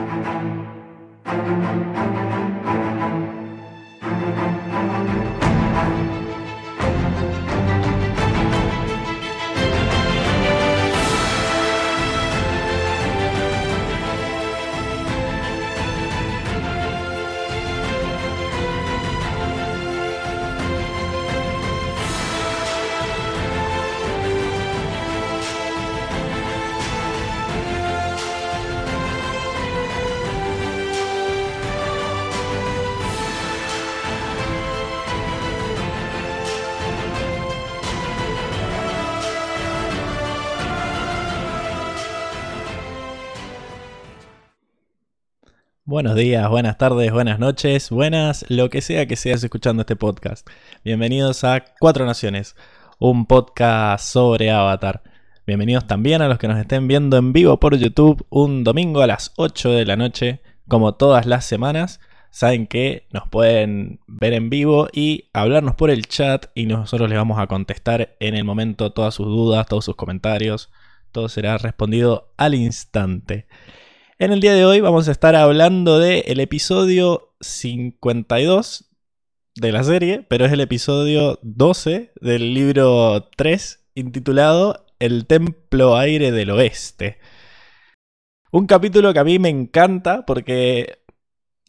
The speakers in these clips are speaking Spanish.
Thank you. Buenos días, buenas tardes, buenas noches, buenas, lo que sea que seas escuchando este podcast. Bienvenidos a Cuatro Naciones, un podcast sobre Avatar. Bienvenidos también a los que nos estén viendo en vivo por YouTube un domingo a las 8 de la noche, como todas las semanas. Saben que nos pueden ver en vivo y hablarnos por el chat y nosotros les vamos a contestar en el momento todas sus dudas, todos sus comentarios. Todo será respondido al instante. En el día de hoy vamos a estar hablando del el episodio 52 de la serie, pero es el episodio 12 del libro 3 intitulado El Templo Aire del Oeste. Un capítulo que a mí me encanta porque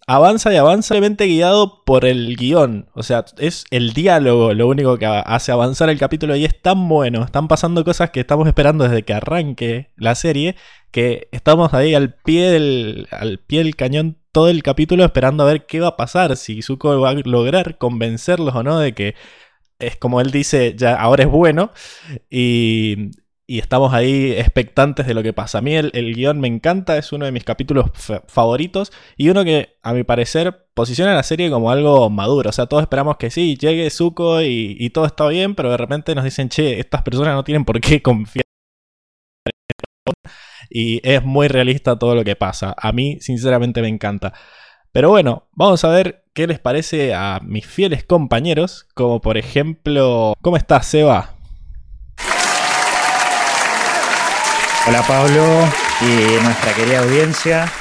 avanza y avanza simplemente guiado por el guion. O sea, es el diálogo lo único que hace avanzar el capítulo y es tan bueno. Están pasando cosas que estamos esperando desde que arranque la serie que estamos ahí al pie del, al pie del cañón todo el capítulo esperando a ver qué va a pasar, si Zuko va a lograr convencerlos o no de que es como él dice, ya ahora es bueno y, y estamos ahí expectantes de lo que pasa. A mí el, guion me encanta, es uno de mis capítulos favoritos y uno que a mi parecer posiciona la serie como algo maduro. O sea, todos esperamos que sí, llegue Zuko y, y todo está bien, pero de repente nos dicen, che, estas personas no tienen por qué confiar y es muy realista todo lo que pasa. A mí, sinceramente, me encanta. Pero bueno, vamos a ver qué les parece a mis fieles compañeros, como por ejemplo, ¿cómo estás, Seba? Hola Pablo y nuestra querida audiencia.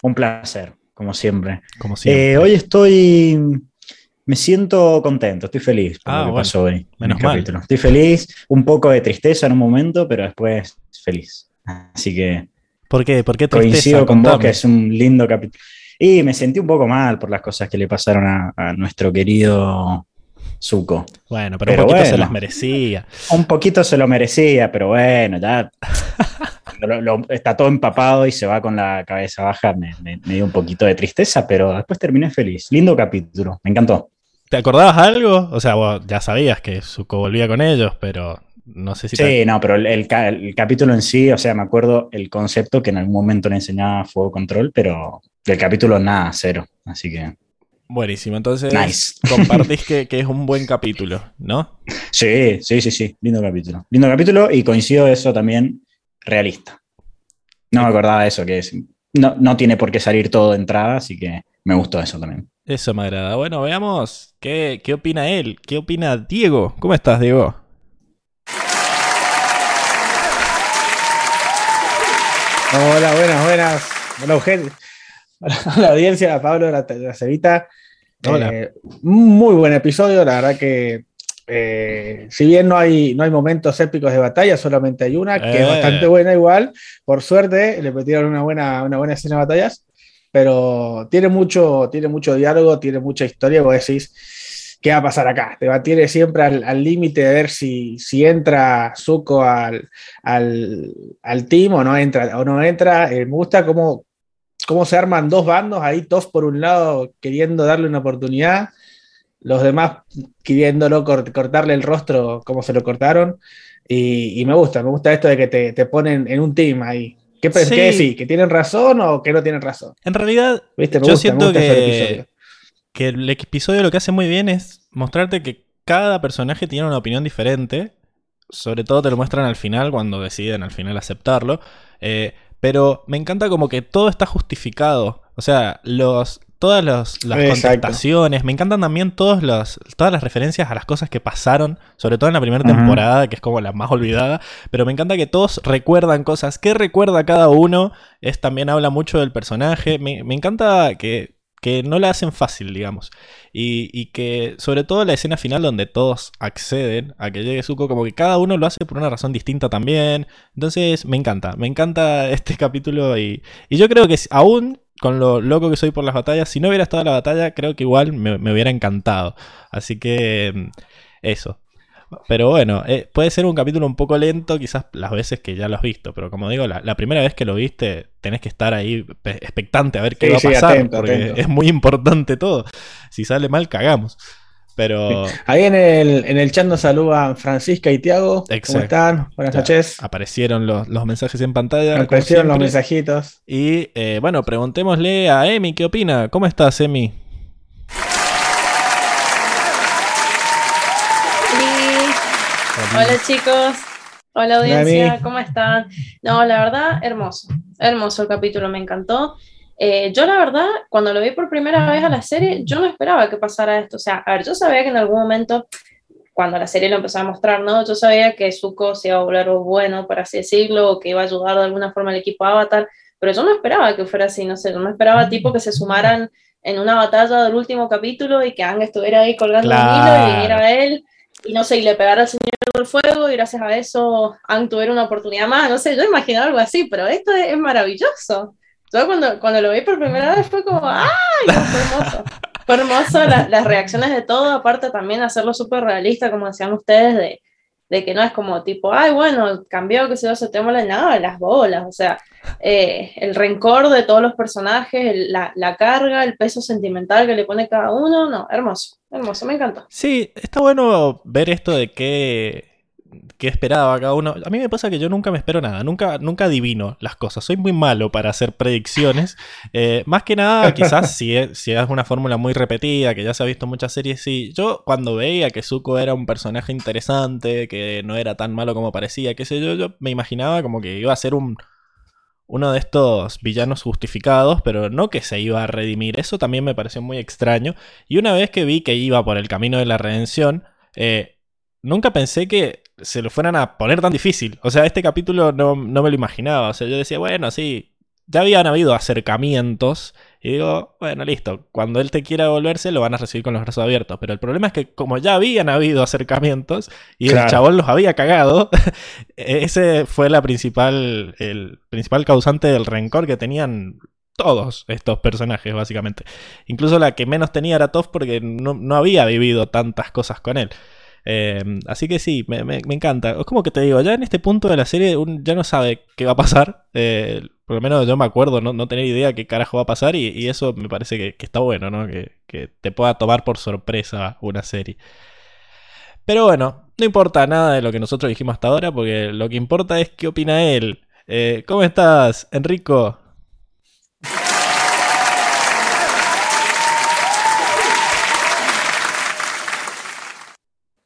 Un placer, como siempre. Como siempre. Eh, hoy estoy. Me siento contento, estoy feliz por ah, lo que pasó hoy. Menos mal. Capítulo. Estoy feliz, un poco de tristeza en un momento, pero después feliz. Así que. ¿Por qué? ¿Por qué Coincido con vos que es un lindo capítulo. Y me sentí un poco mal por las cosas que le pasaron a, nuestro querido Zuko. Bueno, pero, un poquito se las merecía. Un poquito se lo merecía, pero bueno, ya. está todo empapado y se va con la cabeza baja. Me, me, dio un poquito de tristeza, pero después terminé feliz. Lindo capítulo, me encantó. ¿Te acordabas algo? O sea, vos ya sabías que Zuko volvía con ellos, pero no sé si. Sí, no, pero el, capítulo en sí, o sea, me acuerdo el concepto que en algún momento le enseñaba Fuego Control, pero del capítulo nada, cero. Así que. Buenísimo, entonces compartís que, es un buen capítulo, ¿no? Sí, sí, sí, sí, lindo capítulo. Lindo capítulo y coincido eso también realista. No me acordaba de eso, que es, no, no tiene por qué salir todo de entrada, así que me gustó eso también. Eso me agrada. Bueno, veamos qué, qué opina él, qué opina Diego. ¿Cómo estás, Diego? Hola, buenas, buenas. Hola, Eugenio. Hola, la audiencia, Pablo, la, la Cevita. Hola. Eh, muy buen episodio, la verdad que eh, si bien no hay, no hay momentos épicos de batalla, solamente hay una que es eh. bastante buena igual. Por suerte, le metieron una buena, una buena escena de batallas, pero tiene mucho, tiene mucho diálogo, tiene mucha historia. Vos decís, ¿qué va a pasar acá? Te mantiene siempre al límite de ver si, si entra Zuko al, al, al, team o no entra. O no entra. Eh, me gusta cómo, cómo se arman dos bandos ahí, todos por un lado queriendo darle una oportunidad, los demás queriéndolo cortarle el rostro como se lo cortaron. Y, me gusta, me gusta esto de que te, te ponen en un team ahí. ¿Qué, sí. ¿Que tienen razón o que no tienen razón? En realidad, yo siento que que el episodio lo que hace muy bien es mostrarte que cada personaje tiene una opinión diferente. Sobre todo te lo muestran al final, cuando deciden al final aceptarlo. Eh, pero me encanta como que todo está justificado. O sea, los, todas los- las Exacto. contestaciones, me encantan también todos los, todas las referencias a las cosas que pasaron, sobre todo en la primera temporada, que es como la más olvidada, pero me encanta que todos recuerdan cosas. ¿Qué recuerda cada uno? Es también habla mucho del personaje. Me, me encanta que, que no la hacen fácil, digamos. Y, y que sobre todo la escena final donde todos acceden a que llegue Zuko, como que cada uno lo hace por una razón distinta también. Entonces me encanta, me encanta este capítulo y, y yo creo que aún con lo loco que soy por las batallas, si no hubiera estado la batalla, creo que igual me, me hubiera encantado. Así que mm, eso. Pero bueno, eh, puede ser un capítulo un poco lento, quizás las veces que ya lo has visto, pero como digo, la, la primera vez que lo viste, tenés que estar ahí pe- expectante a ver qué Sí, va a sí, pasar, atento, porque atento. es muy importante todo. Si sale mal, cagamos. Pero Ahí en el, en el chat nos saludan Francisca y Tiago. ¿Cómo están? Buenas Ya, noches. aparecieron los, los mensajes en pantalla. Aparecieron los mensajitos. Y eh, bueno, preguntémosle a Emi qué opina. ¿Cómo estás, Emi? Hola chicos, hola audiencia, Dani. ¿cómo están? No, la verdad, hermoso, hermoso el capítulo, me encantó. Eh, yo la verdad, cuando lo vi por primera vez a la serie, yo no esperaba que pasara esto. O sea, a ver, yo sabía que en algún momento, cuando la serie lo empezó a mostrar, ¿no? Yo sabía que Zuko se iba a volver bueno, por así decirlo, o que iba a ayudar de alguna forma al equipo Avatar, pero yo no esperaba que fuera así, no sé, yo no esperaba tipo que se sumaran en una batalla del último capítulo y que Ang estuviera ahí colgando un hilo Claro. y viniera él y no sé, y le pegara al Señor del Fuego y gracias a eso Ang tuviera una oportunidad más, no sé, yo imaginaba algo así, pero esto es, maravilloso. Yo cuando, cuando lo vi por primera vez fue como, ¡ay! fue hermoso. Fue hermoso la- las reacciones de todo, aparte también hacerlo súper realista, como decían ustedes, de, de que no es como tipo, ay, bueno, cambió, que se yo, se te mola, nada, las bolas, o sea, eh, el rencor de todos los personajes, la, la carga, el peso sentimental que le pone cada uno, no, hermoso, hermoso, me encantó. Sí, está bueno ver esto de qué, qué esperaba cada uno. A mí me pasa que yo nunca me espero nada, nunca, nunca adivino las cosas. Soy muy malo para hacer predicciones. Eh, más que nada, quizás si es, si es una fórmula muy repetida, que ya se ha visto en muchas series, sí. Yo cuando veía que Zuko era un personaje interesante, que no era tan malo como parecía, qué sé yo, yo me imaginaba como que iba a ser un uno de estos villanos justificados, pero no que se iba a redimir. Eso también me pareció muy extraño. Y una vez que vi que iba por el camino de la redención, eh, nunca pensé que se lo fueran a poner tan difícil. O sea, este capítulo no, no me lo imaginaba. O sea, yo decía, bueno, sí, ya habían habido acercamientos. Y digo, bueno, listo, cuando él te quiera volverse lo van a recibir con los brazos abiertos. Pero el problema es que como ya habían habido acercamientos y el chabón los había cagado, ese fue la principal, el principal causante del rencor que tenían todos estos personajes, básicamente. Incluso la que menos tenía era Toph porque no, no había vivido tantas cosas con él. Eh, así que sí, me, me- encanta. Es como que te digo, ya en este punto de la serie ya no sabe qué va a pasar. Eh, por lo menos yo me acuerdo, no, no tener idea qué carajo va a pasar y, eso me parece que, que está bueno, ¿no? Que, que te pueda tomar por sorpresa una serie. Pero bueno, no importa nada de lo que nosotros dijimos hasta ahora porque lo que importa es qué opina él. Eh, ¿Cómo estás, Enrico?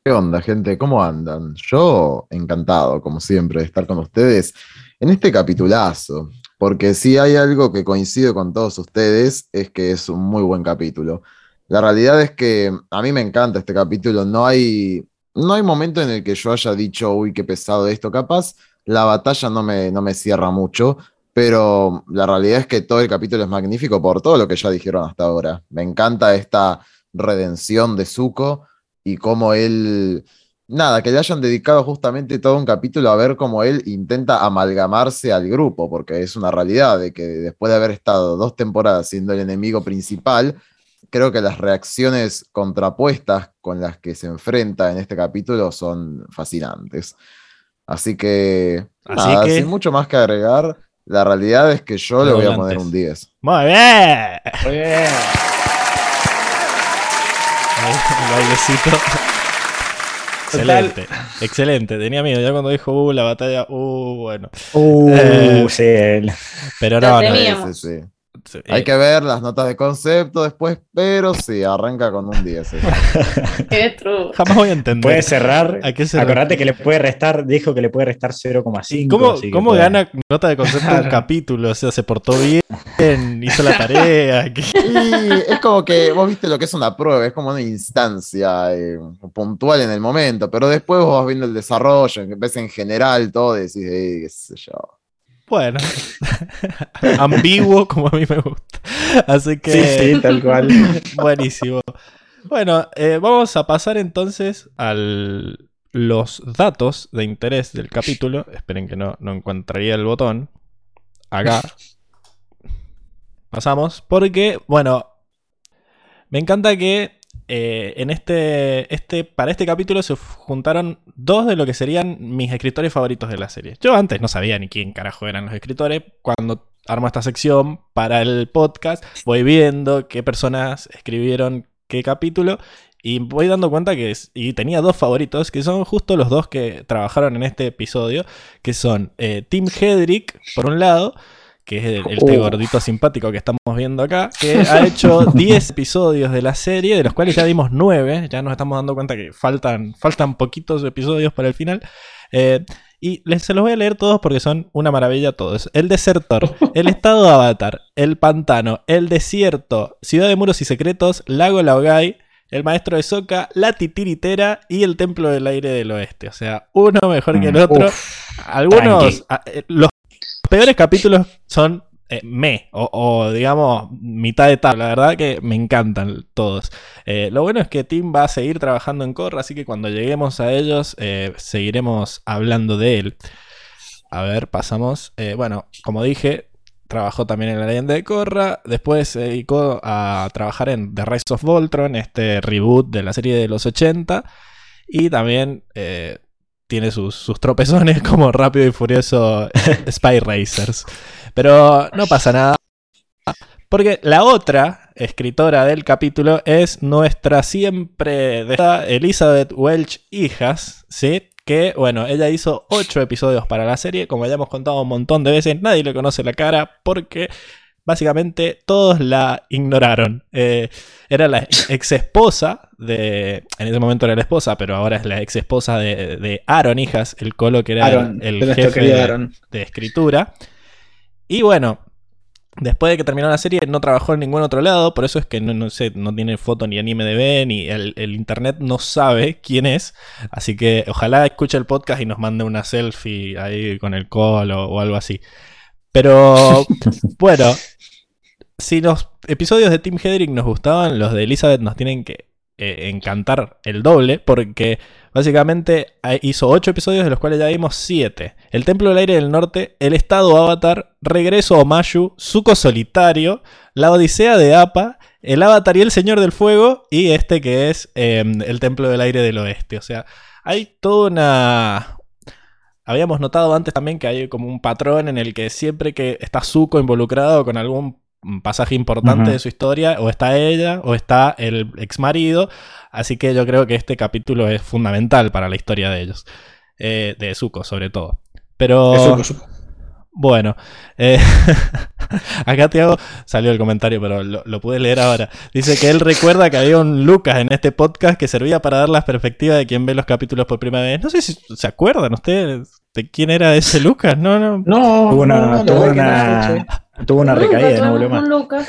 ¿Qué onda, gente? ¿Cómo andan? Yo encantado, como siempre, de estar con ustedes en este capitulazo, porque si hay algo que coincido con todos ustedes es que es un muy buen capítulo. La realidad es que a mí me encanta este capítulo, no hay, no hay momento en el que yo haya dicho, uy, qué pesado esto, capaz la batalla no me, no me cierra mucho, pero la realidad es que todo el capítulo es magnífico por todo lo que ya dijeron hasta ahora. Me encanta esta redención de Zuko y cómo él, nada, que le hayan dedicado justamente todo un capítulo a ver cómo él intenta amalgamarse al grupo, porque es una realidad de que después de haber estado dos temporadas siendo el enemigo principal, creo que las reacciones contrapuestas con las que se enfrenta en este capítulo son fascinantes. Así que, Así nada, que- sin mucho más que agregar, la realidad es que yo le voy a poner un 10. Muy bien. Muy bien. El bailecito. Excelente, excelente. Tenía miedo ya cuando dijo, uh, la batalla, uh, bueno. Uh, Eh, sí, Pero no, no. Sí, sí, sí. Hay que ver las notas de concepto después, pero sí, arranca con un 10. ese. Qué true. jamás voy a entender. Puede cerrar. ¿A qué se Acordate que le puede restar, dijo que le puede restar 0,5. ¿Cómo, así que cómo puede- gana nota de concepto un capítulo? O sea, se portó bien, hizo la tarea. Y es como que vos viste lo que es una prueba, es como una instancia eh, puntual en el momento, pero después vos vas viendo el desarrollo, ves en general todo y decís, eh, qué sé yo. Bueno, ambiguo como a mí me gusta. Así que, Sí, sí, tal cual. buenísimo. Bueno, eh, vamos a pasar entonces a los datos de interés del capítulo. Esperen que no, no encontraría el botón. Acá. Pasamos. Porque, bueno, me encanta que eh, en este, este, para este capítulo se juntaron dos de lo que serían mis escritores favoritos de la serie. Yo antes no sabía ni quién carajo eran los escritores. Cuando armo esta sección para el podcast, voy viendo qué personas escribieron qué capítulo. Y voy dando cuenta que es- y tenía dos favoritos, que son justo los dos que trabajaron en este episodio, que son eh, Tim Hedrick, por un lado, que es el, este Oh. gordito simpático que estamos viendo acá, que ha hecho 10 episodios de la serie, de los cuales ya dimos 9, ya nos estamos dando cuenta que faltan, faltan poquitos episodios para el final. Eh, y les, se los voy a leer todos porque son una maravilla todos. El desertor, el estado de Avatar, el pantano, el desierto, ciudad de muros y secretos, lago Laogai, el maestro de Soca, la titiritera y el templo del aire del oeste. O sea, uno mejor que el Mm, otro. Algunos, tranqui. a- eh, los peores capítulos son eh, me, o, digamos mitad de tabla. La verdad que me encantan todos. Eh, lo bueno es que Tim va a seguir trabajando en Corra, así que cuando lleguemos a ellos eh, seguiremos hablando de él. A ver, pasamos. Bueno, como dije, trabajó también en la leyenda de Korra. Después se dedicó a trabajar en The Rise of Voltron, este reboot de la serie de los 80. Y también tiene sus, sus tropezones como Rápido y Furioso Spy Racers. Pero no pasa nada. Porque la otra escritora del capítulo es nuestra siempre de Elizabeth Welch Hijas, ¿sí? Que, bueno, ella hizo ocho episodios para la serie, como ya hemos contado un montón de veces, nadie le conoce la cara porque básicamente todos la ignoraron. Eh, era la ex esposa de. En ese momento era la esposa, pero ahora es la ex esposa de, de Aaron Hijas, el colo que era Aaron, el, el jefe de- Aaron. de escritura. Y bueno, después de que terminó la serie no trabajó en ningún otro lado, por eso es que no, no sé, no tiene foto ni anime de B, ni el, el internet no sabe quién es. Así que ojalá escuche el podcast y nos mande una selfie ahí con el colo o algo así. Pero bueno, si los episodios de Tim Hedrick nos gustaban, los de Elizabeth nos tienen que eh, encantar el doble, porque básicamente hizo 8 episodios, de los cuales ya vimos 7. El Templo del Aire del Norte, El Estado Avatar, Regreso a Omayu, Zuko Solitario, La Odisea de Appa, El Avatar y el Señor del Fuego, y este que es eh, El Templo del Aire del Oeste. O sea, hay toda una... Habíamos notado antes también que hay como un patrón en el que siempre que está Zuko involucrado con algún pasaje importante de su historia, o está ella o está el ex marido. Así que yo creo que este capítulo es fundamental para la historia de ellos. Eh, de Zuko, sobre todo. Pero. Bueno, eh, acá Tiago salió el comentario, pero lo, lo pude leer ahora. Dice que él recuerda que había un Lucas en este podcast que servía para dar la perspectiva de quien ve los capítulos por primera vez. No sé si se acuerdan ustedes de quién era ese Lucas. No, no. No, Tuvo una, no, tuvo no una, che. tuvo una recaída, no volvió más. un Lucas.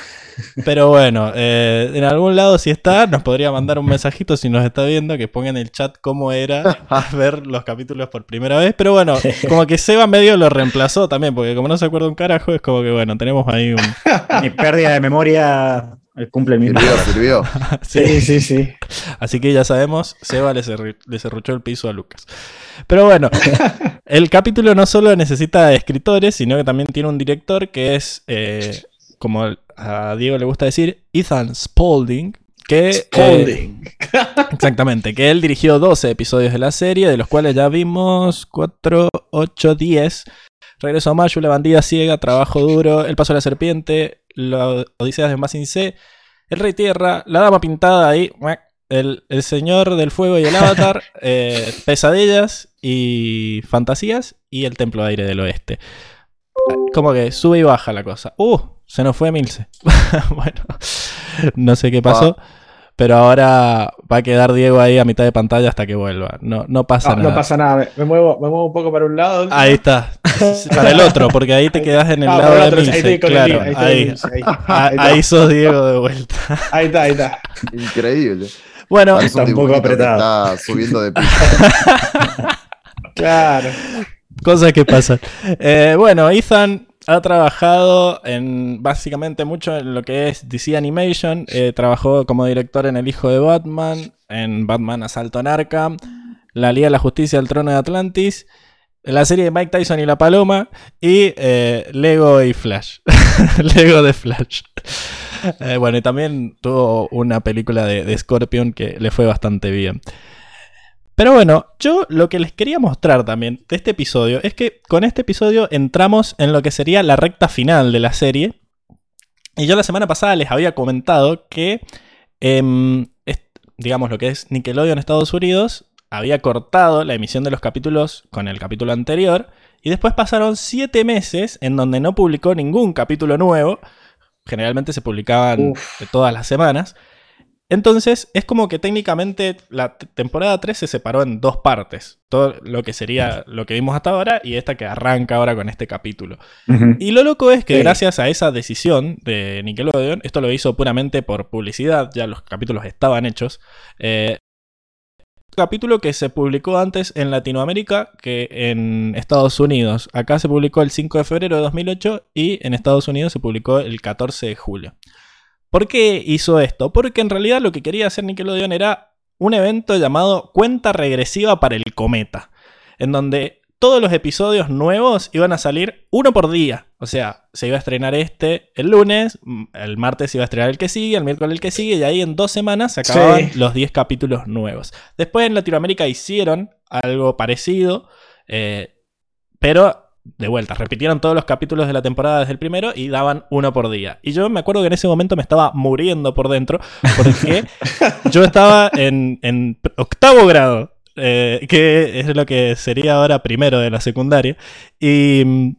Pero bueno, eh, en algún lado si está, nos podría mandar un mensajito si nos está viendo, que ponga en el chat cómo era ver los capítulos por primera vez. Pero bueno, como que Seba medio lo reemplazó también, porque como no se acuerda un carajo, es como que bueno, tenemos ahí un... Mi pérdida de memoria eh, cumple el mismo. Sirvió, sirvió. Sí, sí, sí. Así que ya sabemos, Seba le, cerruchó el piso a Lucas. Pero bueno, el capítulo no solo necesita escritores, sino que también tiene un director que es, eh, como a Diego le gusta decir, Ethan Spaulding. Que, eh, Spaulding. exactamente, que él dirigió 12 episodios de la serie, de los cuales ya vimos 4, 8, 10. Regreso a Mayu, La bandida ciega, Trabajo duro, El paso de la serpiente, La Odisea de C, El Rey Tierra, La Dama Pintada ahí, el, el Señor del Fuego y el Avatar, eh, Pesadillas y Fantasías y El Templo de Aire del Oeste. Como que sube y baja la cosa. ¡Uh! Se nos fue Milce. bueno, no sé qué pasó. Pero ahora va a quedar Diego ahí a mitad de pantalla hasta que vuelva. No, no pasa No, nada. no pasa nada, me, me muevo, me muevo un poco para un lado. Ahí está. Para el otro, porque ahí te quedas en el Ah, lado de el otro, ahí Milce. Claro, ahí ahí, Milce. Ah, sos Diego de vuelta. Ahí está, ahí está. Increíble. Bueno, Está un poco apretado. Está subiendo de piso. Claro. cosas que pasan. Eh, bueno, Ethan ha trabajado en básicamente mucho en lo que es DC Animation. Eh, trabajó como director en El Hijo de Batman, en Batman Asalto en La Liga de la Justicia del Trono de Atlantis, la serie de Mike Tyson y la Paloma y eh, Lego y Flash. Lego de Flash. Eh, bueno, y también tuvo una película de, de Scorpion que le fue bastante bien. Pero bueno, yo lo que les quería mostrar también de este episodio es que con este episodio entramos en lo que sería la recta final de la serie. Y yo la semana pasada les había comentado que, em, digamos, lo que es Nickelodeon Estados Unidos había cortado la emisión de los capítulos con el capítulo anterior. Y después pasaron siete meses en donde no publicó ningún capítulo nuevo. Generalmente se publicaban Uf. todas las semanas. Entonces, es como que técnicamente la temporada 3 se separó en dos partes. Todo lo que sería lo que vimos hasta ahora y esta que arranca ahora con este capítulo. Y lo loco es que Sí. gracias a esa decisión de Nickelodeon, esto lo hizo puramente por publicidad, ya los capítulos estaban hechos. eh, capítulo que se publicó antes en Latinoamérica que en Estados Unidos. Acá se publicó el 5 de febrero de 2008 y en Estados Unidos se publicó el 14 de julio. ¿Por qué hizo esto? Porque en realidad lo que quería hacer Nickelodeon era un evento llamado Cuenta Regresiva para el Cometa, en donde todos los episodios nuevos iban a salir uno por día. O sea, se iba a estrenar este el lunes, el martes se iba a estrenar el que sigue, el miércoles el que sigue, y ahí en dos semanas se acababan Sí. los 10 capítulos nuevos. Después en Latinoamérica hicieron algo parecido, eh, pero de vuelta, repitieron todos los capítulos de la temporada desde el primero y daban uno por día. Y yo me acuerdo que en ese momento me estaba muriendo por dentro porque yo estaba en, en octavo grado, eh, que es lo que sería ahora primero de la secundaria, y mm,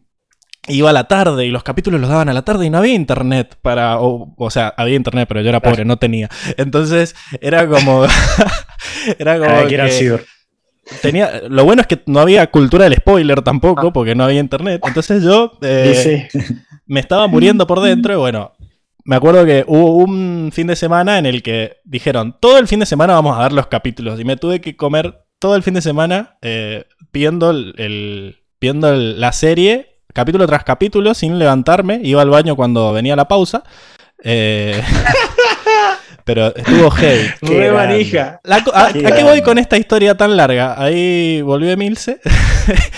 iba a la tarde y los capítulos los daban a la tarde y no había internet para, o, o sea, había internet, pero yo era pobre, no tenía. Entonces era como... era como... Que tenía, lo bueno es que no había cultura del spoiler tampoco, porque no había internet. Entonces yo eh, sí. me estaba muriendo por dentro y bueno, me acuerdo que hubo un fin de semana en el que dijeron, todo el fin de semana vamos a dar los capítulos y me tuve que comer todo el fin de semana eh, viendo, el, el- viendo el- la serie, capítulo tras capítulo, sin levantarme. Iba al baño cuando venía la pausa. Eh, pero estuvo heavy. Qué Re manija. La ¿A, Qué a qué voy con esta historia tan larga? Ahí volvió Emilce.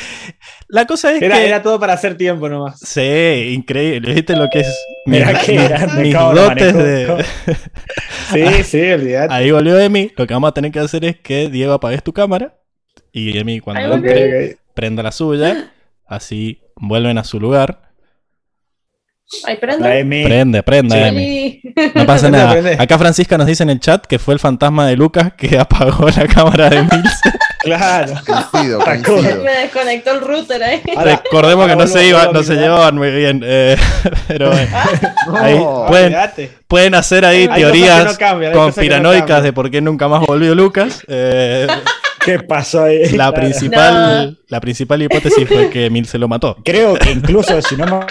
la cosa es Era, que... era todo para hacer tiempo nomás. Sí, increíble. ¿Viste lo que es? Mirá mis- qué mis- grande, mis lo dotes de- Sí, sí, olvidate. Ahí volvió Emi. Lo que vamos a tener que hacer es que Diego apagues tu cámara. Y Emi cuando prenda la suya, así vuelven a su lugar. Ay, La prende. Emi. Prende. Sí. No pasa Prende, nada. prende. Acá Francisca nos dice en el chat que fue el fantasma de Lucas que apagó la cámara de Emilce. Claro. Coincido. Me desconectó el router ahí. Ahora- Recordemos que no se, iba, no se llevaban muy bien. eh, pero bueno. No, Ahí, pueden- hacer ahí Hay teorías no cambian, no conspiranoicas de por qué nunca más volvió Lucas. Eh, ¿Qué pasó ahí? la, principal, la principal hipótesis fue que Emil se lo mató. Creo que incluso, si no,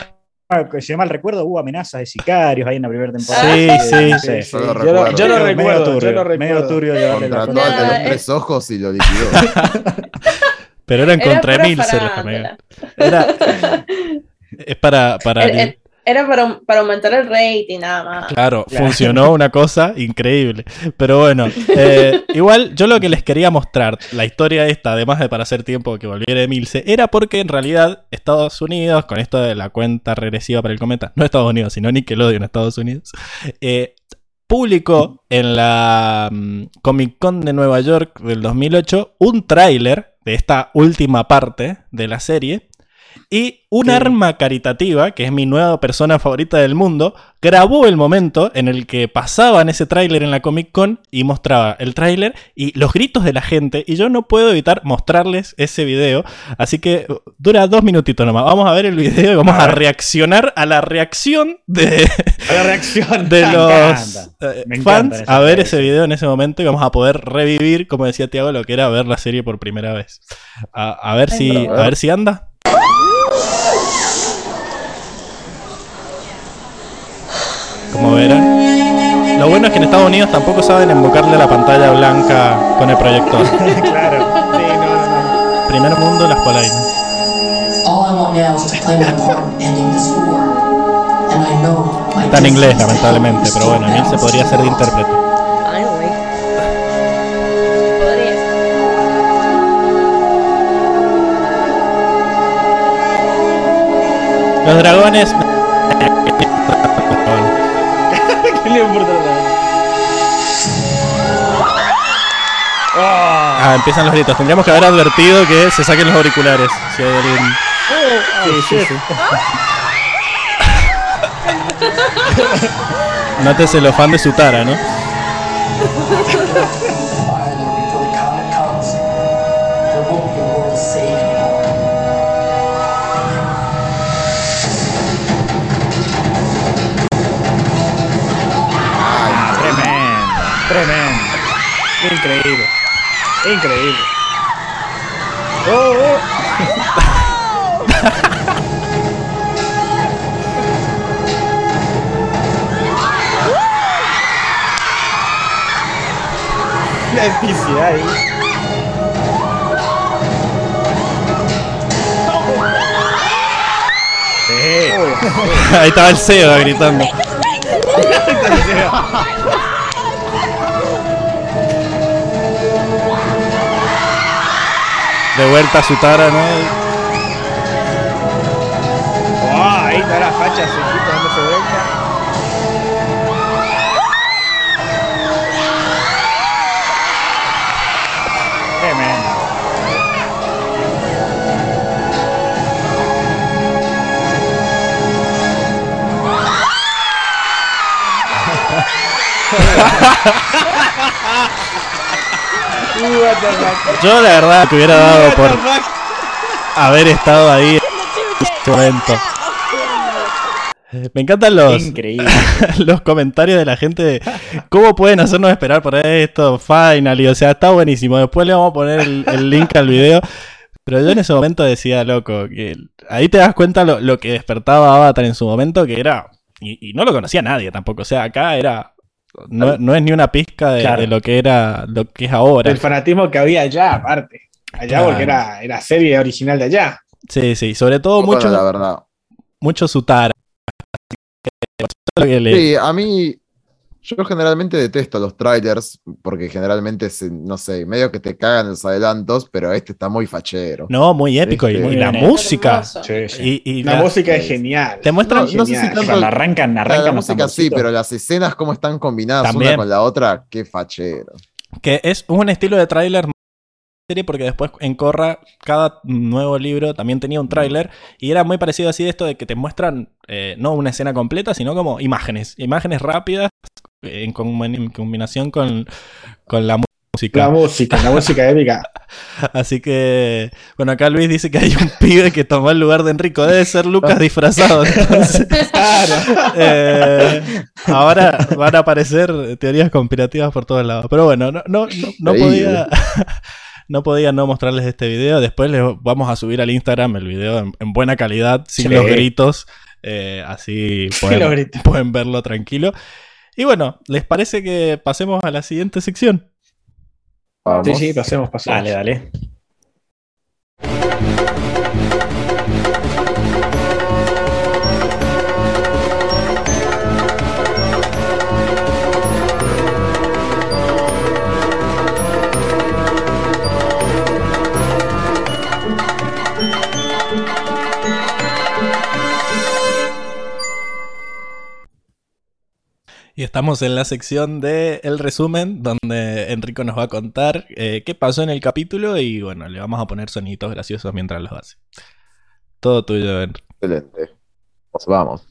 mal, si no mal recuerdo, hubo amenazas de sicarios ahí en la primera temporada. Sí, que, sí. sé. Yo lo Yo lo, recuerdo. yo lo Medio recuerdo, turbio, yo lo Medio recuerdo. turbio Contrató al de Nada, los es- tres ojos y lo liquidó. Pero eran Era contra pura Emil, se los. Era, es para, para Era para, para aumentar el rating, nada más. Claro, Claro. funcionó una cosa increíble. Pero bueno, eh, igual yo lo que les quería mostrar, la historia esta, además de para hacer tiempo que volviera Emilce, era porque en realidad Estados Unidos, con esto de la cuenta regresiva para el cometa, no Estados Unidos, sino Nickelodeon Estados Unidos, eh, publicó en la mm, Comic Con de Nueva York del 2008 un tráiler de esta última parte de la serie Y un Sí. arma caritativa, que es mi nueva persona favorita del mundo, grabó el momento en el que pasaban ese tráiler en la Comic Con y mostraba el tráiler y los gritos de la gente. Y yo no puedo evitar mostrarles ese video. Así que uh, dura dos minutitos nomás. Vamos a ver el video y vamos A reaccionar a la reacción de, A la reacción. de los encanta. eh, Me fans a ver ese video en ese momento y vamos a poder revivir, como decía Tiago, lo que era ver la serie por primera vez. A, a ver Ay, si a ver si anda. Como verán. Lo bueno es que en Estados Unidos tampoco saben invocarle la pantalla blanca con el proyector. claro. Sí, no, no, no. Primer mundo, las polainas. All I want now is to play my part in ending this war. And I know my Está en inglés, lamentablemente, pero bueno, Emil se podría hacer de intérprete. Los dragones. ¿Qué le importa la Oh, Ah, empiezan los gritos. Tendríamos que haber advertido que se saquen los auriculares. Si hay alguien- sí, sí, sí. El fan de Sutara, ¿no? Increíble. Increíble. Oh, oh. La epicidad ahí. Ahí estaba el CEO gritando. De vuelta a Sutara, ¿no? Oh, ahí está la facha, se dándose vuelta. Tremendo. Yo la verdad que hubiera dado por haber estado ahí en ese momento. Me encantan los, los comentarios de la gente de cómo pueden hacernos esperar por esto, finally, o sea, está buenísimo. Después le vamos a poner el, el link al video. Pero yo en ese momento decía, loco, que ahí te das cuenta lo, lo que despertaba Avatar en su momento, que era, y, y no lo conocía nadie tampoco, o sea, acá era, no, no es ni una pizca de, Claro. de lo que era, lo que es ahora. El fanatismo que había allá, aparte. Allá Claro. porque era, era serie original de allá. Sí, sí, sobre todo Bueno, mucho, la verdad. mucho Sutara. Sí, a mí, yo generalmente detesto los trailers porque generalmente, se- no sé, medio que te cagan los adelantos, pero este está muy fachero. No, muy épico. Y, Este, y muy la bien, música. Hermoso. Sí, sí. Y, y La la- música es genial. Te muestran- No, no sé si tanto- Cuando arrancan, La, arrancan la música sí, pero las escenas como están combinadas También. una con la otra, qué fachero. que es un estilo de tráiler serie porque después en Corra cada nuevo libro también tenía un tráiler y era muy parecido así de esto de que te muestran eh, no una escena completa sino como imágenes imágenes rápidas en, com- en combinación con, con la música La música, la música épica. así que bueno acá Luis dice que hay un pibe que tomó el lugar de Enrico debe ser Lucas disfrazado entonces Claro. Eh, ahora van a aparecer teorías conspirativas por todos lados. Pero bueno, no, no, no, no podía. No podía no mostrarles este video. Después les vamos a subir al Instagram el video en, en buena calidad, sin Sí. los gritos. Eh, así pueden verlo tranquilo. Y bueno, ¿les parece que pasemos a la siguiente sección? Vamos. Sí, sí, pasemos, pasemos. Dale, dale. Y estamos en la sección de el resumen, donde Enrico nos va a contar eh, qué pasó en el capítulo y bueno, le vamos a poner soniditos graciosos mientras los hace. Todo tuyo, Henry. Excelente. Pues vamos.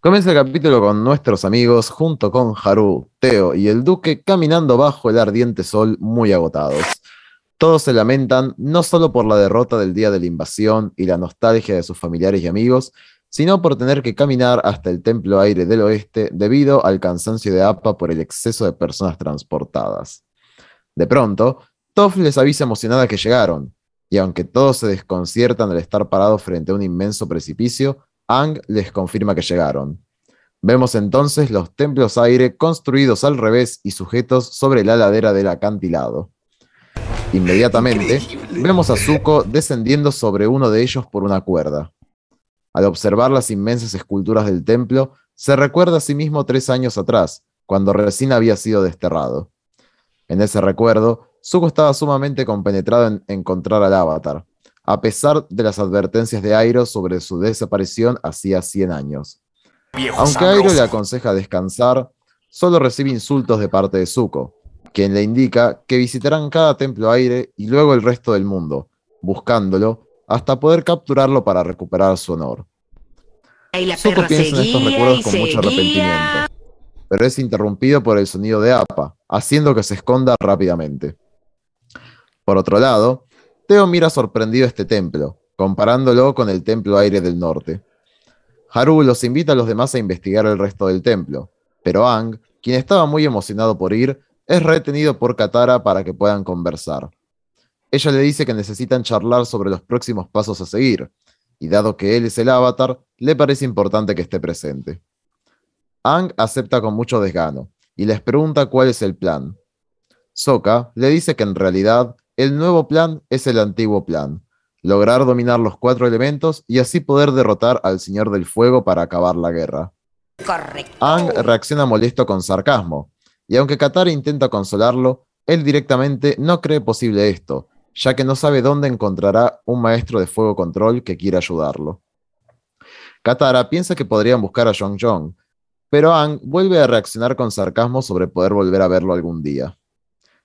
Comienza el capítulo con nuestros amigos, junto con Haru, Teo y el Duque, caminando bajo el ardiente sol, muy agotados. Todos se lamentan no solo por la derrota del día de la invasión y la nostalgia de sus familiares y amigos, sino por tener que caminar hasta el Templo Aire del Oeste debido al cansancio de APA por el exceso de personas transportadas. De pronto, Toff les avisa emocionada que llegaron, y aunque todos se desconciertan al estar parados frente a un inmenso precipicio, Ang les confirma que llegaron. Vemos entonces los templos aire construidos al revés y sujetos sobre la ladera del acantilado. Inmediatamente, vemos a Zuko descendiendo sobre uno de ellos por una cuerda. Al observar las inmensas esculturas del templo, se recuerda a sí mismo tres años atrás, cuando recién había sido desterrado. En ese recuerdo, Zuko estaba sumamente compenetrado en encontrar al avatar, a pesar de las advertencias de Airo sobre su desaparición hacía 100 años. Aunque Airo le aconseja descansar, solo recibe insultos de parte de Zuko, quien le indica que visitarán cada templo aire y luego el resto del mundo, buscándolo hasta poder capturarlo para recuperar su honor. Zuko piensa en estos recuerdos con mucho arrepentimiento, pero es interrumpido por el sonido de Appa, haciendo que se esconda rápidamente. Por otro lado, Teo mira sorprendido este templo, comparándolo con el templo aire del norte. Haru los invita a los demás a investigar el resto del templo, pero Ang, quien estaba muy emocionado por ir, es retenido por Katara para que puedan conversar. Ella le dice que necesitan charlar sobre los próximos pasos a seguir, y dado que él es el avatar, le parece importante que esté presente. Ang acepta con mucho desgano y les pregunta cuál es el plan. Sokka le dice que en realidad el nuevo plan es el antiguo plan, lograr dominar los cuatro elementos y así poder derrotar al Señor del Fuego para acabar la guerra. Correcto. Ang reacciona molesto con sarcasmo, y aunque Katara intenta consolarlo, él directamente no cree posible esto, ya que no sabe dónde encontrará un maestro de fuego control que quiera ayudarlo. Katara piensa que podrían buscar a Jong Jong, pero Ang vuelve a reaccionar con sarcasmo sobre poder volver a verlo algún día.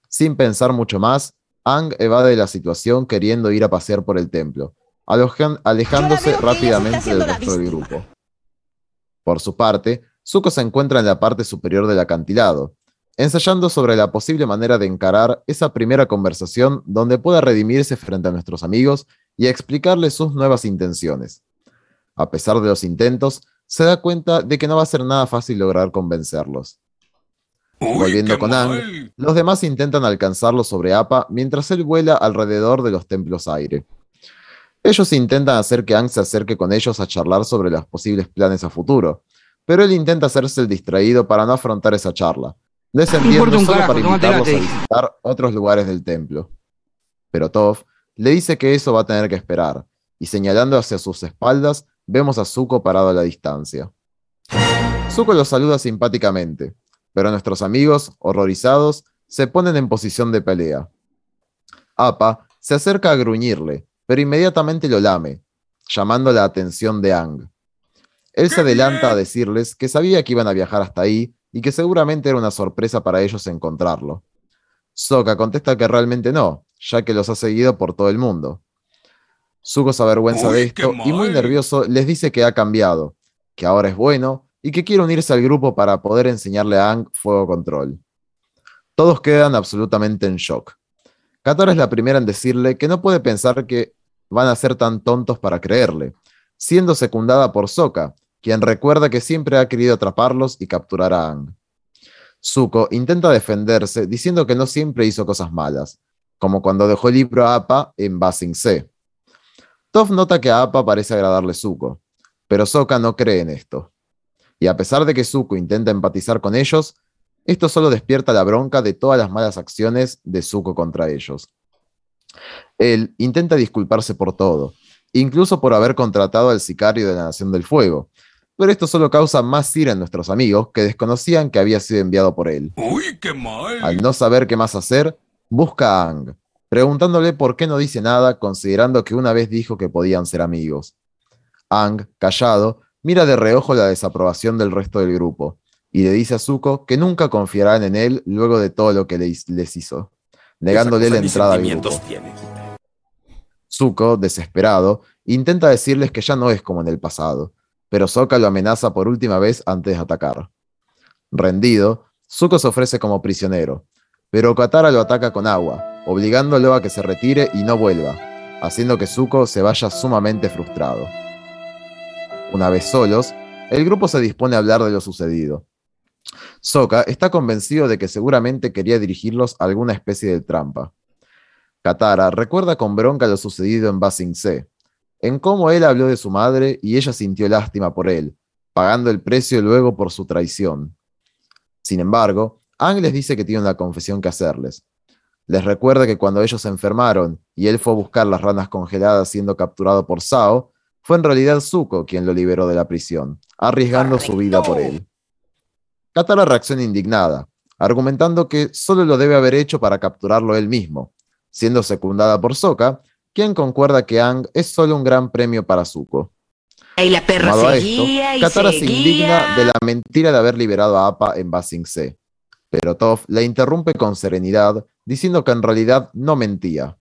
Sin pensar mucho más, Ang evade la situación queriendo ir a pasear por el templo, alejándose rápidamente del resto del grupo. Por su parte, Zuko se encuentra en la parte superior del acantilado, ensayando sobre la posible manera de encarar esa primera conversación donde pueda redimirse frente a nuestros amigos y explicarles sus nuevas intenciones. A pesar de los intentos, se da cuenta de que no va a ser nada fácil lograr convencerlos. Volviendo con Ang, los demás intentan alcanzarlo sobre Appa mientras él vuela alrededor de los templos aire. Ellos intentan hacer que Ang se acerque con ellos a charlar sobre los posibles planes a futuro, pero él intenta hacerse el distraído para no afrontar esa charla, descendiendo solo carajo, para invitarlos a visitar otros lugares del templo. Pero Toph le dice que eso va a tener que esperar, y señalando hacia sus espaldas, vemos a Zuko parado a la distancia. Zuko los saluda simpáticamente, pero nuestros amigos, horrorizados, se ponen en posición de pelea. Appa se acerca a gruñirle, pero inmediatamente lo lame, llamando la atención de Ang. Él se adelanta a decirles que sabía que iban a viajar hasta ahí y que seguramente era una sorpresa para ellos encontrarlo. Sokka contesta que realmente no, ya que los ha seguido por todo el mundo. Zuko se avergüenza de esto y muy nervioso les dice que ha cambiado, que ahora es bueno y que quiere unirse al grupo para poder enseñarle a Ang fuego control. Todos quedan absolutamente en shock. Katara es la primera en decirle que no puede pensar que van a ser tan tontos para creerle, siendo secundada por Sokka, quien recuerda que siempre ha querido atraparlos y capturar a Ang. Zuko intenta defenderse diciendo que no siempre hizo cosas malas, como cuando dejó el libro a Appa en Basing C. Nota que a Appa parece agradarle Zuko, pero Sokka no cree en esto. Y a pesar de que Zuko intenta empatizar con ellos, esto solo despierta la bronca de todas las malas acciones de Zuko contra ellos. Él intenta disculparse por todo, incluso por haber contratado al sicario de la Nación del Fuego, pero esto solo causa más ira en nuestros amigos que desconocían que había sido enviado por él. Uy, qué mal. Al no saber qué más hacer, busca a Ang, preguntándole por qué no dice nada, considerando que una vez dijo que podían ser amigos. Ang, callado, mira de reojo la desaprobación del resto del grupo, y le dice a Zuko que nunca confiarán en él luego de todo lo que le- les hizo, negándole la entrada al grupo. Zuko, desesperado, intenta decirles que ya no es como en el pasado, pero Sokka lo amenaza por última vez antes de atacar. Rendido, Zuko se ofrece como prisionero, pero Katara lo ataca con agua, obligándolo a que se retire y no vuelva, haciendo que Zuko se vaya sumamente frustrado. Una vez solos, el grupo se dispone a hablar de lo sucedido. Sokka está convencido de que seguramente quería dirigirlos a alguna especie de trampa. Katara recuerda con bronca lo sucedido en Basing C, en cómo él habló de su madre y ella sintió lástima por él, pagando el precio luego por su traición. Sin embargo, Ang les dice que tiene una confesión que hacerles. Les recuerda que cuando ellos se enfermaron y él fue a buscar las ranas congeladas siendo capturado por Sao, fue en realidad Zuko quien lo liberó de la prisión, arriesgando su vida por él. Katara reacciona indignada, argumentando que solo lo debe haber hecho para capturarlo él mismo, siendo secundada por Sokka, quien concuerda que Ang es solo un gran premio para Zuko. Y la perra esto, y Katara se indigna de la mentira de haber liberado a Appa en Basing C, pero Toph la interrumpe con serenidad, diciendo que en realidad no mentía.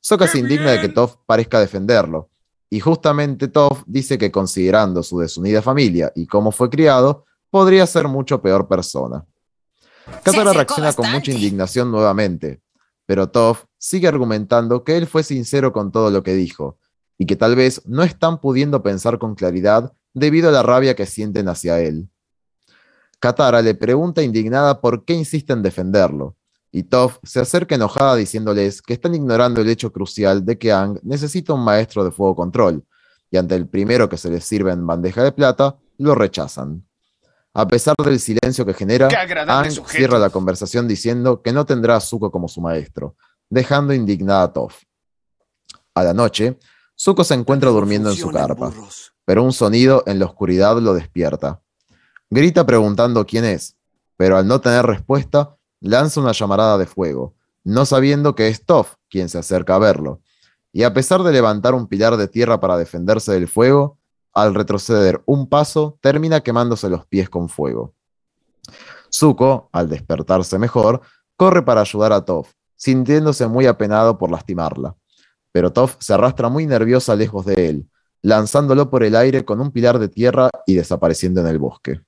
Sokka se indigna de que Toph parezca defenderlo, y justamente Toph dice que considerando su desunida familia y cómo fue criado, podría ser mucho peor persona. Katara reacciona con mucha indignación nuevamente, pero Toph sigue argumentando que él fue sincero con todo lo que dijo, y que tal vez no están pudiendo pensar con claridad debido a la rabia que sienten hacia él. Katara le pregunta indignada por qué insiste en defenderlo, y Toph se acerca enojada diciéndoles que están ignorando el hecho crucial de que Aang necesita un maestro de fuego control, y ante el primero que se les sirve en bandeja de plata, lo rechazan. A pesar del silencio que genera, Aang sujeto. cierra la conversación diciendo que no tendrá a Zuko como su maestro, dejando indignada a Toph. A la noche, Zuko se encuentra durmiendo en su carpa, pero un sonido en la oscuridad lo despierta. Grita preguntando quién es, pero al no tener respuesta, lanza una llamarada de fuego, no sabiendo que es Toph quien se acerca a verlo. Y a pesar de levantar un pilar de tierra para defenderse del fuego, al retroceder un paso, termina quemándose los pies con fuego. Zuko, al despertarse mejor, corre para ayudar a Toph, sintiéndose muy apenado por lastimarla. Pero Toph se arrastra muy nerviosa lejos de él, lanzándolo por el aire con un pilar de tierra y desapareciendo en el bosque.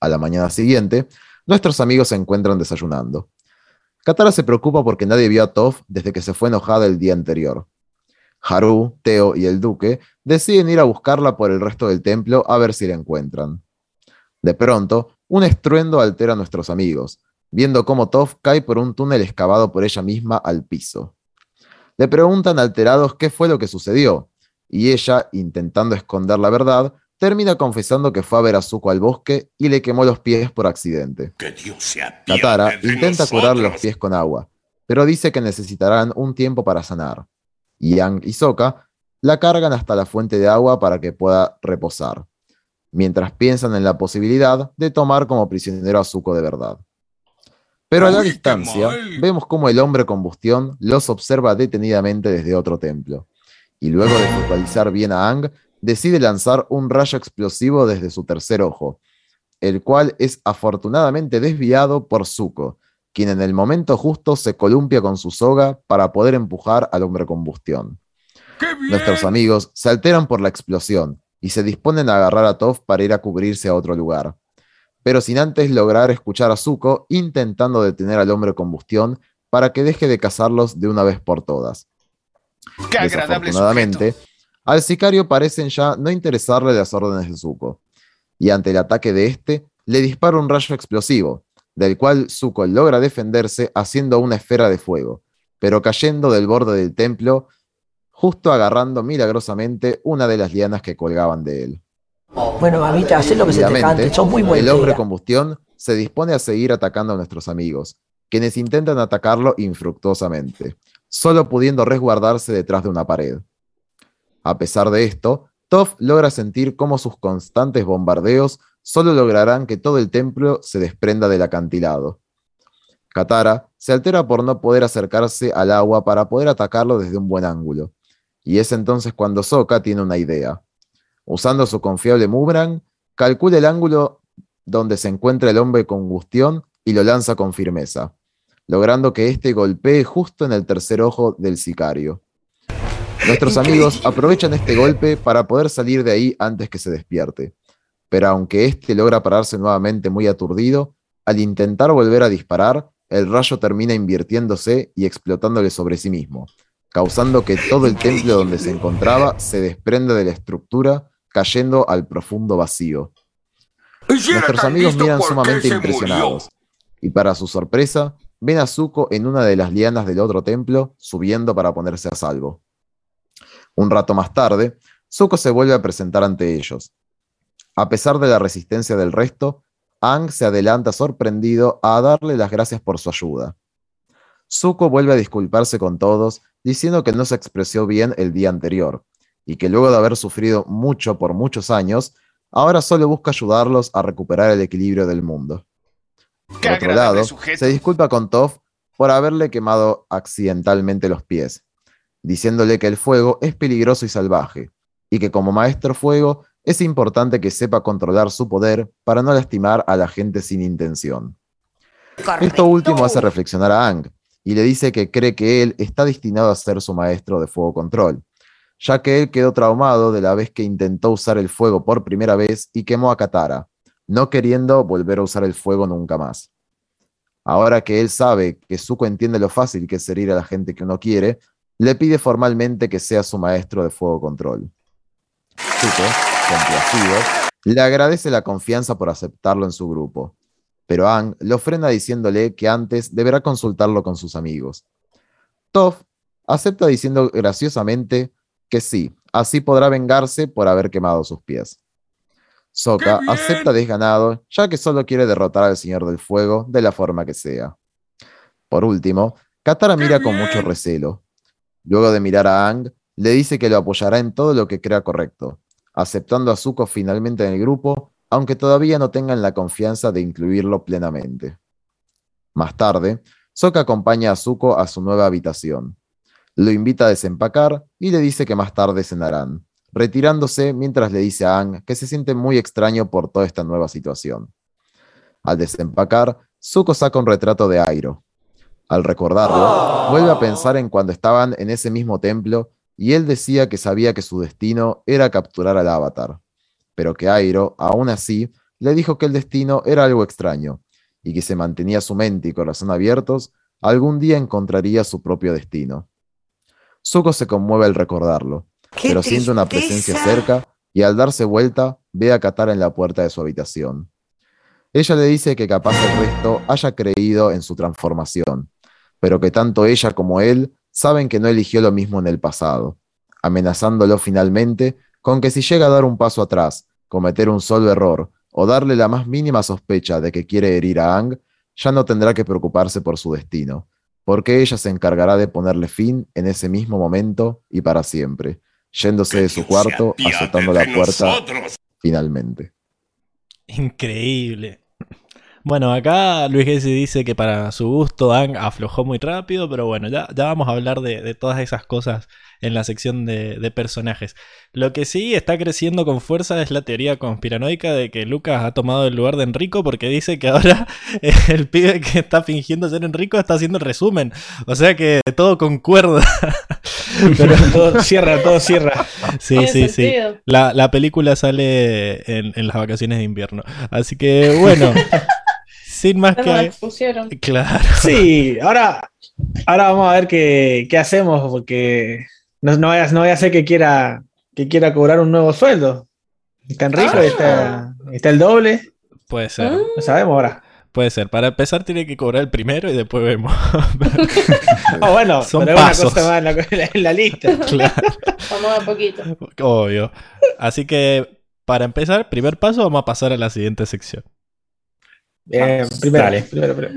A la mañana siguiente, nuestros amigos se encuentran desayunando. Katara se preocupa porque nadie vio a Toph desde que se fue enojada el día anterior. Haru, Teo y el duque deciden ir a buscarla por el resto del templo a ver si la encuentran. De pronto, un estruendo altera a nuestros amigos, viendo cómo Toph cae por un túnel excavado por ella misma al piso. Le preguntan alterados qué fue lo que sucedió, y ella, intentando esconder la verdad, termina confesando que fue a ver a Zuko al bosque y le quemó los pies por accidente. Que Dios se Katara intenta curar los pies con agua, pero dice que necesitarán un tiempo para sanar. Yang y Sokka la cargan hasta la fuente de agua para que pueda reposar, mientras piensan en la posibilidad de tomar como prisionero a Zuko de verdad. Pero a la distancia, vemos cómo el hombre combustión los observa detenidamente desde otro templo, y luego de focalizar bien a Ang, decide lanzar un rayo explosivo desde su tercer ojo, el cual es afortunadamente desviado por Zuko, quien en el momento justo se columpia con su soga para poder empujar al hombre combustión. Nuestros amigos se alteran por la explosión y se disponen a agarrar a Toph para ir a cubrirse a otro lugar, pero sin antes lograr escuchar a Zuko intentando detener al hombre combustión para que deje de cazarlos de una vez por todas. ¡Qué agradable Desafortunadamente, al sicario parecen ya no interesarle las órdenes de Zuko, y ante el ataque de este, le dispara un rayo explosivo, del cual Zuko logra defenderse haciendo una esfera de fuego, pero cayendo del borde del templo, justo agarrando milagrosamente una de las lianas que colgaban de él. Bueno, mamita, haz lo que se te cante, sos muy el hombre combustión se dispone a seguir atacando a nuestros amigos, quienes intentan atacarlo infructuosamente, solo pudiendo resguardarse detrás de una pared. A pesar de esto, Toph logra sentir cómo sus constantes bombardeos solo lograrán que todo el templo se desprenda del acantilado. Katara se altera por no poder acercarse al agua para poder atacarlo desde un buen ángulo, y es entonces cuando Sokka tiene una idea. Usando su confiable Mubran, calcula el ángulo donde se encuentra el hombre con combustión y lo lanza con firmeza, logrando que éste golpee justo en el tercer ojo del sicario. Nuestros amigos aprovechan este golpe para poder salir de ahí antes que se despierte. Pero aunque este logra pararse nuevamente muy aturdido, al intentar volver a disparar, el rayo termina invirtiéndose y explotándole sobre sí mismo, causando que todo el templo donde se encontraba se desprenda de la estructura, cayendo al profundo vacío. Nuestros amigos miran sumamente impresionados, y para su sorpresa, ven a Zuko en una de las lianas del otro templo, subiendo para ponerse a salvo. Un rato más tarde, Zuko se vuelve a presentar ante ellos. A pesar de la resistencia del resto, Ang se adelanta sorprendido a darle las gracias por su ayuda. Zuko vuelve a disculparse con todos, diciendo que no se expresó bien el día anterior, y que luego de haber sufrido mucho por muchos años, ahora solo busca ayudarlos a recuperar el equilibrio del mundo. Qué Por otro lado, sujeto. se disculpa con Toph por haberle quemado accidentalmente los pies, diciéndole que el fuego es peligroso y salvaje, y que como maestro fuego es importante que sepa controlar su poder para no lastimar a la gente sin intención. Esto último hace reflexionar a Ang, y le dice que cree que él está destinado a ser su maestro de fuego control, ya que él quedó traumado de la vez que intentó usar el fuego por primera vez y quemó a Katara, no queriendo volver a usar el fuego nunca más. Ahora que él sabe que Zuko entiende lo fácil que es herir a la gente que uno quiere, le pide formalmente que sea su maestro de fuego control. Zuko, complacido, le agradece la confianza por aceptarlo en su grupo, pero Aang lo frena diciéndole que antes deberá consultarlo con sus amigos. Toph acepta diciendo graciosamente que sí, así podrá vengarse por haber quemado sus pies. Sokka ¡Qué bien! acepta desganado, ya que solo quiere derrotar al Señor del Fuego de la forma que sea. Por último, Katara ¡Qué mira con mucho recelo. Luego de mirar a Aang, le dice que lo apoyará en todo lo que crea correcto, aceptando a Zuko finalmente en el grupo, aunque todavía no tengan la confianza de incluirlo plenamente. Más tarde, Sokka acompaña a Zuko a su nueva habitación. Lo invita a desempacar y le dice que más tarde cenarán, retirándose mientras le dice a Aang que se siente muy extraño por toda esta nueva situación. Al desempacar, Zuko saca un retrato de Airo. Al recordarlo, vuelve a pensar en cuando estaban en ese mismo templo y él decía que sabía que su destino era capturar al avatar, pero que Airo, aún así, le dijo que el destino era algo extraño y que si mantenía su mente y corazón abiertos, algún día encontraría su propio destino. Zuko se conmueve al recordarlo, ¡Qué pero siente una presencia cerca y al darse vuelta ve a Katara en la puerta de su habitación. Ella le dice que capaz el resto haya creído en su transformación, pero que tanto ella como él saben que no eligió lo mismo en el pasado, amenazándolo finalmente con que si llega a dar un paso atrás, cometer un solo error o darle la más mínima sospecha de que quiere herir a Ang, ya no tendrá que preocuparse por su destino, porque ella se encargará de ponerle fin en ese mismo momento y para siempre, yéndose de su cuarto, azotando la puerta finalmente. Increíble. Bueno, acá Luis Gessi dice que para su gusto Ang aflojó muy rápido, pero bueno, ya, ya vamos a hablar de, de todas esas cosas en la sección de, de personajes. Lo que sí está creciendo con fuerza es la teoría conspiranoica de que Lucas ha tomado el lugar de Enrico porque dice que ahora el pibe que está fingiendo ser Enrico está haciendo el resumen. O sea que todo concuerda. Pero todo cierra, todo cierra. Sí, Tiene sí, sí. La, la película sale en, en las vacaciones de invierno. Así que bueno, sin más que... Claro. Sí, ahora, ahora vamos a ver qué, qué hacemos, porque no, no, vaya, no vaya a ser que quiera, que quiera cobrar un nuevo sueldo. Está en rico, Ah. está, está el doble. Puede ser. No sabemos ahora. Puede ser. Para empezar tiene que cobrar el primero y después vemos. Ah, bueno, Son pero es una pasos. cosa más en la, en la- en la lista. claro. Vamos a poquito. Obvio. Así que para empezar, primer paso, vamos a pasar a la siguiente sección. Eh, primero, Dale. primero, primero.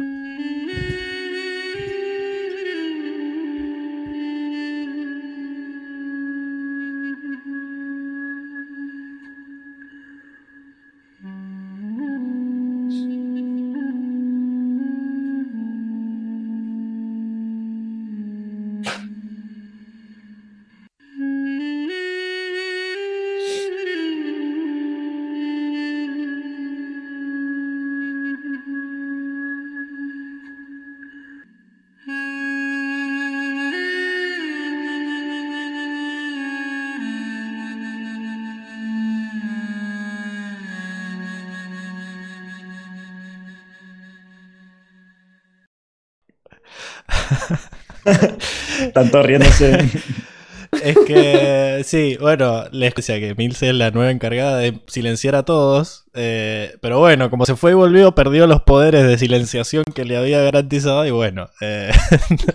Están todos riéndose. Es que, sí, bueno, les decía que Milce es la nueva encargada de silenciar a todos. eh, pero bueno, como se fue y volvió, perdió los poderes de silenciación que le había garantizado. Y bueno, eh,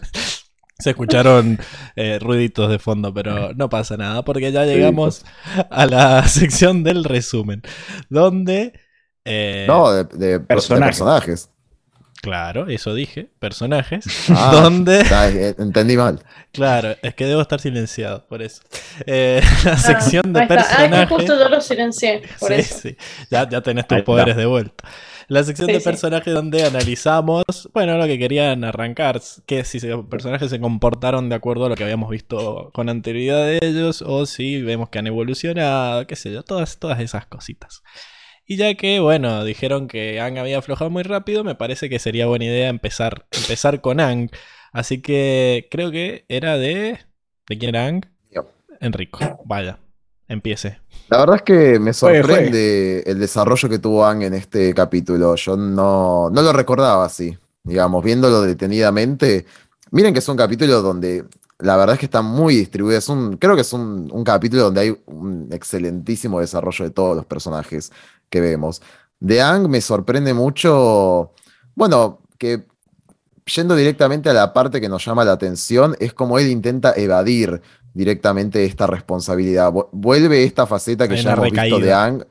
se escucharon eh, ruiditos de fondo, pero no pasa nada, porque ya llegamos a la sección del resumen. Donde. eh, No, de, de- de Personajes. Personajes. Claro, eso dije, personajes. Ah, donde. eh, entendí mal. Claro, es que debo estar silenciado, por eso. Eh, la sección de Ahí está. Ah, que personajes. justo yo lo silencié, por sí, eso. sí. Ya, ya tenés tus poderes de vuelta. La sección Sí, de sí. personajes donde analizamos, bueno, lo que querían arrancar, que si los personajes se comportaron de acuerdo a lo que habíamos visto con anterioridad de ellos, o si vemos que han evolucionado, qué sé yo, todas, todas esas cositas. Y ya que, bueno, dijeron que Ang había aflojado muy rápido, me parece que sería buena idea empezar, empezar con Ang. Así que creo que era de... ¿De quién era Ang? Yo. Enrico. Vaya, empiece. La verdad es que me sorprende el desarrollo que tuvo Ang en este capítulo. Yo no, no lo recordaba así, digamos, viéndolo detenidamente. Miren que es un capítulo donde la verdad es que está muy distribuido. Es un, creo que es un, un capítulo donde hay un excelentísimo desarrollo de todos los personajes que vemos. De Ang me sorprende mucho, bueno, que yendo directamente a la parte que nos llama la atención, es como él intenta evadir directamente esta responsabilidad. Vu- Vuelve esta faceta que Hay ya hemos visto de recaída. Ang.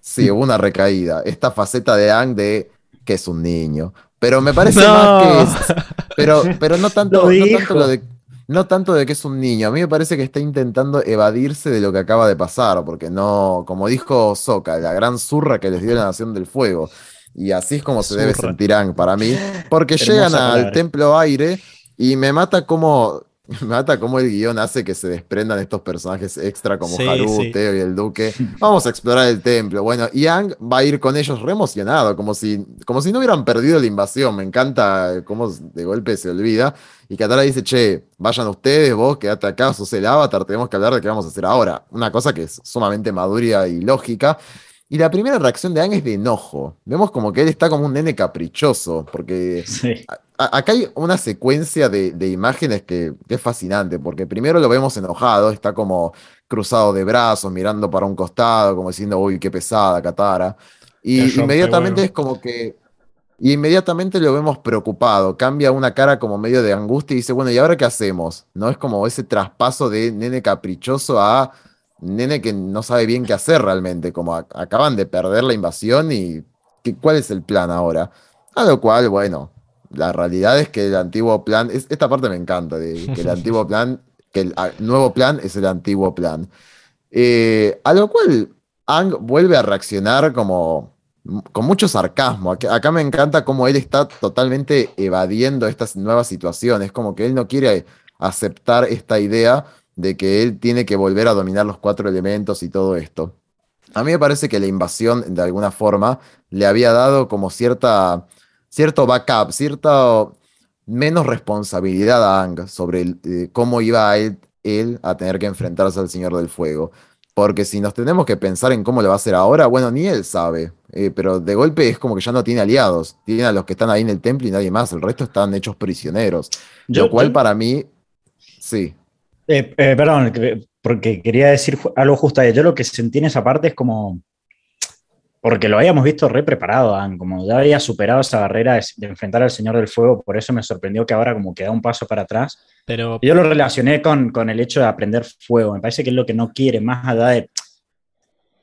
Sí, hubo una recaída. Esta faceta de Ang de que es un niño. Pero me parece No. más que es. Pero, pero no tanto, Lo no tanto lo de. No tanto de que es un niño, a mí me parece que está intentando evadirse de lo que acaba de pasar, porque no, como dijo Soka, la gran zurra que les dio la Nación del Fuego. Y así es como se debe sentir Ang para mí, porque Hermosa llegan al palabra. Templo Aire y me mata como, mata como el guion hace que se desprendan estos personajes extra como Sí, Haru, sí. Teo y el Duque. Vamos a explorar el templo. Bueno, y Ang va a ir con ellos re emocionado, como si, como si no hubieran perdido la invasión. Me encanta cómo de golpe se olvida. Y Katara dice, che, vayan ustedes, vos quedate acá, sos el avatar, tenemos que hablar de qué vamos a hacer ahora. Una cosa que es sumamente madura y lógica. Y la primera reacción de Ang es de enojo. Vemos como que él está como un nene caprichoso, porque Sí. Acá hay una secuencia de, de imágenes que, que es fascinante, porque primero lo vemos enojado, está como cruzado de brazos, mirando para un costado, como diciendo, uy, qué pesada, Katara. Y inmediatamente es como que. Y inmediatamente lo vemos preocupado, cambia una cara como medio de angustia y dice, bueno, ¿y ahora qué hacemos? No es como ese traspaso de nene caprichoso a nene que no sabe bien qué hacer realmente, como acaban de perder la invasión y ¿qué- ¿cuál es el plan ahora? A lo cual, bueno, la realidad es que el antiguo plan, es- esta parte me encanta, de que el antiguo plan, que el a- nuevo plan es el antiguo plan. Eh, a lo cual Ang vuelve a reaccionar como con mucho sarcasmo. Acá, acá me encanta cómo él está totalmente evadiendo estas nuevas situaciones, como que él no quiere aceptar esta idea de que él tiene que volver a dominar los cuatro elementos y todo esto. A mí me parece que la invasión, de alguna forma, le había dado como cierta, cierto backup, cierta menos responsabilidad a Ang sobre el, eh, cómo iba a él, él a tener que enfrentarse al Señor del Fuego. Porque si nos tenemos que pensar en cómo lo va a hacer ahora, bueno, ni él sabe. eh, pero de golpe es como que ya no tiene aliados. Tiene a los que están ahí en el templo y nadie más. El resto están hechos prisioneros. Yo- lo cual yo- para mí, sí. Eh, eh, perdón, que- porque quería decir algo justo ahí. Yo lo que sentí en esa parte es como. Porque lo habíamos visto re preparado, Dan, como ya había superado esa barrera de, de enfrentar al Señor del Fuego, por eso me sorprendió que ahora como que da un paso para atrás. Pero Yo lo relacioné con, con el hecho de aprender fuego. Me parece que es lo que no quiere, más allá de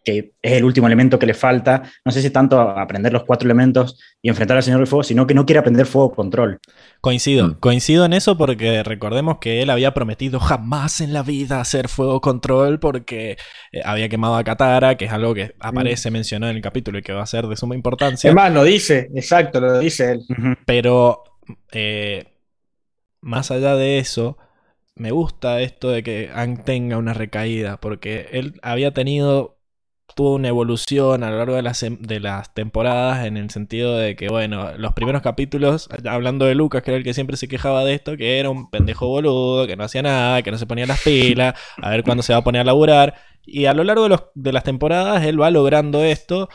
que es el último elemento que le falta. No sé si tanto aprender los cuatro elementos y enfrentar al Señor del Fuego, sino que no quiere aprender fuego control. Coincido, Mm. coincido en eso porque recordemos que él había prometido jamás en la vida hacer fuego control porque eh, había quemado a Katara, que es algo que aparece mencionado en el capítulo y que va a ser de suma importancia. Es más, lo dice, exacto, lo dice él. Pero eh, más allá de eso, me gusta esto de que Ang tenga una recaída, porque él había tenido, tuvo una evolución a lo largo de las, de las temporadas en el sentido de que, bueno, los primeros capítulos, hablando de Lucas, que era el que siempre se quejaba de esto, que era un pendejo boludo, que no hacía nada, que no se ponía las pilas, a ver cuándo se va a poner a laburar. Y a lo largo de, los- de las temporadas él va logrando esto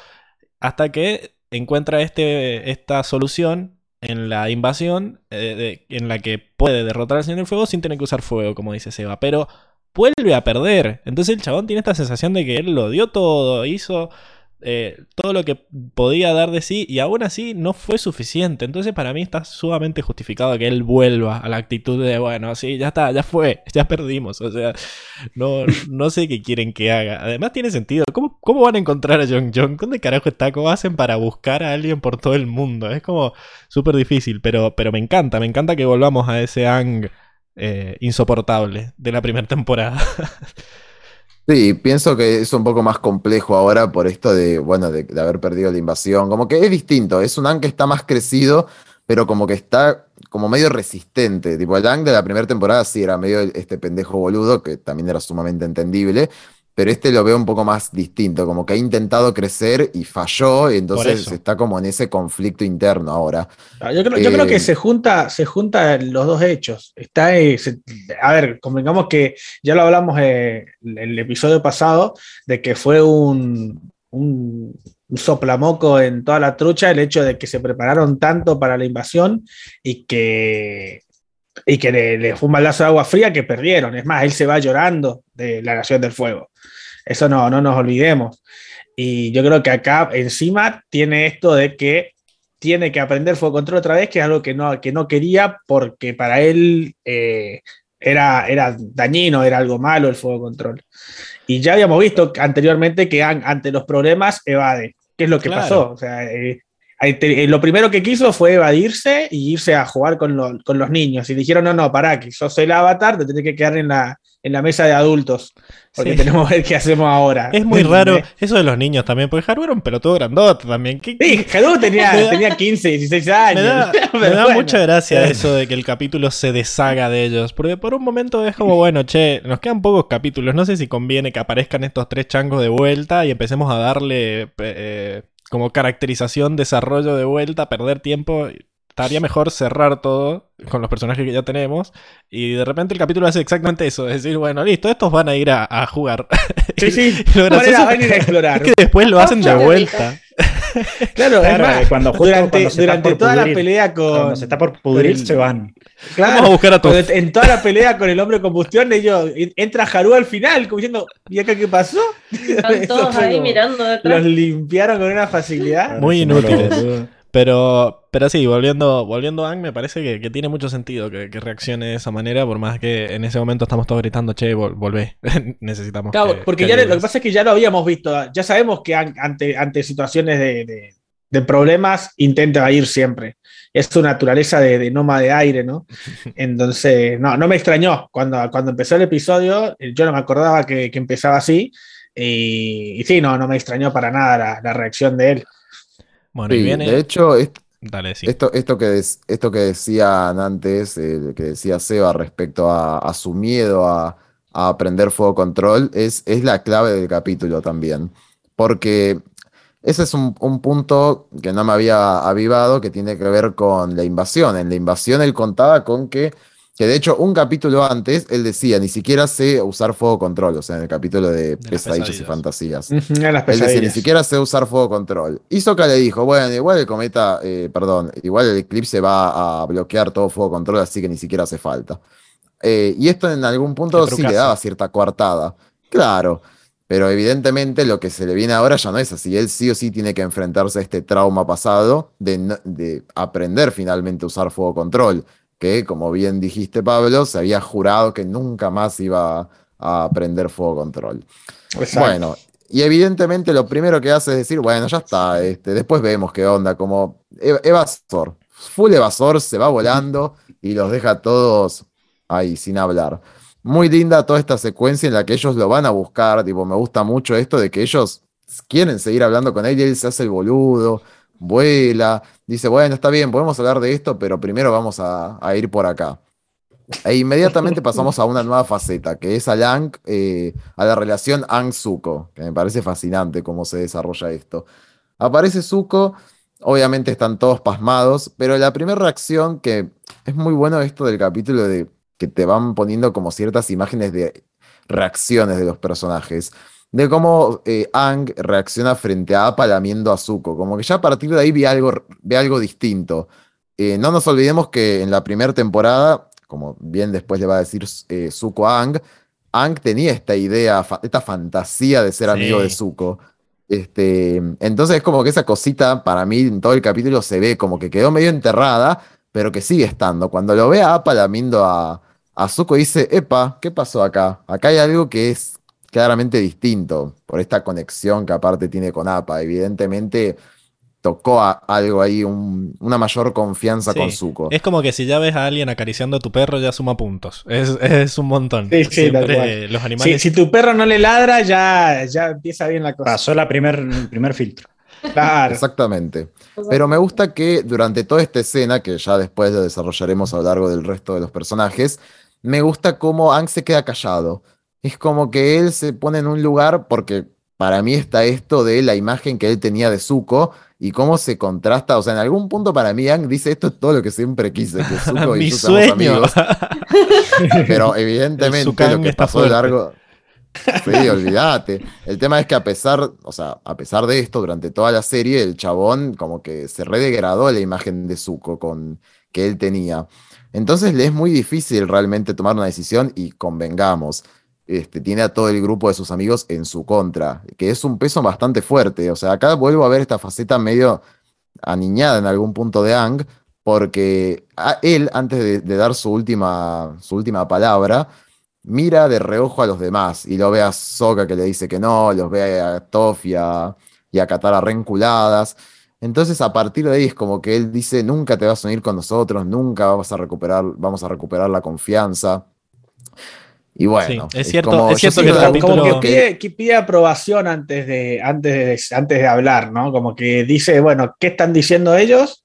hasta que encuentra este, esta solución en la invasión eh, en la que puede derrotar al Señor del Fuego sin tener que usar fuego, como dice Seba. Pero vuelve a perder. Entonces el chabón tiene esta sensación de que él lo dio todo, hizo eh, todo lo que podía dar de sí y aún así no fue suficiente. Entonces para mí está sumamente justificado que él vuelva a la actitud de, bueno, sí, ya está, ya fue, ya perdimos. O sea, no, no sé qué quieren que haga. Además tiene sentido. ¿Cómo, cómo van a encontrar a John John? ¿Dónde carajo está? ¿Cómo hacen para buscar a alguien por todo el mundo? Es como súper difícil, pero, pero me encanta, me encanta que volvamos a ese Ang eh, insoportable de la primera temporada. Sí, pienso que es un poco más complejo ahora por esto de, bueno, de, haber perdido la invasión. Como que es distinto, es un Ang que está más crecido, pero como que está como medio resistente. Tipo, el Ang de la primera temporada sí era medio este pendejo boludo, que también era sumamente entendible, pero este lo veo un poco más distinto, como que ha intentado crecer y falló, y entonces está como en ese conflicto interno ahora. Ah, Yo creo, yo creo Eh, que se junta, se juntan los dos hechos. Está, eh, se- a ver, convengamos que ya lo hablamos eh, en el episodio pasado, de que fue un, un, un soplamoco en toda la trucha el hecho de que se prepararon tanto para la invasión y que, y que le, le fue un baldazo de agua fría que perdieron. Es más, él se va llorando de la Nación del Fuego. Eso no, no nos olvidemos. Y yo creo que acá encima tiene esto de que tiene que aprender fuego control otra vez, que es algo que no, que no quería porque para él eh, era, era dañino, era algo malo el fuego control. Y ya habíamos visto anteriormente que an- ante los problemas evade, que es lo que Claro. pasó. O sea, eh, eh, lo primero que quiso fue evadirse y irse a jugar con, lo- con los niños. Y dijeron, no, no, pará, que sos el avatar, te tenés que quedar en la, en la mesa de adultos, porque Sí. tenemos que ver qué hacemos ahora. Es muy raro eso de los niños también, porque Haru era un pelotudo grandote también. ¿Qué- Sí, Haru tenía, Me da- tenía 15, 16 Me años. da, me da bueno. mucha gracia eso de que el capítulo se deshaga de ellos. Porque por un momento es como, bueno, che, nos quedan pocos capítulos. No sé si conviene que aparezcan estos tres changos de vuelta y empecemos a darle eh, como caracterización, desarrollo de vuelta, perder tiempo. Estaría mejor cerrar todo con los personajes que ya tenemos. Y de repente el capítulo hace exactamente eso. Es decir, bueno, listo, estos van a ir a, a jugar. Sí, sí. Lo Van a ir a- gracioso van a ir a explorar. es que después lo hacen de vuelta. Claro, es Claro, más, eh, cuando justo durante, cuando se está durante por toda la pudrir, pelea con. Cuando se está por pudrir, el- se van. Claro, Vamos a buscar a todos. en toda la pelea con el hombre combustión, ellos entra Haru al final, como diciendo, ¿y acá qué pasó? Están todos ahí como- mirando Los detrás. limpiaron con una facilidad. Muy inútiles. Pero, pero sí, volviendo, volviendo a Ang, me parece que, que tiene mucho sentido que, que reaccione de esa manera, por más que en ese momento estamos todos gritando, che, vol- volvé, necesitamos. Claro, que- porque que ya lo que ayudes". pasa es que ya lo habíamos visto, ya sabemos que an- ante, ante situaciones de, de- de problemas intenta ir siempre. Es su naturaleza de, de nómada de aire, ¿no? Entonces, no, no me extrañó. Cuando, cuando empezó el episodio, yo no me acordaba que, que empezaba así. Y, y sí, no, no me extrañó para nada la, la reacción de él. Bueno, y viene. de hecho, es- Dale, sí. Esto, esto, que des- esto que decían antes, eh, que decía Seba respecto a, a su miedo a, a aprender fuego control, es, es la clave del capítulo también. Porque ese es un, un punto que no me había avivado, que tiene que ver con la invasión. En la invasión él contaba con que, que de hecho, un capítulo antes, él decía, ni siquiera sé usar fuego control, o sea, en el capítulo de, las pesadillas y fantasías. Las Él decía, ni siquiera sé usar fuego control. Hisoka le dijo, bueno, igual el cometa, eh, perdón, igual el eclipse va a bloquear todo fuego control, así que ni siquiera hace falta. Eh, y esto en algún punto sí le daba cierta coartada. Claro, pero evidentemente lo que se le viene ahora ya no es así. Él sí o sí tiene que enfrentarse a este trauma pasado de, no- de aprender finalmente a usar fuego control, que como bien dijiste Pablo, se había jurado que nunca más iba a aprender fuego control. Exacto. Bueno, y evidentemente lo primero que hace es decir, bueno, ya está, este, después vemos qué onda, como ev- evasor, full evasor, se va volando y los deja todos ahí sin hablar. Muy linda toda esta secuencia en la que ellos lo van a buscar, tipo, me gusta mucho esto de que ellos quieren seguir hablando con él y él se hace el boludo, vuela, dice, bueno, está bien, podemos hablar de esto, pero primero vamos a, a ir por acá. E inmediatamente pasamos a una nueva faceta, que es a Lang, eh, a la relación Ang-Zuko, que me parece fascinante cómo se desarrolla esto. Aparece Zuko, obviamente están todos pasmados, pero la primera reacción, que es muy bueno esto del capítulo de que te van poniendo como ciertas imágenes de reacciones de los personajes, de cómo eh, Ang reacciona frente a Appa lamiendo a Zuko, como que ya a partir de ahí ve algo, ve algo distinto. eh, no nos olvidemos que en la primera temporada, como bien después le va a decir eh, Zuko a Ang, Ang tenía esta idea, fa- esta fantasía de ser Sí. amigo de Zuko. Este, entonces es como que esa cosita para mí en todo el capítulo se ve como que quedó medio enterrada, pero que sigue estando. Cuando lo ve a Appa lamiendo a, a Zuko dice, epa, ¿qué pasó acá? Acá hay algo que es claramente distinto por esta conexión que aparte tiene con Appa. Evidentemente tocó a- algo ahí, un- una mayor confianza Sí. con Zuko. Es como que si ya ves a alguien acariciando a tu perro, ya suma puntos. Es, es un montón. Sí, sí, Siempre los Si, animales. si tu perro no le ladra, ya, ya empieza bien la cosa. Pasó la primer, el primer filtro. Claro. Exactamente. Pero me gusta que durante toda esta escena, que ya después lo desarrollaremos a lo largo del resto de los personajes, me gusta cómo Ang se queda callado. Es como que él se pone en un lugar, porque para mí está esto de la imagen que él tenía de Zuko y cómo se contrasta. O sea, en algún punto para mí Ang dice esto es todo lo que siempre quise, que Zuko y seamos sueño. amigos. Pero evidentemente lo que pasó fuerte. largo. Sí, olvídate. El tema es que a pesar, o sea, a pesar de esto, durante toda la serie, el chabón como que se redegradó la imagen de Zuko con, que él tenía. Entonces le es muy difícil realmente tomar una decisión y convengamos. Este, tiene a todo el grupo de sus amigos en su contra, que es un peso bastante fuerte. O sea, acá vuelvo a ver esta faceta medio aniñada en algún punto de Ang, porque él, antes de, dar su última, su última palabra, mira de reojo a los demás y lo ve a Sokka que le dice que no, los ve a Toph y a, y a Katara renculadas. Entonces, a partir de ahí es como que él dice, nunca te vas a unir con nosotros, nunca vamos a recuperar, vamos a recuperar la confianza. Y bueno, Sí, es cierto- como- es cierto que el capítulo- Como que que- pide, que pide aprobación antes de, antes, de, antes de hablar, ¿no? Como que dice, bueno, ¿qué están diciendo ellos?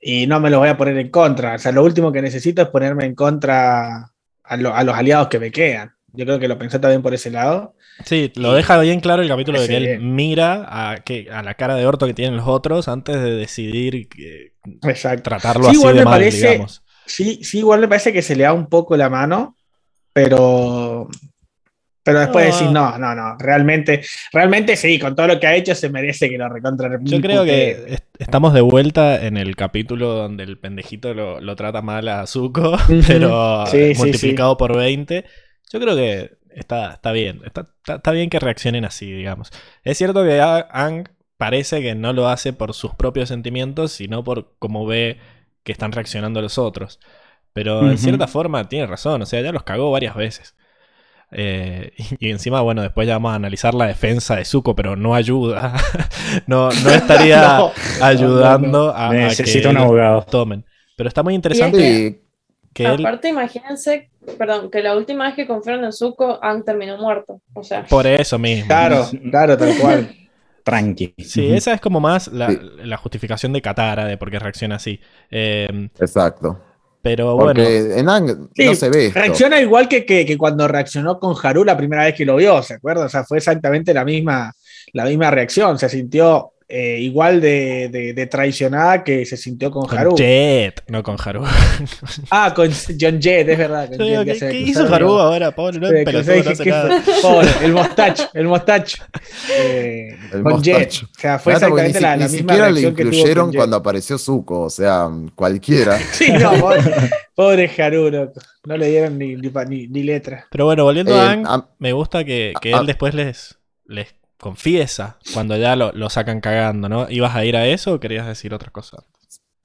Y no me los voy a poner en contra. O sea, lo último que necesito es ponerme en contra a, lo- a los aliados que me quedan. Yo creo que lo pensé también por ese lado. Sí, lo deja bien claro el capítulo de que él mira a, que, a la cara de orto que tienen los otros antes de decidir que- Exacto. tratarlo Sí, así igual de me mal, parece- digamos. Sí, sí, igual me parece que se le da un poco la mano, pero, pero después No. decís, no, no, no, realmente, realmente sí, con todo lo que ha hecho se merece que lo recontra. Yo creo que est- estamos de vuelta en el capítulo donde el pendejito lo, lo trata mal a Zuko, pero Sí, sí, multiplicado por 20. Yo creo que está, está bien. Está, está- está bien que reaccionen así, digamos. Es cierto que Ang parece que no lo hace por sus propios sentimientos, sino por cómo ve que están reaccionando los otros. Pero en cierta forma tiene razón, o sea, ya los cagó varias veces. Eh, y, y encima, bueno, después ya vamos a analizar la defensa de Zuko, pero no ayuda. no, no estaría No, ayudando a, a que Necesito un abogado. tomen. Pero está muy Y interesante que él, Aparte, imagínense, perdón, que la última vez que confiaron en Zuko, Han terminó muerto. O sea, por eso mismo. Claro, claro, tal cual. Tranqui. Sí, esa es como más la, Sí. la justificación de Katara de por qué reacciona así. Eh, exacto. pero Porque bueno, en Ang Sí, no se ve esto. Reacciona igual que, que, que cuando reaccionó con Haru la primera vez que lo vio, ¿se acuerda? O sea, fue exactamente la misma, la misma reacción. Se sintió eh, igual de, de- de traicionada que se sintió con con Haru. Jet, no con Haru. Ah, con John Jett, es verdad. con Jet, ¿Qué, hizo Haru ahora? Pobre, no, me pelotudo, no. Pobre, el mostacho, el mostacho. Eh, El con Jet. mostacho. O sea, fue exactamente ni, la, la ni misma siquiera que tuvo incluyeron Jet. cuando apareció Zuko, o sea, cualquiera. Sí, no, pobre, pobre Haru. No le dieron ni, ni, ni- ni letra. Pero bueno, volviendo Eh, a Ang, a- me gusta que, que a- él después les, les confiesa cuando ya lo, lo sacan cagando, ¿no? ¿Ibas a ir a eso o querías decir otra cosa?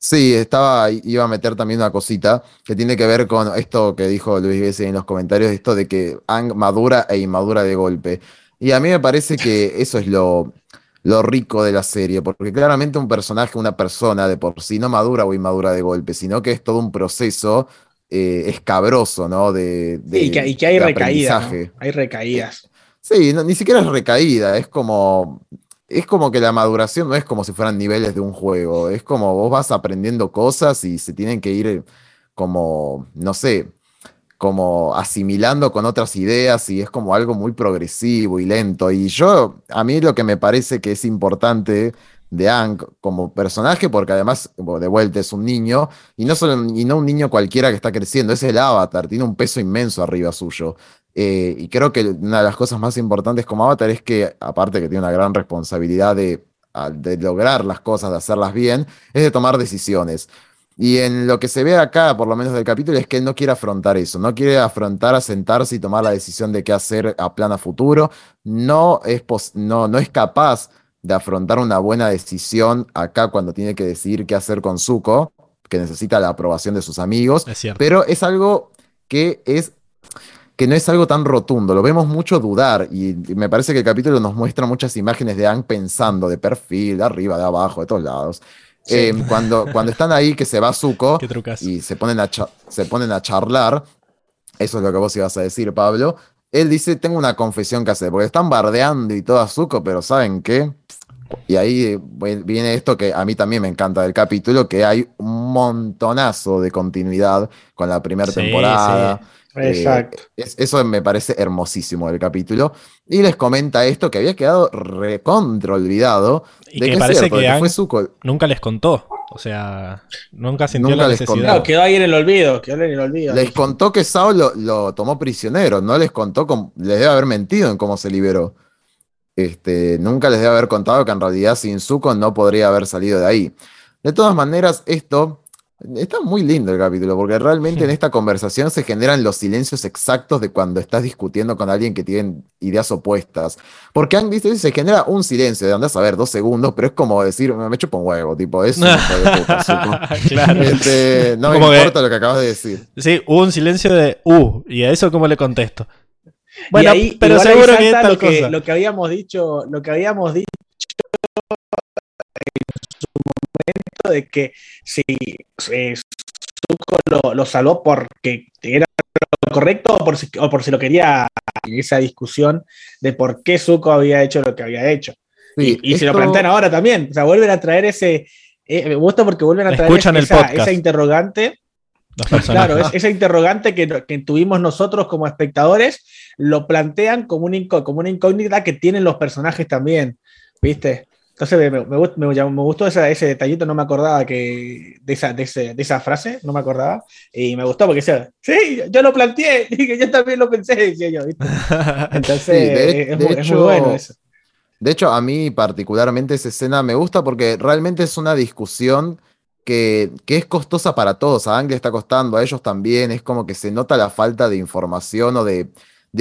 Sí, estaba, iba a meter también una cosita que tiene que ver con esto que dijo Luis Gessi en los comentarios, esto de que Ang madura e inmadura de golpe. Y a mí me parece que eso es lo, lo rico de la serie, porque claramente un personaje, una persona de por sí no madura o inmadura de golpe, sino que es todo un proceso eh, escabroso, ¿no? De, de- y, que, y que hay recaídas. Hay recaídas. Sí, ni siquiera es recaída, es como, es como que la maduración no es como si fueran niveles de un juego, es como vos vas aprendiendo cosas y se tienen que ir como, no sé, como asimilando con otras ideas y es como algo muy progresivo y lento. Y yo, a mí lo que me parece que es importante de Ang como personaje, porque además, de vuelta, es un niño, y no, solo, y no un niño cualquiera que está creciendo, es el avatar, tiene un peso inmenso arriba suyo. Eh, y creo que una de las cosas más importantes como avatar es que, aparte que tiene una gran responsabilidad de, lograr las cosas, de hacerlas bien, es de tomar decisiones. Y en lo que se ve acá, por lo menos del capítulo, es que él no quiere afrontar eso, no quiere afrontar a sentarse y tomar la decisión de qué hacer a plan a futuro, no es, no, no es capaz de afrontar una buena decisión acá cuando tiene que decidir qué hacer con Zuko, que necesita la aprobación de sus amigos, pero es algo que es que no es algo tan rotundo, lo vemos mucho dudar y me parece que el capítulo nos muestra muchas imágenes de Ang pensando de perfil, de arriba, de abajo, de todos lados. Eh, cuando, cuando están ahí que se va Zuko y se ponen, a se ponen a charlar, eso es lo que vos ibas a decir, Pablo, él dice, tengo una confesión que hacer, porque están bardeando y todo a Zuko, pero ¿saben qué? Y ahí viene esto que a mí también me encanta del capítulo, que hay un montonazo de continuidad con la primera temporada. Exacto. eso me parece hermosísimo del capítulo. Y les comenta esto que había quedado recontra olvidado. Y que, parece que, fue Zuko. nunca les contó. O sea, nunca sintió la necesidad. quedó ahí en el olvido, quedó en el olvido. Les contó que Sao lo, tomó prisionero, no les contó, les debe haber mentido en cómo se liberó. Este, nunca les debe haber contado que en realidad sin Zuko no podría haber salido de ahí. De todas maneras, esto Está muy lindo el capítulo, porque realmente en esta conversación se generan los silencios exactos de cuando estás discutiendo con alguien que tiene ideas opuestas. Porque han visto, se genera un silencio de andás a ver dos segundos, pero es como decir, me chupo un huevo, tipo, eso. claro. Este, no me importa lo que acabas de decir. Sí, hubo un silencio de, uh, y a eso cómo le contesto. Bueno, pero seguro que, lo que lo que habíamos dicho, lo que habíamos dicho de que si eh, Zuko lo, salvó porque era lo correcto o por, si, o por si lo quería esa discusión de por qué Zuko había hecho lo que había hecho. y, si lo plantean ahora también, o sea, vuelven a traer ese, eh, me gusta porque vuelven a traer esa, interrogante. Claro, esa interrogante que, tuvimos nosotros como espectadores, lo plantean como, un, como una incógnita que tienen los personajes también, ¿viste? Entonces me, me, gustó ese, detallito, no me acordaba que de, esa, de, esa frase, no me acordaba, y me gustó porque decía, sí, yo lo planteé, y yo también lo pensé, decía yo. Entonces es, muy bueno eso. De hecho, a mí particularmente esa escena me gusta porque realmente es una discusión que, es costosa para todos. A Ang le está costando, a ellos también. Es como que se nota la falta de información o de,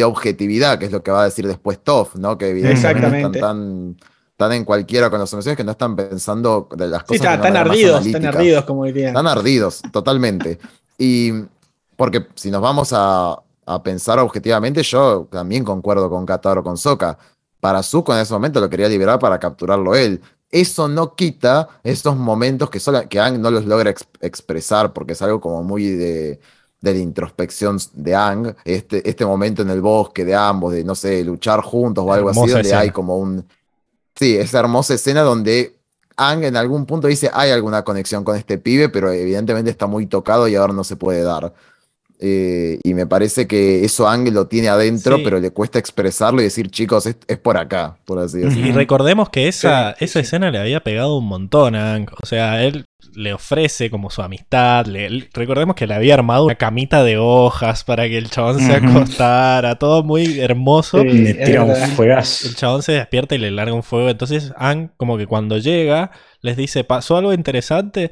objetividad, que es lo que va a decir después Toff, ¿no? Que evidentemente están tan están en cualquiera con las emociones que no están pensando de las cosas. Sí, están ardidos, están ardidos, como dirían. Están ardidos, totalmente. y porque si nos vamos a, pensar objetivamente, yo también concuerdo con Kataro, con Soka. Para Zuko en ese momento lo quería liberar para capturarlo él. Eso no quita esos momentos que, solo, que Ang no los logra expresar, porque es algo como muy de, de la introspección de Ang, este, este momento en el bosque de ambos, de no sé, luchar juntos o algo así, donde hay como un, Sí, esa hermosa escena donde Ang en algún punto dice hay alguna conexión con este pibe, pero evidentemente está muy tocado y ahora no se puede dar. Eh, y me parece que eso Ang lo tiene adentro, pero le cuesta expresarlo y decir, chicos, es, por acá, por así decirlo. Y recordemos que esa, esa escena le había pegado un montón a Ang. O sea, él le ofrece como su amistad. recordemos que le había armado una camita de hojas para que el chabón se acostara. Todo muy hermoso. le tira un El chabón se despierta y le larga un fuego. Entonces, Ang, como que cuando llega, les dice: ¿Pasó algo interesante?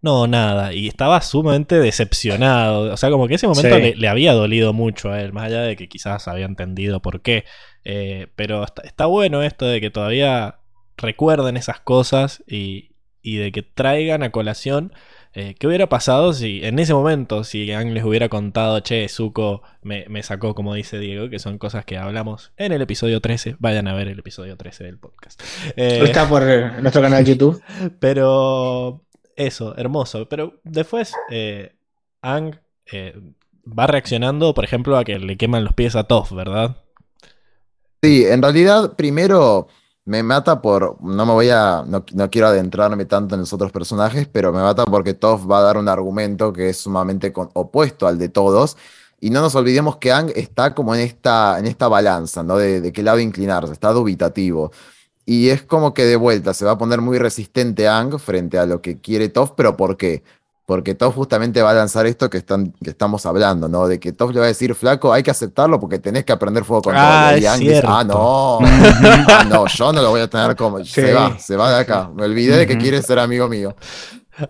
No, nada. Y estaba sumamente decepcionado. O sea, como que ese momento le, había dolido mucho a él, más allá de que quizás había entendido por qué. Eh, pero está, bueno esto de que todavía recuerden esas cosas y, de que traigan a colación eh, qué hubiera pasado si en ese momento, si Ang les hubiera contado, che, Zuko me, sacó, como dice Diego, que son cosas que hablamos en el episodio 13. Vayan a ver el episodio 13 del podcast. Está por nuestro canal de YouTube. Pero eso, hermoso. Pero después, eh, Ang eh, va reaccionando, por ejemplo, a que le queman los pies a Toph, ¿verdad? Sí, en realidad, primero me mata por. No me voy a. No, quiero adentrarme tanto en los otros personajes, pero me mata porque Toph va a dar un argumento que es sumamente opuesto al de todos. Y no nos olvidemos que Ang está como en esta, en esta balanza, ¿no? De, de qué lado inclinarse, está dubitativo. Y es como que de vuelta se va a poner muy resistente Ang frente a lo que quiere Toff, pero ¿por qué? Porque Toff justamente va a lanzar esto que, están, que estamos hablando, ¿no? De que Toff le va a decir, flaco, hay que aceptarlo porque tenés que aprender fuego con ah, y Ang dice, ah, no, ah, no, yo no lo voy a tener como. Se va, se va de acá. Me olvidé de que quiere ser amigo mío.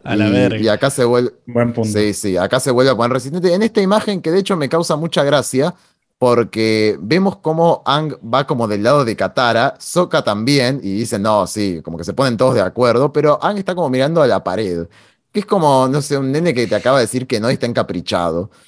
A la y, verga. y acá se vuelve. Buen punto. Sí, sí, acá se vuelve a poner resistente. En esta imagen que de hecho me causa mucha gracia, porque vemos cómo Ang va como del lado de Katara, Sokka también, y dicen, no, sí, como que se ponen todos de acuerdo, pero Ang está como mirando a la pared, que es como, no sé, un nene que te acaba de decir que no y está encaprichado.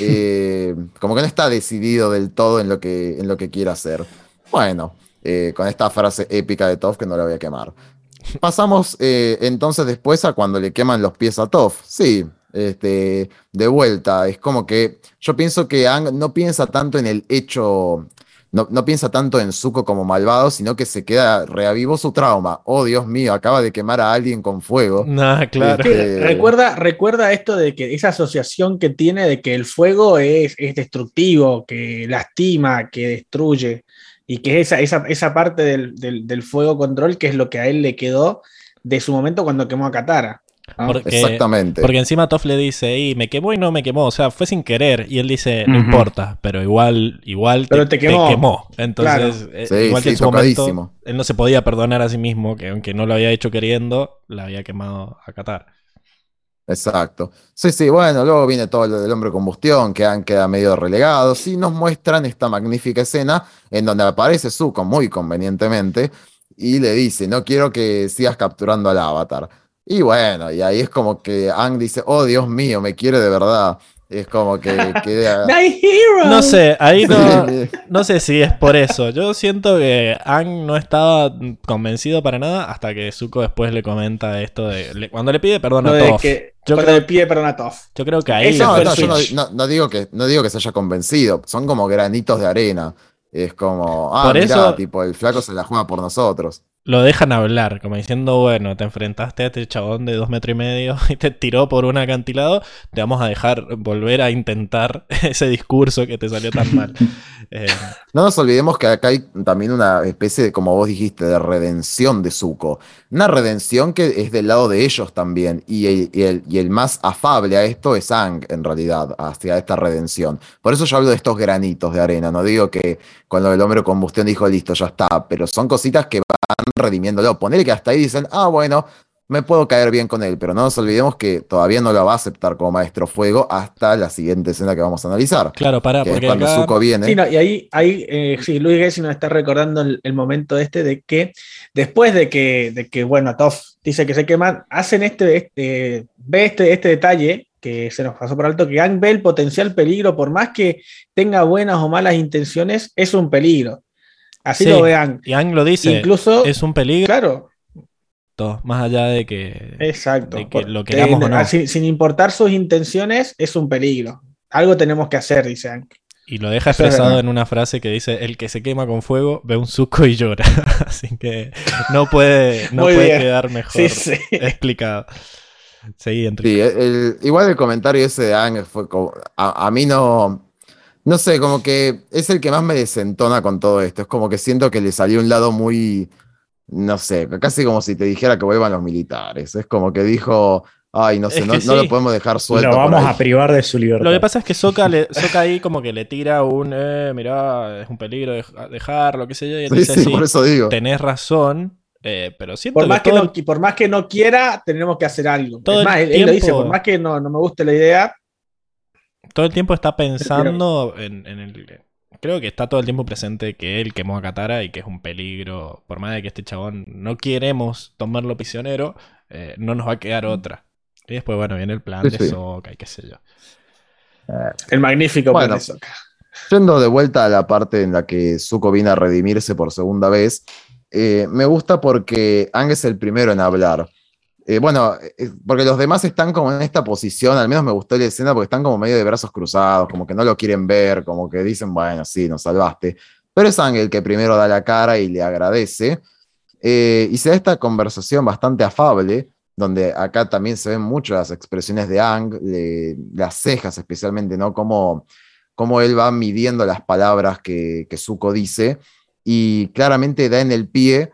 Eh, como que no está decidido del todo en lo que, en lo que quiere hacer. Bueno, eh, con esta frase épica de Toph que no la voy a quemar. Pasamos eh, entonces después a cuando le queman los pies a Toph. Sí, este, de vuelta. Es como que yo pienso que Ang no piensa tanto en el hecho, no, no piensa tanto en Zuko como malvado, sino que se queda, reavivó su trauma. Oh, Dios mío, acaba de quemar a alguien con fuego. Nah, claro. Este- recuerda, recuerda esto de que esa asociación que tiene de que el fuego es, es destructivo, que lastima, que destruye, y que esa, esa, esa parte del, del- del fuego control que es lo que a él le quedó de su momento cuando quemó a Katara. ¿No? Porque- Exactamente. Porque encima Toff le dice, y me quemó y no me quemó, o sea, fue sin querer. Y él dice, no importa, pero igual, igual Pero te quemó. Entonces, eh, Sí, igual que en su momento, él no se podía perdonar a sí mismo, que aunque no lo había hecho queriendo, la había quemado a Qatar. Exacto. Sí, sí, bueno, luego viene todo lo del hombre combustión, que han quedado medio relegados, y nos muestran esta magnífica escena en donde aparece Zuko muy convenientemente y le dice, no quiero que sigas capturando al avatar. Y bueno, y ahí es como que Ang dice, oh Dios mío, me quiere de verdad. Es como que queda... My hero. No sé, ahí no, no sé si es por eso. Yo siento que Ang no estaba convencido para nada hasta que Zuko después le comenta esto de... le- cuando le pide perdón a de Toph. que Yo cuando creo- le pide perdón a Toph. Yo creo que ahí... No, fue el no, yo no, switch. no- no digo que, no digo que se haya convencido, son como granitos de arena. Es como, ah, Por mirá, eso- tipo, el flaco se la juega por nosotros. Lo dejan hablar, como diciendo, bueno, te enfrentaste a este chabón de dos metros y medio y te tiró por un acantilado, te vamos a dejar volver a intentar ese discurso que te salió tan mal. Eh, No nos olvidemos que acá hay también una especie de, como vos dijiste, de redención de Zuko. Una redención que es del lado de ellos también. Y el, y el- y el más afable a esto es Ang, en realidad, hacia esta redención. Por eso yo hablo de estos granitos de arena. No digo que cuando el hombre combustión dijo listo, ya está. Pero son cositas que van redimiéndolo. Ponele que hasta ahí dicen, ah, bueno, me puedo caer bien con él. Pero no nos olvidemos que todavía no lo va a aceptar como maestro fuego hasta la siguiente escena que vamos a analizar. claro, para, Que porque cuando acá... Zuko viene. Sí, no, y ahí, ahí eh, sí, Luis Gessi nos está recordando el, el momento este de que después de que, de que bueno, Toff dice que se queman, hacen este, este ve este, este detalle que se nos pasó por alto, que Ang ve el potencial peligro, por más que tenga buenas o malas intenciones, es un peligro. Así Sí, lo ve Ang. Y Ang lo dice, Incluso, es un peligro, claro, más allá de que... exacto. de que lo queramos o no. sin, sin importar sus intenciones, es un peligro. Algo tenemos que hacer, dice Ang. Y lo deja expresado en una frase que dice, el que se quema con fuego ve un suco y llora. Así que no puede, no puede bien. quedar mejor Sí, sí. explicado. Seguí, Enrique. Sí, el- igual el comentario ese de Ang fue como, a, a mí no, no sé, como que es el que más me desentona con todo esto. Es como que siento que le salió un lado muy, no sé, casi como si te dijera que vuelvan los militares. Es como que dijo, ay, no sé, no, lo podemos dejar suelto. Lo vamos ahí". a privar de su libertad. Lo que pasa es que Soka, le, Sokka ahí como que le tira un, eh, mirá, es un peligro dej- dejarlo, qué sé yo, y él Sí, dice, sí, sí, por eso digo. tenés razón, eh, pero siento Por más, que todo no, por más que no quiera, tenemos que hacer algo. Todo es el más, él, él lo dice, por más que no, no me guste la idea, todo el tiempo está pensando en, en el... Creo que está todo el tiempo presente que él quemó a Katara y que es un peligro. Por más de que este chabón no queremos tomarlo prisionero, eh, no nos va a quedar otra. Y después, bueno, viene el plan Sí, de sí. Sokka y qué sé yo. el magnífico Bueno. plan de Sokka. Yendo de vuelta a la parte en la que Zuko viene a redimirse por segunda vez, eh, me gusta porque Ang es el primero en hablar. Eh, bueno, eh, porque los demás están como en esta posición, al menos me gustó la escena porque están como medio de brazos cruzados, como que no lo quieren ver, como que dicen, bueno, sí, nos salvaste. Pero es Ang el que primero da la cara y le agradece. Eh, y se da esta conversación bastante afable, donde acá también se ven mucho las expresiones de Ang, le- las cejas especialmente, ¿no? Como cómo él va midiendo las palabras que, que Zuko dice y claramente da en el pie,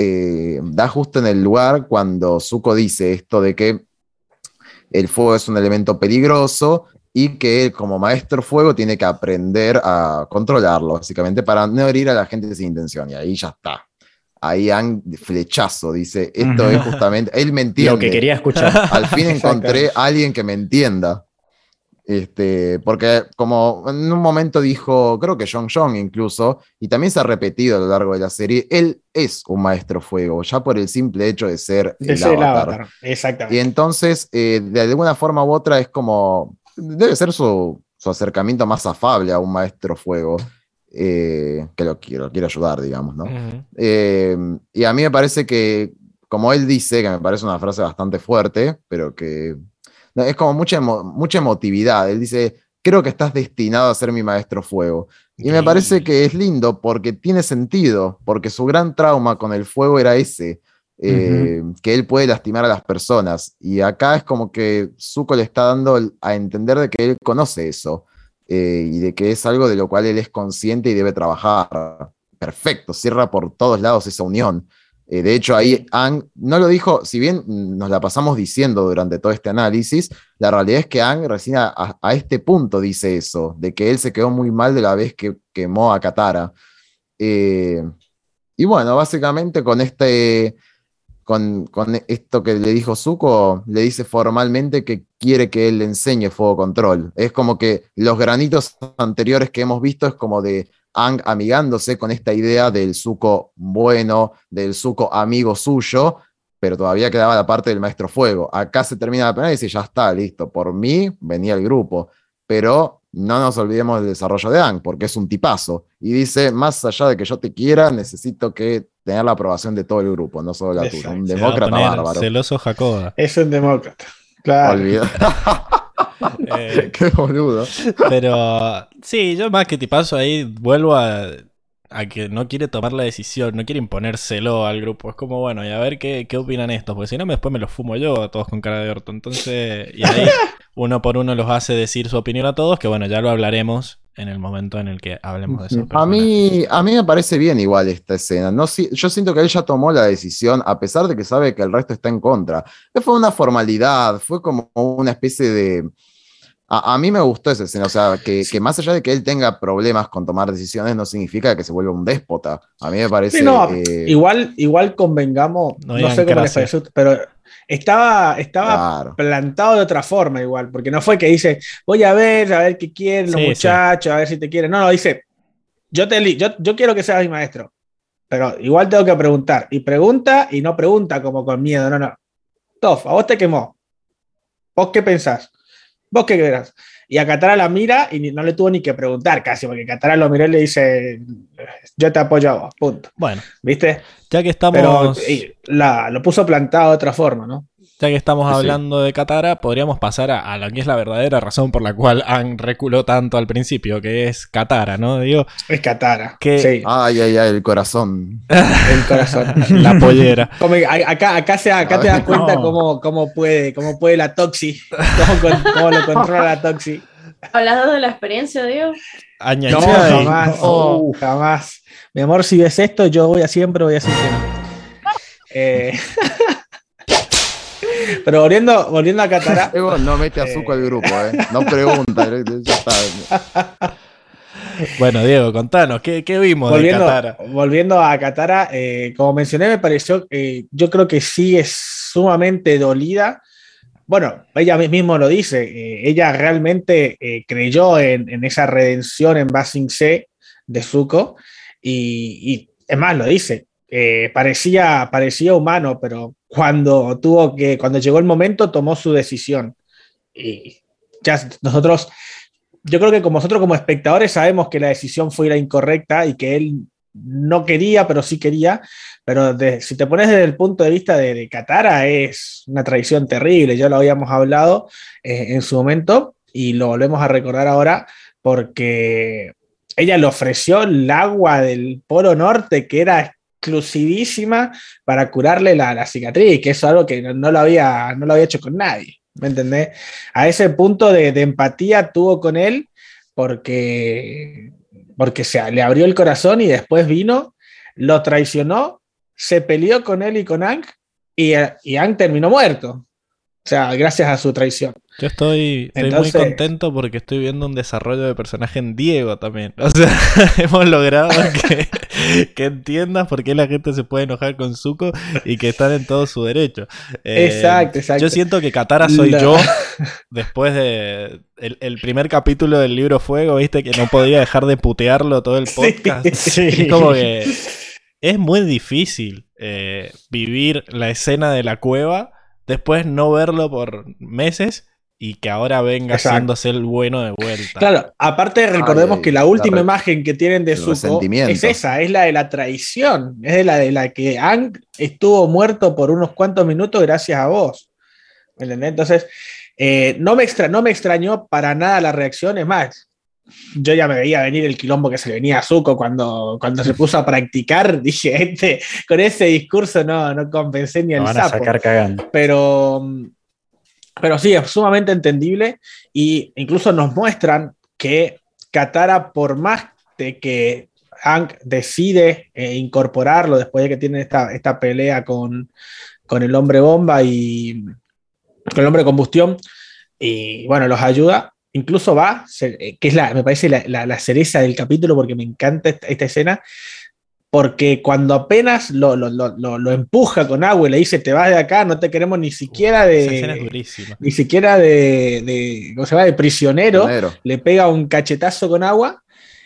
eh, da justo en el lugar cuando Zuko dice esto de que el fuego es un elemento peligroso y que él como maestro fuego tiene que aprender a controlarlo, básicamente, para no herir a la gente sin intención. Y ahí ya está. ahí Ang flechazo, dice, esto es justamente, él me entiende. Lo que quería escuchar. Al fin encontré a alguien que me entienda. Este, porque como en un momento dijo, creo que John John incluso, y también se ha repetido a lo largo de la serie, él es un maestro fuego, ya por el simple hecho de ser De el ser el avatar. avatar. Exactamente. Y entonces, eh, de alguna forma u otra, es como, debe ser su, su acercamiento más afable a un maestro fuego, eh, que lo quiero, quiero ayudar, digamos, ¿no? Eh, y a mí me parece que, como él dice, que me parece una frase bastante fuerte, pero que no, es como mucha, emo- mucha emotividad. Él dice, creo que estás destinado a ser mi maestro fuego. Y me parece que es lindo porque tiene sentido, porque su gran trauma con el fuego era ese, eh, que él puede lastimar a las personas. Y acá es como que Zuko le está dando a entender de que él conoce eso eh, y de que es algo de lo cual él es consciente y debe trabajar. Perfecto, cierra por todos lados esa unión. Eh, de hecho, ahí Ang no lo dijo, si bien nos la pasamos diciendo durante todo este análisis, la realidad es que Ang recién a, este punto dice eso, de que él se quedó muy mal de la vez que quemó a Katara. Eh, y bueno, básicamente con este, con, con esto que le dijo Zuko, le dice formalmente que quiere que él le enseñe fuego control. Es como que los granitos anteriores que hemos visto es como de Ang amigándose con esta idea del Zuko bueno, del Zuko amigo suyo, pero todavía quedaba la parte del maestro fuego. Acá se termina la pelea y dice, ya está, listo, por mí venía el grupo, pero no nos olvidemos del desarrollo de Ang, porque es un tipazo. Y dice, más allá de que yo te quiera, necesito que tener la aprobación de todo el grupo, no solo la tuya. Un demócrata bárbaro. Celoso Jacoba. Es un demócrata. Claro. Olvida. Eh, Qué boludo. pero sí, yo más que tipazo ahí vuelvo a, a que no quiere tomar la decisión, no quiere imponérselo al grupo. Es como, bueno, y a ver qué, qué opinan estos, porque si no, después me los fumo yo a todos con cara de orto. Entonces, y ahí uno por uno los hace decir su opinión a todos, que bueno, ya lo hablaremos en el momento en el que hablemos de eso. A mí, a mí me parece bien igual esta escena. No, si- yo siento que él ya tomó la decisión, a pesar de que sabe que el resto está en contra. Fue una formalidad, fue como una especie de... A, a mí me gustó esa escena, o sea, que, que más allá de que él tenga problemas con tomar decisiones, no significa que se vuelva un déspota. A mí me parece... Sí, no, eh, igual, igual convengamos, No no, sé cómo les pareció, pero estaba, estaba claro. plantado de otra forma igual, porque no fue que dice, voy a ver, a ver qué quieren los Sí, sí. muchachos, a ver si te quieren. No, no, dice, yo, te, yo, yo quiero que seas mi maestro, pero igual tengo que preguntar. Y pregunta y no pregunta como con miedo, no, no. Tof, a vos te quemó. ¿Vos qué pensás? ¿Vos qué querés? Y a Katara la mira y no le tuvo ni que preguntar casi, porque Katara lo miró y le dice, yo te apoyo a vos, punto. Bueno, ¿Viste? ya que Pero estamos, y la, lo puso plantado de otra forma, ¿no? Ya que estamos Sí, sí. hablando de Katara, podríamos pasar a, a la que es la verdadera razón por la cual Han reculó tanto al principio, que es Katara, ¿no? Digo, Es Katara. Que- Sí, Ay, ay, ay, el corazón. el corazón. la pollera. Como acá, acá, se, acá te das cuenta No. cómo, cómo, puede, cómo puede la Toxi, cómo, con- cómo lo controla la Toxi. Hablando de la experiencia, Diego. Aña- No, jamás, no. jamás. Mi amor, si ves esto, yo voy a siempre voy a decir que no. Eh, Pero volviendo, volviendo a Katara, Evo no mete a Zuko al grupo, ¿eh? No pregunta. eh, ya está. Bueno, Diego, contanos, ¿qué, qué vimos de volviendo, Katara? volviendo a Katara, eh, como mencioné, me pareció, eh, yo creo que sí es sumamente dolida. Bueno, ella mismo lo dice, eh, ella realmente eh, creyó en, en esa redención en Basing C de Zuko y, y es más, lo dice, eh, parecía, parecía humano, pero cuando tuvo que, cuando llegó el momento, tomó su decisión. Y ya nosotros, yo creo que como nosotros como espectadores sabemos que la decisión fue la incorrecta y que él no quería, pero sí quería. Pero de- si te pones desde el punto de vista de, de Katara, es una traición terrible. Ya lo habíamos hablado eh, en su momento y lo volvemos a recordar ahora porque ella le ofreció el agua del Polo Norte, que era exclusivísima para curarle la, la cicatriz, que eso es algo que no, no lo había, no lo había hecho con nadie. ¿Me entendés? A ese punto de, de empatía tuvo con él porque, porque se, le abrió el corazón y después vino, lo traicionó, se peleó con él y con Ang y, y Ang terminó muerto. O sea, gracias a su traición. Yo estoy, estoy Entonces- muy contento porque estoy viendo un desarrollo de personaje en Diego también. O sea, hemos logrado que, que entiendas por qué la gente se puede enojar con Zuko y que están en todo su derecho. Eh, Exacto, exacto. Yo siento que Katara soy yo después de el, el primer capítulo del libro Fuego, viste, que no podía dejar de putearlo todo el podcast. Sí. Es como que es muy difícil eh, vivir la escena de la cueva, después no verlo por meses y que ahora venga Exacto. haciéndose el bueno de vuelta. Claro, aparte recordemos Ay, que la última imagen que tienen de Zuko resentimiento. es esa, es la de la traición, es de la de la que Ang estuvo muerto por unos cuantos minutos gracias a vos. ¿Me entendés? Entonces, eh, no, me extra, no me extrañó para nada la reacción, es más, yo ya me veía venir el quilombo que se le venía a Zuko cuando, cuando se puso a practicar, dije, este, con ese discurso no, no compensé ni el van a sapo sacar cagando. pero, pero sí, es sumamente entendible y incluso nos muestran que Katara, por más de que Hank decide eh, incorporarlo después de que tiene esta, esta pelea con, con el hombre bomba y con el hombre combustión, y bueno, los ayuda, incluso va, eh, que es la, me parece la, la- la cereza del capítulo porque me encanta esta, esta escena, porque cuando apenas lo, lo- lo- lo- lo empuja con agua y le dice te vas de acá, no te queremos ni siquiera Esa escena es de durísima. ni siquiera de, de ¿cómo se llama? de prisionero, le pega un cachetazo con agua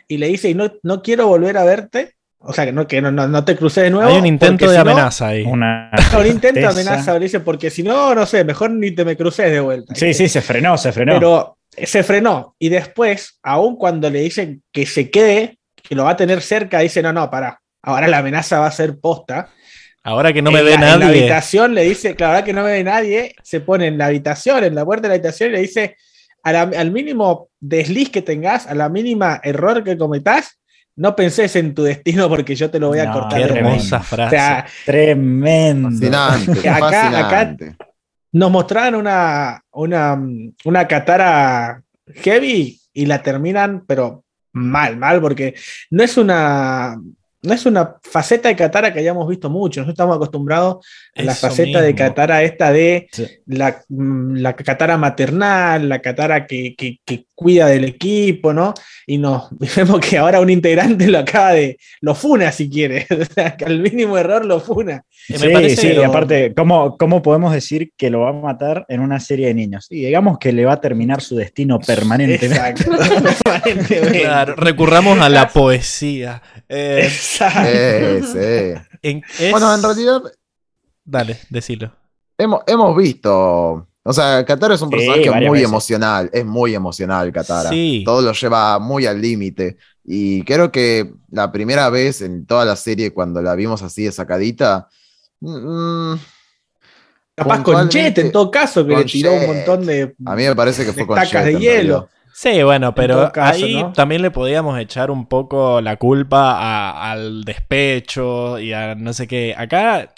y le dice y no, no quiero volver a verte, o sea que no, que no, no, no te cruces de nuevo. Hay un intento de si no- amenaza ahí. Una un intento de amenaza, le dice, porque si no, no sé, mejor ni te me cruces de vuelta. Sí, sí, se frenó, se frenó. Pero se frenó. Y después, aun cuando le dicen que se quede, que lo va a tener cerca, dice, no, no, pará. Ahora la amenaza va a ser posta. Ahora que no me en ve la, En la nadie. habitación le dice, claro, ahora que no me ve nadie, se pone en la habitación, en la puerta de la habitación y le dice, a la- al mínimo desliz que tengas, a la mínima error que cometas, no penses en tu destino porque yo te lo voy a No, cortar. Qué de tremendo. raíz". hermosa O frase. sea, Tremendo. Fascinante, Acá- fascinante. Nos mostraban una, una, una Katara heavy y la terminan, pero mal, mal, porque no es una. No es una faceta de Katara que hayamos visto mucho. Nosotros estamos acostumbrados a la Eso faceta de. Katara esta de Sí. la, mm, la Katara maternal, la Katara que, que- que cuida del equipo, ¿no? Y nos vemos que ahora un integrante lo acaba de. lo funa si quiere. O sea, que al mínimo error lo funa. Me Sí, parece- sí, y aparte, ¿cómo, ¿cómo podemos decir que lo va a matar en una serie de niños? Y digamos que le va a terminar su destino permanentemente. Exacto. Permanentemente. Claro, recurramos a la poesía. Eh, Exacto. Sí. en- es- Bueno, en realidad Dale, decilo. hemos, hemos visto. O sea, Katara es un personaje muy veces. emocional. Es muy emocional, Katara. Sí. Todo lo lleva muy al límite. Y creo que la primera vez en toda la serie, cuando la vimos así de sacadita. mm, Capaz con Jet, en todo caso, que le tiró un montón de. a mí me parece que fue con Estacas Jet, de hielo. Sí, bueno, pero caso, ahí ¿no? también le podíamos echar un poco la culpa a- al despecho y a no sé qué. Acá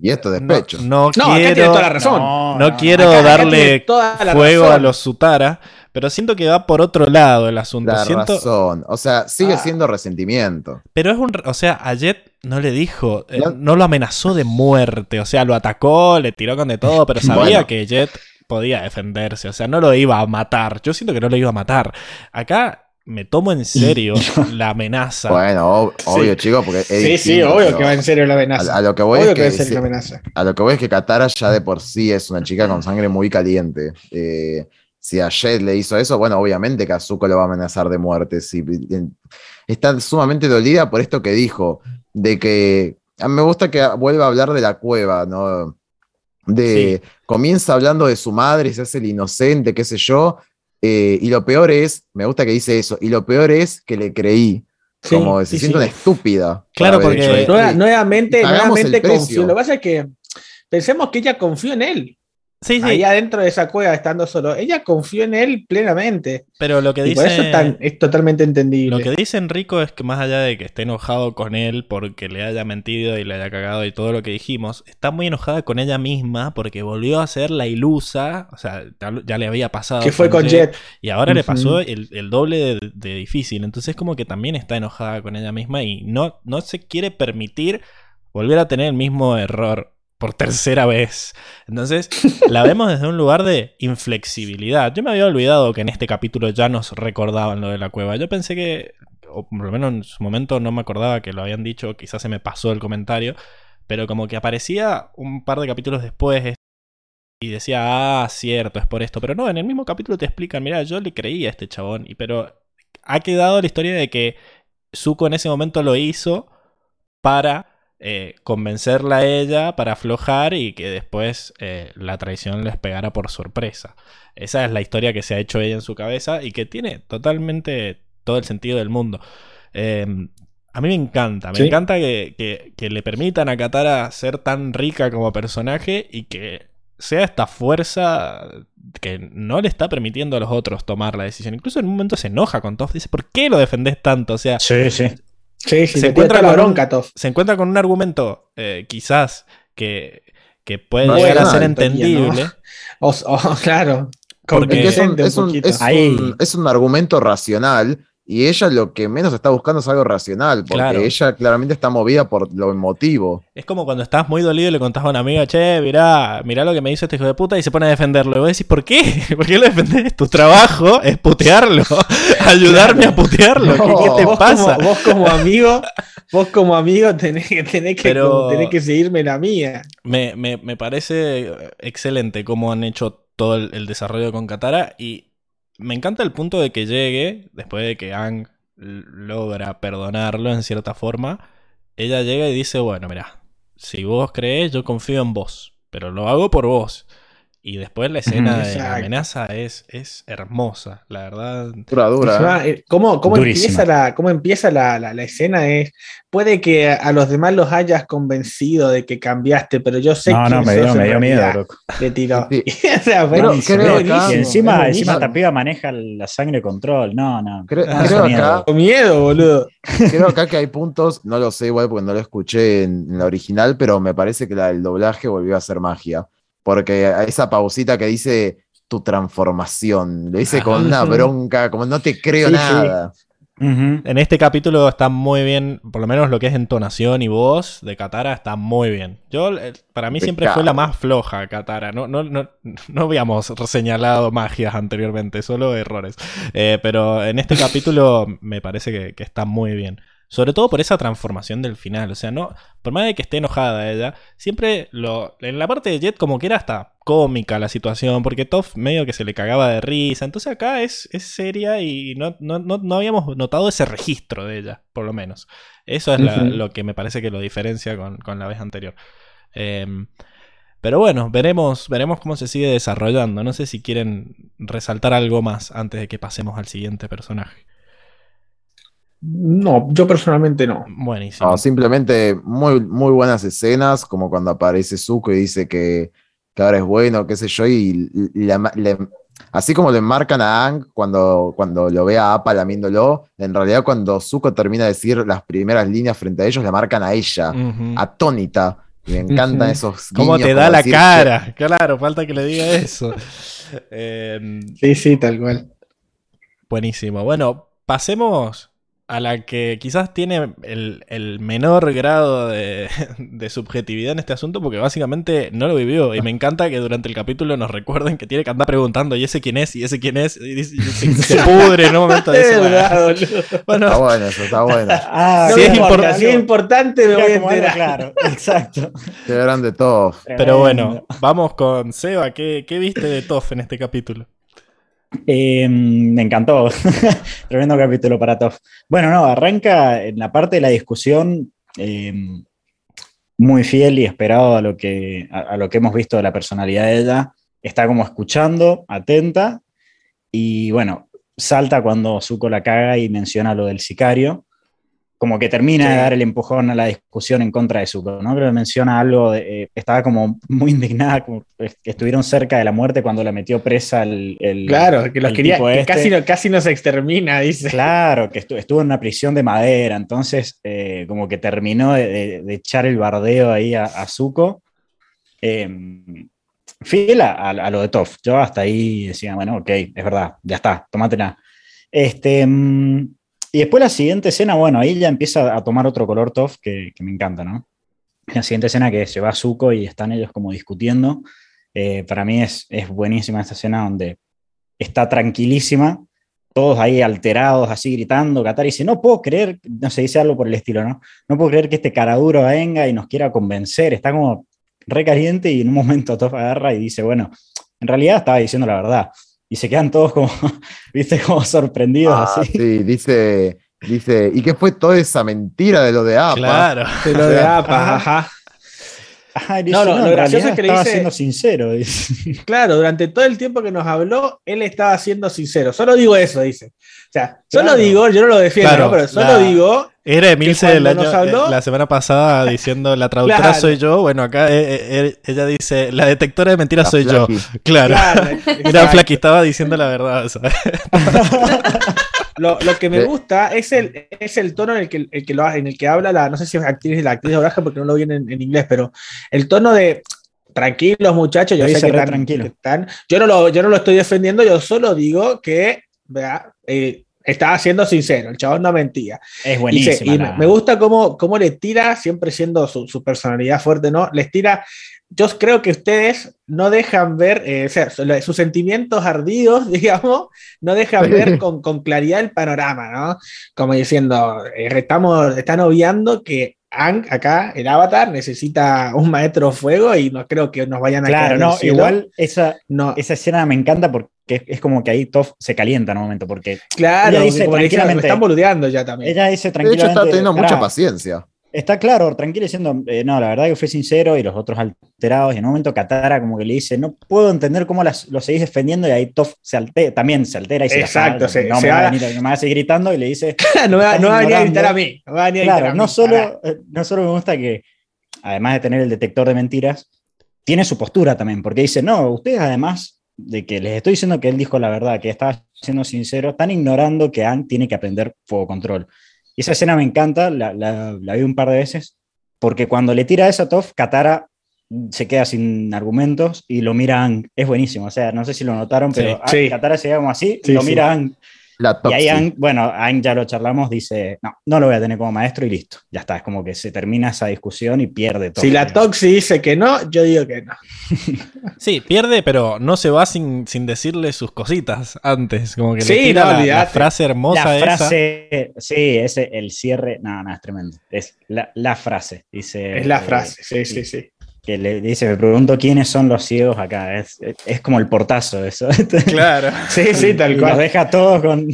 Y esto no, despecho. no No, acá tiene quiero, toda la razón. no quiero acá- acá darle tiene toda la fuego razón. a los Sutara, pero siento que va por otro lado el asunto. La Siento, razón. O sea, sigue Ah. siendo resentimiento. Pero es un. O sea, a Jet no le dijo. eh, No. no lo amenazó de muerte. O sea, lo atacó, le tiró con de todo, pero sabía Bueno. que Jet podía defenderse. O sea, no lo iba a matar. Yo siento que no lo iba a matar. Acá me tomo en serio la amenaza. Bueno, ob- obvio, chicos, porque es Sí, sí, obvio pero que va en serio la amenaza. A, a lo que voy obvio es que va que, en serio sí, la amenaza. a lo que voy es que Katara ya de por sí es una chica con sangre muy caliente. Eh, si a Jet le hizo eso, bueno, obviamente que a Zuko lo va a amenazar de muerte. Si, en- está sumamente dolida por esto que dijo, de que a mí me gusta que vuelva a hablar de la cueva, ¿no? De comienza hablando de su madre, se hace el inocente, qué sé yo. Eh, y lo peor es, me gusta que dice eso, y lo peor es que le creí. Sí, como se sí, siente una estúpida. Claro, porque- Y- nuevamente, nuevamente confió. Lo que pasa es que pensemos que ella confió en él. Sí, sí. Ahí adentro de esa cueva, estando solo. Ella confió en él plenamente. Pero lo que Y por eso dice. es, tan- es totalmente entendible. Lo que dice Enrico es que más allá de que esté enojado con él porque le haya mentido y le haya cagado y todo lo que dijimos, está muy enojada con ella misma porque volvió a ser la ilusa, o sea, ya, le había pasado. que fue con Jet. Y ahora le pasó el, el doble de, de difícil. Entonces como que también está enojada con ella misma y no, no se quiere permitir volver a tener el mismo error. Por tercera vez. Entonces, la vemos desde un lugar de inflexibilidad. Yo me había olvidado que en este capítulo ya nos recordaban lo de la cueva. Yo pensé que, o por lo menos en su momento no me acordaba que lo habían dicho, quizás se me pasó el comentario, pero como que aparecía un par de capítulos después y decía, ah, cierto, es por esto. Pero no, en el mismo capítulo te explican, mira, yo le creía a este chabón, y, pero ha quedado la historia de que Zuko en ese momento lo hizo para eh, convencerla a ella, para aflojar y que después eh, la traición les pegara por sorpresa. Esa es la historia que se ha hecho ella en su cabeza y que tiene totalmente todo el sentido del mundo. Em, a mí me encanta, me encanta que, que, le permitan a Katara ser tan rica como personaje y que sea esta fuerza que no le está permitiendo a los otros tomar la decisión. Incluso en un momento se enoja con Toff, dice, ¿por qué lo defendés tanto? O sea, sí, sí. Sí, se, encuentra con bronca, un, se encuentra con un argumento eh, quizás que, que puede llegar a ser entendible. O, claro. Porque es un, es, un, es un argumento racional y ella lo que menos está buscando es algo racional, porque ella claramente está movida por lo emotivo. Es como cuando estás muy dolido y le contás a una amiga, che, mirá, mirá lo que me hizo este hijo de puta y se pone a defenderlo. Y vos decís, ¿por qué? ¿Por qué lo defendés? Tu trabajo es putearlo, ayudarme a putearlo. ¿Qué, te pasa? vos como amigo, vos como amigo tenés, que, tenés que seguirme la mía. Me, me, me parece excelente cómo han hecho todo el, el desarrollo con Katara y me encanta el punto de que llegue, después de que Ang logra perdonarlo en cierta forma, ella llega y dice, bueno, mira, si vos crees, yo confío en vos, pero lo hago por vos. Y después la escena de la amenaza es, es hermosa, la verdad. Dura, dura. ¿eh? Eh, ¿Cómo, cómo empieza, la, cómo empieza la, la, escena? Es, puede que a los demás los hayas convencido de que cambiaste, pero yo sé que. No, no, me dio, me dio miedo, Le tiró. Sí. o sea, pero, creo y encima, encima esta piba maneja la sangre control. No, no. Creo, creo miedo. acá, miedo, boludo. Creo acá que hay puntos, no lo sé igual porque no lo escuché en, en la original, pero me parece que la del doblaje volvió a ser magia porque a esa pausita que dice tu transformación, lo dice con una bronca, como no te creo nada. En este capítulo está muy bien, por lo menos lo que es entonación y voz de Katara está muy bien. Yo, eh, para mí siempre fue la más floja Katara. No, no, no, no habíamos señalado magias anteriormente, solo errores. Eh, pero en este capítulo me parece que, que está muy bien. Sobre todo por esa transformación del final. O sea, no. Por más de que esté enojada ella, siempre lo. En la parte de Jet, como que era hasta cómica la situación. Porque Toff medio que se le cagaba de risa. Entonces acá es, es seria y no, no, habíamos notado ese registro de ella, por lo menos. Eso es lo que me parece que lo diferencia con, la vez anterior. Em, pero bueno, veremos, veremos cómo se sigue desarrollando. No sé si quieren resaltar algo más antes de que pasemos al siguiente personaje. No, yo personalmente no. Buenísimo. simplemente muy, muy buenas escenas, como cuando aparece Zuko y dice que, ahora es bueno, qué sé yo, y así como le marcan a Ang cuando, cuando lo ve a Appa lamiéndolo, en realidad cuando Zuko termina de decir las primeras líneas frente a ellos, le marcan a ella, atónita. Me encantan esos ¿Cómo te da la cara? Claro, falta que le diga eso. Em, sí, sí, tal cual. Buenísimo. Bueno, pasemos a la que quizás tiene el, menor grado de, subjetividad en este asunto porque básicamente no lo vivió y me encanta que durante el capítulo nos recuerden que tiene que andar preguntando y ese quién es y ese quién es y, se, pudre en un momento de eso. bueno, está bueno eso, está bueno. Ah, si, es importante me voy a enterar. Claro, exacto. Qué grande Toff. Pero bueno, vamos con Seba, ¿qué, qué viste de Toff en este capítulo? Eh, me encantó. Tremendo capítulo para Toff. Bueno, no, arranca en la parte de la discusión eh, muy fiel y esperado a lo, que, a, lo que hemos visto de la personalidad de ella. Está como escuchando, atenta, y bueno, salta cuando Zuko la caga y menciona lo del sicario como que termina de dar el empujón a la discusión en contra de Zuko, ¿no? Creo que menciona algo, de, eh, estaba como muy indignada, como que estuvieron cerca de la muerte cuando la metió presa el... claro, que los quería, que este. casi, no, casi nos extermina, dice. Claro, que estuvo, en una prisión de madera, entonces eh, como que terminó de, echar el bardeo ahí a, a Zuko. Em, fiel a, lo de Toff, yo hasta ahí decía, bueno, ok, es verdad, ya está, tomátela. Este... Em, y después la siguiente escena, bueno, ahí ya empieza a tomar otro color Toff que, me encanta, ¿no? la siguiente escena que se va a Zuko y están ellos como discutiendo. eh, para mí es, es buenísima esta escena donde está tranquilísima, todos ahí alterados, así gritando. Katara dice: No puedo creer, no se dice algo por el estilo, ¿no? No puedo creer que este caraduro venga y nos quiera convencer. Está como re caliente y en un momento Toph agarra y dice: Bueno, en realidad estaba diciendo la verdad. Y se quedan todos como, viste, como sorprendidos Ah, así. sí, dice, dice, ¿y qué fue toda esa mentira de lo de APA? Claro. De lo de. APA, ajá. Dice, No, no, lo gracioso es que le estaba dice- siendo sincero. dice. Claro, durante todo el tiempo que nos habló, él estaba siendo sincero. Solo digo eso, dice. O sea, solo Claro. digo, yo no lo defiendo, Claro, ¿no? pero solo la- digo, Era Emilce año- habló- eh, la semana pasada diciendo la traductora Claro. soy yo. Bueno, acá eh, eh, ella dice la detectora de mentiras La soy yo. Claro. claro, Era exacto. Flaky, estaba diciendo la verdad. ¿sabes? Lo, lo que me gusta es el, es el tono en el que, el que lo, en el que habla la, no sé si es actriz, la actriz de doblaje porque no lo vi en, en inglés, pero el tono de tranquilos muchachos, yo sé que re están, tranquilo. que están- yo, no lo, yo no lo estoy defendiendo, yo solo digo que, vea, eh, estaba siendo sincero, el chabón no mentía. Es Y, se- buenísima. y la- me- me gusta cómo, cómo le tira, siempre siendo su, su personalidad fuerte, ¿no? Les tira. Yo creo que ustedes no dejan ver, eh, o sea, su- sus sentimientos ardidos, digamos, no dejan ver con, con claridad el panorama, ¿no? Como diciendo, eh, estamos, están obviando que Ang, acá, el avatar, necesita un maestro fuego y no creo que nos vayan a Claro, no, igual esa, No, esa escena me encanta porque es, es como que ahí Toph se calienta en un momento, porque claro, ella dice dijeron, me tranquilamente- están boludeando ya también. ella dice De hecho, tranquilamente. está teniendo mucha "Pará, paciencia. Está claro, tranquilo diciendo, eh, no, la verdad que fui sincero y los otros alterados. Y en un momento Katara como que le dice, no puedo entender cómo las, lo seguís defendiendo. Y ahí Toph se altera, también se altera y se Exacto, se- no, se me va no me va a seguir gritando y le dice, no me va, están no va a venir a gritar a mí. No va a venir a gritar claro, a no mí, solo, eh, no solo me gusta que, además de tener el detector de mentiras, tiene su postura también, porque dice, no, ustedes además de que les estoy diciendo que él dijo la verdad, que estaba siendo sincero, están ignorando que Anne tiene que aprender fuego control. Y esa escena me encanta, la, la- la vi un par de veces, porque cuando le tira eso a Toph, Katara se queda sin argumentos y lo mira a Aang. Es buenísimo, o sea, no sé si lo notaron, Sí, pero Aang- sí. Katara se como así, Sí, lo sí. Y ahí. Aang, bueno, Aang ya lo charlamos, dice, no, no lo voy a tener como maestro y listo. Ya está, es como que se termina esa discusión y pierde todo. Si la Toxi dice que no, yo digo que no. Sí, pierde, pero no se va sin, sin decirle sus cositas antes. Como que Sí, le tira no, la- frase hermosa La esa. frase, sí, ese, el cierre, no, no, es tremendo. Es la, la frase, dice. Es la eh, frase, sí, sí, sí. Que le dice, me pregunto quiénes son los ciegos acá. Es, es como el portazo eso. Claro. Sí, sí, Y tal Los cual. deja todos con.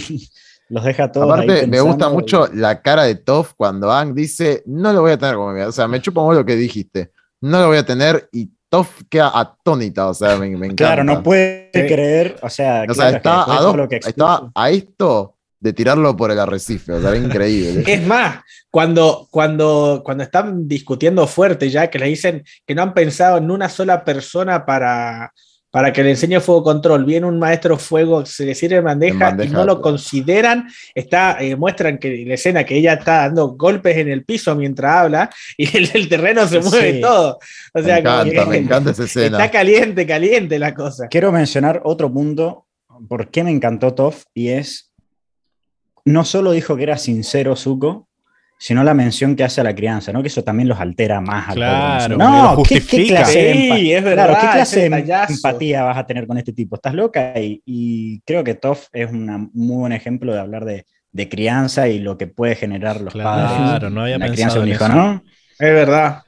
Los deja todos. ahí Aparte, me gusta mucho y- la cara de Toph cuando Ang dice, no lo voy a tener como mi O sea, me chupa lo que dijiste. No lo voy a tener y Toph queda atónita. O sea, me, me encanta. Claro, no puede Sí. creer. O sea, O sea, claro, está, a dos- lo que estaba expuso- a esto de tirarlo por el arrecife. O sea, era increíble. Es más, cuando, cuando, cuando están discutiendo fuerte ya, que le dicen que no han pensado en una sola persona para, para que le enseñe fuego control, viene un maestro fuego, se le sirve en bandeja, En bandeja, y no lo consideran, está, eh, muestran que la escena que ella está dando golpes en el piso mientras habla y el, el terreno se mueve Sí. todo. O sea, me encanta, que me encanta esa escena. está caliente, caliente la cosa. Quiero mencionar otro punto, por qué me encantó Toph, y es, no solo dijo que era sincero Zuko, sino la mención que hace a la crianza, ¿no? Que eso también los altera más. al Claro, lo no, ¿qué, qué justifica. clase de Sí, empa- es verdad, claro, ¿qué clase de empatía vas a tener con este tipo? ¿Estás loca? Y, y creo que Toph es un muy buen ejemplo de hablar de, de crianza y lo que puede generar los padres. Claro, no había la pensado crianza de un hijo, eso. ¿no? Es verdad.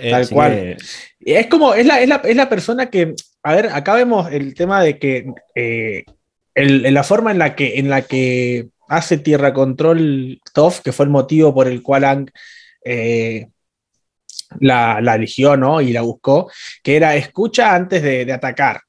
Eh, Tal cual. que- Es como, es la, es la, es la persona que, a ver, acá vemos el tema de que eh, el- en la forma en la que, en la que hace Tierra Control Toph, que fue el motivo por el cual Ang eh, la, la eligió, ¿no? Y la buscó, que era escucha antes de, de atacar.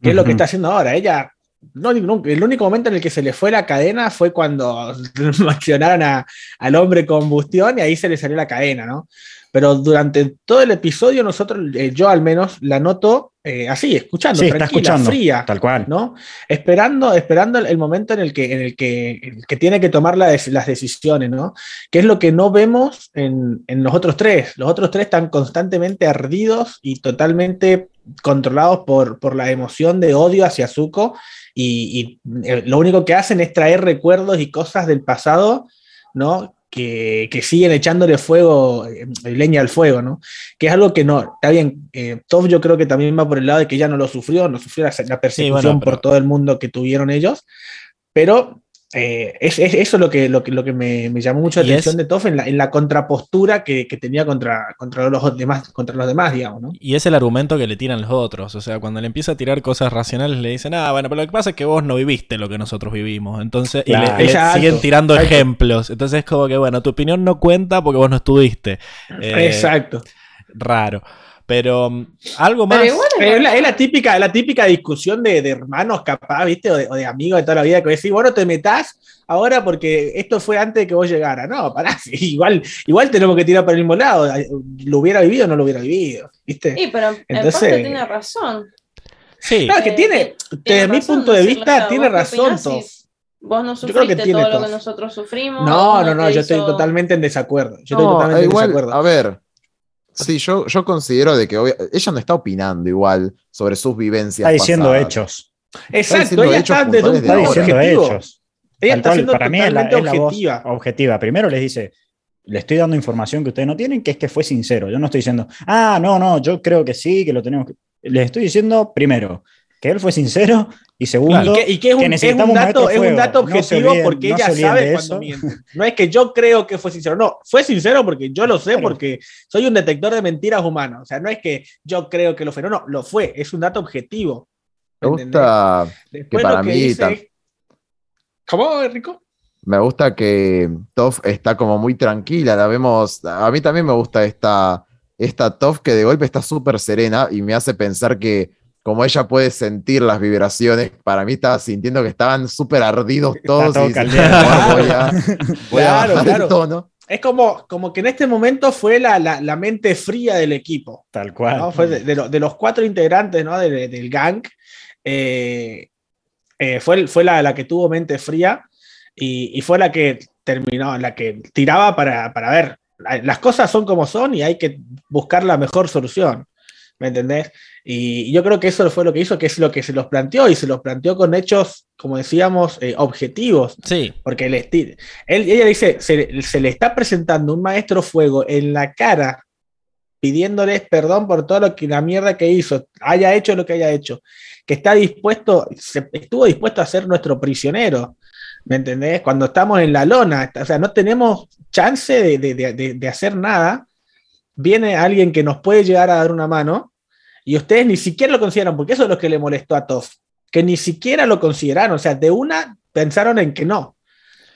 ¿Qué es lo que está haciendo ahora? Ella, no, no, el único momento en el que se le fue la cadena fue cuando accionaron a- al hombre combustión y ahí se le salió la cadena, ¿no? Pero durante todo el episodio nosotros, eh, yo al menos, la noto eh, así, escuchando, Sí, está tranquila, escuchando. fría, Tal cual. ¿no? Esperando, esperando el, el momento en el que, en el que, el que tiene que tomar la des- las decisiones, ¿no? Que es lo que no vemos en, en los otros tres. Los otros tres están constantemente ardidos y totalmente controlados por, por la emoción de odio hacia Zuko y, y, eh, lo único que hacen es traer recuerdos y cosas del pasado, ¿no? Que, que siguen echándole fuego, eh, leña al fuego, ¿no? Que es algo que no, está bien, eh, yo creo que también va por el lado de que ella no lo sufrió, no sufrió la, la persecución bueno, pero- por todo el mundo que tuvieron ellos, pero eh, es, es- eso lo que, lo que, lo que me, me llamó mucho la atención es- de Toph en la, en la contrapostura que, que tenía contra, contra, los demás, contra los demás, digamos, ¿no? Y es el argumento que le tiran los otros. O sea, cuando le empieza a tirar cosas racionales, le dicen, ah, bueno, pero lo que pasa es que vos no viviste lo que nosotros vivimos. Entonces, y le- siguen tirando Exacto. ejemplos. Entonces es como que, bueno, tu opinión no cuenta porque vos no estuviste. Eh, Exacto. Raro. Pero mm, algo más. Pero igual Pero es la, es la típica, la típica discusión de, de hermanos, capaz, ¿viste? O de, o de amigos de toda la vida que decís, vos no te metás ahora porque esto fue antes de que vos llegaras. No, pará, igual, igual tenemos que tirar para el mismo lado. ¿Lo hubiera vivido o no lo hubiera vivido? ¿Viste? Sí, pero en Entonces- parte tiene razón. Sí. Claro, que Eh, tiene, tiene desde mi punto de vista, tiene ¿vos qué razón, Vos no sufriste tiene todo lo que nosotros sufrimos. No, no, no, yo estoy totalmente en desacuerdo. Yo No, estoy totalmente igual, en desacuerdo. a ver. Sí, yo, yo considero de que obvia- ella no está opinando igual sobre sus vivencias. Está diciendo pasadas. hechos. Exacto, diciendo ella hechos está desde un Está diciendo objetivo. hechos. Ella está cual, siendo para mí es la, es la voz objetiva. objetiva. Primero les dice, le estoy dando información que ustedes no tienen, que es que fue sincero. Yo no estoy diciendo, ah, no, no, yo creo que sí, que lo tenemos que... Les estoy diciendo, primero, que él fue sincero y segundo, Y que, y que es, un, que es dato, es un dato No objetivo olviden- porque no ella sabe cuando eso. miente. No es que yo creo que fue sincero, no, fue sincero porque yo lo sé, Claro. porque soy un detector de mentiras humanos. O sea, no es que yo creo que lo fue, no, no, lo fue, es un dato objetivo. Me gusta, Después para lo que mí dice tam- ¿Cómo, Rico? me gusta que Toff está como muy tranquila. La vemos. A mí también me gusta esta, esta Toff que de golpe está súper serena y me hace pensar que, como ella puede sentir las vibraciones, para mí estaba sintiendo que estaban súper ardidos todos. todo y dice, caldeado. "Bueno, voy a, voy a Claro, bajar claro. el tono. Es como, como que en este momento fue la, la, la mente fría del equipo. tal cual. ¿no? Fue de, de lo- de los cuatro integrantes ¿no? de- del gang, eh, eh, fue, fue la, la que tuvo mente fría y, y fue la que terminó, la que tiraba para, para ver. la- Las cosas son como son y hay que buscar la mejor solución. ¿Me entendés? Y yo creo que eso fue lo que hizo, que es lo que se los planteó y se los planteó con hechos, como decíamos, eh, objetivos. Sí. Porque el él, ella dice, se, se le está presentando un maestro fuego en la cara, pidiéndoles perdón por todo lo que la mierda que hizo, haya hecho lo que haya hecho, que está dispuesto, se- estuvo dispuesto a ser nuestro prisionero. ¿Me entendés? Cuando estamos en la lona, o sea, no tenemos chance de- de- de hacer nada. Viene alguien que nos puede llegar a dar una mano y ustedes ni siquiera lo consideran, porque eso es lo que le molestó a Toff, que ni siquiera lo consideraron, o sea, de una pensaron en que no.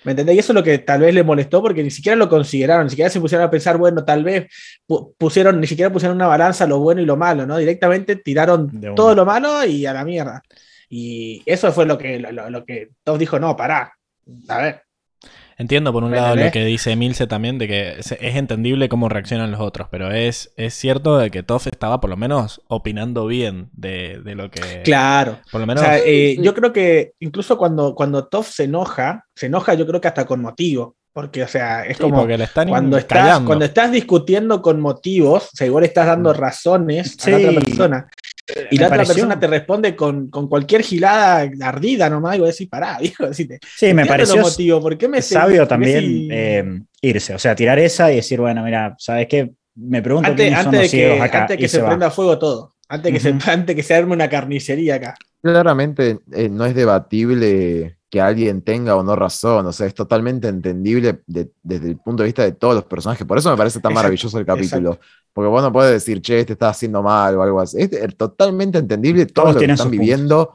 ¿Me entendés? Y eso es lo que tal vez le molestó porque ni siquiera lo consideraron, ni siquiera se pusieron a pensar, bueno, tal vez pu- pusieron, ni siquiera pusieron una balanza lo bueno y lo malo, ¿no? Directamente tiraron De una. todo lo malo y a la mierda. Y eso fue lo que, lo, lo- lo que Toff dijo, no, pará, a ver. Entiendo por un ¿Me lado lo que dice Milce también, de que es, es entendible cómo reaccionan los otros, pero es, es cierto de que Toff estaba por lo menos opinando bien de, de lo que... Claro. Por lo O menos... sea, eh, yo creo que incluso cuando, cuando Toff se enoja, se enoja yo creo que hasta con motivo, porque, o sea, es sí, como... le están Cuando estás, cuando estás discutiendo con motivos, o sea, igual estás dando razones a la otra persona. Y Me la otra persona te responde con, con cualquier gilada ardida nomás, y vos decís, pará, viejo. Sí, me pareció los motivos, ¿por qué me sabio también si- eh, irse, o sea, tirar esa y decir, bueno, mira, ¿sabes qué? Me pregunto antes, quiénes son antes los de que, ciegos acá. antes y que se, va. prenda fuego todo, antes que, se, antes que se arme una carnicería acá. Claramente eh, no es debatible que alguien tenga o no razón, o sea, es totalmente entendible de- desde el punto de vista de todos los personajes. Por eso me parece tan Exacto, maravilloso el capítulo. Porque vos no puedes decir, che, este está haciendo mal o algo así. Es eh, totalmente entendible todo Todos lo que están viviendo.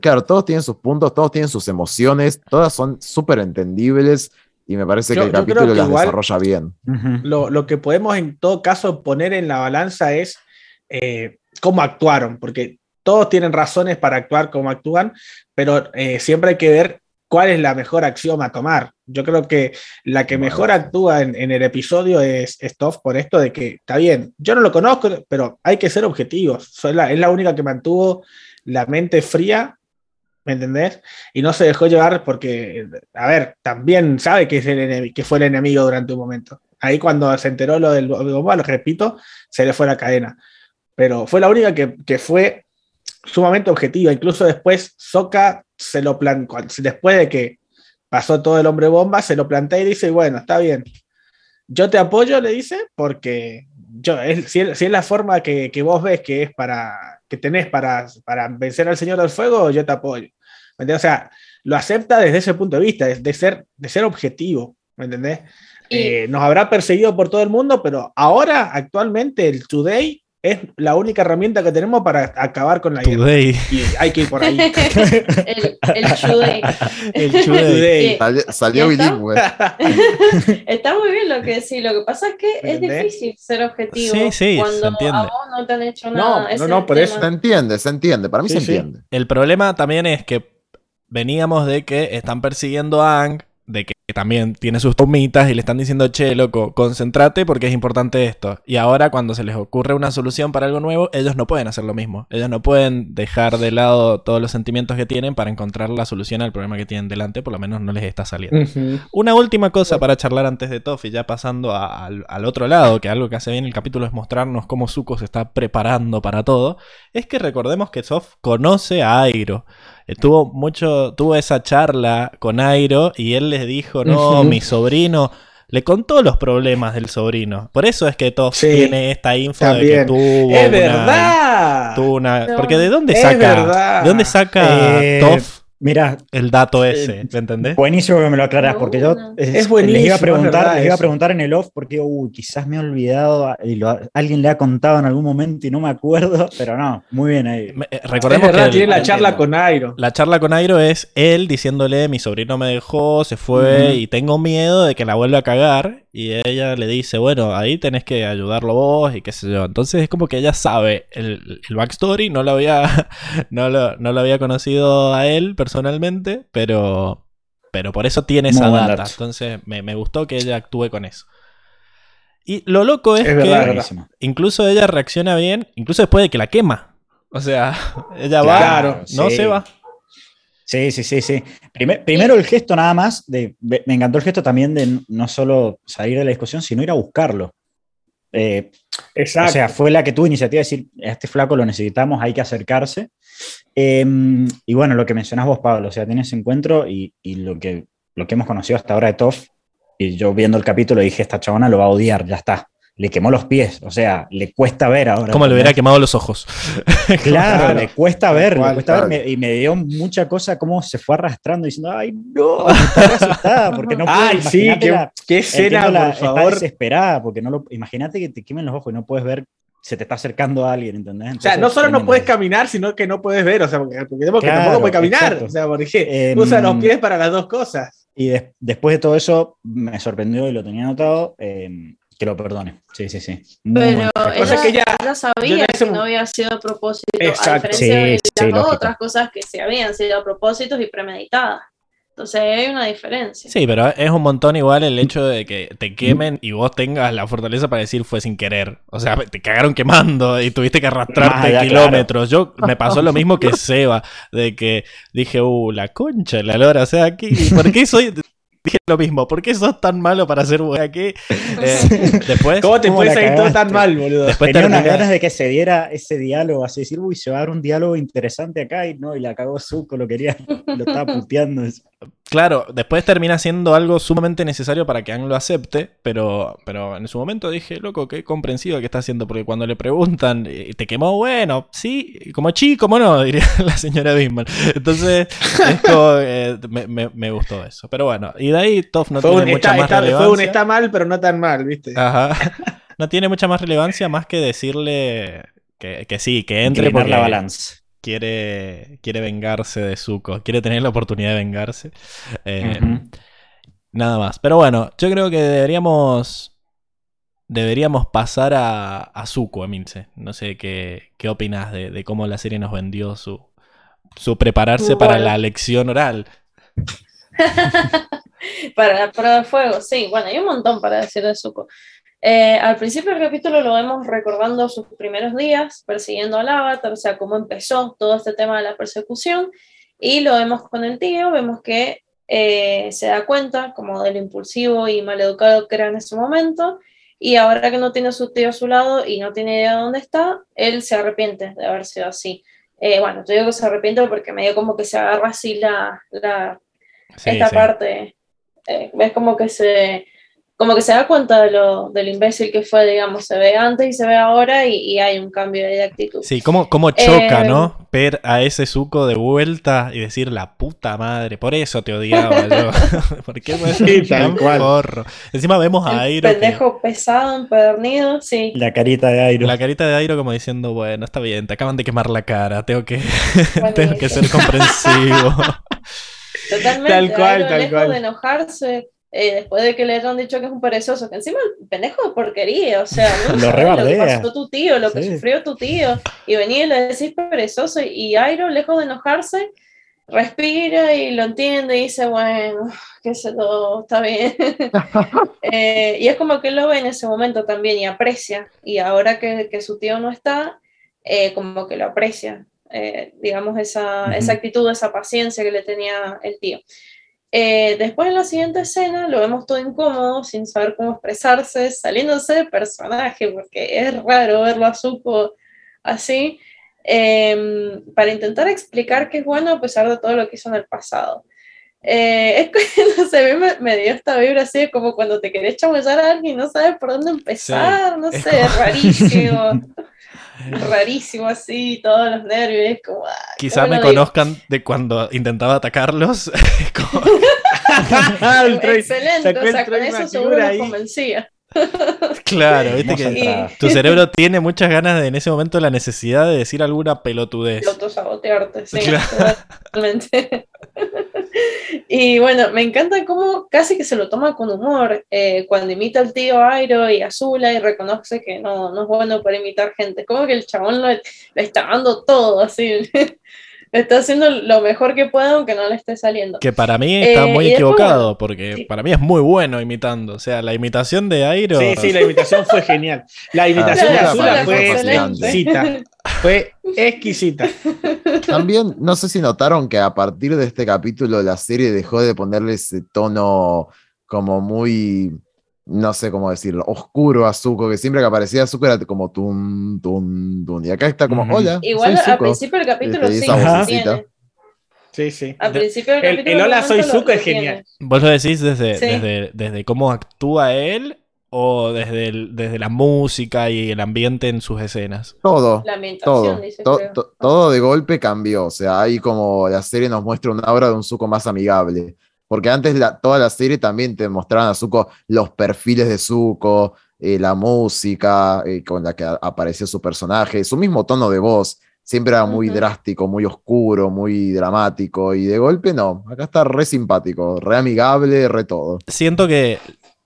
Claro, todos tienen sus puntos, todos tienen sus emociones, todas son súper entendibles y me parece Yo- que el capítulo que las igual- desarrolla bien. Lo, lo que podemos en todo caso poner en la balanza es eh, cómo actuaron, porque todos tienen razones para actuar como actúan, pero eh, siempre hay que ver cuál es la mejor acción a tomar. Yo creo que la que mejor actúa en, en el episodio es Stoff por esto de que, está bien, yo no lo conozco, pero hay que ser objetivos. Soy la- es la única que mantuvo la mente fría, ¿me entendés? Y no se dejó llevar porque, a ver, también sabe que, es el que fue el enemigo durante un momento. Ahí cuando se enteró lo del bomba, lo repito, se le fue la cadena. Pero fue la única que, que fue sumamente objetiva. Incluso después Soka se lo plan después de que pasó todo el hombre bomba, se lo plantea y dice, bueno, está bien. Yo te apoyo, le dice, porque yo, es, si, es, si, es, la forma que, que, vos ves que es para, que tenés para, para vencer al Señor del Fuego, yo te apoyo. O sea, lo acepta desde ese punto de vista, de, ser, de ser objetivo, ¿me entendés? Eh, nos habrá perseguido por todo el mundo, pero ahora, actualmente, el Today es la única herramienta que tenemos para acabar con la Today. guerra. Y hay que ir por ahí. el, el Today. El Today. Salió, salió bilingüe. Está muy bien lo que decís. Lo que pasa es que es difícil ser objetivo sí, sí, cuando a vos no te han hecho nada. No, no, no, por eso. Se entiende, se entiende. Para mí sí, se entiende. El problema también es que veníamos de que están persiguiendo a Ang, de que también tiene sus tomitas y le están diciendo, che, loco, concéntrate porque es importante esto. Y ahora cuando se les ocurre una solución para algo nuevo, ellos no pueden hacer lo mismo. Ellos no pueden dejar de lado todos los sentimientos que tienen para encontrar la solución al problema que tienen delante, por lo menos no les está saliendo. Uh -huh. Una última cosa para charlar antes de Toff y ya pasando a, al, al, otro lado, que algo que hace bien el capítulo es mostrarnos cómo Zuko se está preparando para todo, es que recordemos que Toff conoce a Airo. Tuvo mucho, tuvo esa charla con Airo y él les dijo, no, uh -huh. mi sobrino, le contó los problemas del sobrino. Por eso es que Toff sí, tiene esta info también. de que tuvo ¡Es una, verdad! Tuvo una, porque de dónde saca, ¿de dónde saca eh, Toff Mira, el dato ese, ¿me entendés? Buenísimo que me lo aclaras, porque yo es, es buenísimo, les iba a preguntar, les iba a preguntar en el off, porque uy, quizás me he olvidado y lo, alguien le ha contado en algún momento y no me acuerdo, pero no, muy bien ahí. Me, eh, recordemos verdad, que el, tiene la charla con Airo. La charla con Airo es él diciéndole, mi sobrino me dejó, se fue uh -huh. y tengo miedo de que la vuelva a cagar. Y ella le dice, bueno, ahí tenés que ayudarlo vos y qué sé yo. Entonces es como que ella sabe el, el backstory, no lo, había, no, lo, no lo había conocido a él personalmente, pero, pero por eso tiene esa data. Entonces me, me, gustó que ella actúe con eso. Y lo loco es, es que verdad, incluso ella reacciona bien, incluso después de que la quema. O sea, ella claro, va, no sí. se va. Sí, sí, sí, sí. Primer, primero el gesto nada más, de, me encantó el gesto también de no solo salir de la discusión, sino ir a buscarlo. Eh, Exacto. O sea, fue la que tuvo iniciativa de decir, a este flaco lo necesitamos, hay que acercarse. Eh, y bueno, lo que mencionás vos, Pablo, o sea, tienes encuentro y, y, lo, que, lo que hemos conocido hasta ahora de Toff, y yo viendo el capítulo dije, esta chabona lo va a odiar, ya está le quemó los pies, o sea, le cuesta ver ahora. Como le hubiera quemado los ojos. claro, claro, le cuesta ver, le cuesta claro. ver, y me dio mucha cosa cómo se fue arrastrando diciendo, ay, no, está asustada, porque no puede, Ay, sí, qué, la, qué escena, la, por favor. Está desesperada, porque no lo, imagínate que te quemen los ojos y no puedes ver se te está acercando a alguien, ¿entendés? Entonces, o sea, no solo no puedes caminar, sino que no puedes ver, o sea, porque, porque claro, tampoco puede caminar, exacto. o sea, porque eh, usa los pies para las dos cosas. Y de, después de todo eso, me sorprendió y lo tenía anotado, eh, que lo perdone. Sí, sí, sí. Muy Pero ella, que ya, ella sabía que no había sido a propósito, Exacto. a diferencia sí, de sí, las otras cosas que se habían sido a propósitos y premeditadas. Entonces hay una diferencia. Sí, pero es un montón igual el hecho de que te quemen y vos tengas la fortaleza para decir fue sin querer. O sea, te cagaron quemando y tuviste que arrastrarte ah, kilómetros. Claro. Yo me pasó lo mismo que Seba, de que dije, uh, la concha, la lora, o sea, aquí, ¿por qué soy? Dije lo mismo, ¿por qué sos tan malo para ser bueno aquí? Eh, después, ¿Cómo te puedes ir todo tan mal, boludo? Después Tenía terminé... unas ganas de que se diera ese diálogo, así decir, uy, se va a dar un diálogo interesante acá, y no, y la cagó Zuko, lo quería, lo estaba puteando. Claro, después termina siendo algo sumamente necesario para que Ang lo acepte, pero, pero en su momento dije, loco, qué comprensivo que está haciendo, porque cuando le preguntan, ¿te quemó? Bueno, sí, como chico, como no, diría la señora Bismarck. Entonces, es como, eh, me, me, me, gustó eso. Pero bueno, y de ahí Toff no fue tiene un, mucha está, más está, relevancia. Fue un está mal, pero no tan mal, ¿viste? Ajá. No tiene mucha más relevancia más que decirle que, que sí, que entre por la balanza quiere, quiere vengarse de Zuko, quiere tener la oportunidad de vengarse. Eh, uh -huh. Nada más. Pero bueno, yo creo que deberíamos. Deberíamos pasar a, a Zuko, Emilce. No sé qué, qué opinas de, de, cómo la serie nos vendió su, su prepararse bueno. para la lección oral. para la prueba de fuego, sí. Bueno, hay un montón para decir de Zuko. Eh, al principio del capítulo lo vemos recordando sus primeros días persiguiendo al avatar, o sea, cómo empezó todo este tema de la persecución, y lo vemos con el tío, vemos que eh, se da cuenta como del impulsivo y maleducado que era en ese momento, y ahora que no tiene a su tío a su lado y no tiene idea de dónde está, él se arrepiente de haber sido así. Eh, bueno, yo digo que se arrepiente porque medio como que se agarra así la, la Sí, esta sí. parte. ves como que se como que se da cuenta de lo, del imbécil que fue, digamos, se ve antes y se ve ahora y, y hay un cambio de actitud. Sí, cómo, cómo choca, Eh, ¿no? Ver a ese Zuko de vuelta y decir la puta madre, por eso te odiaba yo. ¿Por qué me Sí, tal tan cual. forro? Encima vemos a El Airo. que- pendejo pesado, empedernido, sí. La carita de Airo. la carita de Airo como diciendo, bueno, está bien, te acaban de quemar la cara, tengo que, tengo que ser comprensivo. Totalmente. Tal cual, Airo, tal lejos cual. de enojarse, eh, después de que le hayan dicho que es un perezoso, que encima el pendejo de porquería, o sea, no Lo sabes lo que pasó tu tío, lo que Sí. sufrió tu tío, y venía y le decís perezoso, y Airo, lejos de enojarse, respira y lo entiende y dice, bueno, qué sé todo, está bien. Eh, y es como que él lo ve en ese momento también y aprecia, y ahora que, que su tío no está, eh, como que lo aprecia, eh, digamos, esa, Ujú. esa actitud, esa paciencia que le tenía el tío. Eh, después en la siguiente escena lo vemos todo incómodo, sin saber cómo expresarse, saliéndose de personaje, porque es raro verlo a Zuko así, eh, para intentar explicar que es bueno a pesar de todo lo que hizo en el pasado. Eh, es no sé, a mí me, me dio esta vibra así de como cuando te querés chamullar a alguien y no sabes por dónde empezar, no es sé, como- es rarísimo. rarísimo así, todos los nervios, como... ah, Quizá ¿cómo me digo? conozcan de cuando intentaba atacarlos. Como- Troy- Excelente, o sea, con eso seguro los convencía. claro, viste que tu cerebro tiene muchas ganas de en ese momento la necesidad de decir alguna pelotudez. autosabotearte, sí, Claro. totalmente. y bueno, me encanta cómo casi que se lo toma con humor eh, cuando imita al tío Airo y Azula y reconoce que no, no es bueno para imitar gente. Como que el chabón lo, está dando todo, así. está haciendo lo mejor que puede aunque no le esté saliendo. Que para mí está Eh, muy después, equivocado, porque sí. para mí es muy bueno imitando. O sea, la imitación de Airo. Sí, sí, la imitación fue genial. La imitación de Azula fue exquisita. Fue exquisita. También, no sé si notaron que a partir de este capítulo la serie dejó de ponerle ese tono como muy, no sé cómo decirlo, oscuro a Zuko, que siempre que aparecía Zuko era como tum, tum, tum. Y acá está como, hola. Igual soy al Zuko". principio del capítulo Este, sí, sí. Sí, sí. Al principio del el- capítulo el Hola, soy Zuko es genial. ¿Vos lo decís desde, Sí. desde, desde cómo actúa él o desde, el- desde la música y el ambiente en sus escenas? Todo. La ambientación, Todo, dice, to- creo. to- todo de golpe cambió. O sea, ahí como la serie nos muestra una obra de un Zuko más amigable. Porque antes la- toda la serie también te mostraban a Zuko los perfiles de Zuko, eh, la música eh, con la que a- apareció su personaje, su mismo tono de voz. Siempre era muy drástico, muy oscuro, muy dramático. Y de golpe no. Acá está re simpático, re amigable, re todo. Siento que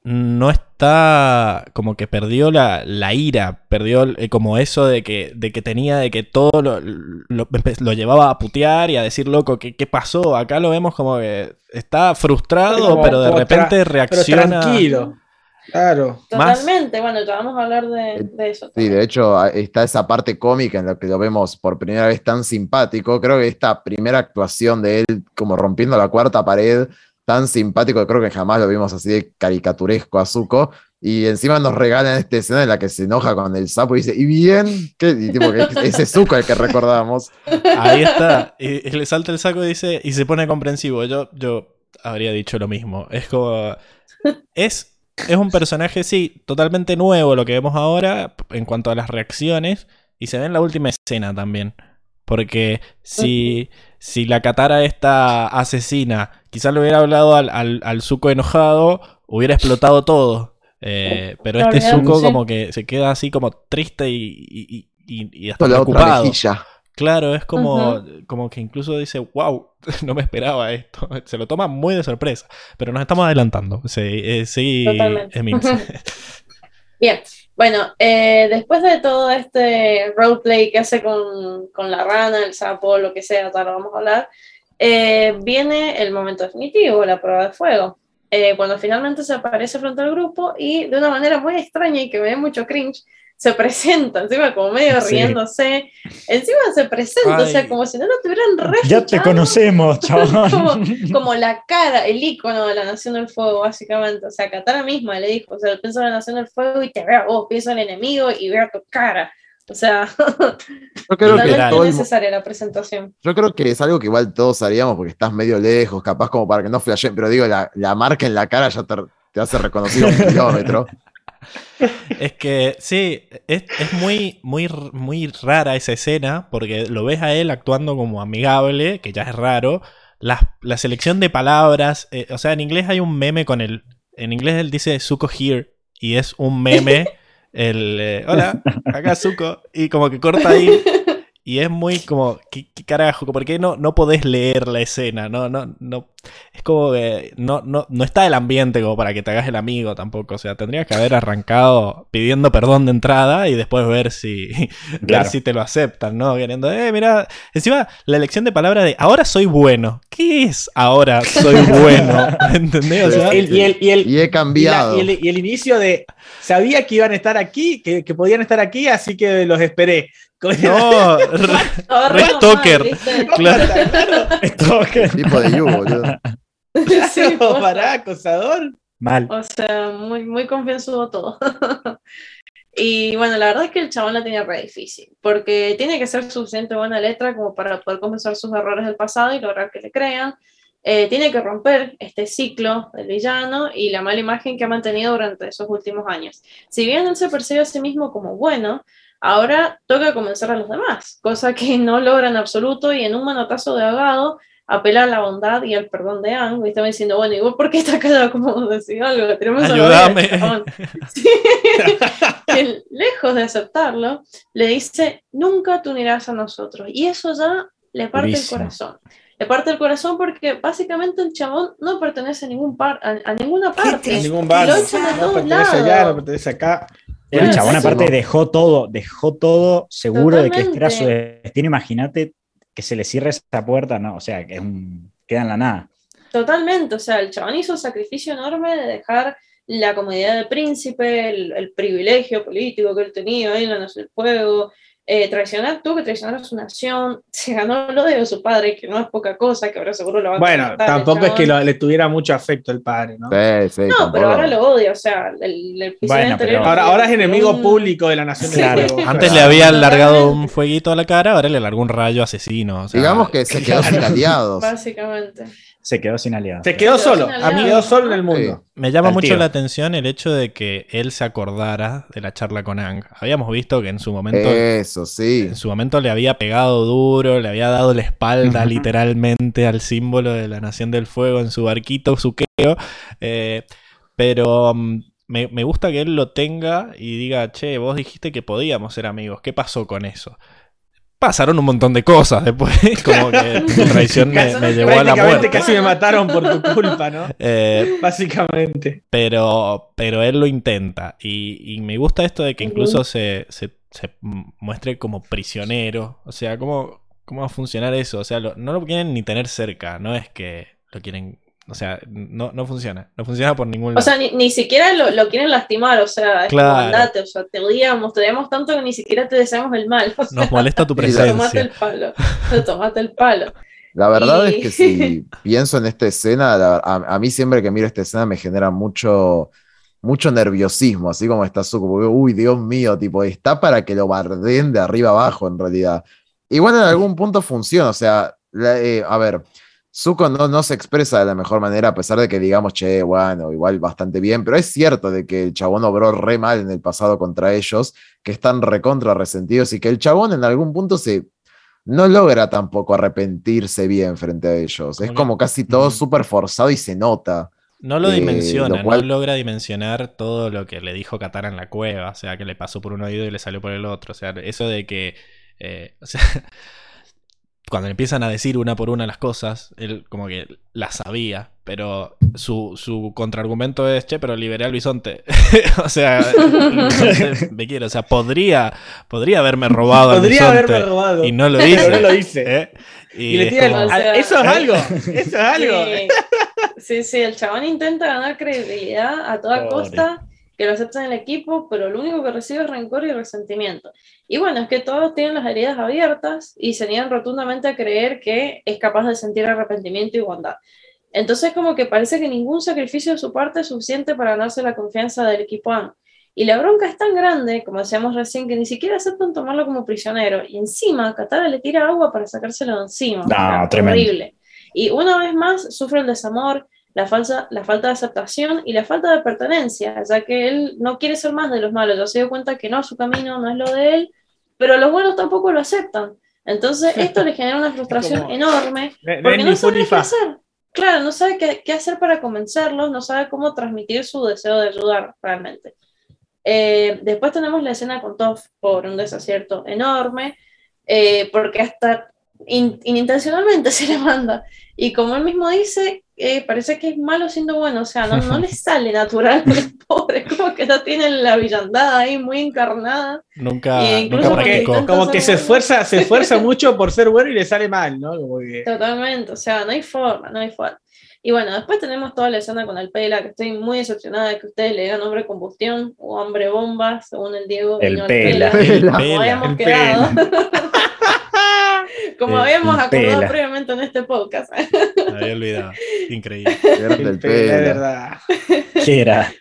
no está como que perdió la, la ira, perdió eh, como eso de que, de que tenía, de que todo lo, lo, llevaba a putear y a decir, loco, ¿qué, qué pasó? Acá lo vemos como que está frustrado, Como- pero de repente Pero reacciona. tranquilo. Claro. más- Totalmente, bueno, ya vamos a hablar de, de eso. Sí, de hecho está esa parte cómica en la que lo vemos por primera vez tan simpático. Creo que esta primera actuación de él como rompiendo la cuarta pared, tan simpático, creo que jamás lo vimos así de caricaturesco a Zuko. Y encima nos regalan esta escena en la que se enoja con el sapo y dice, ¿y bien? ¿Qué? Y tipo que ese es Zuko el que recordamos. Ahí está. Y, y le salta el saco y dice, y se pone comprensivo. Yo, yo habría dicho lo mismo. Es como. Es, es un personaje, sí, totalmente nuevo lo que vemos ahora en cuanto a las reacciones. Y se ve en la última escena también. Porque si, si la Katara esta asesina quizás le hubiera hablado al, al, al Zuko enojado, hubiera explotado todo. Eh, pero este Zuko como que se queda así como triste y, y, y, y hasta preocupado. Claro, es como, como que incluso dice, wow, no me esperaba esto. Se lo toma muy de sorpresa. Pero nos estamos adelantando. Sí, eh, sí. Bien, bueno, eh, después de todo este roleplay que hace con, con la rana, el sapo, lo que sea, ahora vamos a hablar, eh, viene el momento definitivo, la prueba de fuego. Eh, cuando finalmente se aparece frente al grupo y de una manera muy extraña y que me da mucho cringe, se presenta, encima como medio Sí. riéndose, encima se presenta, o sea, Ay. como si no lo tuvieran re Ya te conocemos, como, chabón. como la cara, el icono de la Nación del Fuego, básicamente. O sea, Katara misma le dijo, o sea, pienso en la Nación del Fuego y te veo a vos, pienso en el enemigo y veo tu cara. O sea, Yo creo, que mu- necesaria la presentación. yo creo que es algo que igual todos haríamos porque estás medio lejos, capaz como para que no flashen, pero digo, la, la marca en la cara ya te, te hace reconocer un kilómetro. Es que sí, es, es muy, muy, muy rara esa escena porque lo ves a él actuando como amigable, que ya es raro. La, la selección de palabras, eh, o sea, en inglés hay un meme con el. En inglés él dice Zuko here y es un meme. El eh, hola, acá Zuko. Y como que corta ahí. Y es muy como, ¿qué, qué carajo? ¿Por qué no, no podés leer la escena? No, no, no. Es como que no, no, no está el ambiente como para que te hagas el amigo tampoco. O sea, tendrías que haber arrancado pidiendo perdón de entrada y después ver si, ver si te lo aceptan, ¿no? Queriendo, eh, mira. Encima, la elección de palabra de ahora soy bueno. ¿Qué es ahora soy bueno? ¿Entendés? O sea, El- y, el, y, el- Y he y la- cambiado. y el- y el inicio de sabía que iban a estar aquí, que, que podían estar aquí, así que los esperé. No, re- Ahora Re menos stalker. mal, ¿viste? claro. Tipo de Yu, boludo. Sí. Pará, acosador. Mal. O sea, muy, muy confianzudo todo. y bueno, la verdad es que el chabón la tenía re difícil, porque tiene que ser suficiente buena letra como para poder compensar sus errores del pasado y lograr que le crean. Eh, tiene que romper este ciclo del villano y la mala imagen que ha mantenido durante esos últimos años. Si bien él se percibe a sí mismo como bueno, ahora toca convencer a los demás, cosa que no logra en absoluto y en un manotazo de ahogado apela a la bondad y al perdón de Ang, y estaba diciendo, bueno, ¿y vos por qué estás callado como decir algo? Tenemos a Ayúdame. chabón. Sí. Lejos de aceptarlo, le dice, nunca te unirás a nosotros. Y eso ya le parte Durísimo. el corazón. Le parte el corazón porque básicamente el chabón no pertenece a, ningún par a, a ninguna parte. En ningún bar. lo echan de No todos pertenece allá, no lados. pertenece acá. El Bueno, chabón aparte ¿no? dejó todo, dejó todo seguro de que este era su Totalmente. destino. Imagínate que se le cierre esa puerta, no, o sea, que es un, queda en la nada. Totalmente, o sea, el chabón hizo un sacrificio enorme de dejar la comodidad de príncipe, el, el privilegio político que él tenía ahí en del Fuego, eh, traicionar, tuvo que traicionar a su nación, se ganó el odio de su padre, que no es poca cosa, que ahora seguro lo van a Bueno, matar al tampoco es que lo- le tuviera mucho afecto el padre, ¿no? Sí, sí, No, tampoco. pero ahora lo odia, o sea, el, el Bueno, anterior pero- Ahora, ahora es enemigo un- público de la nación del Claro. fuego. Antes Claro. le había largado un fueguito a la cara, ahora le largó un rayo asesino. o sea, Digamos que se quedó sin aliados. Básicamente. Se quedó sin aliados. Se quedó solo. A mí quedó solo en el mundo. Me llama Al mucho tío. la atención el hecho de que él se acordara de la charla con Ang. Habíamos visto que en su momento, Eso, sí. en su momento le había pegado duro, le había dado la espalda literalmente al símbolo de la Nación del Fuego en su barquito suqueo. Eh, pero mm, me, me gusta que él lo tenga y diga, che, vos dijiste que podíamos ser amigos. ¿Qué pasó con eso? Pasaron un montón de cosas después, como que tu traición me, me llevó a la muerte. casi me mataron por tu culpa, ¿no? Eh, Básicamente. pero, pero él lo intenta. Y, y me gusta esto de que incluso se, se- se muestre como prisionero. O sea, ¿cómo, cómo va a funcionar eso? O sea, lo- no lo quieren ni tener cerca. No es que lo quieren. O sea, no, no funciona. No funciona por ningún lado. O sea, ni, ni siquiera lo, lo quieren lastimar, o sea, es Claro. como andate, o sea, te odiamos, te odiamos tanto que ni siquiera te deseamos el mal. O sea, Nos molesta tu Sí, tomate el presencia. palo, tomate el palo. La verdad Y- es que si pienso en esta escena, la- a, a mí siempre que miro esta escena me genera mucho, mucho nerviosismo, así como está Zuko, porque, uy, Dios mío, tipo, está para que lo bardeen de arriba abajo en realidad. Igual en algún punto funciona, o sea, la- eh, a ver, Zuko no, no se expresa de la mejor manera, a pesar de que digamos, che, bueno, igual bastante bien, pero es cierto de que el chabón obró re mal en el pasado contra ellos, que están recontra resentidos y que el chabón en algún punto se no logra tampoco arrepentirse bien frente a ellos. Es como casi todo súper forzado y se nota. No lo Eh, dimensiona, lo cual- no logra dimensionar todo lo que le dijo Katara en la cueva. O sea, que le pasó por un oído y le salió por el otro. O sea, eso de que. eh, o sea, cuando le empiezan a decir una por una las cosas, él como que las sabía. Pero su, su contraargumento es, che, pero liberé al bisonte. o sea, bisonte me quiere. O sea, podría, podría haberme robado al Podría bisonte. haberme robado. Y no lo Pero hice. no lo hice. ¿eh? Y le es como- O sea- Eso es algo. Eso es algo. Sí, sí, sí, el chabón intenta ganar credibilidad a toda Pobre. costa, que lo acepten en el equipo, pero lo único que recibe es rencor y resentimiento. Y bueno, es que todos tienen las heridas abiertas y se niegan rotundamente a creer que es capaz de sentir arrepentimiento y bondad. Entonces como que parece que ningún sacrificio de su parte es suficiente para ganarse la confianza del equipo A. Y la bronca es tan grande, como decíamos recién, que ni siquiera aceptan tomarlo como prisionero. Y encima, Katara le tira agua para sacárselo de encima. No, tremendo. Horrible. Y una vez más sufre el desamor, la, falsa, la falta de aceptación y la falta de pertenencia, ya que él no quiere ser más de los malos. Ya se dio cuenta que no, su camino no es lo de él, pero los buenos tampoco lo aceptan. Entonces, esto le genera una frustración como- enorme. No- no Porque no sabe qué hacer. Claro, no sabe qué, qué hacer para convencerlos, no sabe cómo transmitir su deseo de ayudar realmente. Eh, después tenemos la escena con Toph por un desacierto enorme, eh, porque hasta in- inintencionalmente se le manda. Y como él mismo dice, eh, parece que es malo siendo bueno, o sea, no, no le sale natural al pobre, como que no tiene la villandad ahí muy encarnada. Nunca, nunca Como que, practicó. intenta- como que se esfuerza, se esfuerza mucho por ser bueno y le sale mal, ¿no? Como que- Totalmente, o sea, no hay forma, no hay forma. Y bueno, después tenemos toda la escena con el Pela, que estoy muy decepcionada de que ustedes le digan hombre combustión o hombre bomba, según el Diego. El no Pela. El Pela. Como habíamos El quedado. Como El habíamos acordado Pela. previamente en este podcast. Me había olvidado. Increíble. Grande el el pela, de verdad. ¿Qué era?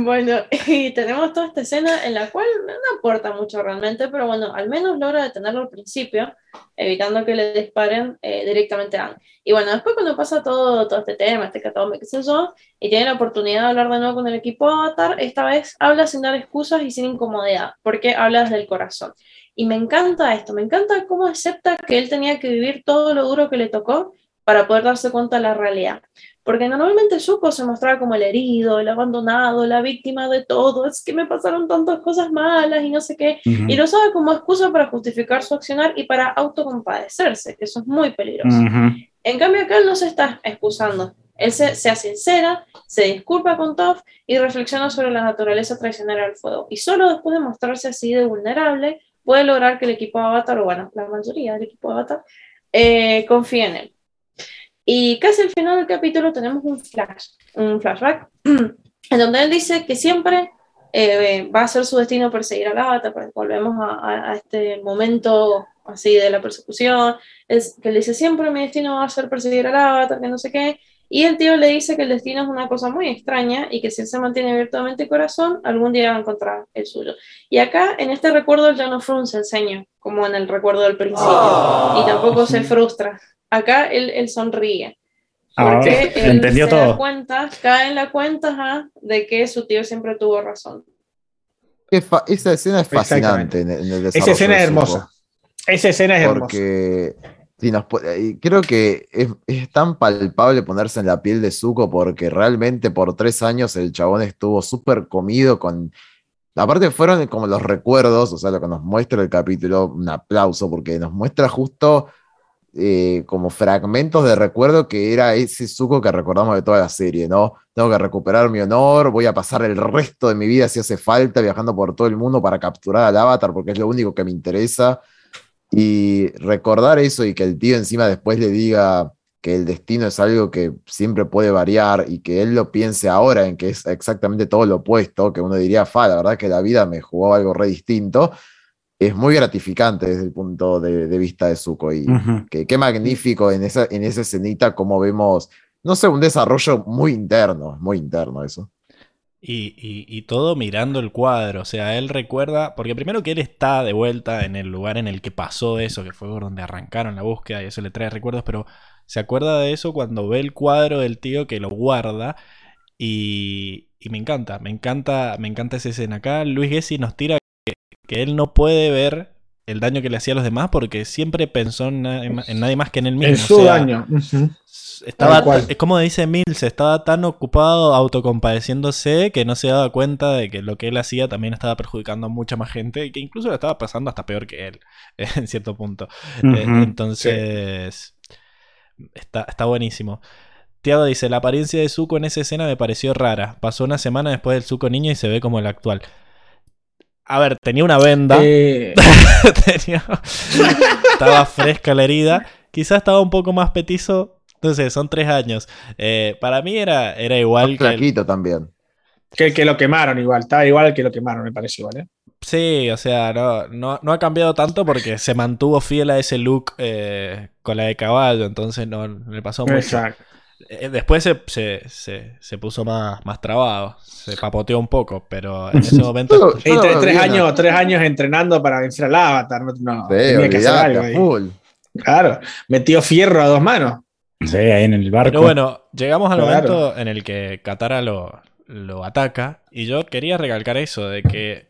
Bueno, y tenemos toda esta escena en la cual no aporta mucho realmente, pero bueno, al menos logra detenerlo al principio, evitando que le disparen eh, directamente a Aang. Y bueno, después cuando pasa todo, todo este tema, este catálogo, qué sé yo, y tiene la oportunidad de hablar de nuevo con el equipo Avatar, esta vez habla sin dar excusas y sin incomodidad, porque habla desde el corazón. Y me encanta esto, me encanta cómo acepta que él tenía que vivir todo lo duro que le tocó para poder darse cuenta de la realidad. Porque normalmente Zuko se mostraba como el herido, el abandonado, la víctima de todo, es que me pasaron tantas cosas malas y no sé qué, y lo usaba como excusa para justificar su accionar y para autocompadecerse, que eso es muy peligroso. Ujú. En cambio acá él no se está excusando, él se, sea sincera, se disculpa con Toph y reflexiona sobre la naturaleza traicionera del fuego. Y solo después de mostrarse así de vulnerable, puede lograr que el equipo Avatar, o bueno, la mayoría del equipo Avatar, eh, confíe en él. Y casi al final del capítulo tenemos un flash, un flashback, en donde él dice que siempre eh, va a ser su destino perseguir al avatar, pues volvemos a, a- a este momento así de la persecución, es que él dice siempre mi destino va a ser perseguir al avatar, que no sé qué, y el tío le dice que el destino es una cosa muy extraña y que si él se mantiene abierto de mente y corazón, algún día va a encontrar el suyo. Y acá, en este recuerdo, él ya no frunce el ceño, como en el recuerdo del principio, y tampoco se frustra. Acá él, él sonríe. Ah, Porque él entendió se da todo. cuenta, cae en la cuenta ajá, de que su tío siempre tuvo razón. Esa escena es fascinante en, en el Esa escena es hermosa. Esa escena es hermosa. Nos y creo que es, es tan palpable ponerse en la piel de Zuko porque realmente por tres años el chabón estuvo súper comido con... Aparte fueron como los recuerdos, o sea, lo que nos muestra el capítulo, un aplauso porque nos muestra justo eh, como fragmentos de recuerdo que era ese Zuko que recordamos de toda la serie, ¿no? Tengo que recuperar mi honor, voy a pasar el resto de mi vida si hace falta viajando por todo el mundo para capturar al avatar porque es lo único que me interesa. Y recordar eso y que el tío encima después le diga que el destino es algo que siempre puede variar y que él lo piense ahora en que es exactamente todo lo opuesto, que uno diría, fa, la verdad que la vida me jugó algo re distinto, es muy gratificante desde el punto de, de vista de Zuko. Y que, qué magnífico en esa, en esa escenita como vemos, no sé, un desarrollo muy interno, muy interno eso. Y, y- y todo mirando el cuadro, o sea, él recuerda, porque primero que él está de vuelta en el lugar en el que pasó eso, que fue por donde arrancaron la búsqueda y eso le trae recuerdos, pero se acuerda de eso cuando ve el cuadro del tío que lo guarda y, y me encanta, me encanta, me encanta esa escena. Acá Luis Gessi nos tira que, él no puede ver el daño que le hacía a los demás porque siempre pensó en, na- en nadie más que en él mismo. En su o sea, daño. Estaba, es como dice Mills, estaba tan ocupado autocompadeciéndose que no se daba cuenta de que lo que él hacía también estaba perjudicando a mucha más gente y que incluso lo estaba pasando hasta peor que él, en cierto punto. Eh, entonces, está, está buenísimo. Tiago dice, la apariencia de Zuko en esa escena me pareció rara. Pasó una semana después del Zuko niño y se ve como el actual. A ver, tenía una venda. Eh, Tenía- estaba fresca la herida. Quizás estaba un poco más petizo. No sé, son tres años. Eh, para mí era, era igual Más que. el- también. que, que lo quemaron igual. Estaba igual que lo quemaron, me parece igual. ¿eh? Sí, o sea, no, no, no ha cambiado tanto porque se mantuvo fiel a ese look eh, con la de caballo. Entonces no le pasó mucho. Exacto. Eh, Después se, se, se- se puso más, más trabado, se papoteó un poco, pero en ese momento... Yo- yo Y lo tres, años, tres años entrenando para vencer al Avatar. No, no, Sí, tenía que hacer algo ahí. Claro, metió fierro a dos manos. Sí, ahí en el barco. Pero bueno, llegamos al Claro. momento en el que Katara lo, lo ataca y yo quería recalcar eso, de que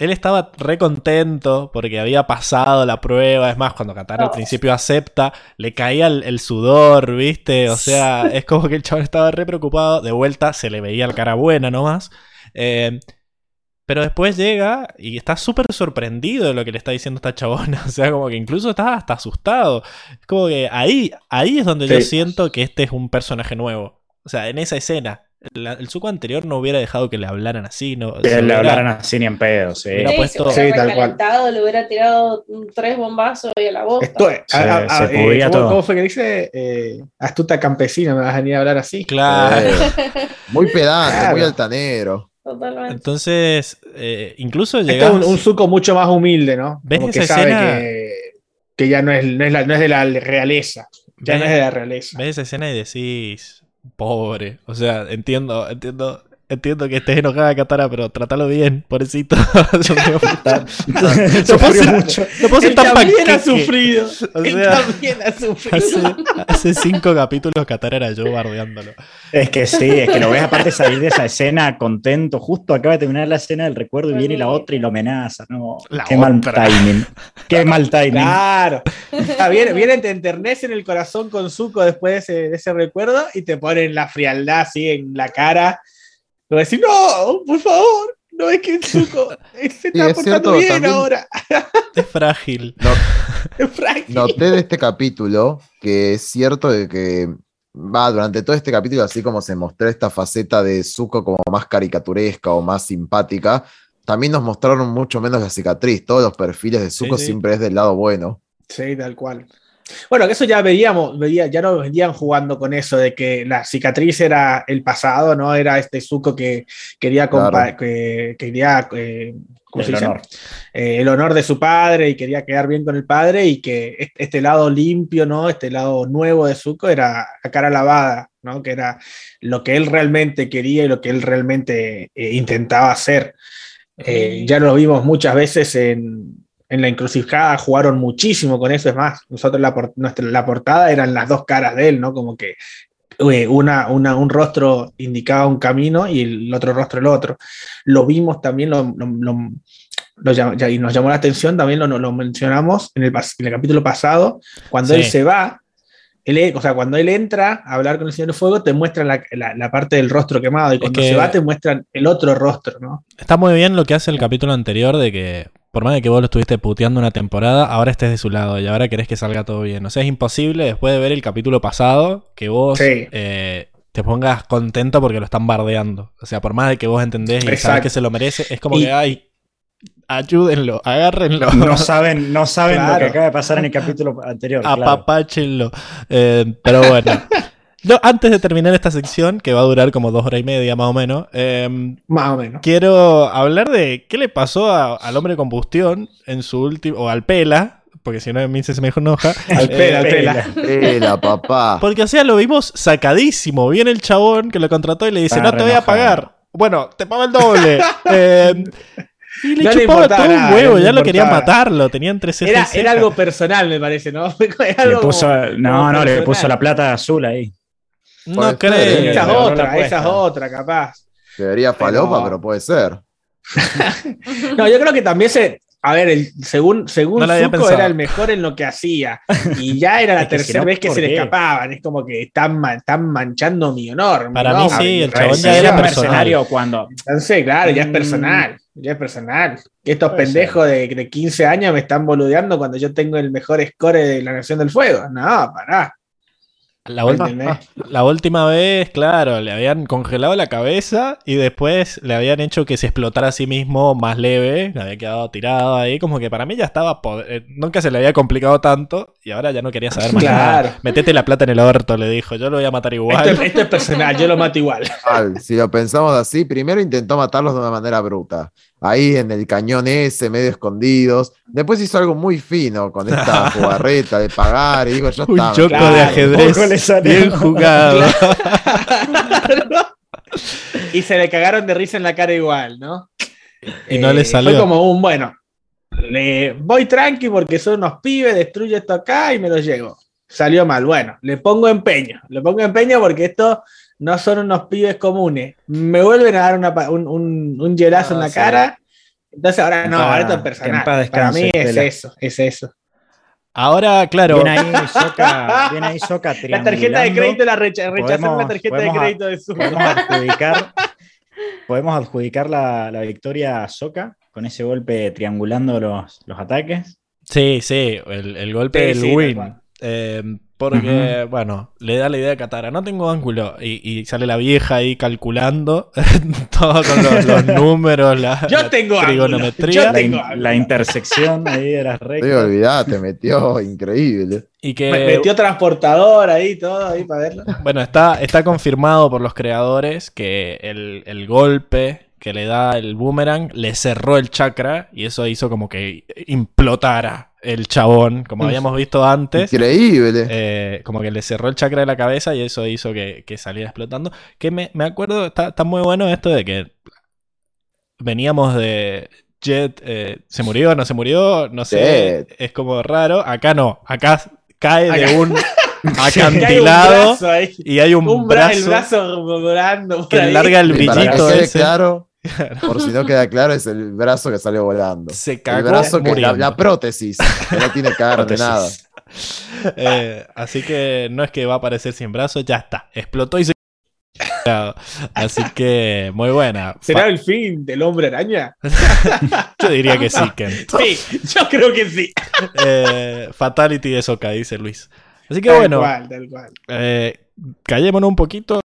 él estaba re contento porque había pasado la prueba, es más, cuando Katara al Oh. principio acepta, le caía el, el sudor, ¿viste? O sea, es como que el chaval estaba re preocupado, de vuelta se le veía la cara buena nomás. Eh, pero después llega y está súper sorprendido de lo que le está diciendo esta chabona. O sea, como que incluso está hasta asustado. Es como que ahí, ahí es donde yo siento que este es un personaje nuevo. O sea, en esa escena. La- el suco anterior no hubiera dejado que le hablaran así, ¿no? Que le hubiera- hablaran así ni en pedo, sí. Hubiera Sí, puesto- se hubiera Sí, tal cual. recalentado, le hubiera tirado tres bombazos y a la bosta. Esto, Se- a- a- se a- eh, ¿cómo, todo. cómo fue que dice? Eh, astuta campesina, me vas a venir a hablar así. Claro. Eh, muy pedante, Claro. muy altanero. Totalmente. Entonces, eh, incluso Esto llegas... es un, un suco mucho más humilde, ¿no? ¿Ves Como esa que sabe escena? que, que ya no es, no, es la- no es de la realeza. Ya no es de la realeza. ves esa escena y decís, pobre. O sea, entiendo, entiendo, entiendo que estés enojada, Katara, pero trátalo bien, pobrecito. No puedo Sufrió ser- mucho. no puedo ser Él tan también panqueque. ha sufrido. O Él sea, también ha sufrido. hace, hace cinco capítulos Katara era yo bardeándolo. Es que sí, es que lo ves aparte salir de esa escena contento. Justo acaba de terminar la escena del recuerdo y viene la otra y lo amenaza. No, La qué mal timing. Qué mal timing. Claro. Ah, viene, viene, te enternece en el corazón con Zuko después de ese, de ese recuerdo y te ponen la frialdad así en la cara. Lo decir, no, por favor, no es que Zuko se está es portando cierto, bien ahora. Es frágil. Es frágil. Noté de este capítulo que es cierto de que va durante todo este capítulo, así como se mostró esta faceta de Zuko como más caricaturesca o más simpática, también nos mostraron mucho menos la cicatriz. Todos los perfiles de Zuko sí. siempre es del lado bueno. Sí, tal cual. Bueno, que eso ya veíamos, veía, ya nos venían jugando con eso de que la cicatriz era el pasado, ¿no? Era este Zuko que quería, Claro. que quería eh, ¿cómo se El dice? honor. Eh, el honor de su padre y quería quedar bien con el padre y que est- este lado limpio, ¿no? Este lado nuevo de Zuko era a cara lavada, ¿no? Que era lo que él realmente quería y lo que él realmente eh, intentaba hacer. Eh, ya lo vimos muchas veces en, en la encrucijada, jugaron muchísimo con eso. Es más, nosotros la, por- nuestra, la portada eran las dos caras de él, ¿no? Como que eh, una, una- un rostro indicaba un camino y el otro rostro el otro. Lo vimos también, lo, lo- lo- lo llam- ya- y nos llamó la atención, también lo, lo mencionamos en el, en el capítulo pasado, cuando Sí. él se va. Él, e- o sea, cuando él entra a hablar con el Señor Fuego, te muestran la, la- la parte del rostro quemado, y cuando que- se va, te muestran el otro rostro, ¿no? Está muy bien lo que hace el capítulo anterior de que, por más de que vos lo estuviste puteando una temporada, ahora estés de su lado y ahora querés que salga todo bien. O sea, es imposible después de ver el capítulo pasado que vos Sí. eh, te pongas contento porque lo están bardeando. O sea, por más de que vos entendés y sabés que se lo merece, es como Y- que, ay, ayúdenlo, agárrenlo. No saben, no saben lo Claro. que acaba de pasar en el capítulo anterior. claro. apapáchenlo. Eh, pero bueno. Yo, antes de terminar esta sección, que va a durar como dos horas y media más o menos, eh, Más o menos. quiero hablar de qué le pasó a- al hombre de combustión en su último, o al Pela, porque si no a mí se me enoja. Al Eh, pela, al pela. Pela, papá. Porque, o sea, lo vimos sacadísimo. Viene el chabón que lo contrató y le dice, no te voy a pagar. Bueno, te pago el doble. Eh, y le No le chupaba importaba todo un huevo, no le ya lo quería importaba. matarlo. Tenía entre ceja y Era, era algo personal, me parece, ¿no? Era Le puso, como- no, como no, le puso la plata azul ahí. No creo. Esa es otra, esa es otra, capaz. Debería falopa, Pero- pero puede ser. No, yo creo que también se. A ver, el, según, según No Zuko era el mejor en lo que hacía. Y ya era la tercera vez que ¿por se le escapaban. Es como que están, están manchando mi honor. Para mí sí, el chabón ya era mercenario cuando. Entonces, claro, ya es Mm. personal. Ya es personal. Que estos Puede pendejos de, de 15 años me están boludeando cuando yo tengo el mejor score de la Nación del Fuego. No, pará. La, ul- ¿entendés? la última vez, claro, le habían congelado la cabeza y después le habían hecho que se explotara a sí mismo más leve, había quedado tirado ahí, como que para mí ya estaba, eh, nunca se le había complicado tanto y ahora ya no quería saber más Claro. nada. Metete la plata en el orto, le dijo, yo lo voy a matar igual. Esto, esto es personal, yo lo mato igual. Mal, si lo pensamos así, primero intentó matarlos de una manera bruta. Ahí en el cañón ese, medio escondidos. Después hizo algo muy fino con esta jugarreta de pagar y digo, ya Un está. choco de ajedrez. Bien jugado. y se le cagaron de risa en la cara igual, ¿no? Y no le Eh, salió. Fue como un, bueno, le voy tranqui porque son unos pibes, destruye esto acá y me lo llevo. Salió mal. Bueno, le pongo empeño. Le pongo empeño porque estos no son unos pibes comunes. Me vuelven a dar una un, un, un hielazo No, en la sí. cara. Entonces ahora no, ahora es personal. Para mí es eso, es eso. Ahora, claro. Viene ahí Soca, viene ahí Soca La tarjeta de crédito la recha la tarjeta de crédito de su. Podemos adjudicar, podemos adjudicar la, la victoria a Soca con ese golpe triangulando los, los ataques. Sí, sí, el, el golpe Sí, del sí, win. Eh, porque, bueno, le da la idea a Katara. No tengo ángulo. Y, y sale la vieja ahí calculando todo con los, los números, la, Yo la tengo ángulo. trigonometría. Yo La, tengo in- la intersección ahí de las Sí, olvidate, metió increíble. Y que, Me- Metió transportador ahí, todo ahí para verlo. bueno, está, está confirmado por los creadores que el, el golpe que le da el boomerang le cerró el chakra y eso hizo como que implotara el chabón, como habíamos visto antes. Increíble. Eh, como que le cerró el chakra de la cabeza y eso hizo que, que saliera explotando. Que me, me acuerdo, está, está muy bueno esto de que veníamos de Jet, eh, ¿se murió? ¿No se murió? No sé, Jet. es como raro. Acá no, acá cae de un hay un acantilado brazo ahí. y hay un, Un bra- brazo, el brazo volando. por que larga el brillito ese. claro, por si no queda claro, es el brazo que salió volando. Se El cagó brazo que la, la prótesis, que no tiene carne, Prótesis. nada. Eh, así que no es que va a aparecer sin brazos, ya está. Explotó y se. Así que muy buena. ¿Será el fin del hombre araña? Yo diría que sí, Ken. Sí, yo creo que sí. Eh, fatality de Soka, dice Luis. Así que Tal bueno, cual, tal cual. eh, callémonos un poquito.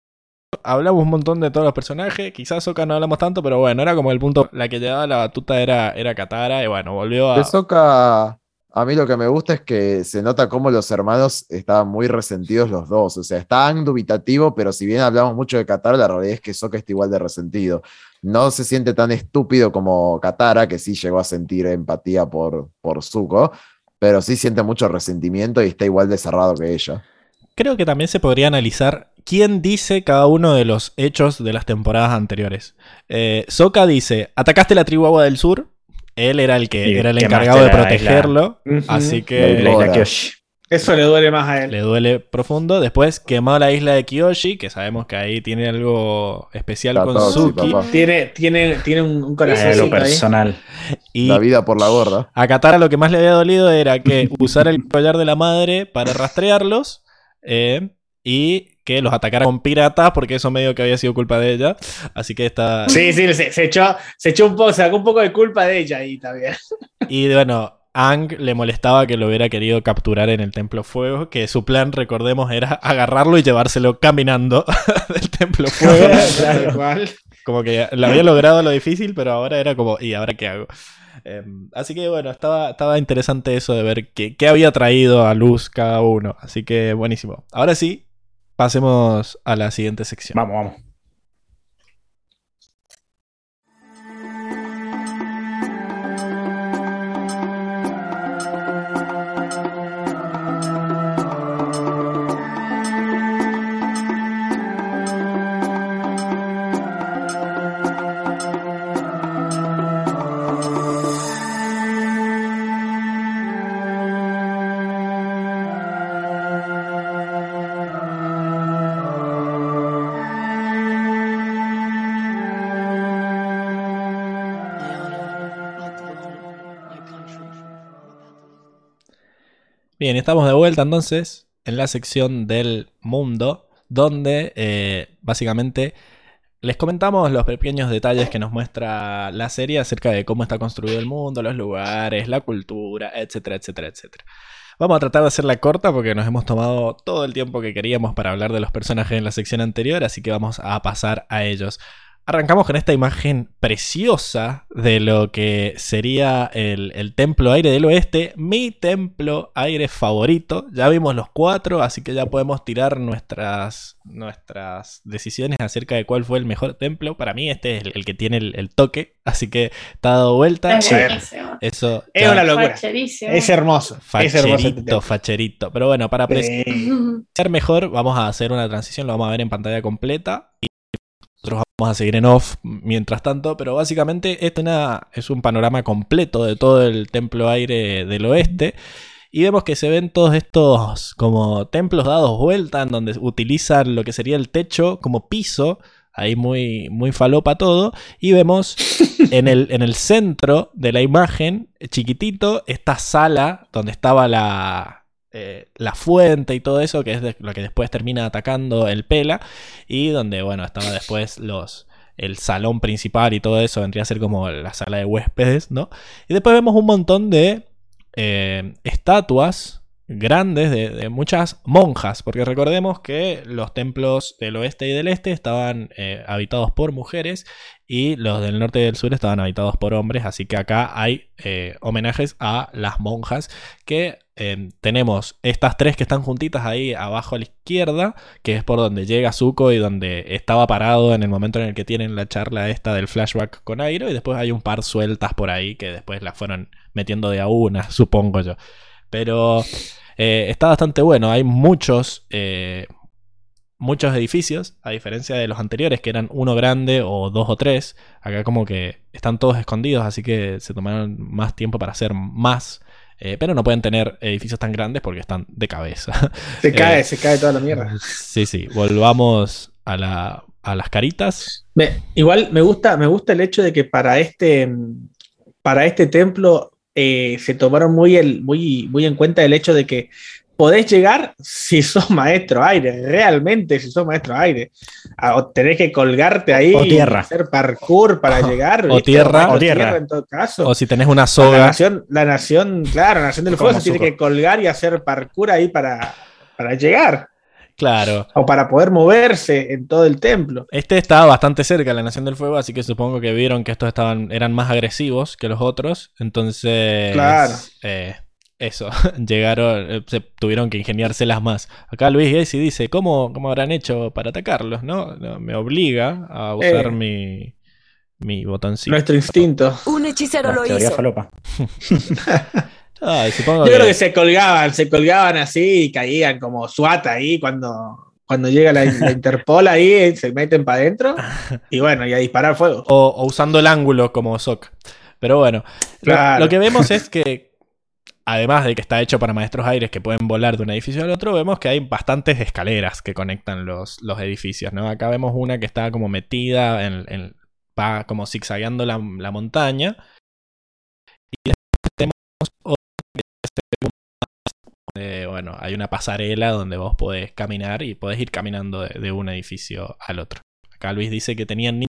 Hablamos un montón de todos los personajes. Quizás Soka no hablamos tanto, pero bueno, era como el punto. La que llevaba la batuta era, era Katara. Y bueno, volvió a. De Sokka, a mí lo que me gusta es que se nota cómo los hermanos estaban muy resentidos los dos. O sea, estaban dubitativos, pero si bien hablamos mucho de Katara, la realidad es que Sokka está igual de resentido. No se siente tan estúpido como Katara, que sí llegó a sentir empatía por, por Zuko, pero sí siente mucho resentimiento y está igual de cerrado que ella. Creo que también se podría analizar quién dice cada uno de los hechos de las temporadas anteriores. Eh, Sokka dice: Atacaste la tribu Agua del Sur. Él era el que Y era el encargado de protegerlo. Así La isla que. Kyoshi. Eso le duele más a él. le duele profundo. Después quemó la isla de Kyoshi, que sabemos que ahí tiene algo especial Está con Suki. Tiene, tiene, tiene un, un corazoncito lo ahí. personal. Y La vida por la gorda. a Katara lo que más le había dolido era que usar el collar de la madre para rastrearlos eh, y que los atacara con piratas, porque eso medio que había sido culpa de ella. Así que está. Sí, sí, se, se echó, se echó un poco, sacó un poco de culpa de ella ahí también. Y bueno, Ang le molestaba que lo hubiera querido capturar en el Templo Fuego, que su plan, recordemos, era agarrarlo y llevárselo caminando del Templo Fuego. Tal cual. como que lo había logrado lo difícil, pero ahora era como, ¿y ahora qué hago? Eh, así que bueno, estaba, estaba interesante eso de ver qué, qué había traído a luz cada uno. Así que buenísimo. Ahora sí, pasemos a la siguiente sección. Vamos, vamos. Estamos de vuelta entonces en la sección del mundo, donde eh, básicamente les comentamos los pequeños detalles que nos muestra la serie acerca de cómo está construido el mundo, los lugares, la cultura, etcétera, etcétera, etcétera. Vamos a tratar de hacerla corta porque nos hemos tomado todo el tiempo que queríamos para hablar de los personajes en la sección anterior, así que vamos a pasar a ellos. Arrancamos con esta imagen preciosa de lo que sería el, el, templo aire del oeste, mi templo aire favorito. Ya vimos los cuatro, así que ya podemos tirar nuestras, nuestras decisiones acerca de cuál fue el mejor templo. Para mí este es el, el que tiene el, el, toque, así que está dado vuelta. Es Eso es una locura. Es hermoso. Facherito, es hermoso facherito. Pero bueno, para apreciar mejor, vamos a hacer una transición, lo vamos a ver en pantalla completa. Nosotros vamos a seguir en off mientras tanto, pero básicamente este es un panorama completo de todo el templo aire del oeste. Y vemos que se ven todos estos como templos dados vuelta, en donde utilizan lo que sería el techo como piso, ahí muy, muy falopa todo. Y vemos en el, en el centro de la imagen, chiquitito, esta sala donde estaba la, eh, la fuente y todo eso, que es lo que después termina atacando el Pela, y donde, bueno, estaba después los el salón principal y todo eso, vendría a ser como la sala de huéspedes, ¿no? Y después vemos un montón de eh, estatuas grandes de, muchas monjas, porque recordemos que los templos del oeste y del este estaban eh, habitados por mujeres y los del norte y del sur estaban habitados por hombres, así que acá hay homenajes a las monjas que eh, tenemos estas tres que están juntitas ahí abajo a la izquierda, que es por donde llega Zuko y donde estaba parado en el momento en el que tienen la charla esta del flashback con Airo, y después hay un par sueltas por ahí que después las fueron metiendo de a una, supongo yo. Pero eh, está bastante bueno, hay muchos... Eh, muchos edificios, a diferencia de los anteriores que eran uno grande o dos o tres, acá como que están todos escondidos, así que se tomaron más tiempo para hacer más. Eh, pero no pueden tener edificios tan grandes porque están de cabeza. Se cae, eh, se cae toda la mierda. Sí, sí. Volvamos a, la, a las caritas. Me, igual me gusta, me gusta el hecho de que para este, para este templo eh, se tomaron muy, el, muy, muy en cuenta el hecho de que podés llegar si sos maestro aire, realmente si sos maestro aire. O tenés que colgarte ahí o tierra. hacer parkour para llegar. O tierra. O tierra. en todo caso. O si tenés una soga. La nación, la nación claro, la nación del fuego se tiene que colgar y hacer parkour ahí para, para llegar. Claro. O para poder moverse en todo el templo. Este estaba bastante cerca de la Nación del Fuego, así que supongo que vieron que estos estaban, eran más agresivos que los otros. Entonces. Claro. Eh, eso, llegaron, se tuvieron que ingeniárselas más. Acá Luis Gacy dice, ¿cómo, ¿cómo habrán hecho para atacarlos? ¿No? me obliga a usar eh, mi, mi botoncito. Nuestro instinto. Un hechicero lo hizo. Falopa. Ay, supongo Yo que... creo que se colgaban, se colgaban así y caían como SWAT ahí cuando, cuando llega la, la Interpol ahí, se meten para adentro y bueno, y a disparar fuego. O, o usando el ángulo como SOC. Pero bueno, Claro. lo, lo que vemos es que además de que está hecho para maestros aires que pueden volar de un edificio al otro, vemos que hay bastantes escaleras que conectan los, los edificios, ¿no? Acá vemos una que está como metida, en, en- va como zigzagueando la, la montaña. Y después tenemos otra que eh, bueno, hay una pasarela donde vos podés caminar y podés ir caminando de, de un edificio al otro. Acá Luis dice que tenían de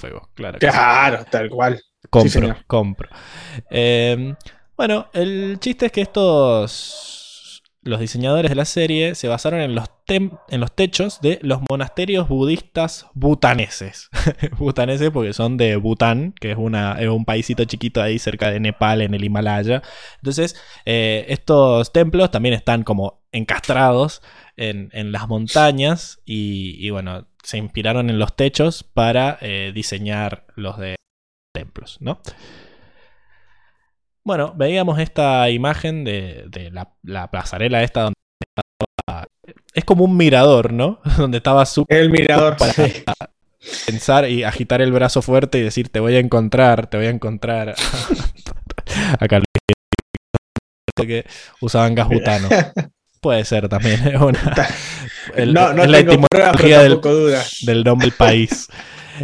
fuego, claro. sí. Claro, tal cual. Compro, compro. Eh, bueno, el chiste es que estos. Los diseñadores de la serie se basaron en los, en los techos de los monasterios budistas butaneses. butaneses porque son de Bután, que es, una, es un paísito chiquito ahí cerca de Nepal, en el Himalaya. Entonces, eh, estos templos también están como encastrados en, en las montañas y, y, bueno, se inspiraron en los techos para eh, diseñar los de templos, ¿no? Bueno, veíamos esta imagen de, de la, la pasarela esta donde estaba... Es como un mirador, ¿no? donde estaba su El mirador. para sí. pensar y agitar el brazo fuerte y decir te voy a encontrar, te voy a encontrar. Acá lo que usaban gas butano. Puede ser también. es una- el- no, no es la pruebas, etimología pero del, nombre del país.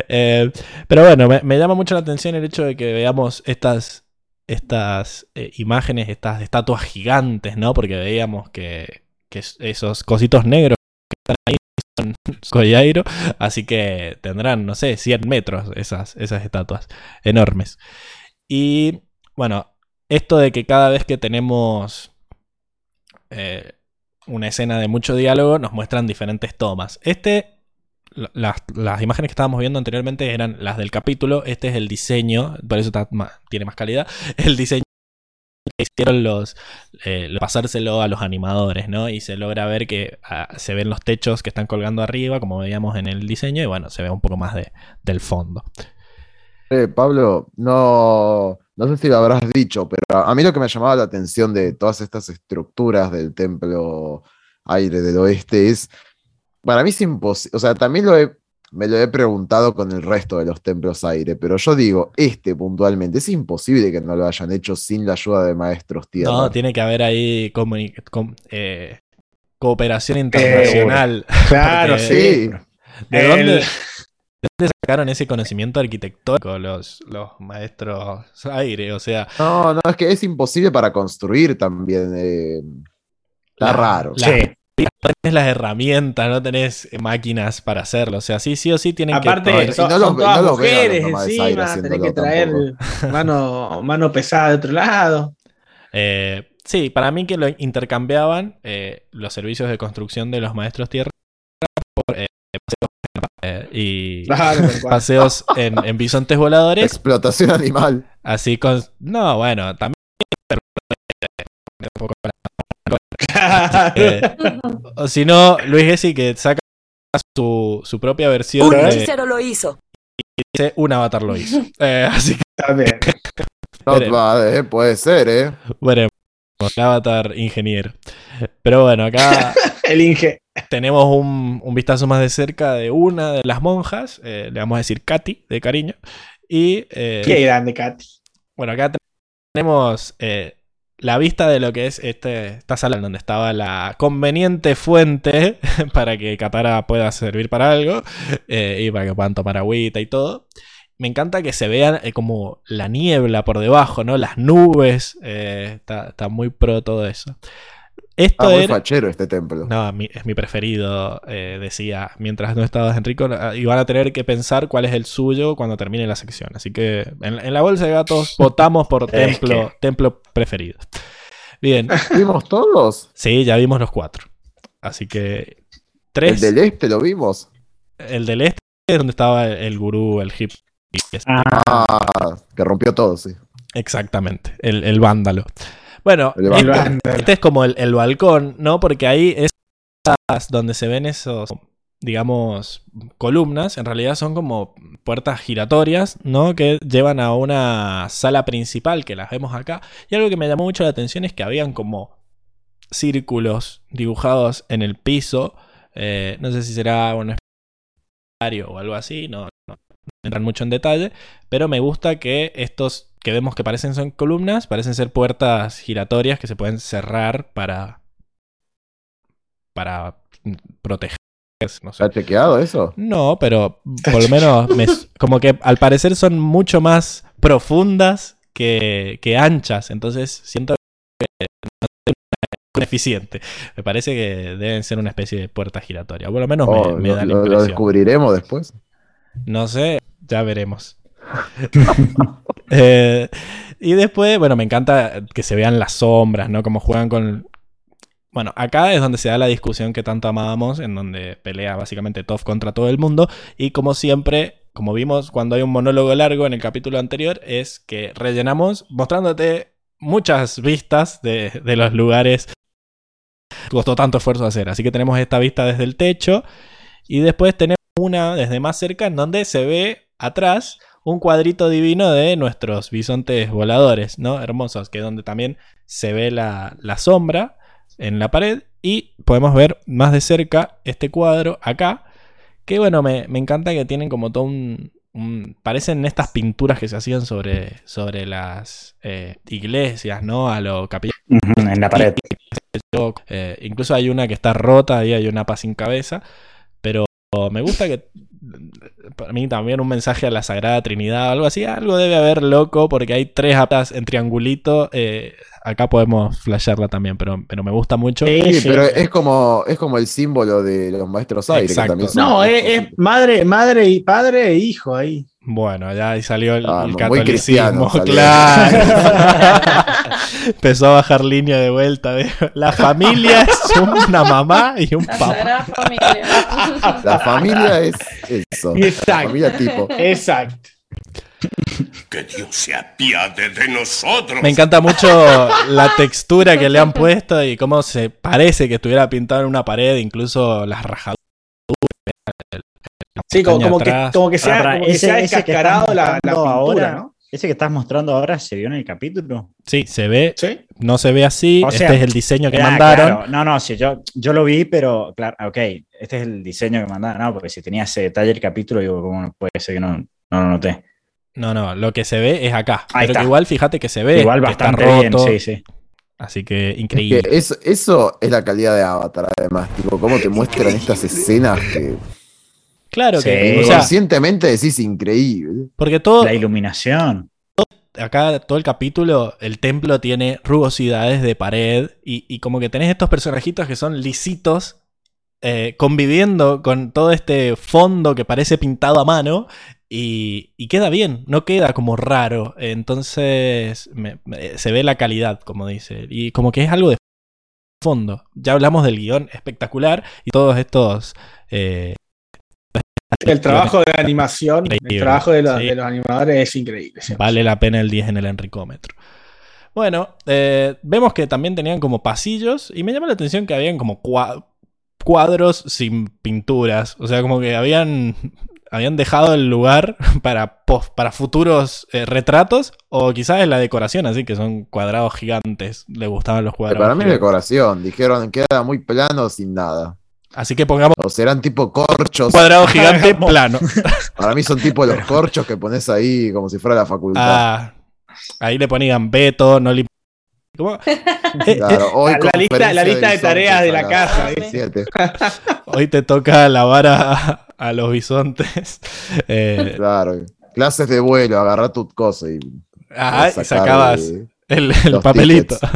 Eh, pero bueno, me, me llama mucho la atención el hecho de que veamos estas, estas eh, imágenes, estas estatuas gigantes, ¿no? Porque veíamos que, que es- esos cositos negros que están ahí son Collairo, así que tendrán, no sé, 100 metros esas, esas estatuas enormes. Y bueno, esto de que cada vez que tenemos eh, una escena de mucho diálogo nos muestran diferentes tomas. Este las, las imágenes que estábamos viendo anteriormente eran las del capítulo. Este es el diseño, por eso tiene más calidad. El diseño que hicieron los. eh, lo- pasárselo a los animadores, ¿no? Y se logra ver que ah, se ven los techos que están colgando arriba, como veíamos en el diseño, y bueno, se ve un poco más de, del fondo. Eh, Pablo, no, no sé si lo habrás dicho, pero a mí lo que me llamaba la atención de todas estas estructuras del templo aire del oeste es, para mí es imposible, o sea, también lo he- me lo he preguntado con el resto de los templos aire, pero yo digo, este puntualmente, es imposible que no lo hayan hecho sin la ayuda de maestros tierra. No, tiene que haber ahí com- eh, cooperación internacional. Claro, Porque- sí. ¿De El- dónde, de dónde sacaron ese conocimiento arquitectónico los, los maestros aire? O sea, No, no, es que es imposible para construir también. eh, está La- raro. la- Sí. No tenés las herramientas, no tenés eh, máquinas para hacerlo. O sea, sí, sí o sí tienen Aparte, que. y son, no los son ve- todas no los mujeres encima, tenés que traer mano, mano pesada de otro lado. Eh, sí, para mí que lo intercambiaban eh, los servicios de construcción de los maestros tierra por eh, paseos, y Claro, paseos en, en bisontes voladores. Explotación animal. Así con. No, bueno, también. un poco Claro. Eh, o si no, Luis Gessi que saca su, su propia versión Un de hechicero lo hizo. dice, un avatar lo hizo. Eh, así que También. Bad, eh, puede ser, ¿eh? veremos. El avatar ingeniero. Pero bueno, acá El Inge. tenemos un, un vistazo más de cerca de una de las monjas. eh, le vamos a decir Katy, de cariño. Y eh, Qué grande, Katy. bueno, acá tenemos eh, la vista de lo que es este, esta sala donde estaba la conveniente fuente para que Katara pueda servir para algo eh, y para que puedan tomar agüita y todo. Me encanta que se vean eh, como la niebla por debajo, ¿no? Las nubes. eh, está, está muy pro todo eso. Esto Ah, muy era... fachero este templo. No, mi- es mi preferido, eh, decía, mientras no estabas Enrico, ah, y van a tener que pensar cuál es el suyo cuando termine la sección. Así que en, en la bolsa de gatos votamos por templo, templo preferido. Bien, ¿Vimos todos? sí, ya vimos los cuatro. Así que El tres. del este lo vimos. El del este es donde estaba el, el gurú, el hip. Ah, Ah, que rompió todo, sí. Exactamente, el, el vándalo. Bueno, este, este es como el, el balcón, ¿no? Porque ahí es donde se ven esos, digamos, columnas, en realidad son como puertas giratorias, ¿no? Que llevan a una sala principal, que las vemos acá. Y algo que me llamó mucho la atención es que habían como círculos dibujados en el piso. Eh, no sé si será un o algo así, no, no entran mucho en detalle, pero me gusta que estos que vemos que parecen son columnas, parecen ser puertas giratorias que se pueden cerrar para para proteger, no sé. ¿Está chequeado eso? No, pero por lo menos me- como que al parecer son mucho más profundas que, que anchas, entonces siento que no es una- eficiente. Me parece que deben ser una especie de puerta giratoria. Por lo menos me- Oh, me, lo, da la lo- lo impresión. descubriremos después. No sé, ya veremos. Eh, y después, bueno, me encanta que se vean las sombras, ¿no? Como juegan con... Bueno, acá es donde se da la discusión que tanto amábamos, en donde pelea básicamente Toph contra todo el mundo. Y como siempre, como vimos cuando hay un monólogo largo en el capítulo anterior, es que rellenamos mostrándote muchas vistas de, de los lugares costó tanto esfuerzo hacer. Así que tenemos esta vista desde el techo y después tenemos una desde más cerca en donde se ve atrás un cuadrito divino de nuestros bisontes voladores, ¿no? Hermosos, que es donde también se ve la, la sombra en la pared y podemos ver más de cerca este cuadro acá, que bueno, me, me encanta que tienen como todo un... un- parecen estas pinturas que se hacían sobre, sobre las eh, iglesias, ¿no? A lo capilla en la pared. eh, incluso hay una que está rota y hay una paz sin cabeza. Pero me gusta que. Para mí también un mensaje a la Sagrada Trinidad o algo así. Algo debe haber loco porque hay tres apas en triangulito. eh, acá podemos flashearla también, pero, pero me gusta mucho. Sí, pero es como, es como el símbolo de los maestros aire, que también No, es, es madre, madre y padre e hijo ahí. Bueno, ya ahí salió el, Ah, el catolicismo, salió. claro. Empezó a bajar línea de vuelta. veo. La familia es una mamá y un La papá. Familia. La familia es eso. La Exacto. familia tipo. Exacto. Que Dios se apiade de nosotros. Me encanta mucho la textura que le han puesto y cómo se parece que estuviera pintado en una pared, incluso las rajaduras. Sí, como, como que, atrás. como que se ha, Pará, como que se ha que estás descascarado la, la pintura, ahora, ¿no? ese que estás mostrando ahora se vio en el capítulo. Sí, se ve, Sí. no se ve así. O sea, este es el diseño que Ah, mandaron. claro. No, no, sí, yo, yo lo vi, pero claro, ok, este es el diseño que mandaron. No, porque si tenía ese detalle el capítulo, digo, ¿cómo no puede ser que no, no lo noté? No, no, lo que se ve es acá. Ahí pero está. que igual fíjate que se ve. Igual que está bastante bien, sí, sí. Así que Es que increíble. eso, eso es la calidad de Avatar, además. Tipo, cómo te muestran estas escenas que Claro que, Sí. o sea, conscientemente decís increíble. porque todo, La iluminación. acá todo el capítulo, el templo tiene rugosidades de pared y, y como que tenés estos personajitos que son lisitos eh, conviviendo con todo este fondo que parece pintado a mano y, y queda bien, no queda como raro. Entonces me- me- se ve la calidad, como dice, y como que es algo de fondo. Ya hablamos del guion espectacular y todos estos... eh, El trabajo de animación, el Increíble, trabajo de los, sí. de los animadores es increíble. siempre. Vale la pena el 10 en el Enricómetro. Bueno, eh, vemos que también tenían como pasillos y me llama la atención que habían como cua- cuadros sin pinturas. O sea, como que habían, habían dejado el lugar para, para futuros eh, retratos o quizás en la decoración, así que son cuadrados gigantes. Le gustaban los cuadrados. Para mí es gigantes. decoración. Dijeron queda muy plano sin nada. Así que pongamos O serán tipo corchos. un cuadrado gigante plano. Para mí son tipo los corchos que pones ahí como si fuera la facultad. Ah, ahí le ponían veto, no le... ¿Cómo? Eh, eh, Claro, hoy La- la lista- la lista de tareas de la casa, ¿eh? 17. Hoy te toca lavar a, a los bisontes. Eh, Claro. Clases de vuelo, agarrá tu cosa y ah, y sacabas de- el, papelito.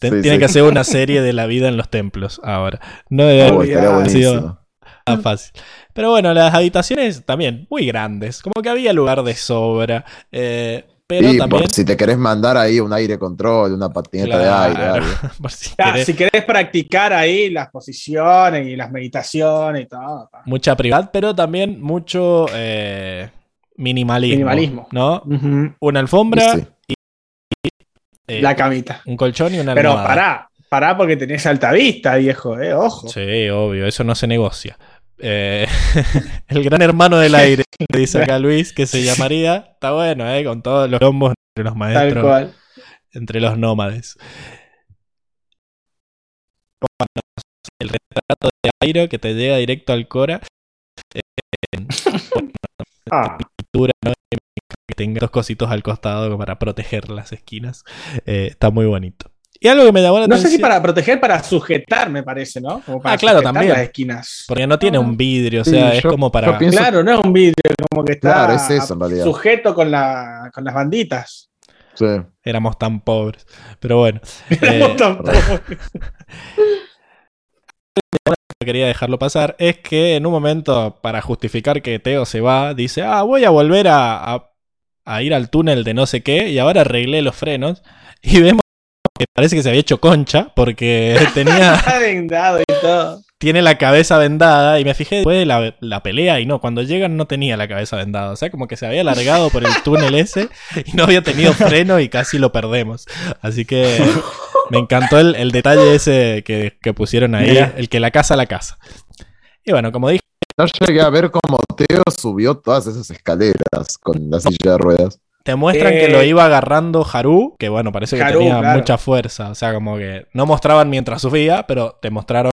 Sí, Tiene sí. que hacer una serie de la vida en los templos ahora. No debe Oh, haber sido tan fácil. Pero bueno, las habitaciones también muy grandes. Como que había lugar de sobra. eh, pero Y por también. si te querés mandar ahí un aire control, una patineta de aire. Claro, por si Ah, querés si querés practicar ahí las posiciones y las meditaciones y todo. mucha privacidad, pero también mucho eh, minimalismo. Minimalismo. ¿No? Una alfombra, Sí. Eh, La camita. un colchón y una Pero almohada. pará, pará porque tenés alta vista, viejo, eh, ojo. Sí, obvio, eso no se negocia. Eh, el gran hermano del aire, dice acá Luis, que se llamaría. Está bueno, ¿eh? Con todos los lombos entre los Tal maestros, cual. entre los nómades. El retrato de Airo que te llega directo al Cora. Ah, pintura, ¿no? Que tenga dos cositos al costado para proteger las esquinas. Eh, está muy bonito. Y algo que me llamó la No sé si atención, para proteger, para sujetar, me parece, ¿no? Como para Ah, claro, también. las esquinas. porque no tiene un vidrio, o Sí, sea, es yo- como para... pienso- Claro, no es un vidrio, como que está Claro, es eso, en realidad. sujeto con, la, con las banditas. Sí. Éramos tan pobres. Pero bueno. eh, Tampoco. quería dejarlo pasar, es que en un momento, para justificar que Teo se va, dice, ah, voy a volver a, a- a ir al túnel de no sé qué, y ahora arreglé los frenos, y vemos que parece que se había hecho concha, porque tenía, Está vendado y todo. tiene la cabeza vendada, y me fijé después de la, la pelea, y no, cuando llegan no tenía la cabeza vendada, o sea, como que se había alargado por el túnel ese, y no había tenido freno, y casi lo perdemos. Así que me encantó el, el detalle ese que, que pusieron ahí, Mira. el que la casa la casa. Y bueno, como dije, No llegué a ver cómo Teo subió todas esas escaleras con la silla de ruedas. te muestran Eh, que lo iba agarrando Haru, que bueno, parece que Haru, tenía claro. mucha fuerza. O sea, como que no mostraban mientras subía, pero te mostraron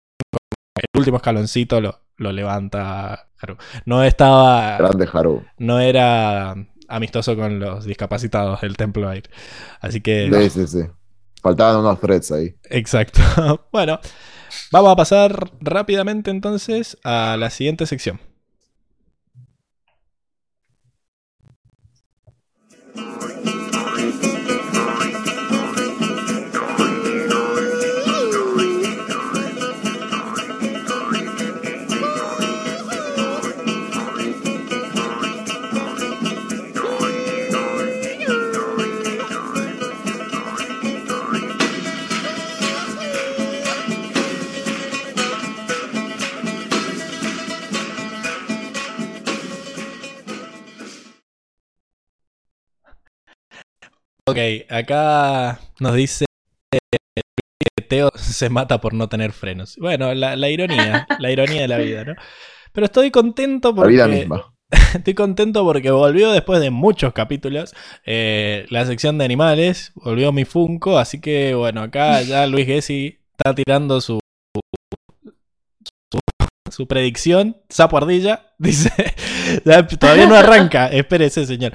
el último escaloncito lo, lo levanta Haru. No estaba. Grande Haru. No era amistoso con los discapacitados del Templo Aire. Así que. Sí, sí, sí. Faltaban unos threads ahí. Exacto. bueno, vamos a pasar rápidamente entonces a la siguiente sección. Ok, acá nos dice que Teo se mata por no tener frenos. Bueno, la, la ironía, la ironía de la vida, ¿no? Pero estoy contento La porque vida misma. estoy contento porque volvió después de muchos capítulos eh, la sección de animales, volvió mi Funko, así que bueno, acá ya Luis Gessi está tirando su su, su predicción, sapo ardilla, dice, todavía no arranca, espérese señor.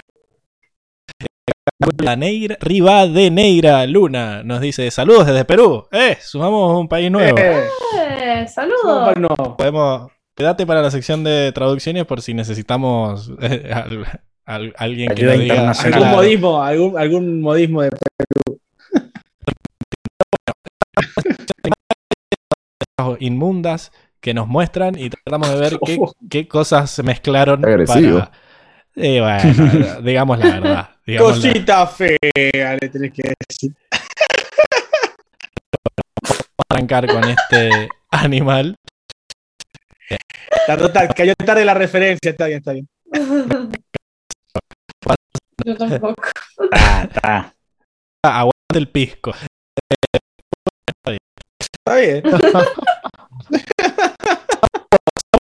La Negra, Rivadeneira Luna nos dice saludos desde Perú. Eh, sumamos un país nuevo. Eh, Eh, saludos. no. Podemos. Quédate para la sección de traducciones por si necesitamos eh, al- al- alguien que lo diga. Algún modismo, algún, algún modismo de inmundas que nos muestran y tratamos de ver qué, Oh. qué cosas se mezclaron Agresivo. para. Eh, bueno, digamos la verdad. digamos la- cosita fea, le tenés que decir. arrancar con este animal. Tardó tar- cayó tarde la referencia, está bien, está bien. Yo tampoco. Ah, está. Aguante el pisco. Está bien.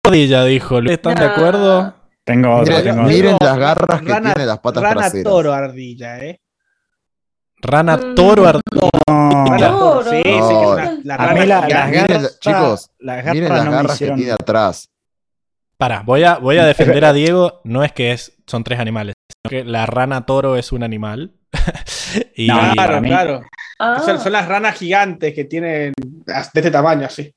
Ardilla, dijo. ¿Están de acuerdo? Tengo otro, Miren, tengo miren otro. las garras que Rana- tiene las patas Rana traseras. toro ardilla, ¿eh? Rana, Mm. toro, ardilla. No. Rana toro, sí, sí, que es No. una- la A mí la- las Miren, garras, chicos, las garras Miren las no garras hicieron- que tiene atrás. Pará, voy a, voy a defender a Diego. No es que es, son tres animales. Sino que la rana toro es un animal. y No, para Claro, mí- claro. Ah, Son, son las ranas gigantes que tienen de este tamaño, así.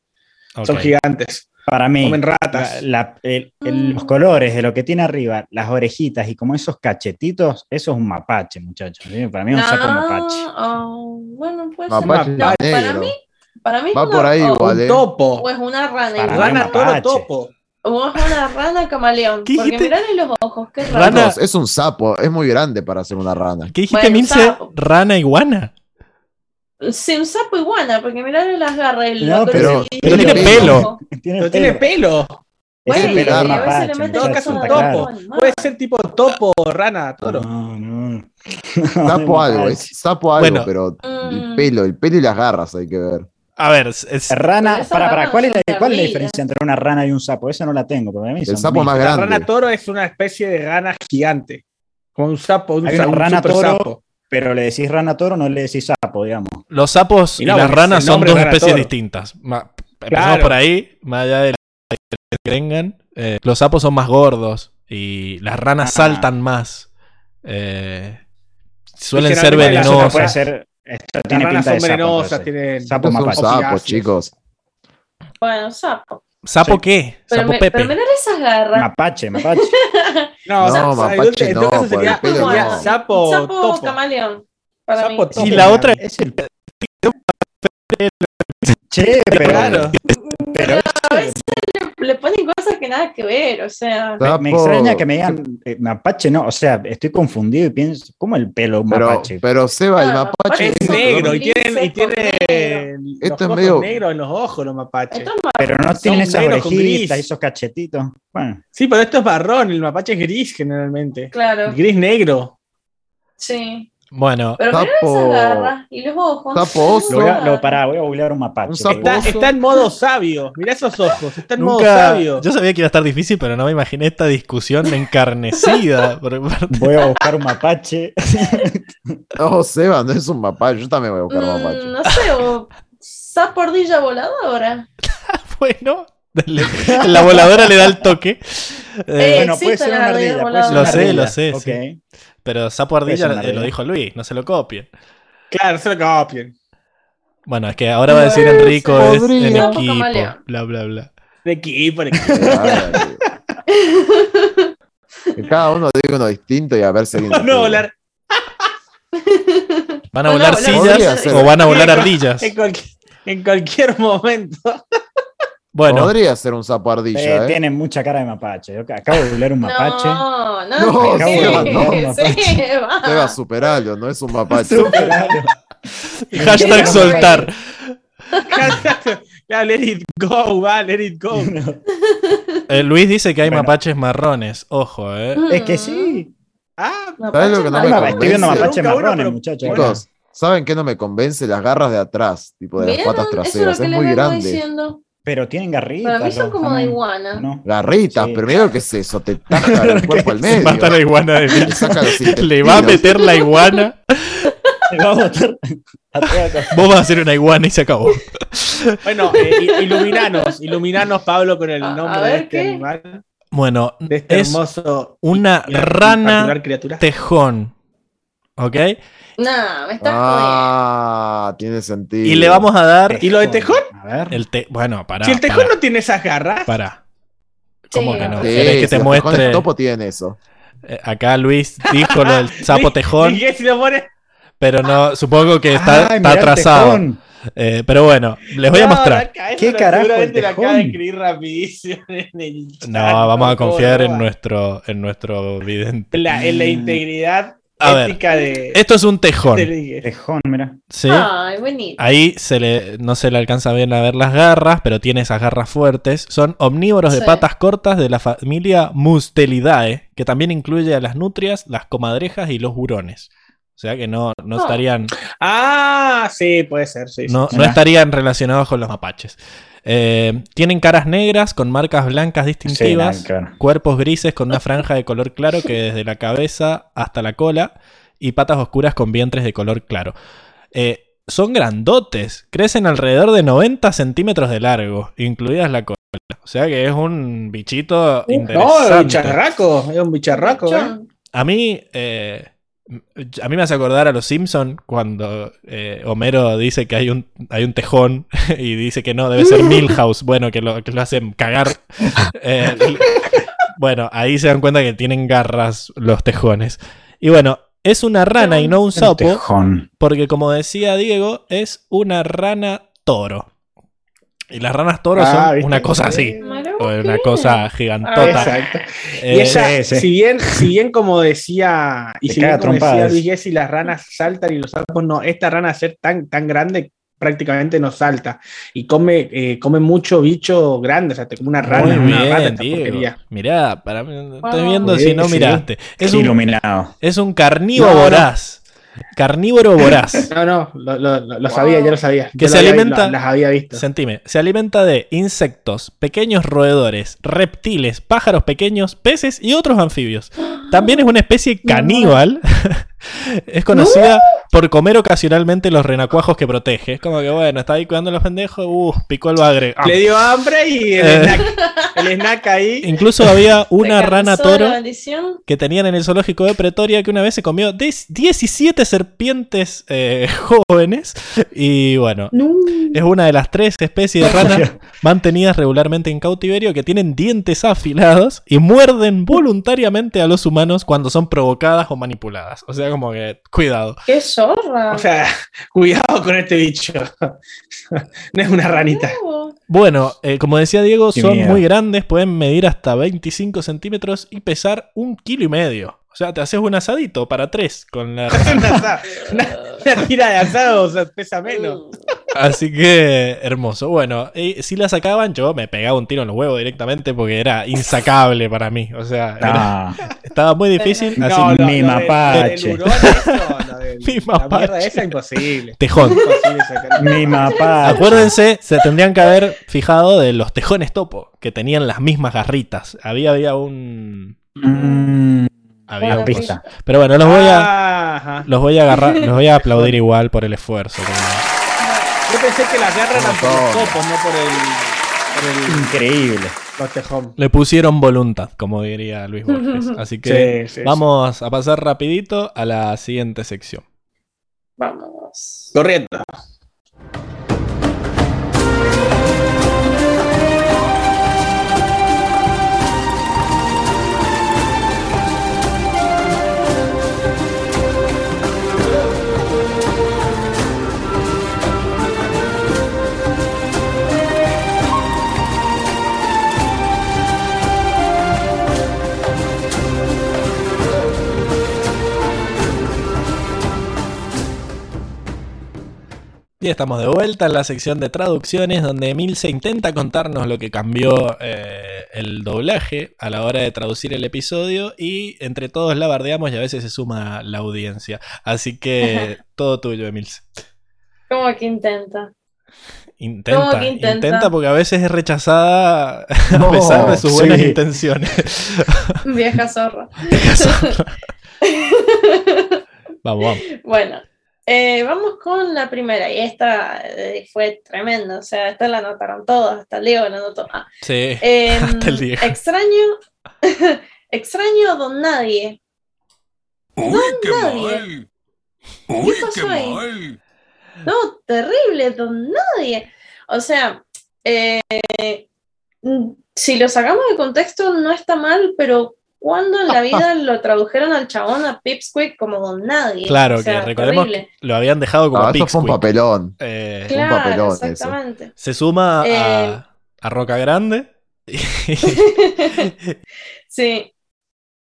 Son gigantes. Para mí, Comen la- ratas. la- el- el- Mm. los colores de lo que tiene arriba, las orejitas y como esos cachetitos, eso es un mapache, muchachos. ¿sí? Para mí es un sapo no, mapache. oh, bueno, puede ser. Mapache No, para mí- Para mí Va es una- por ahí igual, Un ¿eh? topo. O es una rana Para toro topo. O es una rana camaleón. ¿Qué Porque mirale los ojos, qué raro. Rana- es un sapo, es muy grande para ser una rana. ¿Qué dijiste, Bueno, sapo. ¿Rana iguana? Sí, un sapo iguana, porque mirale las garras. el- No, pero- tiene el pelo. Tiene Pero tiene pelo. Bueno, pelo a veces le todo caso un topo. Puede ser tipo topo, rana, toro. No, no. Sapo algo, es sapo algo, Bueno. pero Mm. el pelo, el pelo y las garras hay que ver. A ver, es- es- Rana, para, para, ¿cuál, es la, ¿cuál es la diferencia entre una rana y un sapo? Esa no la tengo, pero para mí El sapo más La grande. rana toro es una especie de rana gigante. Como un sapo, un, Hay una un rana super toro. sapo. Pero le decís rana toro, no le decís sapo, digamos. los sapos y, las ranas son dos especies toro. distintas. Ma- Empezamos Claro. por ahí, más allá de la diferencia que tengan. Eh, los sapos son más gordos y las ranas Ah. saltan más. Eh, suelen ser venenosas. puede ser. Esto Las tiene ranas pinta de son sapo, venenosas, tienen Sapo Estos son mapache. sapos, chicos. Bueno, sapo. ¿Sapo Sí. qué? Pero, ¿Sapo me- Pepe? pero mirale esas garras. Mapache, mapache. No, No, mapache en todo no, sería, pelo sería no. sapo, sapo topo. camaleón. Para Sapo mí. topo. Y la otra Es el. Che, pero. Claro. Pero A veces le, le ponen cosas que nada que ver, o sea. me, extraña que me digan eh, mapache, no. O sea, estoy confundido y pienso, ¿cómo el pelo de un Pero, mapache? pero Seba, el Ah, mapache Es negro y tiene, y tiene los Esto es medio- negros en los ojos, los mapaches. Pero no son tienen esas orejitas esos cachetitos. Bueno, Sí, pero esto es marrón, el mapache es gris generalmente. Claro, Gris negro. sí. Bueno, Pero mirá Sapo- esas garras y los ojos. Sapo oso. lo voy a, lo, pará, voy a googlear un mapache. Un. Está, en modo sabio. Mirá esos ojos, está en modo sabio. Yo sabía que iba a estar difícil, pero no me imaginé esta discusión encarnecida. Voy a buscar un mapache. No, Seba, no es un mapache. Yo también voy a buscar Mm, mapache. no sé, o sapo ardilla voladora. bueno, la voladora le da el toque. Eh, Eh, bueno, puede ser una ardilla Lo sé, lo sé, Ok. sí. Pero sapo ardilla eh, lo dijo Luis, no se lo copien. Claro, se lo copien. Bueno, es que ahora va a decir Enrico es Podría. en equipo. Bla, bla, bla. De equipo, de equipo. Que cada uno diga uno distinto y a ver si alguien. No, pega. volar ¿Van a volar sillas o van a volar ardillas? en, cualquier, en cualquier momento. Bueno, Podría ser un sapo ardilla, Eh, ¿eh? Tienen mucha cara de mapache. Yo acabo de googlear un mapache. No, no, No, no, Seba, no, Seba. Seba, superalo, no es un mapache. Superalo. hashtag soltar. ya, let it go, va, let it go. Eh, Luis dice que hay Bueno. mapaches marrones. Ojo, eh. Es que sí. Ah, ¿Sabes lo que no me Ah, estoy viendo convence? mapaches marrones, muchachos. Chicos, ¿saben qué no me convence? Las garras de atrás, tipo de las patas Eso es lo traseras. que Es les muy grande. diciendo. Pero tienen garritas. Para mí son como de iguana. No. Garritas, Sí. pero mira lo que es eso, te taja el cuerpo al Se medio. mata la iguana de Le Le va a meter la iguana. Se va a botar a toda cosa. Vos vas a hacer una iguana y se acabó. Bueno, eh, iluminanos, iluminanos, Pablo, con el a nombre ver, de este ¿qué? animal, Bueno, de este es hermoso una rana criatura. tejón. ¿Ok? Nah, me estás Ah, tiene sentido. Y le vamos a dar ¿Y lo de tejón? A ver. el te Bueno, para. si el tejón no tiene esas garras. Para. ¿Cómo Sí, que no? Sí, ¿Querés que si te los muestre? tejones topo tienen eso. Eh, Acá Luis dijo lo del sapo tejón, ¿Y qué si lo pones? pero no, supongo que está, Ay, está mirá el atrasado. Eh, pero bueno, les voy a No, mostrar. ca- eso ¿Qué carajo Seguramente el la acaba de tejón? escribir rapidísimo en el chat, No, vamos a ¿Cómo confiar en nuestro, en nuestro vidente. En la, en la integridad A ver, de. Esto es un tejón. Tejón, mira. ¿sí? Ay, bonito. Ahí se le, no se le alcanza bien a ver las garras, pero tiene esas garras fuertes. Son omnívoros de Sí. patas cortas de la familia Mustelidae, que también incluye a las nutrias, las comadrejas y los hurones. O sea que no, no Oh. estarían, Ah, sí, puede ser, sí. sí. no, no Mirá. estarían relacionados con los mapaches. Eh, tienen caras negras con marcas blancas distintivas, Sí, nada, claro. cuerpos grises con una franja de color claro que desde la cabeza hasta la cola y patas oscuras con vientres de color claro. Eh, son grandotes, crecen alrededor de 90 centímetros de largo, incluidas la cola. O sea que es un bichito Uh, No, es un interesante. bicharraco, es un bicharraco, ¿eh? A mí, eh, a mí me hace acordar a los Simpson cuando eh, Homero dice que hay un, hay un tejón y dice que no, debe ser Milhouse. Bueno, que lo, que lo hacen cagar. Eh, bueno, ahí se dan cuenta que tienen garras los tejones. Y bueno, es una rana y no un sapo, porque como decía Diego, es una rana toro. Y las ranas toro Ah, son ¿viste? una cosa así. O Una cosa Ah, gigantota. exacto. Eh, y ella, sí. si bien, si bien como decía, y Te si bien como decía. Luis Gessi, las ranas saltan y los sapos no, esta rana a ser tan, tan grande prácticamente no salta. Y come, eh, come mucho bicho grande, o sea, te come una rana, Muy una rata, bien, esta Diego. porquería. Mirá, para mí, estoy viendo Sí, si no sí. miraste. Es un, Iluminado. es un carnívoro No, no. voraz. Carnívoro voraz. No, no, lo, lo, lo sabía, ya lo sabía. Que se alimenta. Las había visto. Sentime. Se alimenta de insectos, pequeños roedores, reptiles, pájaros pequeños, peces y otros anfibios. También es una especie caníbal. Es conocida por comer ocasionalmente los renacuajos que protege. Es como que, bueno, está ahí cuidando a los pendejos. Uh, picó el bagre. Ah. Le dio hambre y el, eh. el snack ahí. Incluso había una rana toro que tenían en el zoológico de Pretoria que una vez se comió 17 serpientes eh, jóvenes y bueno, es una de las tres especies de ranas mantenidas regularmente en cautiverio que tienen dientes afilados y muerden voluntariamente a los humanos cuando son provocadas o manipuladas. O sea, como que cuidado. ¡Qué zorra! O sea, cuidado con este bicho. no es una ranita. Bueno, eh, como decía Diego, son muy grandes, pueden medir hasta 25 centímetros y pesar un kilo y medio. O sea, te haces un asadito para tres con la. Una, tira de asado, o sea, pesa menos. Así que hermoso. Bueno, y si la sacaban, yo me pegaba un tiro en los huevos directamente porque era insacable para mí. O sea, era- Ah, estaba muy difícil. Así, No, no, Mi mapache. Mi mapache. esa imposible. tejón. Imposible mi mapa. Acuérdense, se tendrían que haber fijado de los tejones topo, que tenían las mismas garritas. Había, había un. Mm, Había Bueno, pista. Pero bueno, los voy a. Ajá. Los voy a agarrar, los voy a aplaudir igual por el esfuerzo. como- Yo pensé que las garras eran por los topos, no por el, por el Increíble. los tejón. Le pusieron voluntad, como diría Luis Borges. Así que Sí, sí, vamos a pasar rapidito a la siguiente sección. Vamos. Corriendo. Y estamos de vuelta en la sección de traducciones donde Emil se intenta contarnos lo que cambió eh, el doblaje a la hora de traducir el episodio y entre todos la bardeamos y a veces se suma la audiencia. Así que todo tuyo, Emil. ¿Cómo que intenta? Intenta, ¿Cómo que intenta, intenta? porque a veces es rechazada a pesar de sus buenas sí. intenciones. Vieja zorra. vamos, vamos. Bueno, eh, vamos con la primera. Y esta eh, fue tremenda. O sea, esta la anotaron todos. Hasta Leo la anotó. Ah, Sí. em, Hasta el Diego. extraño. extraño a Don Nadie. Uy, qué nadie. mal. Uy, pasó qué ahí? mal. No, terrible, Don Nadie. O sea, eh, si lo sacamos de contexto, no está mal, pero ¿cuándo en la vida lo tradujeron al chabón a Pipsqueak como Don Nadie? Claro, O sea, que recordemos terrible. que lo habían dejado como Ah, eso fue un Pipsqueak. papelón. Eh, un Claro, papelón eso. exactamente. se suma Eh, a, a Roca Grande sí,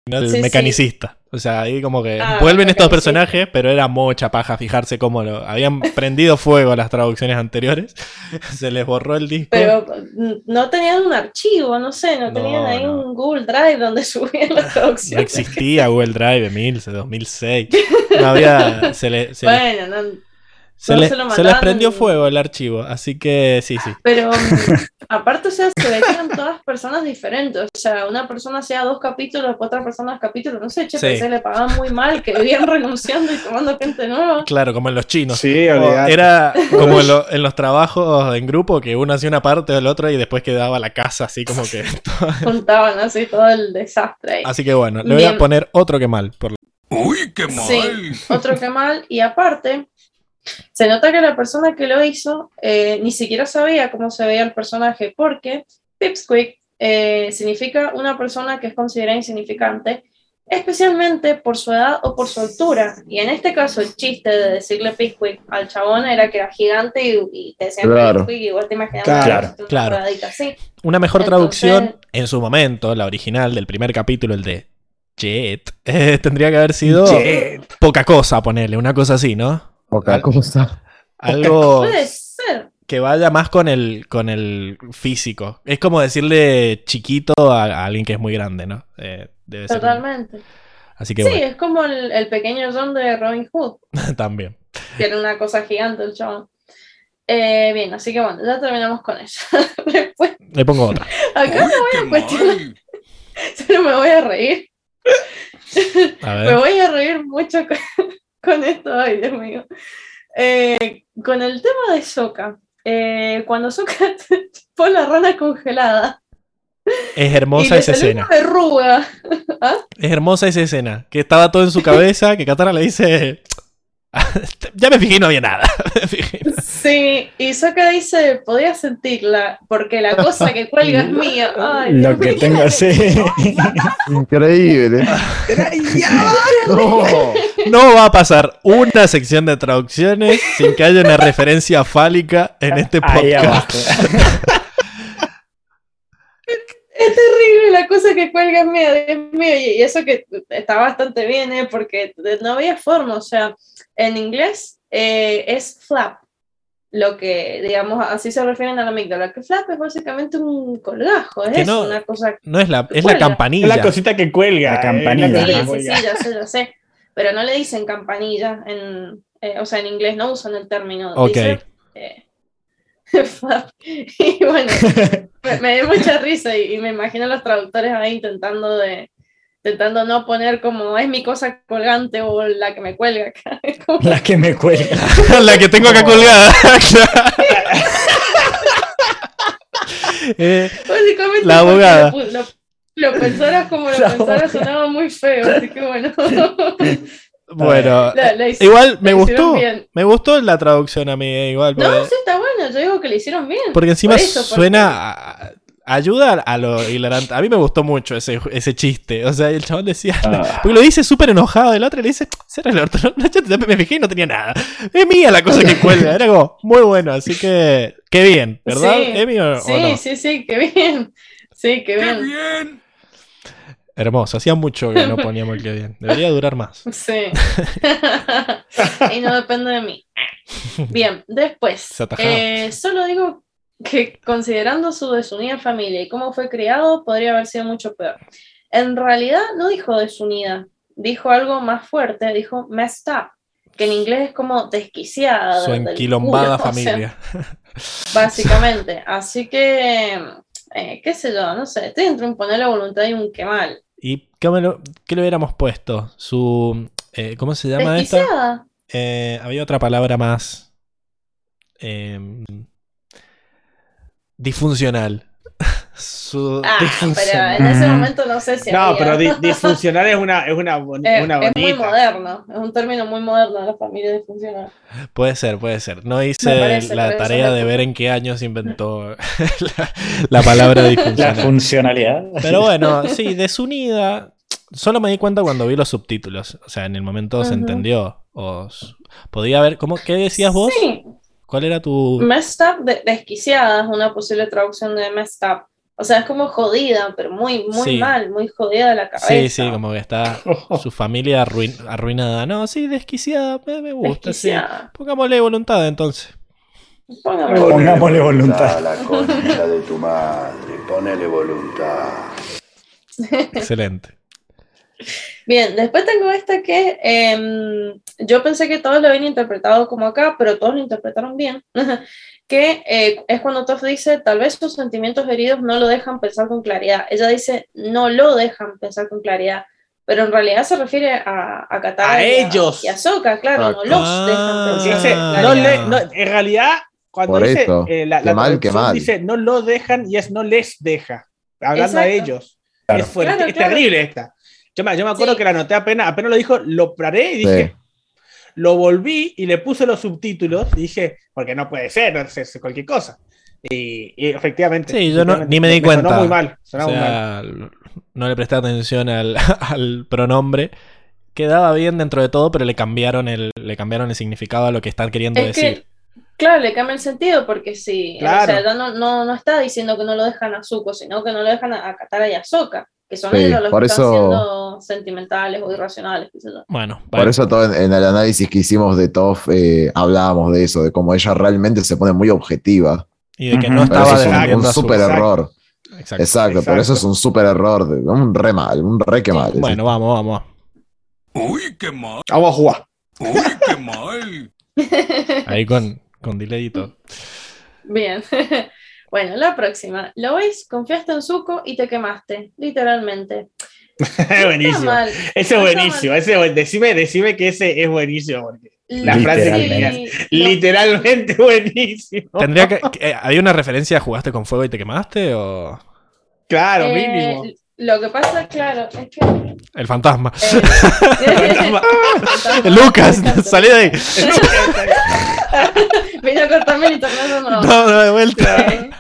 no, el Sí, sí. mecanicista. O sea, ahí como que Ah, vuelven estos personajes, pero era mucha paja fijarse cómo lo habían prendido fuego las traducciones anteriores. Se les borró el disco. pero mm, no tenían un archivo, no sé, no, No, tenían ahí no. un Google Drive donde subían las No traducciones. existía Google Drive de 2006. No había. Se, le- se, le- Bueno, no, se le- se lo se les mandaban prendió en- fuego el archivo. Así que sí, sí. Pero mm, aparte, o sea, se ve que eran todas personas diferentes. O sea, una persona hacía dos capítulos, después otra persona dos capítulos. No sé, che, Sí. que le pagaban muy mal, que vivían renunciando y tomando gente nueva. Claro, como en los chinos. Sí. Era como en, lo- en los trabajos en grupo que uno hacía una parte o el otro y después quedaba la casa así como que. Juntaban así todo el desastre ahí. Así que bueno, le voy a poner otro que mal. Por... Uy, qué mal. Sí, otro que mal. Y aparte, se nota que la persona que lo hizo eh, ni siquiera sabía cómo se veía el personaje, porque Pipsqueak eh, significa una persona que es considerada insignificante, especialmente por su edad o por su altura. Y en este caso, el chiste de decirle Pipsqueak al chabón era que era gigante y, y te decían Claro. Pipsqueak, y igual te imaginabas Claro, una claro. así. Una mejor Entonces- traducción en su momento, la original del primer capítulo, el de Jet, eh, tendría que haber sido poca cosa, ponerle, una cosa así, ¿no? Poca cosa. Algo Puede ser. que vaya más con el, con el físico. Es como decirle chiquito a, a alguien que es muy grande, ¿no? Eh, debe ser. Totalmente. Así que Sí, bueno, es como el, el pequeño John de Robin Hood. también. que era una cosa gigante el chabón. Eh, bien, así que bueno, ya terminamos con eso. Después, Le pongo otra. acá Uy, qué me cuestionar, mal. solo me voy a reír. A Me voy a reír mucho con, con esto, ay Dios mío. Eh, con el tema de Soka. Eh, cuando Soka pone la rana congelada Es hermosa esa escena. verruga. Es hermosa esa escena. Que estaba todo en su cabeza, que Katara le dice. ya me fijé y no había nada. Me fijé. Sí, y Soka dice, podía sentirla, porque la cosa que cuelga es mía. Ay, Lo que tengo así. Increíble. No. No va a pasar una sección de traducciones sin que haya una referencia fálica en este podcast. Es terrible la cosa que cuelga es mía, Dios mío, y y eso que está bastante bien, ¿eh? porque no había forma, o sea, en inglés eh, es flap, lo que, digamos, así se refieren a la amígdala, que flap es básicamente un colgajo, es Que eso, no- una cosa... No es la, es la campanilla. Es la cosita que cuelga. La eh, campanilla. la Sí, sí, sí, ya sé, ya sé, pero no le dicen campanilla, en, eh, o sea, en inglés no usan el término, Ok. dice, eh, flap, y bueno... Me, me dio mucha risa y, y me imagino a los traductores ahí intentando de intentando no poner como es mi cosa colgante o la que me cuelga acá. Como- La que me cuelga. la que tengo acá colgada. Eh, básicamente La porque abogada. Lo, lo- lo pensaras como lo La pensaras sonaba muy feo, así que bueno. bueno, La- la hic- igual me gustó. bien. Me gustó la traducción a mí, eh, igual. Porque, No, sí está bueno, yo digo que le hicieron bien. porque encima por eso, porque- suena. a- ayuda a lo hilarante. A mí me gustó mucho ese, ese chiste. O sea, el chabón decía. Ah. Porque lo dice súper enojado. El otro le dice. Será el orto. Me fijé y no tenía nada. Es mía la cosa que cuelga. Era como muy bueno. Así que. Qué bien, ¿verdad? Sí, ¿Emi o, o Sí, no? sí, sí, qué bien. Sí, qué ¡Qué bien. bien! Hermoso. Hacía mucho que no poníamos el que bien. Debería durar más. Sí. y no depende de mí. Bien, después. Eh, solo digo que considerando su desunida familia y cómo fue criado, podría haber sido mucho peor. En realidad no dijo desunida, dijo algo más fuerte, dijo messed up, que en inglés es como desquiciada. Su enquilombada culo, o sea, familia. básicamente. Así que, eh, qué sé yo, no sé, estoy entre un ponerle voluntad y un que mal. ¿Y qué, me lo- qué le hubiéramos puesto? Su. eh, ¿Cómo se llama esta? Desquiciada. Eh, había otra palabra más. Disfuncional. Su- Ah, pero Disfuncional. en ese momento no sé si No, había. pero di- disfuncional es una, es una, Eh, una es muy moderno, es un término muy moderno de la familia disfuncional. Puede ser, puede ser. No hice parece, la pero tarea de ver en qué años inventó la, la palabra La disfuncional. funcionalidad. Pero bueno, sí, desunida. Solo me di cuenta cuando vi los subtítulos. O sea, en el momento se entendió. O s- podía haber. ¿cómo, ¿Qué decías vos? Sí, ¿Cuál era tu.? messed up, de- desquiciada es una posible traducción de messed up. O sea, es como jodida, pero muy, muy Sí. mal, muy jodida de la cabeza. Sí, sí, como que está su familia arruin- arruinada. No, sí, desquiciada. Me, me gusta, sí. Desquiciada. Pongámosle voluntad entonces. Póngame Pongámosle voluntad. A la concha de tu madre, ponele voluntad. Excelente. Bien, después tengo esta que em, yo pensé que todos lo habían interpretado como acá, pero todos lo interpretaron bien. que eh, es cuando Toff dice, tal vez sus sentimientos heridos no lo dejan pensar con claridad. Ella dice, no lo dejan pensar con claridad, pero en realidad se refiere a, a Katara A y ellos. y a Sokka, claro, Ah, no los ah. dejan pensar dice, con no claridad. le- no, en realidad, cuando Por dice eso. eh, la, Qué la mal, qué traducción mal. dice no lo dejan y es no les deja, hablando a Exacto. ellos. Claro. Es, fuerte, Claro, es claro. terrible esta. Yo me, yo me acuerdo Sí. que la anoté apenas, apenas lo dijo, lo paré y dije, Sí. lo volví y le puse los subtítulos y dije, porque no puede ser, no sé, cualquier cosa. Y, y efectivamente. Sí, yo no- ni me di Sonó cuenta. muy mal. O sonó muy mal. no le presté atención al, al pronombre. Quedaba bien dentro de todo, pero le cambiaron el, le cambiaron el significado a lo que están queriendo Es decir. que, claro, le cambia el sentido porque si, Claro. o sea, ya no, no, no está diciendo que no lo dejan a Zuko, sino que no lo dejan a, a Katara y a Sokka, que son Sí, ellos los por que están eso- siendo sentimentales o irracionales, qué sé yo. Bueno, Por bueno, eso todo en, en el análisis que hicimos de Toff eh, hablábamos de eso, de cómo ella realmente se pone muy objetiva. y de que no estaba eso es un- un, a su... súper error. Exacto. Exacto, pero eso Exacto. es un súper error, de- un re mal, un re que mal. Bueno, vamos, vamos. Uy, qué mal, Vamos a jugar. uy, qué mal. Ahí con, con delay y todo. Bien. bueno, la próxima. Lo veis, confiaste en Zuko y te quemaste, literalmente. Buenísimo. Ese es buenísimo. Ese, es buen- decime, decime que ese es buenísimo. Porque La frase que Sí, lo- literalmente buenísimo. Tendría que, que- ¿Había una referencia a jugaste con fuego y te quemaste? ¿O Claro, eh, mínimo. Lo que pasa, claro, es que. el fantasma? eh, Lucas, salí de ahí. Vino a cortarme el internet no. No, no, de vuelta. Eh,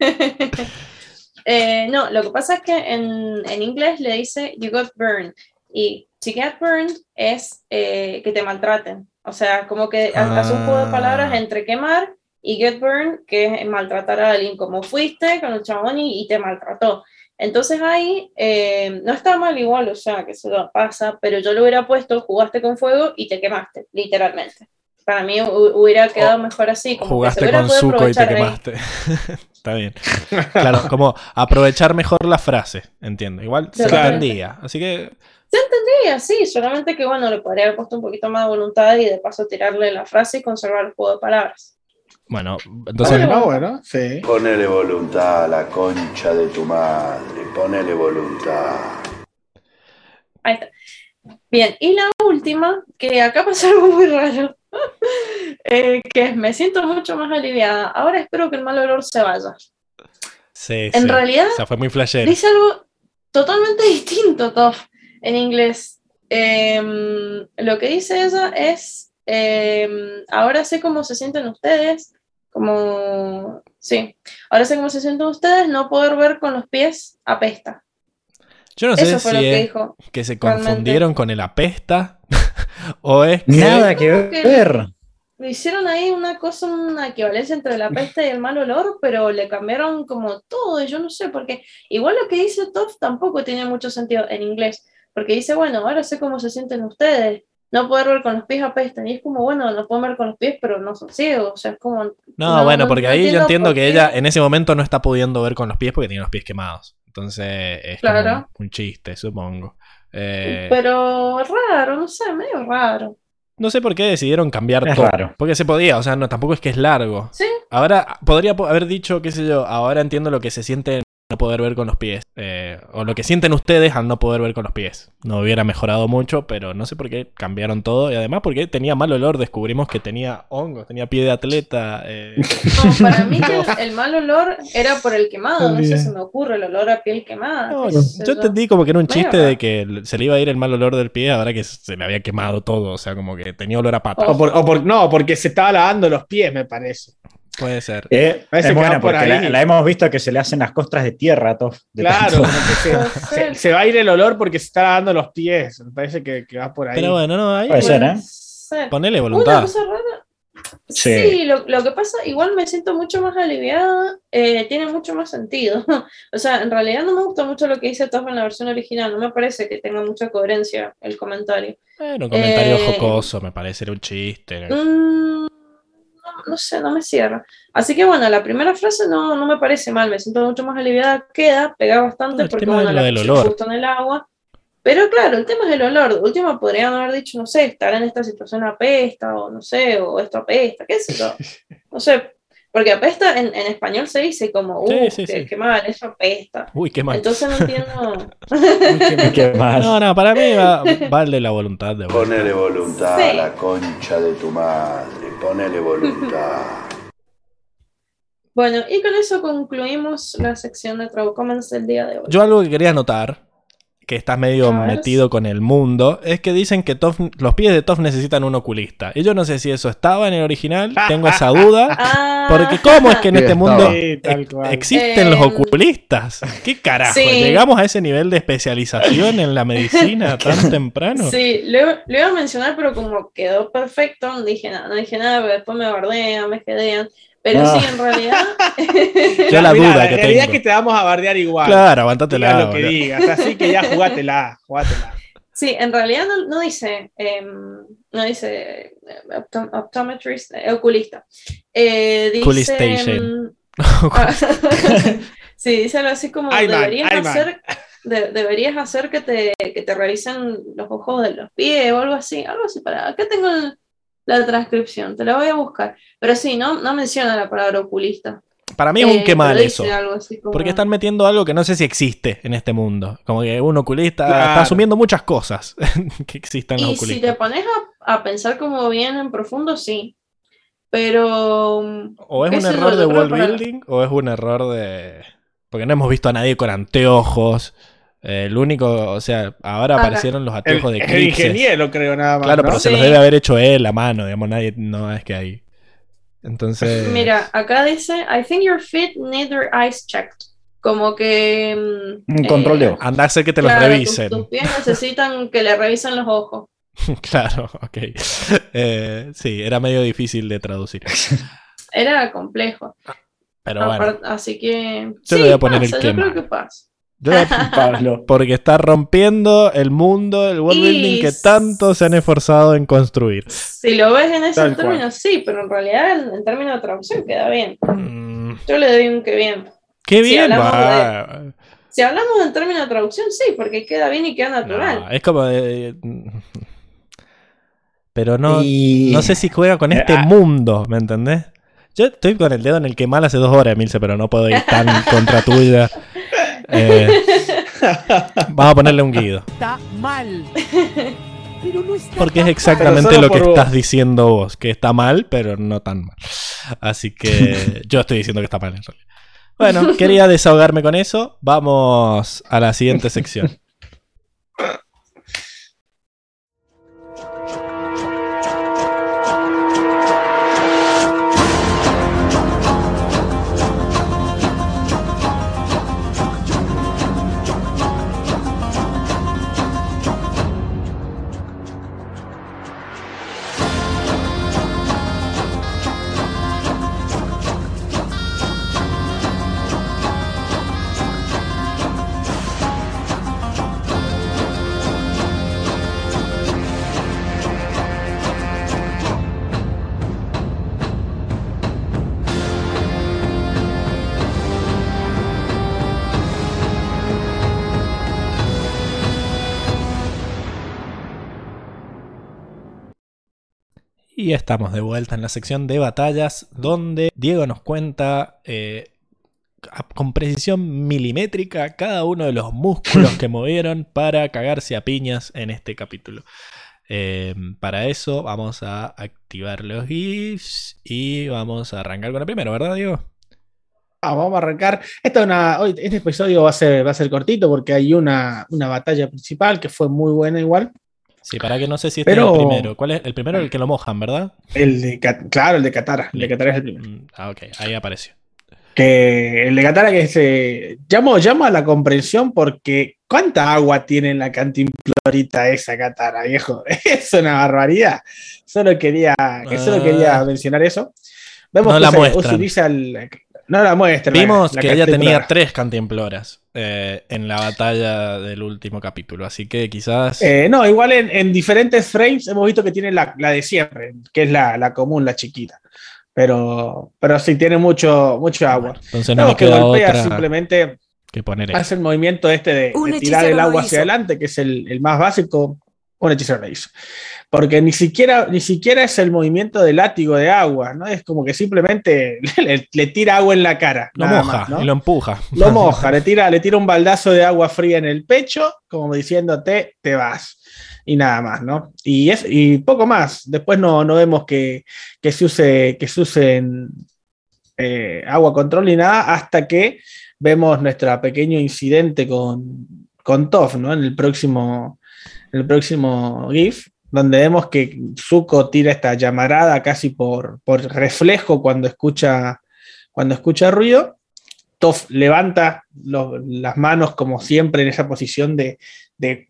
no, lo que pasa es que en, en inglés le dice you got burned y to get burned es eh, que te maltraten. O sea, como que ha- hace un juego de palabras Ah. entre quemar y get burned, que es maltratar a alguien, como fuiste con el chabón y, y te maltrató. Entonces ahí eh, no está mal igual, o sea, que se lo pasa, pero yo le hubiera puesto jugaste con fuego y te quemaste, literalmente. Para mí hu- hubiera quedado mejor así. Como que se Jugaste con Zuko y te quemaste. Está bien. Claro, como aprovechar mejor la frase, entiendo. Igual se Claro. entendía. Así que, Sí, así, solamente que bueno, le podría haber puesto un poquito más de voluntad y de paso tirarle la frase y conservar el juego de palabras. bueno, entonces Bueno, bueno, sí. Ponele voluntad a la concha de tu madre, ponele voluntad. Ahí está. Bien, y la última, que acá pasó algo muy raro, eh, que me siento mucho más aliviada. Ahora espero que el mal olor se vaya. sí, En sí. realidad, O sea, fue muy flashero. dice algo totalmente distinto, Toff, en inglés. Em, lo que dice ella es, em, ahora sé cómo se sienten ustedes, como, sí, ahora sé cómo se sienten ustedes, no poder ver con los pies apesta. Yo no sé Eso fue si lo que es dijo. que se realmente. confundieron con el apesta o es que... Nada que ver. hicieron ahí una cosa, una equivalencia entre la peste y el mal olor, pero le cambiaron como todo, y yo no sé, porque igual lo que dice Toff tampoco tiene mucho sentido en inglés, porque dice, bueno, ahora sé cómo se sienten ustedes, no poder ver con los pies apestan, y es como, bueno, no pueden ver con los pies, pero no son ciegos, o sea, es como... No, bueno, porque ahí yo entiendo que ella en ese momento no está pudiendo ver con los pies porque tiene los pies quemados. Entonces es como un chiste, supongo. Eh, Pero raro, no sé, medio raro. no sé por qué decidieron cambiar Es todo. raro. Porque se podía, o sea, no, tampoco es que es largo. Sí, Ahora, podría po- haber dicho, qué sé yo, ahora entiendo lo que se siente no poder ver con los pies. eh, o lo que sienten ustedes al no poder ver con los pies. No hubiera mejorado mucho, pero no sé por qué cambiaron todo. Y además porque tenía mal olor, descubrimos que tenía hongos, tenía pie de atleta. eh, no, para mí que el, el mal olor era por el quemado, no sé, se me ocurre el olor a piel quemada. No, yo entendí como que era un chiste de que se le iba a ir el mal olor del pie ahora que se le había quemado todo. O sea, como que tenía olor a pata. O por- o por- no, porque se estaba lavando los pies, me parece. Puede ser. Eh, Parece es buena porque la, hemos visto que se le hacen las costras de tierra a Toff. de Claro, Puede se, ser. se- se va a ir el olor porque se está lavando los pies. Me parece que, que va por ahí. Pero bueno, no, ahí Puede ser, ¿eh? ser. ponele Una voluntad. cosa rara. Sí. Sí, lo, lo que pasa, igual me siento mucho más aliviada, eh, tiene mucho más sentido. o sea, en realidad no me gusta mucho lo que dice Toff en la versión original, no me parece que tenga mucha coherencia el comentario. Bueno, un comentario Eh, jocoso, me parece, era un chiste. Mm, no sé, no me cierra. Así que bueno, la primera frase no, no me parece mal, me siento mucho más aliviada, queda, pega bastante el porque bueno, la del olor. justo en el agua. Pero claro, el tema es el olor. Última podrían haber dicho, no sé, estar en esta situación apesta, o no sé, o esto apesta, qué sé yo. No sé, porque apesta en, en español se dice como, uh, Sí, sí, qué, sí. qué mal, eso apesta. Uy, qué mal. Entonces no entiendo. Qué mal. No, no, para mí va, vale la voluntad de vuelta. Ponele voluntad Sí. a la concha de tu madre. Ponele voluntad. Bueno, y con eso concluimos la sección de Traducomens del día de hoy. Yo algo que quería notar, que estás medio metido con el mundo, es que dicen que Toph- los pies de Toff necesitan un oculista. Y yo no sé si eso estaba en el original, tengo esa duda. Ah, Porque ¿cómo es que en Sí, este estaba. mundo Sí, existen los Em, oculistas? ¿Qué carajo? sí. ¿Llegamos a ese nivel de especialización en la medicina tan temprano? Sí, lo, lo iba a mencionar, pero como quedó perfecto, no dije nada, no dije nada, pero después me bardean, me jedean. Pero sí, en realidad. Yo la duda la que realidad tengo. es que te vamos a bardear igual. Claro, aguántate Digas la lo que digas. Así que ya jugátela, jugátela. sí, en realidad no, no dice. em, no dice eh, optom- optometrist, eh, oculista. Eh, dice. Oculistation. em, ah, sí, dice algo así como: deberías man. hacer. de- deberías hacer que te, que te revisen los ojos de los pies o algo así, algo así para. Acá tengo el- la transcripción, te la voy a buscar. Pero sí, no, no menciona la palabra oculista. Para mí es un Eh, qué mal pero eso. como- Porque están metiendo algo que no sé si existe en este mundo. Como que un oculista Claro. está asumiendo muchas cosas que existan los Y si te pones a, a pensar como bien en profundo, sí. Pero. O es un error de world para- building o es un error de... Porque no hemos visto a nadie con anteojos. Eh, el único, o sea, ahora Acá. aparecieron los El, anteojos de el Eclipse. ingeniero, creo, nada más. Claro, ¿no? pero se los debe haber hecho él a mano, digamos, nadie, no es que hay. Entonces... Mira, acá dice: I think your feet need their eyes checked. Como que. mm, Un eh, control de ojo. Anda a hacer que te los claro, revisen. Tus, pies necesitan que le revisen los ojos. claro, ok. Eh, sí, era medio difícil de traducir. Era complejo. Pero bueno, así que. Yo le sí, voy a poner el pasa, yo creo que pasa. Pablo. porque está rompiendo el mundo, el world Y building que tanto se han esforzado en construir. Si lo ves en esos términos, sí, pero en realidad en, términos de traducción queda bien. Mm, Yo le doy un que bien. qué bien, hablamos va. Si hablamos en términos de traducción, sí, porque queda bien y queda natural. No, es como de- Pero no, Y- no sé si juega con este ah. mundo, ¿me entendés? Yo estoy con el dedo en el que mal hace dos horas, Emilce, pero no puedo ir tan contra tuya. Eh, vamos a ponerle un guido. Está mal. Pero no está Porque es exactamente lo que vos. estás diciendo vos, que está mal, pero no tan mal. Así que yo estoy diciendo que está mal en realidad. Bueno, quería desahogarme con eso. Vamos a la siguiente sección. Y estamos de vuelta en la sección de batallas, donde Diego nos cuenta eh, con precisión milimétrica cada uno de los músculos que movieron para cagarse a piñas en este capítulo. Eh, para eso vamos a activar los GIFs y vamos a arrancar con el primero, ¿verdad, Diego? Ah, vamos a arrancar. Esta es una, hoy, este episodio va a ser, va a ser cortito porque hay una, una batalla principal que fue muy buena igual. Sí, para que no sé si este Pero- es el primero. ¿Cuál es? El primero el que lo mojan, ¿verdad? El de, claro, el de Katara. El de Katara es el primero. Mm, Ah, ok, ahí apareció. Que el de Katara que se llamo, llama a la comprensión porque ¿cuánta agua tiene en la cantimplorita esa Katara, viejo? Es una barbaridad. Solo quería, que solo Ah. quería mencionar eso. Vemos No que la se utiliza el, no la muestra. Vimos la que ella tenía tres cantimploras eh, en la batalla del último capítulo, así que quizás... Eh, no, igual en, en diferentes frames hemos visto que tiene la, la de siempre, que es la, la común, la chiquita. Pero, pero sí tiene mucho, mucho agua. entonces no me que golpea otra simplemente que poner eso. hace el movimiento este de, tirar el agua hacia adelante, que es el, el más básico, un hechicero lo hizo. Porque ni siquiera, ni siquiera es el movimiento de látigo de agua, ¿no? Es como que simplemente le, le tira agua en la cara. Lo moja más, ¿no? y lo empuja. Lo moja, le tira, le tira un baldazo de agua fría en el pecho, como diciéndote, te vas. Y nada más, ¿no? Y, es, y poco más. Después no, no vemos que, que se use, que se usen eh, agua control ni nada, hasta que vemos nuestro pequeño incidente con, con Toph, ¿no? En el próximo, en el próximo GIF, donde vemos que Zuko tira esta llamarada casi por, por reflejo cuando escucha, cuando escucha ruido. Toph levanta lo- las manos como siempre en esa posición de, de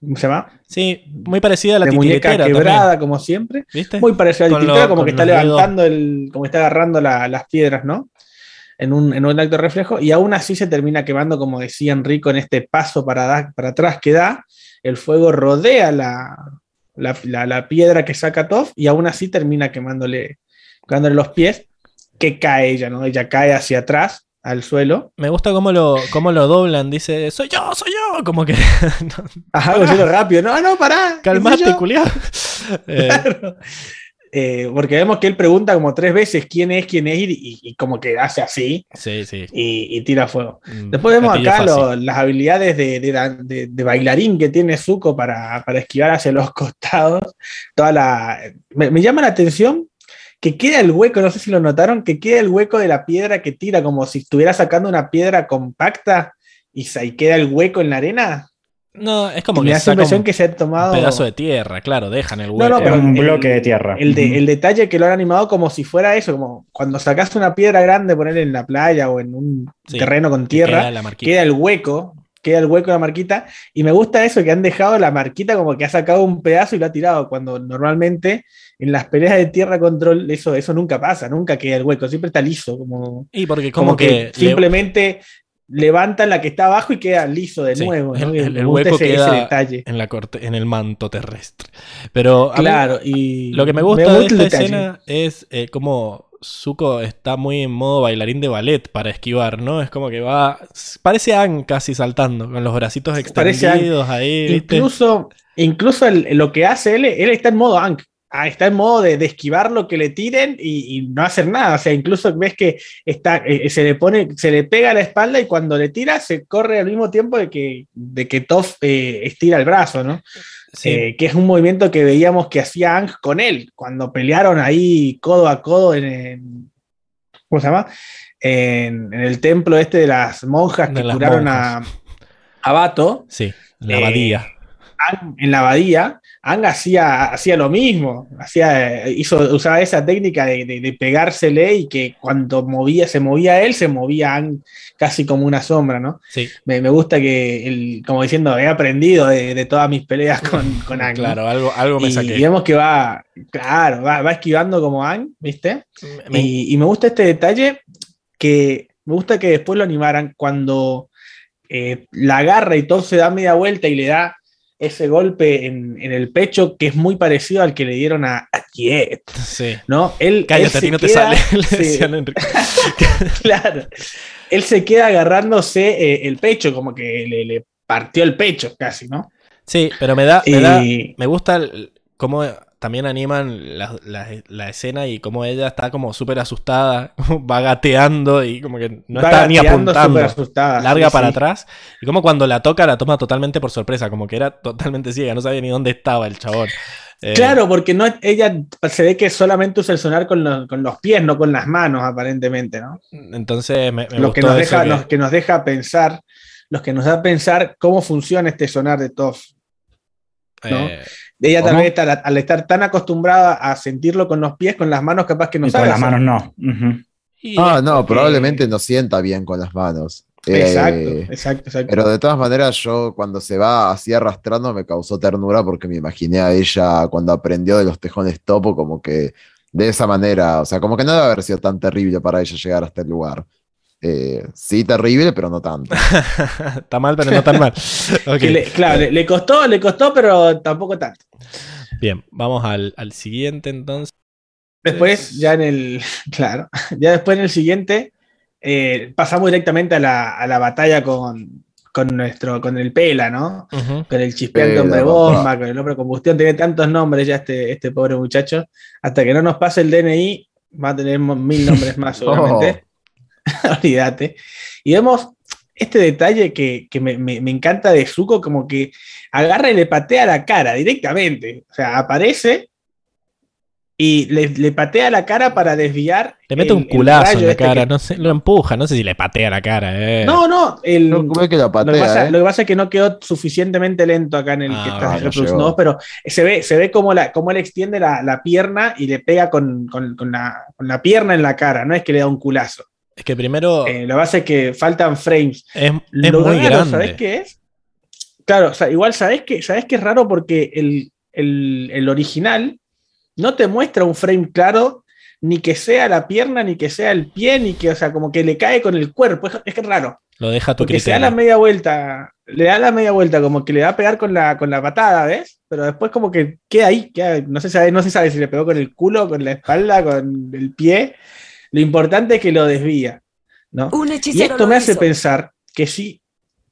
¿cómo se llama? Sí, muy parecida a la de muñeca quebrada también, como siempre. ¿viste? Muy parecida a la titiritera, lo- como que está dedos. levantando el, como está agarrando la- las piedras, ¿no? En un, en un acto de reflejo, y aún así se termina quemando, como decía Enrico, en este paso para, da- para atrás que da, el fuego rodea la, la, la- la piedra que saca Toph, y aún así termina quemándole, quemándole los pies, que cae ella, ¿no? Ella cae hacia atrás al suelo. Me gusta cómo lo, cómo lo doblan, dice, soy yo, soy yo, como que... no, Ajá, rápido, no, no, pará. ¿qué sé calmate, yo? culiao. Eh, Claro. Eh, porque vemos que él pregunta como tres veces quién es, quién es, y, y- y como que hace así sí, sí. y, y tira fuego. Mm, Después vemos acá lo- las habilidades de, de la- de- de bailarín que tiene Zuko para, para esquivar hacia los costados. Toda la, me, me llama la atención que queda el hueco, no sé si lo notaron, que queda el hueco de la piedra que tira, como si estuviera sacando una piedra compacta y, y queda el hueco en la arena. No, es como me que impresión un que se ha tomado pedazo de tierra, claro, dejan el No, hueco. no, Es pero un el- bloque de tierra. El, de- el detalle que lo han animado como si fuera eso, como cuando sacas una piedra grande, poner en la playa o en un Sí, terreno con que tierra, queda la marquita. queda el hueco, queda el hueco de la marquita, y me gusta eso que han dejado la marquita como que ha sacado un pedazo y lo ha tirado, cuando normalmente en las peleas de tierra control eso, eso nunca pasa, nunca queda el hueco, siempre está liso, como, Y porque como, como que, que, le- simplemente levantan la que está abajo y queda liso de Sí, nuevo. ¿no? el- el- Me el hueco ese- detalle. en, la corte, en el manto terrestre. Pero mí Claro, y lo que me gusta gusta de esta escena es eh, como Zuko está muy en modo bailarín de ballet para esquivar, ¿no? Es como que va. Parece Aang casi saltando, con los bracitos Parece extendidos ahí, ¿viste? Incluso, incluso el- lo que hace él, él está en modo Ankh. Ah, está en modo de, de esquivar lo que le tiren y, y no hacer nada. O sea, incluso ves que está, eh, se le pone, se le pega a la espalda y cuando le tira se corre al mismo tiempo de que, de que Toph eh, estira el brazo, ¿no? Sí. Eh, que es un movimiento que veíamos que hacía Aang con él, cuando pelearon ahí codo a codo en, en- ¿cómo se llama? En, en el templo este de las monjas que curaron a, monjas. a Bato. Sí, la Eh, abadía. En la abadía, Ang hacía, hacía lo mismo, hacía, hizo, usaba esa técnica de, de- de pegársele y que cuando movía, se movía él, se movía Ang casi como una sombra, ¿no? Sí, Me, me gusta que, el, como diciendo, he aprendido de, de todas mis peleas con, con Ang. ¿no? claro, algo, algo me Y, saqué. y vemos que va, claro, va, va esquivando como Ang, ¿viste? Me- Y, y me gusta este detalle que me gusta que después lo animaran cuando eh, la agarra y todo se da media vuelta y le da ese golpe en, en el pecho que es muy parecido al que le dieron a, a sí. ¿no? Él, él Cállate, a se ti no te queda- sale. Le sí, decían a Enrique. claro. Él se queda agarrándose eh, el pecho, como que le, le partió el pecho casi, ¿no? Sí, pero me da, me, da- Y- me gusta el- cómo también animan la, la- la escena y como ella está como súper asustada, va gateando y como que no Va está ni apuntando. asustada, larga sí, para sí. atrás. Y como cuando la toca, la toma totalmente por sorpresa, como que era totalmente ciega, no sabía ni dónde estaba el chabón. Eh, Claro, porque no, ella se ve que solamente usa el sonar con los, con los pies, no con las manos, aparentemente, ¿no? Entonces me, me lo que nos, deja, que- nos- que nos deja pensar, los que nos da a pensar cómo funciona este sonar de Toff. ¿no? eh, Ella tal ¿Cómo? vez estar- al estar tan acostumbrada a sentirlo con los pies, con las manos, capaz que no Y sabe. con las manos no. Ah, no, probablemente no sienta bien con las manos. Exacto, Eh, exacto, exacto. Pero de todas maneras, yo cuando se va así arrastrando me causó ternura porque me imaginé a ella cuando aprendió de los tejones topo, como que de esa manera, o sea, como que no debe haber sido tan terrible para ella llegar hasta el lugar. Eh, sí, terrible, pero no tanto. Está mal, pero no tan mal. Le- claro, le, le costó, le costó, pero tampoco tanto. Bien, vamos al, al siguiente entonces. Después, ya en el. Claro, ya después en el siguiente, eh, pasamos directamente a la, a la batalla con, con nuestro, con el Pela, ¿no? Con el chispeante hombre bomba, con el hombre combustión, tiene tantos nombres ya este, este pobre muchacho. Hasta que no nos pase el DNI, va a tener mil nombres más, seguramente. Olvídate. Y vemos este detalle que, que me, me- me encanta de Zuko, como que agarra y le patea la cara directamente. O sea, aparece y le, le patea la cara para desviar. Le mete el- un culazo en la este cara, que- no sé, lo empuja, no sé si le patea la cara. Eh. No, no, el, No, ve que la lo, que patea, pasa, ¿eh? lo que pasa es que no quedó suficientemente lento acá en el Ah, que está no reproduciendo voz, pero se ve, se ve como, la, como él extiende la, la pierna y le pega con, con- con la, con la pierna en la cara, no es que le da un culazo. Es que primero Eh, lo que pasa es que faltan frames. es, es Lo muy raro, grande. ¿sabés qué es? Claro, o sea, igual sabés que, sabés que es raro porque el, el- el original no te muestra un frame claro, ni que sea la pierna, ni que sea el pie, ni que, o sea, como que le cae con el cuerpo. Es, es que es raro. Lo deja a tu Porque se da la media vuelta, le da la media vuelta, como que le va a pegar con la, con la patada, ¿ves? Pero después como que queda ahí, queda- no, se sabe, no se sabe si le pegó con el culo, con la espalda, con el pie. Lo importante es que lo desvía, ¿no? Un Y esto me hace pensar que si,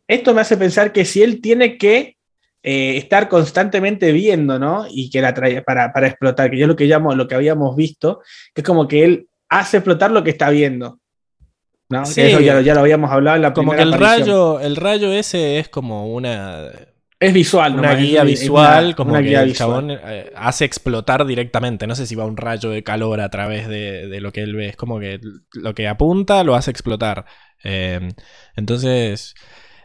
esto me hace pensar que si él tiene que eh, estar constantemente viendo, ¿no? Y que la trae para, para explotar, que yo lo que llamo, lo que habíamos visto, que es como que él hace explotar lo que está viendo. ¿no? Sí. Que eso ya, lo- ya lo habíamos hablado en la Como que primera el aparición. rayo, el rayo ese es como una, Es visual, una guía es- es visual, una- como una que guía el visual. chabón eh, hace explotar directamente. No sé si va un rayo de calor a través de, de lo que él ve. Es como que lo que apunta lo hace explotar. Eh, entonces,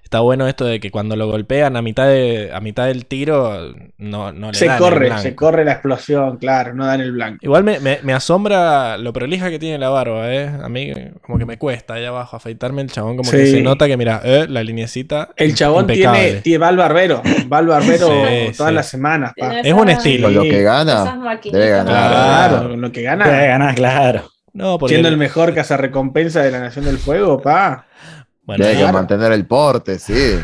está bueno esto de que cuando lo golpean a mitad, de, a mitad del tiro, no, no le Se dan el corre, blanco. se corre la explosión, claro, no dan el blanco. Igual me, me- me asombra lo prolija que tiene la barba, ¿eh? A mí como que me cuesta ahí abajo afeitarme el chabón, como que se nota que, mira, eh, la linecita. El chabón impecable. tiene, tiene, va al barbero, va al barbero Sí, todas sí. las semanas. pa. Es un estilo. Con lo que gana, debe ganar. Claro, con lo que gana. Puede ganar, claro. No, porque... Siendo el mejor cazarrecompensa de la Nación del Fuego, pa. Bueno, debe que claro. mantener el porte, sí.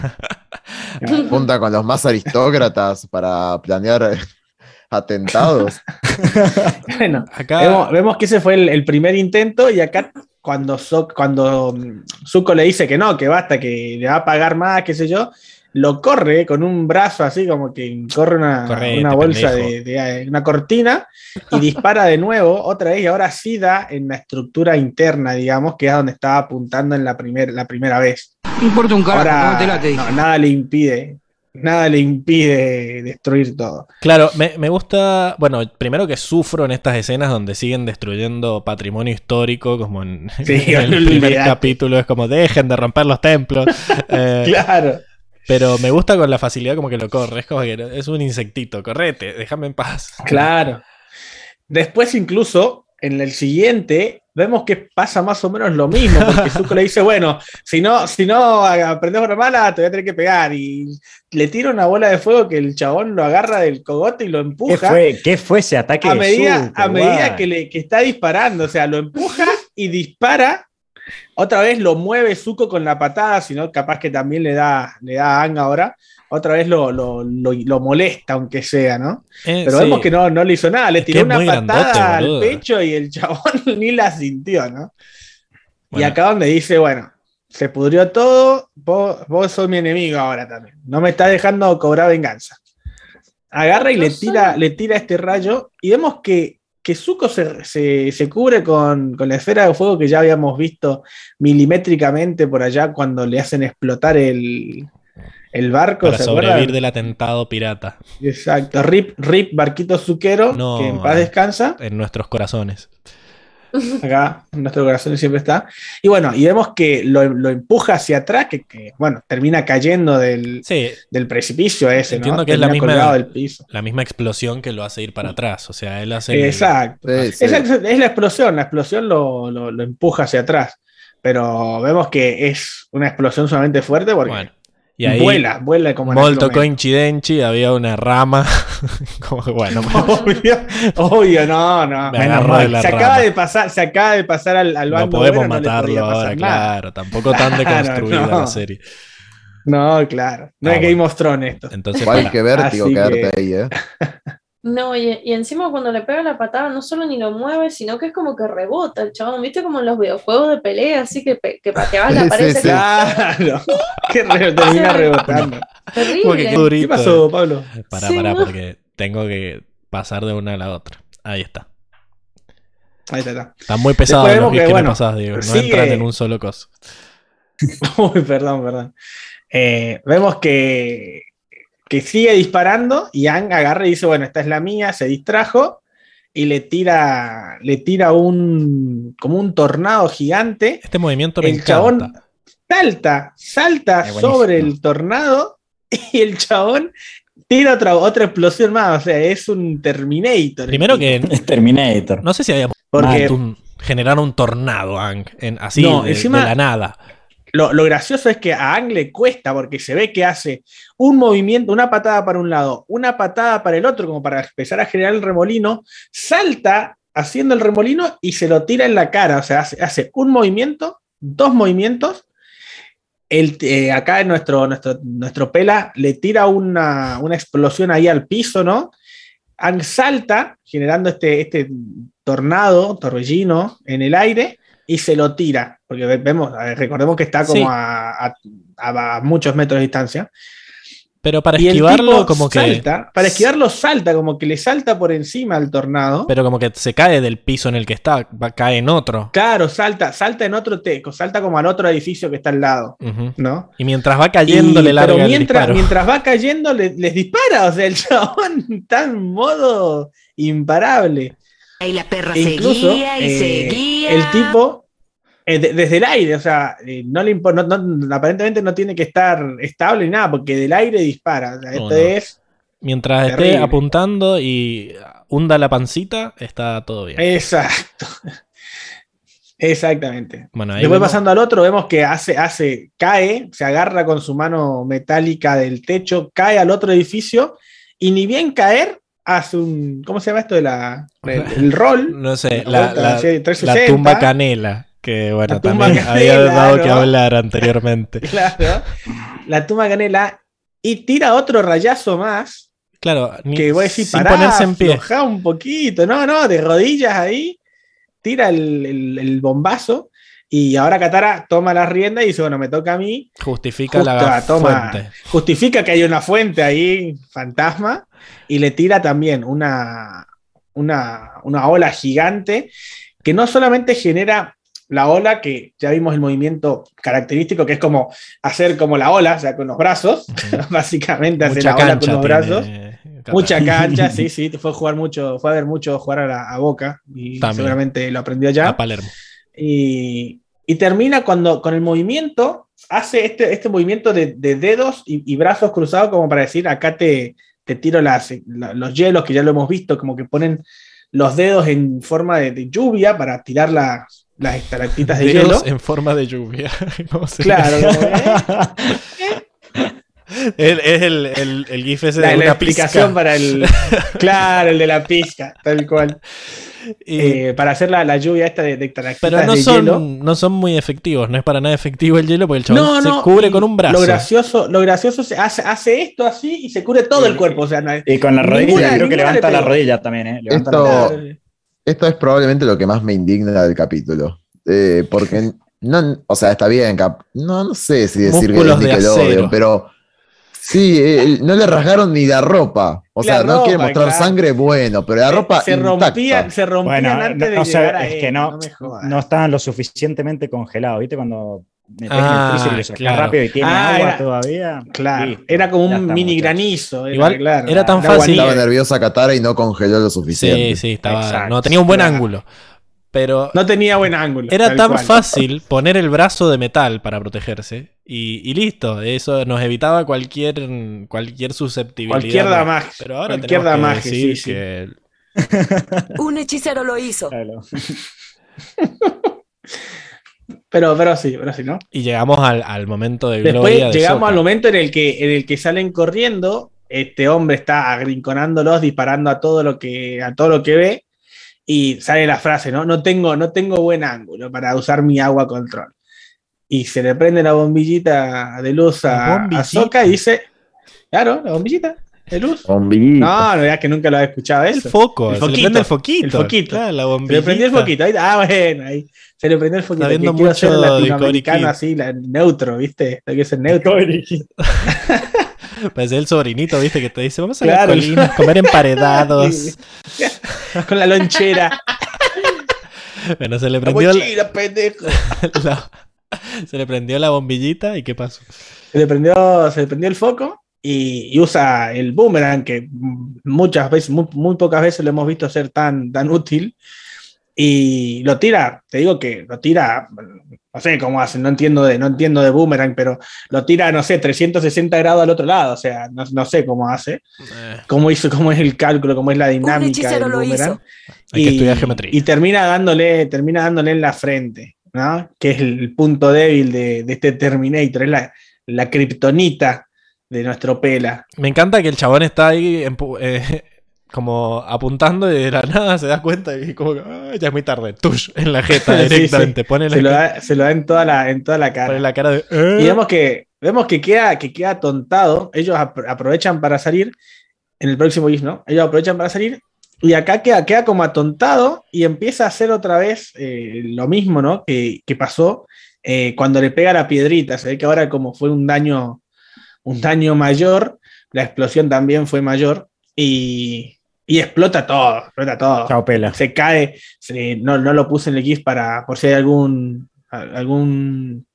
Junta con los más aristócratas para planear atentados. Bueno, acá... vemos, vemos que ese fue el, el primer intento y acá cuando, So- cuando mm, Zuko le dice que no, que basta, que le va a pagar más, qué sé yo, lo corre con un brazo así como que corre una, Correte, una bolsa de, de- una cortina y dispara de nuevo otra vez y ahora sí da en la estructura interna, digamos, que es donde estaba apuntando en la, primer, la primera vez. No importa un carajo, Ahora cómo te late. no, nada le impide, nada le impide destruir todo. Claro, me, me gusta, bueno, primero que sufro en estas escenas donde siguen destruyendo patrimonio histórico, como en, Sí, en el primer capítulo, es como dejen de romper los templos. Eh, Claro. Pero me gusta con la facilidad como que lo corre, es como que es un insectito, correte, déjame en paz. Claro. Después, incluso, en el siguiente, vemos que pasa más o menos lo mismo, porque Zuko le dice, bueno, si no, si no aprendes una mala, te voy a tener que pegar. Y le tira una bola de fuego que el chabón lo agarra del cogote y lo ¿Qué empuja. fue, ¿Qué fue ese ataque a de medida, Zuko, a medida que, le, que está disparando, o sea, lo empuja y dispara. Otra vez lo mueve Zuko con la patada, sino capaz que también le da, le da a ahora. Otra vez lo, lo, lo- lo molesta, aunque sea, ¿no? Eh, Pero sí. vemos que no, no le hizo nada, le Es tiró una patada grandote, al boludo. pecho y el chabón ni la sintió, ¿no? Y acá donde dice, bueno, se pudrió todo, vos, vos sos mi enemigo ahora también. No me estás dejando cobrar venganza. agarra y No le sé. tira, le tira este rayo y vemos que, que Zuko se, se- se cubre con, con la esfera de fuego que ya habíamos visto milimétricamente por allá cuando le hacen explotar el, el barco. Para ¿se sobrevivir acuerdan? del atentado pirata Exacto, Rip, Rip Barquito Zuquero, No, que en paz descansa. en nuestros corazones. Acá en nuestro corazón siempre está. Y bueno, y vemos que lo, lo empuja hacia atrás, que, que, bueno, termina cayendo del, Sí, del precipicio ese, Entiendo ¿no? que es la misma- del piso. la misma explosión que lo hace ir para atrás. O sea, él hace. el- Exacto. Sí, sí. Es, es la explosión, la explosión lo, lo- lo empuja hacia atrás. Pero vemos que es una explosión sumamente fuerte porque Bueno, y ahí. vuela, vuela como en Molto coincidenci, había una rama. como que bueno, Obvio, obvio, no, no. Me menos agarró mal. de la Se rama. acaba de pasar, se acaba de pasar al, al no bando podemos bueno, no le matarlo ahora, claro. Tampoco tan Claro, deconstruida no. la serie. No, claro. No Ah, es bueno. Game of Thrones esto. Entonces, Igual para- que vértigo Así quedarte que- ahí, ¿eh? No, y, y encima cuando le pega la patada no solo ni lo mueve, sino que es como que rebota el chabón. ¿Viste como en los videojuegos de pelea, así que, pe- que pateabas la pared? sí, se- sí. Claro. que re- termina rebotando. Terrible. Porque qué ¿Qué pasó, Pablo? Pará, Sí, pará, ¿no? porque tengo que pasar de una a la otra. Ahí está. Ahí está, está. Están muy pesados Después los que, que, bueno, pasás, Diego. No sigue- entran en un solo coso. Uy, perdón, perdón. Eh, vemos que, que sigue disparando y Ang agarra y dice, bueno, esta es la mía, se distrajo y le tira, le tira un, como un tornado gigante. Este movimiento me El encanta. chabón salta, salta sobre el tornado y el chabón tira otra, otra explosión más. O sea, es un Terminator. el Primero que Es Terminator. no sé si había Porque un- generar un tornado, Ang, en, así No, de, encima- de la nada. Lo, gracioso es que a Ang le cuesta porque se ve que hace un movimiento, una patada para un lado, una patada para el otro, como para empezar a generar el remolino, salta haciendo el remolino y se lo tira en la cara. O sea, hace, un movimiento, dos movimientos. El, eh, acá en nuestro, nuestro, nuestro pela le tira una, una explosión ahí al piso, ¿no? Ang salta, generando este, este tornado, torbellino en el aire, y se lo tira, porque ve- vemos, recordemos que está como Sí. a, a- a- a muchos metros de distancia. Pero para y el esquivarlo, como que. salta, para esquivarlo salta, como que le salta por encima al tornado. Pero como que se cae del piso en el que está, va, cae en otro. claro, salta, salta en otro teco, salta como al otro edificio que está al lado. ¿no? Y mientras va cayendo, Y- le larga pero el mientras, disparo. mientras va cayendo, le- les dispara, o sea, el chabón está en modo imparable. Y la perra E incluso seguía y eh, seguía. el tipo eh, de- desde el aire, o sea, eh, no le no- no- aparentemente no tiene que estar estable ni nada, porque del aire dispara. O sea, No, esto no. es Mientras esté apuntando y hunda la pancita, está todo bien. exacto. Exactamente. bueno, ahí Después vemos- pasando al otro, vemos que hace, hace, cae, se agarra con su mano metálica del techo, cae al otro edificio, y ni bien caer, hace un. ¿Cómo se llama esto de la. el, el rol? no sé, la la, vuelta la- hacia la 360. tumba canela, que bueno, también canela, había dado que hablar anteriormente. Claro. La tumba canela. Y tira otro rayazo más. Claro, ni- que voy a decir, sin pará, ponerse en pie. un poquito. No, no, de rodillas ahí. Tira el, el- el bombazo. Y ahora Katara toma la rienda y dice: Bueno, me toca a mí. Justifica Justo, la toma. fuente. Justifica que hay una fuente ahí, fantasma. Y le tira también una, una, una ola gigante que no solamente genera la ola, que ya vimos el movimiento característico, que es como hacer como la ola, o sea, con los brazos, básicamente hace Mucha la ola con los tiene brazos. Mucha cancha, sí, sí, fue a jugar mucho, fue a ver mucho jugar a, la, a Boca y También. seguramente lo aprendió allá. A Palermo. Y, y termina cuando con el movimiento, hace este, este movimiento de, de dedos y, y brazos cruzados como para decir, acá te, te tiro las, la- los hielos, que ya lo hemos visto, como que ponen los dedos en forma de, de lluvia para tirar las, las estalactitas de Dedos hielo. en forma de lluvia. ¿Cómo se Claro, ¿eh? Es, el, el, el GIF ese la, de la una explicación pizca. para el. Claro, el de la pizca, tal cual. Y- Eh, para hacer la, la lluvia esta de, de estalactitas pero no de hielo. son, no son muy efectivos, no es para nada efectivo el hielo porque el chabón No, se no, cubre con un brazo. Lo gracioso, lo gracioso se hace, hace esto así y se cubre todo el cuerpo. O sea, no- Y con la Ninguna- rodilla, creo que levanta le la rodilla también, ¿eh? Levanta Esto- la Claro. Esto es probablemente lo que más me indigna del capítulo. Eh, porque, no, o sea, está bien, cap- no, no sé si decir que es Músculos de Nickelodeon, pero Sí, eh, no le rasgaron ni la ropa. O La sea, no quiere mostrar claro. sangre, bueno, pero la ropa se rompían, se rompían Bueno, antes de no, a es él, que no, no estaban lo suficientemente congelados. ¿Viste? Cuando metés Ah, el freezer y claro. rápido y tiene Ah, agua era- todavía. Claro, listo, era como un mini granizo. Era, Igual, claro, era tan fácil. Estaba nerviosa Katara y no congeló lo suficiente. Sí, sí, estaba. Exacto. No, tenía un buen Claro. ángulo. Pero No tenía buen ángulo. era tan cual. fácil poner el brazo de metal para protegerse. Y, y listo. Eso nos evitaba cualquier, cualquier susceptibilidad. Cualquier damaje. Pero ahora cualquier tenemos que damaje, decir sí, sí. que Un hechicero lo hizo. Claro. Pero, pero sí, pero sí, ¿no? Y llegamos al, al momento de Después gloria. de llegamos Sokka. al momento en el que en el que salen corriendo. Este hombre está agrinconándolos, disparando a todo lo que a todo lo que ve y sale la frase, ¿no? No tengo no tengo buen ángulo para usar mi agua control. Y se le prende la bombillita de luz a, a. Sokka y dice, claro, la bombillita de luz. Bombillita. No, no veas que nunca lo había escuchado El eso. foco, El se le foquito, prende el foquito. el foquito. Claro, la Se bombillita. le prendió el foquito. Ahí, ah, bueno, ahí. Se le prendió el foquito. Está viendo que mucho ser latinoamericano así, la- neutro, ¿viste? Hay que ser neutro. Parece el sobrinito, viste, que te dice, vamos a Claro. colinas, comer emparedados. Con la lonchera. bueno, se le prendió la, mochila, pendejo. la- se le prendió la bombillita y ¿qué pasó? Se le prendió, se le prendió el foco y, y usa el boomerang, que muchas veces, muy, muy pocas veces lo hemos visto ser tan, tan útil. Y lo tira, te digo que lo tira, no sé cómo hace, no entiendo de, no entiendo de boomerang, pero lo tira, no sé, 360 grados al otro lado, o sea, no, no sé cómo hace, Eh, cómo hizo, cómo es el cálculo, cómo es la dinámica del lo boomerang. hizo. hay que estudiar geometría. Y termina dándole, termina dándole en la frente, ¿no? Que es el punto débil de, de este Terminator, es la, la kriptonita de nuestro pela. Me encanta que el chabón está ahí eh, como apuntando y de la nada se da cuenta y como que "Ah, ya es muy tarde. Tush, en la jeta Sí, directamente. Pone, Se lo da, se lo da en toda la, en toda la cara. pone la cara de. "Eh". Y vemos que, vemos que queda, que queda tontado. Ellos apro- aprovechan para salir en el próximo GIF, ¿no? Ellos aprovechan para salir. Y acá queda, queda como atontado y empieza a hacer otra vez eh, lo mismo, ¿no? Que, que pasó eh, cuando le pega la piedrita. Se ve que ahora como fue un daño, un daño mayor, la explosión también fue mayor y, y explota todo, explota todo Chao, pela. se cae, se- no, no lo puse en el GIF para, por si hay algún, algún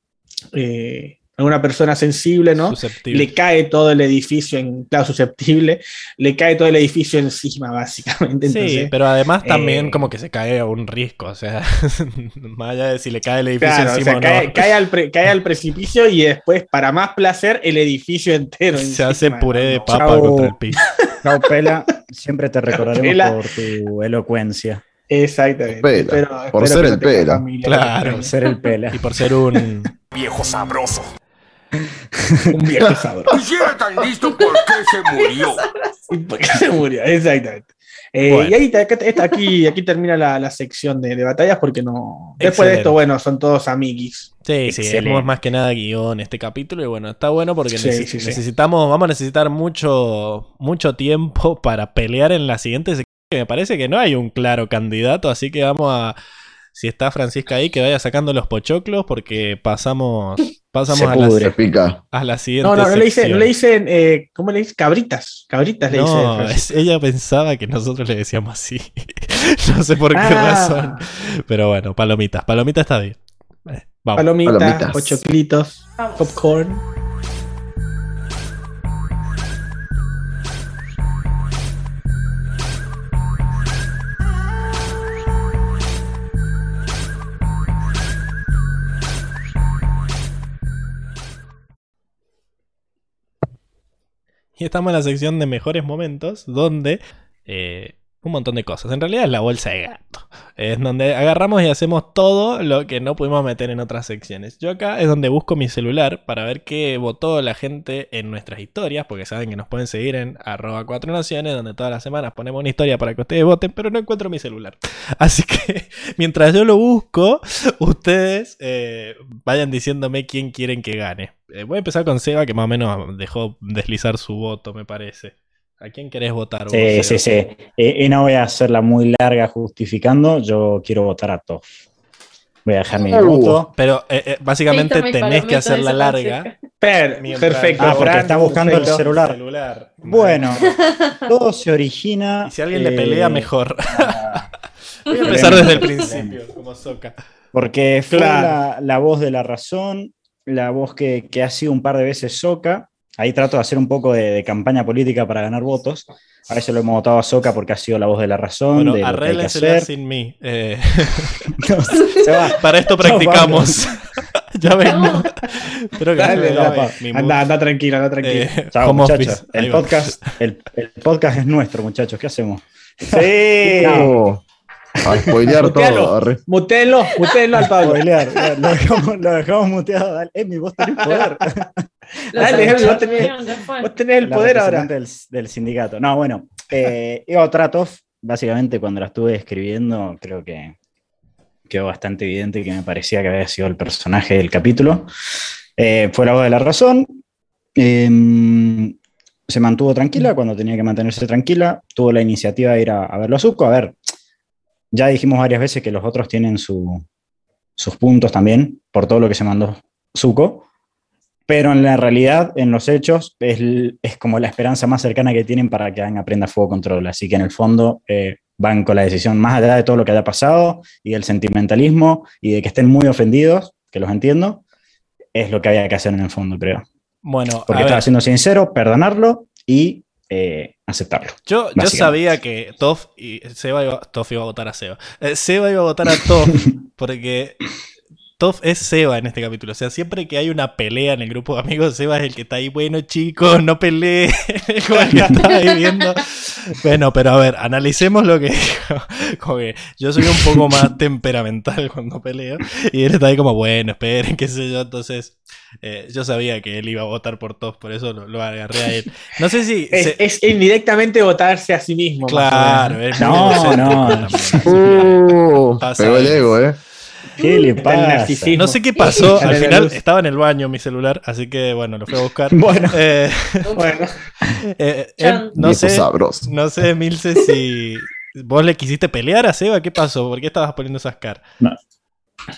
eh, alguna persona sensible, ¿no? Susceptible. Le cae todo el edificio en, claro, susceptible, le cae todo el edificio encima, básicamente. Sí, Entonces, pero además también eh, como que se cae a un risco, o sea, más allá de si le cae el edificio claro, o encima sea, o cae, no, cae al pre- cae al precipicio y después, para más placer, el edificio entero. se hace puré de papa Chao. contra el piso. Chao, pela. Siempre te recordaremos Pela. por tu elocuencia. Exactamente. Pela, Espero- por espero ser el pela. familia, Claro. Por ser el pela. Y por ser un... Viejo sabroso. Un viejo sabroso. Y si era tan listo, ¿por qué se murió? ¿Y por qué se murió? Exactamente. Eh, Bueno. Y ahí te- esta- aquí, aquí termina la, la sección de, de batallas porque no. Después de esto, bueno, son todos amiguis. Sí, sí, es más que nada guion este capítulo y bueno, está bueno porque Sí, neces- sí, sí. necesitamos, vamos a necesitar mucho, mucho tiempo para pelear en la siguiente sección. que Me parece que no hay un claro candidato, así que vamos a, si está Francisca ahí, que vaya sacando los pochoclos porque pasamos, pasamos Se a, la, a la siguiente No, no, no le dicen, le dicen eh, ¿cómo le dicen? Cabritas. Cabritas le No, dicen. ella pensaba que nosotros le decíamos así. no sé por qué Ah. razón. Pero bueno, palomitas. Palomita está bien. Eh, vamos. Palomitas, Palomitas. pochoclitos, Vamos. popcorn. Y estamos en la sección de mejores momentos, donde eh, un montón de cosas. En realidad es la bolsa de gato. Es donde agarramos y hacemos todo lo que no pudimos meter en otras secciones. Yo acá es donde busco mi celular para ver qué votó la gente en nuestras historias, porque saben que nos pueden seguir en arroba cuatro naciones, donde todas las semanas ponemos una historia para que ustedes voten, pero no encuentro mi celular. Así que mientras yo lo busco, ustedes eh, vayan diciéndome quién quieren que gane. Eh, voy a empezar con Seba, que más o menos dejó deslizar su voto, me parece. ¿A quién querés votar? vos, Sí, sí, sí. Y, y no voy a hacerla muy larga justificando. Yo quiero votar a Toff. Voy a dejar mi Uh. voto. Pero eh, eh, básicamente tenés que hacerla larga. música. Per- Mientras- perfecto. Ah, porque está buscando el celular. celular. Bueno, todo se origina. Y si alguien le eh, pelea, mejor. Voy a empezar desde el principio, como Soca. Porque fue Claro. la, la voz de la razón, la voz que, que ha sido un par de veces Soca. Ahí trato de hacer un poco de, de campaña política para ganar votos. A veces lo hemos votado a Soca porque ha sido la voz de la razón, Bueno, arréglensela sin mí. Eh, Se va. para esto practicamos. ya ven. No. Que Dale, no mi Anda, mood. anda tranquilo, anda tranquilo. Eh, Chao, muchachos. El podcast, el, el podcast es nuestro, muchachos. ¿Qué hacemos? Sí. A spoilear Mutealo. todo. arre. Mutenlo, mutenlo al Pablo. Spoilear, Lo dejamos, lo dejamos muteado. Dale, Emi, vos tenés poder. Dale, vos tenés-. Vos el La poder ahora. Del, del sindicato. No, bueno. Eh, Tratov, básicamente cuando la estuve escribiendo, creo que quedó bastante evidente que me parecía que había sido el personaje del capítulo. Eh, fue la voz de la razón. Eh, se mantuvo tranquila cuando tenía que mantenerse tranquila. Tuvo la iniciativa de ir a, a verlo a Zuko. A ver, ya dijimos varias veces que los otros tienen su- sus puntos también por todo lo que se mandó Zuko. Pero en la realidad, en los hechos, es, es como la esperanza más cercana que tienen para que hagan Aprenda Fuego Control. Así que en el fondo eh, van con la decisión más allá de todo lo que haya pasado y del sentimentalismo y de que estén muy ofendidos, que los entiendo, es lo que había que hacer en el fondo, creo. Bueno, Porque estaba siendo sincero, perdonarlo y eh, aceptarlo. yo, yo sabía que Toff y Seba iba, Toff iba a votar a Seba. Eh, Seba iba a votar a Toff porque Toff es Seba en este capítulo. O sea, siempre que hay una pelea en el grupo de amigos, Seba es el que está ahí, bueno chicos, no peleen. el que está ahí viendo. Bueno, pero a ver, analicemos lo que dijo. Como que yo soy un poco más temperamental cuando peleo. Y él está ahí como, bueno, esperen, qué sé yo. Entonces, eh, yo sabía que él iba a votar por Toff, por eso lo, lo agarré a él. No sé si... Es, se- es indirectamente votarse a sí mismo. Claro, es No, no. también. Uh, pegó el ego, ¿eh? No sé qué pasó, al final estaba en el baño mi celular, así que bueno, lo fui a buscar. Bueno, Eh, Bueno, eh, eh, no sé, sabroso. no sé, Milce, si vos le quisiste pelear a Seba, ¿qué pasó? ¿Por qué estabas poniendo esas caras?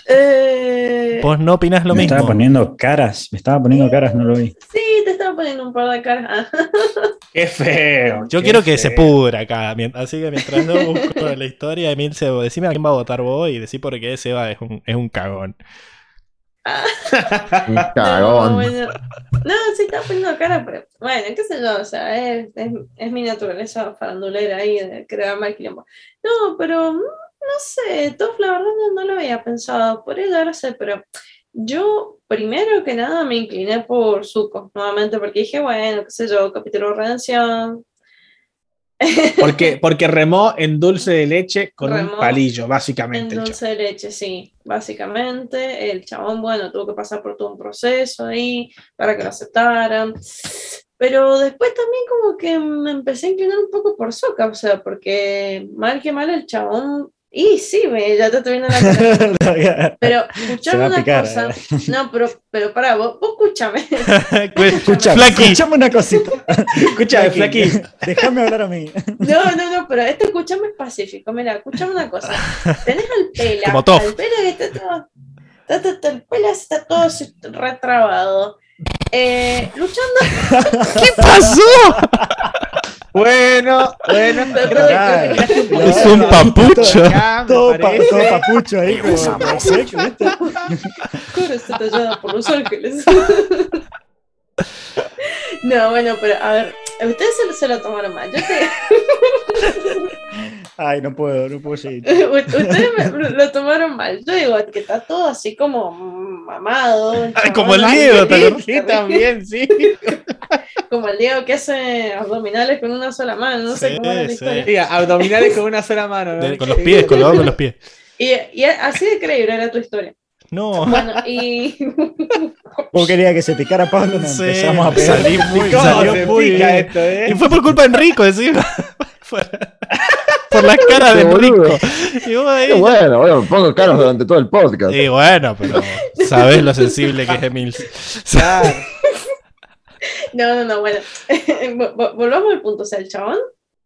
Eh, Vos no opinás lo me mismo. estaba poniendo caras, me estaba poniendo caras, no lo vi. sí, te estaba poniendo un par de caras. Ah, qué feo. Yo qué quiero que se pudra acá, así que mientras no busco la historia de Milce, vos decime a quién va a votar vos y decí por qué Seba es un, es un cagón. Un No, cagón. bueno. No, sí estaba poniendo cara, pero bueno, qué sé yo, o sea, es, es, es mi naturaleza farandulera ahí de crear mal quilombo. No, pero mm, no sé, Toff la verdad no, no lo había pensado, por ella no sé, pero yo primero que nada me incliné por Zuko, nuevamente, porque dije, bueno, qué sé yo, capítulo de redención. Porque, porque remó en dulce de leche con Remó un palillo, En básicamente. el dulce de leche, sí, básicamente. El chabón, bueno, tuvo que pasar por todo un proceso ahí para que lo aceptaran. Pero después también como que me empecé a inclinar un poco por Soca, o sea, porque mal que mal el chabón... Y sí, me, ya te estoy viendo la cara. Pero escuchame una picar. cosa. eh. No, pero, pero pará, vos, vos escúchame. Escuchame, Flaqui. escuchame una cosita. Escucha, Flaqui. Déjame hablar a mí. No, no, no, pero este escúchame es pacífico. Mira, escúchame una cosa. Tenés al pela. Como. Al pela que está todo. está- está- está- el pela está todo retrabado. Eh, luchando. ¿Qué pasó? Bueno, bueno. Es un papucho. Todo, pa- parece. todo papucho ahí. como- sabroso. ¿viste? Cora está tallada por los ángeles. No, bueno, pero a ver, ustedes se, se lo tomaron mal. Yo te, Ay, no puedo, no puedo seguir. ustedes me- lo tomaron mal. Yo digo que está todo así como mamado. Ay, como el. Diego, ¿te Sí, sí, también, sí. Como el Diego que hace abdominales con una sola mano, no sé Sí, cómo era la sí. historia. Sí, abdominales con una sola mano. ¿no? De- con los pies, colgado con los pies. Y, y así de creíble era tu historia. No. Bueno, y Vos querías que se picara Pablo, nos Sí, empezamos a pegar. salí muy, ¿Cómo salió muy bien. esto, eh? Y fue por culpa de Enrico, encima. Por, por la cara de. Enrico. Y vos ahí- Qué bueno, bueno, me pongo caros durante todo el podcast. Y bueno, pero sabes lo sensible que es Emil. Claro. no, no, no, bueno, Vo- vo- volvamos al punto, o sea, el chabón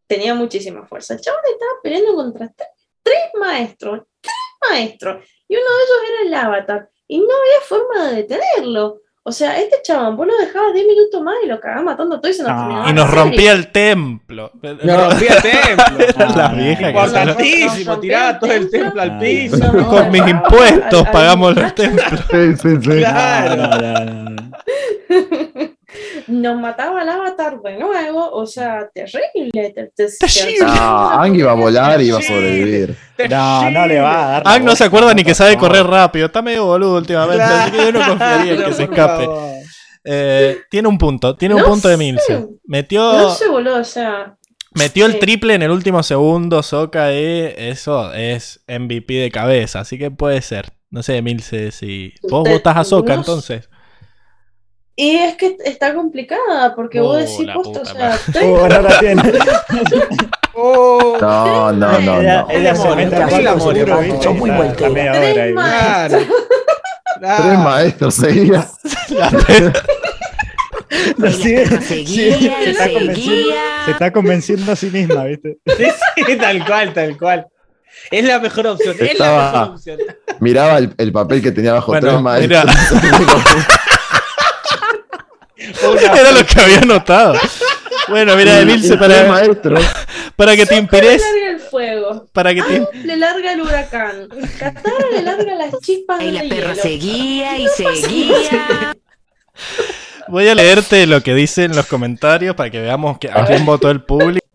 tenía muchísima fuerza. El chabón estaba peleando contra tre- tres maestros, tres maestros. Y uno de ellos era el avatar. Y no había forma de detenerlo. O sea, este chabón, vos lo dejabas 10 minutos más y lo cagabas matando todo y se nos No. terminaba Y nos rompía el templo. No rompía el templo. La No, vieja que Importantísimo, Nos tiraba todo el templo al templo. piso. No, Con mis no, impuestos al- al pagamos los templos. Sí, sí, sí. Claro. No, no, no, no. Nos mataba el avatar de nuevo. O sea, terrible. te- te- Terrible. Ah, Ang iba a volar y iba a sobrevivir. No, no le va a dar. Ang no se acuerda ni que sabe correr rápido. Está medio boludo últimamente. Así que yo no confiaría en que se escape. Eh, tiene un punto. Tiene un No punto de. Milce. Metió, No sé, boludo. O sea, metió el triple en el último segundo. Soca y eso es MVP de cabeza. Así que puede ser. No sé, Milce, si. Vos Te- votás a Soca no entonces. Y es que está complicada, porque Oh, vos decís, posta, o puta sea, bueno, ahora tiene. Oh, No, no, no, Ella, no. y muy hora Tres maestros. Tres maestros seguía. Lo sigue- seguía se, y está convenciendo, seguía. se está convenciendo a sí misma, ¿viste? Sí, sí, tal cual, tal cual. Es la mejor opción. Es la mejor opción. Miraba el, el papel que tenía bajo Bueno, tres maestros. Era lo que había notado. Bueno, mira, Milce, Tres para, para que te Le inspires. larga el fuego. Para que te. Le larga el huracán. Katara le larga las chispas Y de la perra hielo. seguía y seguía. Voy a leerte lo que dicen los comentarios para que veamos que, a quién votó el público.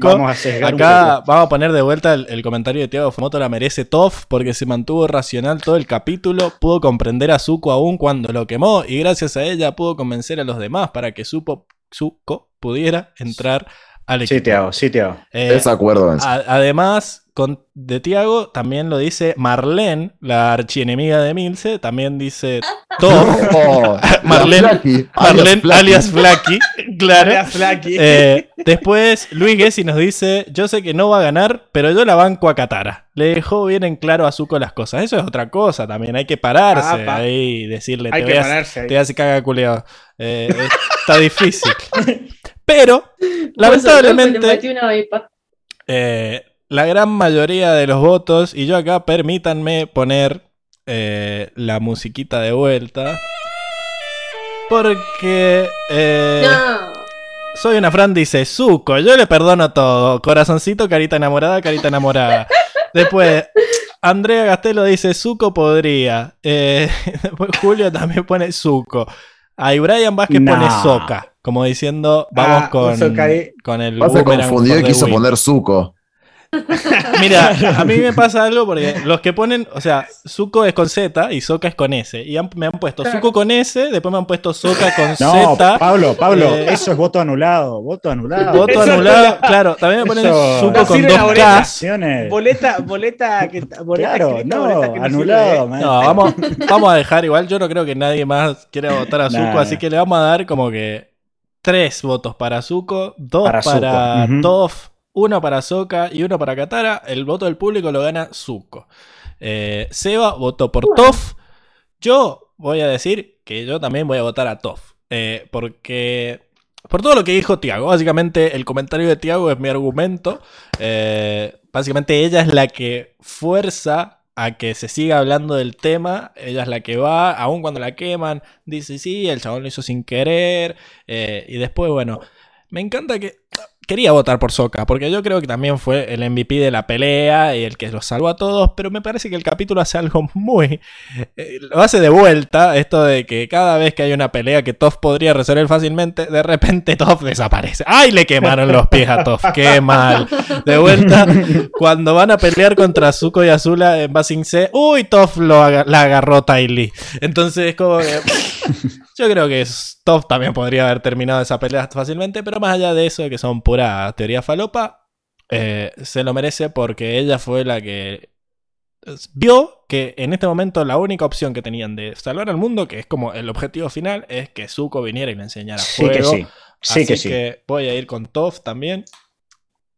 Vamos a Acá vamos a poner de vuelta el, el comentario de Tiago Fumoto la merece Toff porque se mantuvo racional todo el capítulo, pudo comprender a Zuko aún cuando lo quemó y gracias a ella pudo convencer a los demás para que Supo, Zuko pudiera entrar al equipo. Sí, te hago, sí, te hago. Eh, Desacuerdo además, con, de Tiago también lo dice Marlene, la archienemiga de Milce, también dice Oh, Marlene- Flaky, Marlene Flaky. alias Flaky, claro. Flaky. Eh, después, Luis Gessi nos dice: Yo sé que no va a ganar, pero yo la banco a Katara. Le dejó bien en claro a Zuko las cosas. Eso es otra cosa también. Hay que pararse Ah, pa. ahí y decirle: Hay Te que voy a- pararse ahí. te hace caga culeado. Eh, está difícil. Pero, lamentablemente, metí una vipa. eh, la gran mayoría de los votos, y yo acá permítanme poner eh, la musiquita de vuelta. Porque. eh, No. soy una Fran, dice Zuko, yo le perdono todo. Corazoncito, carita enamorada, carita enamorada. Después, Andrea Gastelo dice Zuko podría. Eh, después Julio también pone Zuko. Ahí Brian Vázquez pone Soca. Como diciendo, vamos Ah, con, con el Pasa for y quiso poner Zuko. Mira, a mí me pasa algo porque los que ponen, o sea, Zuko es con Z y Soca es con S. Y han- me han puesto Zuko con S, después me han puesto Soca con No, Z. Pablo, Pablo, Eh, eso es voto anulado, voto anulado. Voto Eso anulado. Claro, también me ponen Eso- Zuko No con dos boleta. Acciones. Boleta, boleta, que, boleta Claro, escrita, no, boleta que no anulado, man. No, vamos, vamos a dejar igual. Yo no creo que nadie más quiera votar a Zuko, Nah. así que le vamos a dar como que tres votos para Zuko, dos para, Para uno para Soka y uno para Katara. El voto del público lo gana Zuko. Eh, Seba votó por Toph. Yo voy a decir que yo también voy a votar a Toph. eh, porque. Por todo lo que dijo Tiago, básicamente el comentario de Tiago es mi argumento. Eh, básicamente ella es la que fuerza a que se siga hablando del tema. Ella es la que va, aun cuando la queman, dice sí, el chabón lo hizo sin querer. y después, bueno, me encanta que... Quería votar por Soka, porque yo creo que también fue el MVP de la pelea y el que los salvó a todos, pero me parece que el capítulo hace algo muy... eh, lo hace de vuelta, esto de que cada vez que hay una pelea que Toph podría resolver fácilmente, de repente Toph desaparece. ¡Ay, le quemaron los pies a Toph! ¡Qué mal! De vuelta, cuando van a pelear contra Zuko y Azula en Basing C, ¡uy, Toph lo la agarró Ty Lee! Entonces, como que... Yo creo que Toph también podría haber terminado esa pelea fácilmente, pero más allá de eso, que son pura teoría falopa, eh, se lo merece porque ella fue la que vio que en este momento la única opción que tenían de salvar al mundo, que es como el objetivo final, es que Zuko viniera y le enseñara Sí fuego. que sí. Sí Así que sí. voy a ir con Toph también.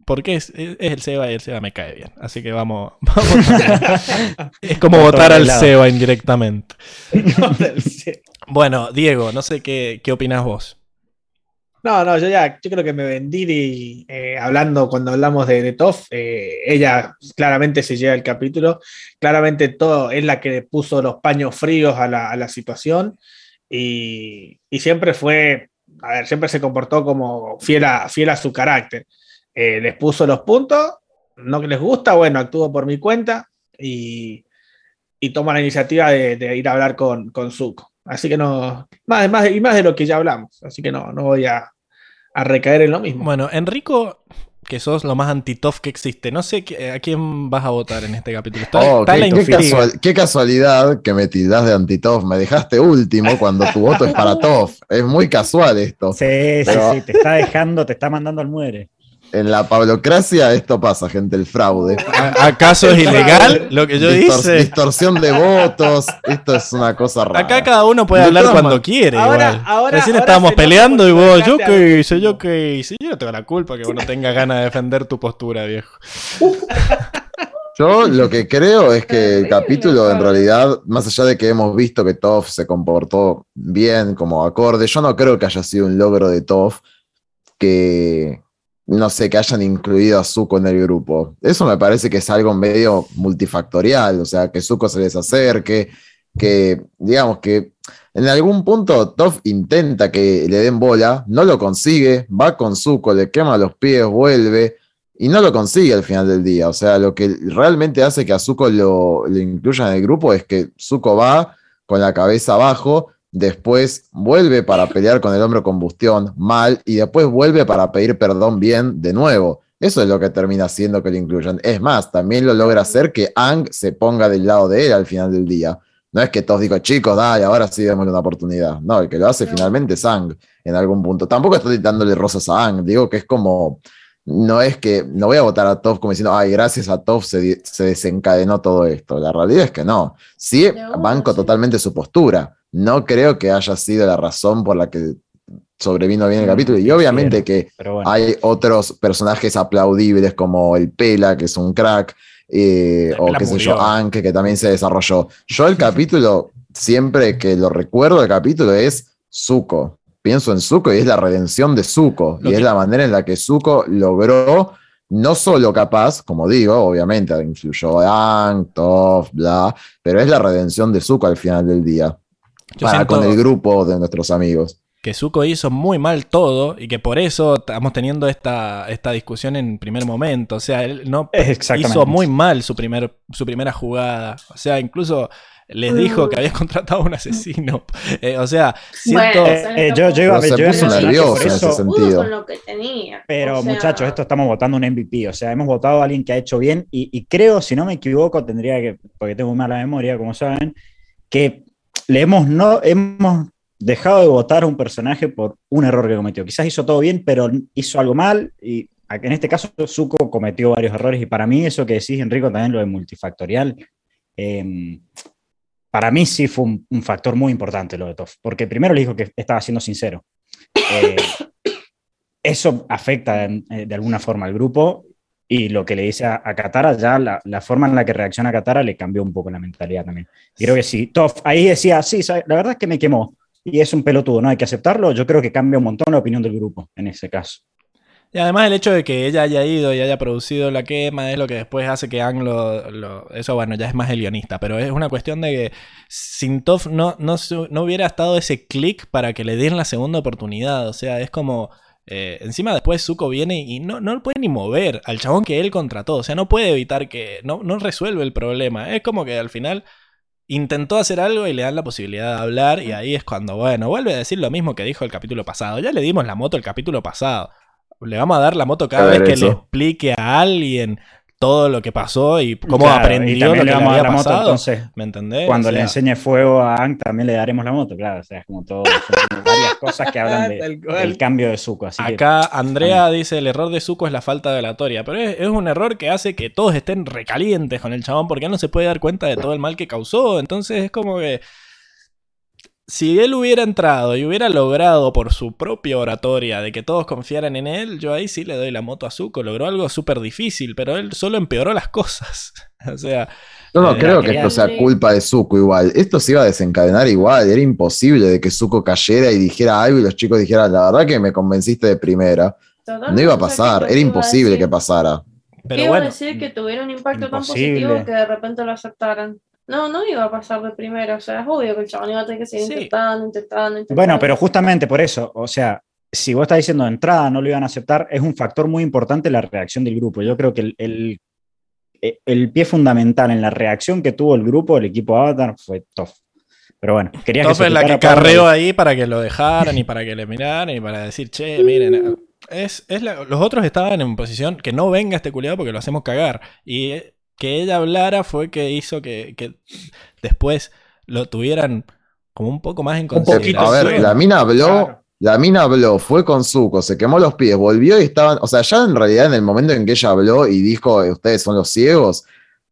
Porque es, es el Seba y el Seba me cae bien. Así que vamos. vamos a- es como votar al. Seba indirectamente. Bueno, Diego, no sé qué, qué opinas vos. No, no, yo ya, yo creo que me vendí y, eh, hablando cuando hablamos de, de Toff, eh, ella claramente se lleva el capítulo, claramente todo es la que puso los paños fríos a la, a la situación y, y siempre fue, a ver, siempre se comportó como fiel a, fiel a su carácter. Eh, les puso los puntos, no que les gusta, bueno, actúo por mi cuenta y, y toma la iniciativa de, de ir a hablar con, con Zuko. Así que no, más, más, y más de lo que ya hablamos, así que no, no voy a, a recaer en lo mismo. Bueno, Enrico, que sos lo más anti-tof que existe, no sé a quién vas a votar en este capítulo. Está, Oh, está qué, la qué intriga. casual- qué casualidad que me tirás de anti-Toff. Me dejaste último cuando tu voto es para Toff. Es muy casual esto. Sí, sí, sí, te está dejando, te está mandando al muere. En la pablocracia esto pasa, gente, el fraude. ¿A- ¿Acaso es ilegal lo que yo Distor- hice? Distorsión de votos. Esto es una cosa rara. Acá cada uno puede De hablar cuando man- quiere. Ahora- igual. ahora- Recién ahora estábamos peleando y vos, yo qué hice, yo qué hice. Yo no tengo la culpa que vos no tengas ganas de defender tu postura, viejo. Yo lo que creo es que el capítulo, en realidad, más allá de que hemos visto que Toff se comportó bien como acorde, yo no creo que haya sido un logro de Toff que, no sé, que hayan incluido a Zuko en el grupo. Eso me parece que es algo medio multifactorial, o sea, que Zuko se les acerque, que, digamos, que en algún punto Toff intenta que le den bola, no lo consigue, va con Zuko, le quema los pies, vuelve. Y no lo consigue al final del día. O sea, lo que realmente hace que a Zuko lo, incluyan en el grupo es que Zuko va con la cabeza abajo, después vuelve para pelear con el hombro combustión mal y después vuelve para pedir perdón bien de nuevo. Eso es lo que termina haciendo que lo incluyan. Es más, también lo logra hacer que Ang se ponga del lado de él al final del día. No es que todos digo, chicos, dale, ahora sí démosle una oportunidad. No, el que lo hace No. finalmente es Ang en algún punto. Tampoco estoy dándole rosas a Ang, digo que es como no es que no voy a votar a Toff como diciendo, ay, gracias a Toff se, se desencadenó todo esto. La realidad es que no. Sí, No, banco sí. totalmente su postura. No creo que haya sido la razón por la que sobrevino bien el capítulo. Y obviamente que bueno. hay otros personajes aplaudibles como el Pela, que es un crack, eh, o qué sé yo, Anke, que también se desarrolló. Yo el capítulo, siempre que lo recuerdo, el capítulo es Zuko. Pienso en Zuko y es la redención de Zuko. Lo y es la manera en la que Zuko logró, no solo capaz, como digo, obviamente influyó Ang, Toph, bla, pero es la redención de Zuko al final del día. Yo para con el grupo de nuestros amigos. que Zuko hizo muy mal todo y que por eso estamos teniendo esta, esta discusión en primer momento. O sea, él no hizo muy mal su, primer, su primera jugada. O sea, incluso les dijo que había contratado a un asesino. Eh, o sea, siento... Bueno, Eh, eh, yo, yo iba, yo nervioso en ese sentido. Pudo con lo que tenía. Pero O sea, muchachos, esto estamos votando un MVP, o sea, hemos votado a alguien que ha hecho bien y, y creo, si no me equivoco, tendría que, porque tengo mala memoria, como saben, que le hemos, no, hemos dejado de votar a un personaje por un error que cometió. Quizás hizo todo bien, pero hizo algo mal y en este caso Zuko cometió varios errores y para mí eso que decís, Enrico, también lo de multifactorial, eh, para mí sí fue un, factor muy importante lo de Toff, porque primero le dijo que estaba siendo sincero. Eh, eso afecta eh, de alguna forma al grupo y lo que le dice a, a Katara, ya la, la forma en la que reacciona Katara le cambió un poco la mentalidad también. Y creo que sí, Toff ahí decía, sí, la verdad es que me quemó y es un pelotudo, no hay que aceptarlo. Yo creo que cambia un montón la opinión del grupo en ese caso. Y además el hecho de que ella haya ido y haya producido la quema es lo que después hace que Ang lo, lo- Eso, bueno, ya es más el guionista, pero es una cuestión de que sin Toph no, no, no hubiera estado ese clic para que le den la segunda oportunidad. O sea, es como... eh, encima después Zuko viene y no, no lo puede ni mover al chabón que él contrató. O sea, no puede evitar que... No, no resuelve el problema. Es como que al final intentó hacer algo y le dan la posibilidad de hablar y ahí es cuando, bueno, vuelve a decir lo mismo que dijo el capítulo pasado. Ya le dimos la moto el capítulo pasado. Le vamos a dar la moto cada A vez que eso. le explique a alguien todo lo que pasó y cómo Claro, y aprendió también lo le que le había la moto, pasado. entonces, ¿Me entendés? Cuando O le enseñe fuego a Ang, también le daremos la moto, claro. O sea, es como todo. son varias cosas que hablan de- del cambio de Zuko. Así que- Acá Andrea dice el error de Zuko es la falta de oratoria, pero es, es un error que hace que todos estén recalientes con el chabón porque él no se puede dar cuenta de todo el mal que causó, entonces es como que si él hubiera entrado y hubiera logrado por su propia oratoria de que todos confiaran en él, yo ahí sí le doy la moto a Zuko. Logró algo súper difícil, pero él solo empeoró las cosas. o sea. Yo no creo que esto sea culpa de Zuko igual. Esto se iba a desencadenar igual. Era imposible de que Zuko cayera y dijera algo y los chicos dijeran, la verdad que me convenciste de primera. No iba a pasar, era imposible que pasara. Pero ¿Qué iba bueno, a decir que tuviera un impacto tan positivo que de repente lo aceptaran? No, no iba a pasar de primera, o sea, es obvio que el chabón iba a tener que seguir Sí. intentando, intentando, intentando. Bueno, pero justamente por eso, o sea, si vos estás diciendo de entrada no lo iban a aceptar, es un factor muy importante la reacción del grupo. Yo creo que el, el, el pie fundamental en la reacción que tuvo el grupo, el equipo Avatar, fue Toff. Pero bueno, quería Toff que se es la que carreó ahí para que lo dejaran y para que le miraran y para decir, che, miren. Es, es la- los otros estaban en posición que no venga este culiado porque lo hacemos cagar. Y eh, que ella hablara fue que hizo que, que después lo tuvieran como un poco más en poquito, consideración. A ver, la mina habló, Claro. la mina habló, fue con Zuko, se quemó los pies, volvió y estaban, o sea, ya en realidad en el momento en que ella habló y dijo, "Eh, ustedes son los ciegos,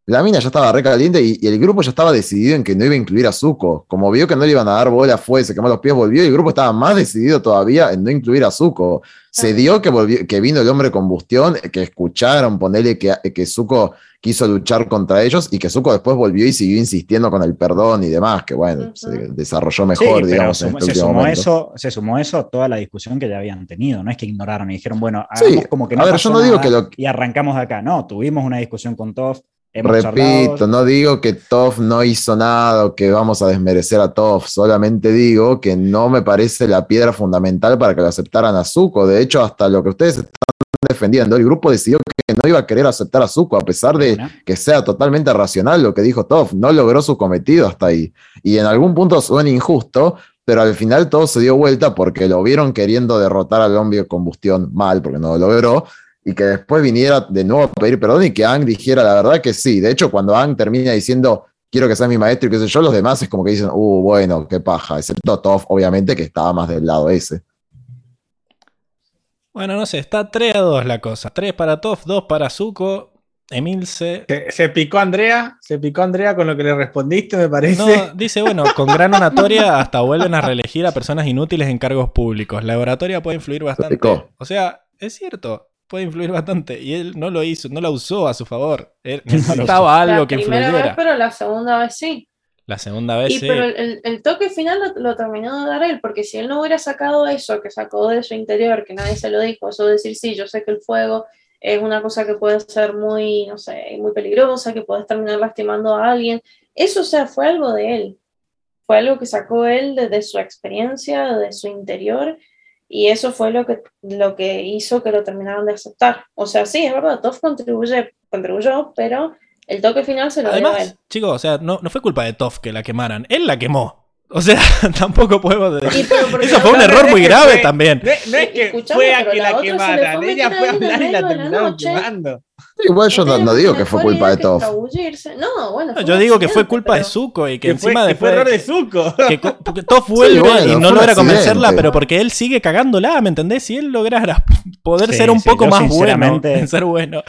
la mina ya estaba recaliente y, y el grupo ya estaba decidido en que no iba a incluir a Zuko. Como vio que no le iban a dar bola, fue, se quemó los pies, volvió y el grupo estaba más decidido todavía en no incluir a Zuko. Se dio que, volvió, que vino el hombre combustión, que escucharon, ponerle que, que Zuko quiso luchar contra ellos y que Zuko después volvió y siguió insistiendo con el perdón y demás, que bueno, se desarrolló Sí, mejor, pero digamos, en este se, sumó momento. eso, se sumó eso a toda la discusión que ya habían tenido. No es que ignoraron y dijeron, bueno, Sí, como que no a ver, pasó yo no digo nada que lo- y arrancamos de acá. No, tuvimos una discusión con Toff. Hemos. Repito, no digo que Toff no hizo nada o que vamos a desmerecer a Toff, solamente digo que no me parece la piedra fundamental para que lo aceptaran a Zuko. De hecho, hasta lo que ustedes están defendiendo, el grupo decidió que no iba a querer aceptar a Zuko, a pesar de ¿no? que sea totalmente racional lo que dijo Toff. No logró su cometido hasta ahí. Y en algún punto suena injusto, pero al final todo se dio vuelta porque lo vieron queriendo derrotar al hombre de combustión mal, porque no lo logró, y que después viniera de nuevo a pedir perdón y que Ang dijera la verdad que sí. De hecho, cuando Ang termina diciendo quiero que seas mi maestro y qué sé yo, los demás es como que dicen, uh, bueno, qué paja, excepto Toff, obviamente, que estaba más del lado ese. Bueno, no sé, está 3 a 2 la cosa. 3 para Toff, 2 para Zuko. Emilce. Se, se picó Andrea, se picó Andrea con lo que le respondiste, me parece. No, dice, bueno, con gran oratoria hasta vuelven a reelegir a personas inútiles en cargos públicos. La oratoria puede influir bastante. picó. O sea, es cierto, puede influir bastante. Y él no lo hizo, no la usó a su favor. Él necesitaba algo la que primera influyera. vez, pero la segunda vez sí. La segunda vez Y sí. pero el, el- toque final lo, lo terminó de dar él, porque si él no hubiera sacado eso que sacó de su interior, que nadie se lo dijo, eso de decir, sí, yo sé que el fuego es una cosa que puede ser muy, no sé, muy peligrosa, que puedes terminar lastimando a alguien, eso, o sea, fue algo de él, fue algo que sacó él desde su experiencia, de su interior, y eso fue lo que, lo que hizo que lo terminaran de aceptar. O sea, sí, es verdad, Toff contribuye, contribuyó, pero el toque final se lo dio a él. Además, chicos, o sea, no, no fue culpa de Toff que la quemaran. Él la quemó. O sea, tampoco podemos decir. Eso fue un error muy grave fue- también. No, es- no es que Escuchame, fue a que la quemaran, ella fue a hablar y la terminaron quemando. Igual yo no, no digo que fue culpa de Toff. No, bueno, fue Yo digo que fue culpa de pero- Zuko y que, Que fue, encima que después. fue error de Zuko. que Toff vuelve bueno, y fue no logra convencerla, pero porque él sigue cagándola, ¿me entendés? Si él lograra poder Sí, ser un sí, poco yo más bueno ser bueno.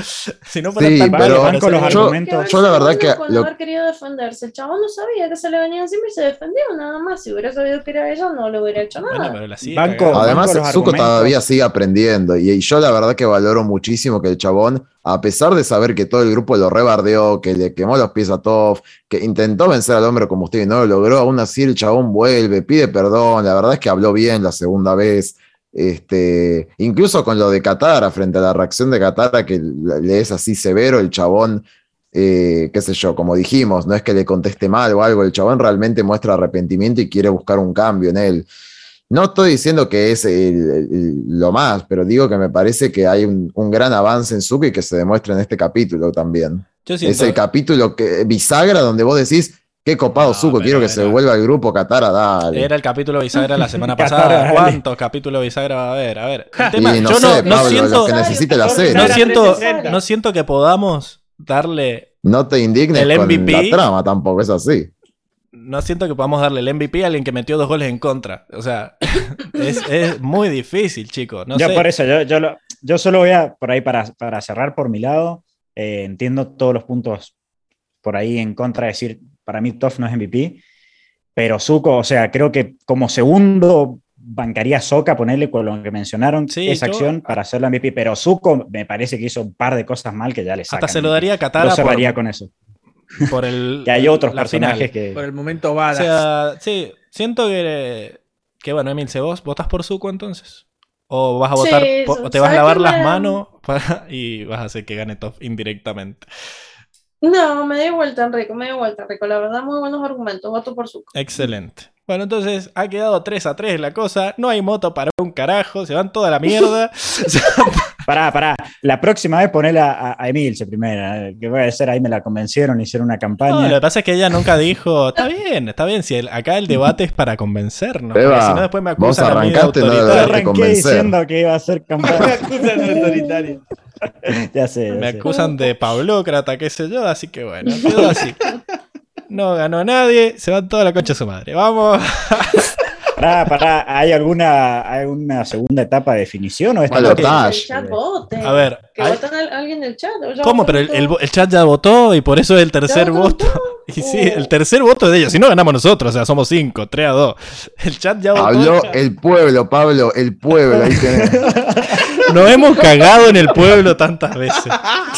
Si no fuera Sí, tan pero banco ser los yo- argumentos. yo la verdad que Cuando lo- haber querido defenderse, el chabón no sabía que se le venía encima y se defendió nada más. Si hubiera sabido que era ella, no le hubiera hecho nada. Bueno, pero la sigue Banco-. Además, banco Zuko argumentos. todavía sigue aprendiendo y, y yo la verdad que valoro muchísimo que el chabón, a pesar de saber que todo el grupo lo rebardeó, que le quemó los pies a Toff, que intentó vencer al hombre combustible y no lo logró, aún así el chabón vuelve, pide perdón, la verdad es que habló bien la segunda vez. Este, incluso con lo de Katara, frente a la reacción de Katara, que le es así severo, el chabón, eh, qué sé yo, como dijimos, no es que le conteste mal o algo, el chabón realmente muestra arrepentimiento y quiere buscar un cambio en él. No estoy diciendo que es el- el- lo más, pero digo que me parece que hay un, un gran avance en Zuko y que se demuestra en este capítulo también. Yo Es el capítulo que bisagra donde vos decís, qué copado No, Zuko, quiero que se vuelva al grupo Katara, dale. era el capítulo bisagra la semana pasada. ¿Cuántos capítulos bisagra va a haber? A ver, el tema, y no yo sé, no, no Pablo, siento, que necesite la serie. no siento, 360. no siento que podamos darle No te indignes El con MVP. la trama tampoco, es así. No siento que podamos darle el MVP a alguien que metió dos goles en contra. O sea, es, es muy difícil, chicos. No yo sé. por eso, yo, yo, lo- yo solo voy a, por ahí para, para cerrar por mi lado, eh, entiendo todos los puntos por ahí en contra de decir, para mí Toff no es MVP. pero Zuko, o sea, creo que como segundo bancaría a Soca, ponerle con lo que mencionaron, Sí, esa yo- acción para hacerlo MVP, pero Zuko me parece que hizo un par de cosas mal que ya le sacan. Hasta se lo daría a Lo Katara cerraría por, con eso. Por el. Que hay otros la personajes final. Por que... el momento O badass. sea, sí, siento que. Que bueno, Emilce, ¿vos votas por Zuko entonces? ¿O vas a votar Sí, po- o te vas a ¿sabes lavar las me- manos para- y vas a hacer que gane Top indirectamente? No, me da vuelta, Enrico, me da vuelta, Enrico. La verdad, muy buenos argumentos. Voto por su. Excelente. Bueno, entonces ha quedado 3 a 3 la cosa. No hay moto para un carajo. Se van toda la mierda. Pará, pará. La próxima vez ponela a, a Emilce primero, que puede ser ahí me la convencieron, hicieron una No, campaña. lo que pasa es que ella nunca dijo, está bien, está bien, si el- acá el debate es para convencernos. si no, después me vos acusan a mí de no autoritario. arranqué convencer. diciendo que iba a hacer campaña. acusan de autoritario. ya sé. ya Me sé. acusan de pablócrata, qué sé yo, así que bueno, quedó así. No ganó nadie, se van toda la concha de su madre. Vamos. Pará, pará, ¿hay alguna, hay una segunda etapa de definición o esta Bueno. El chat vote. A ver, Que hay- voten a alguien del chat. ¿cómo? Pero el, el- chat ya votó y por eso es el tercer voto. Y sí, el tercer voto es de ellos. Si no ganamos nosotros, o sea, somos cinco, 3 a 2. El chat ya votó. Habló el pueblo, Pablo, el pueblo. Ahí tenés. Nos hemos cagado en el pueblo tantas veces.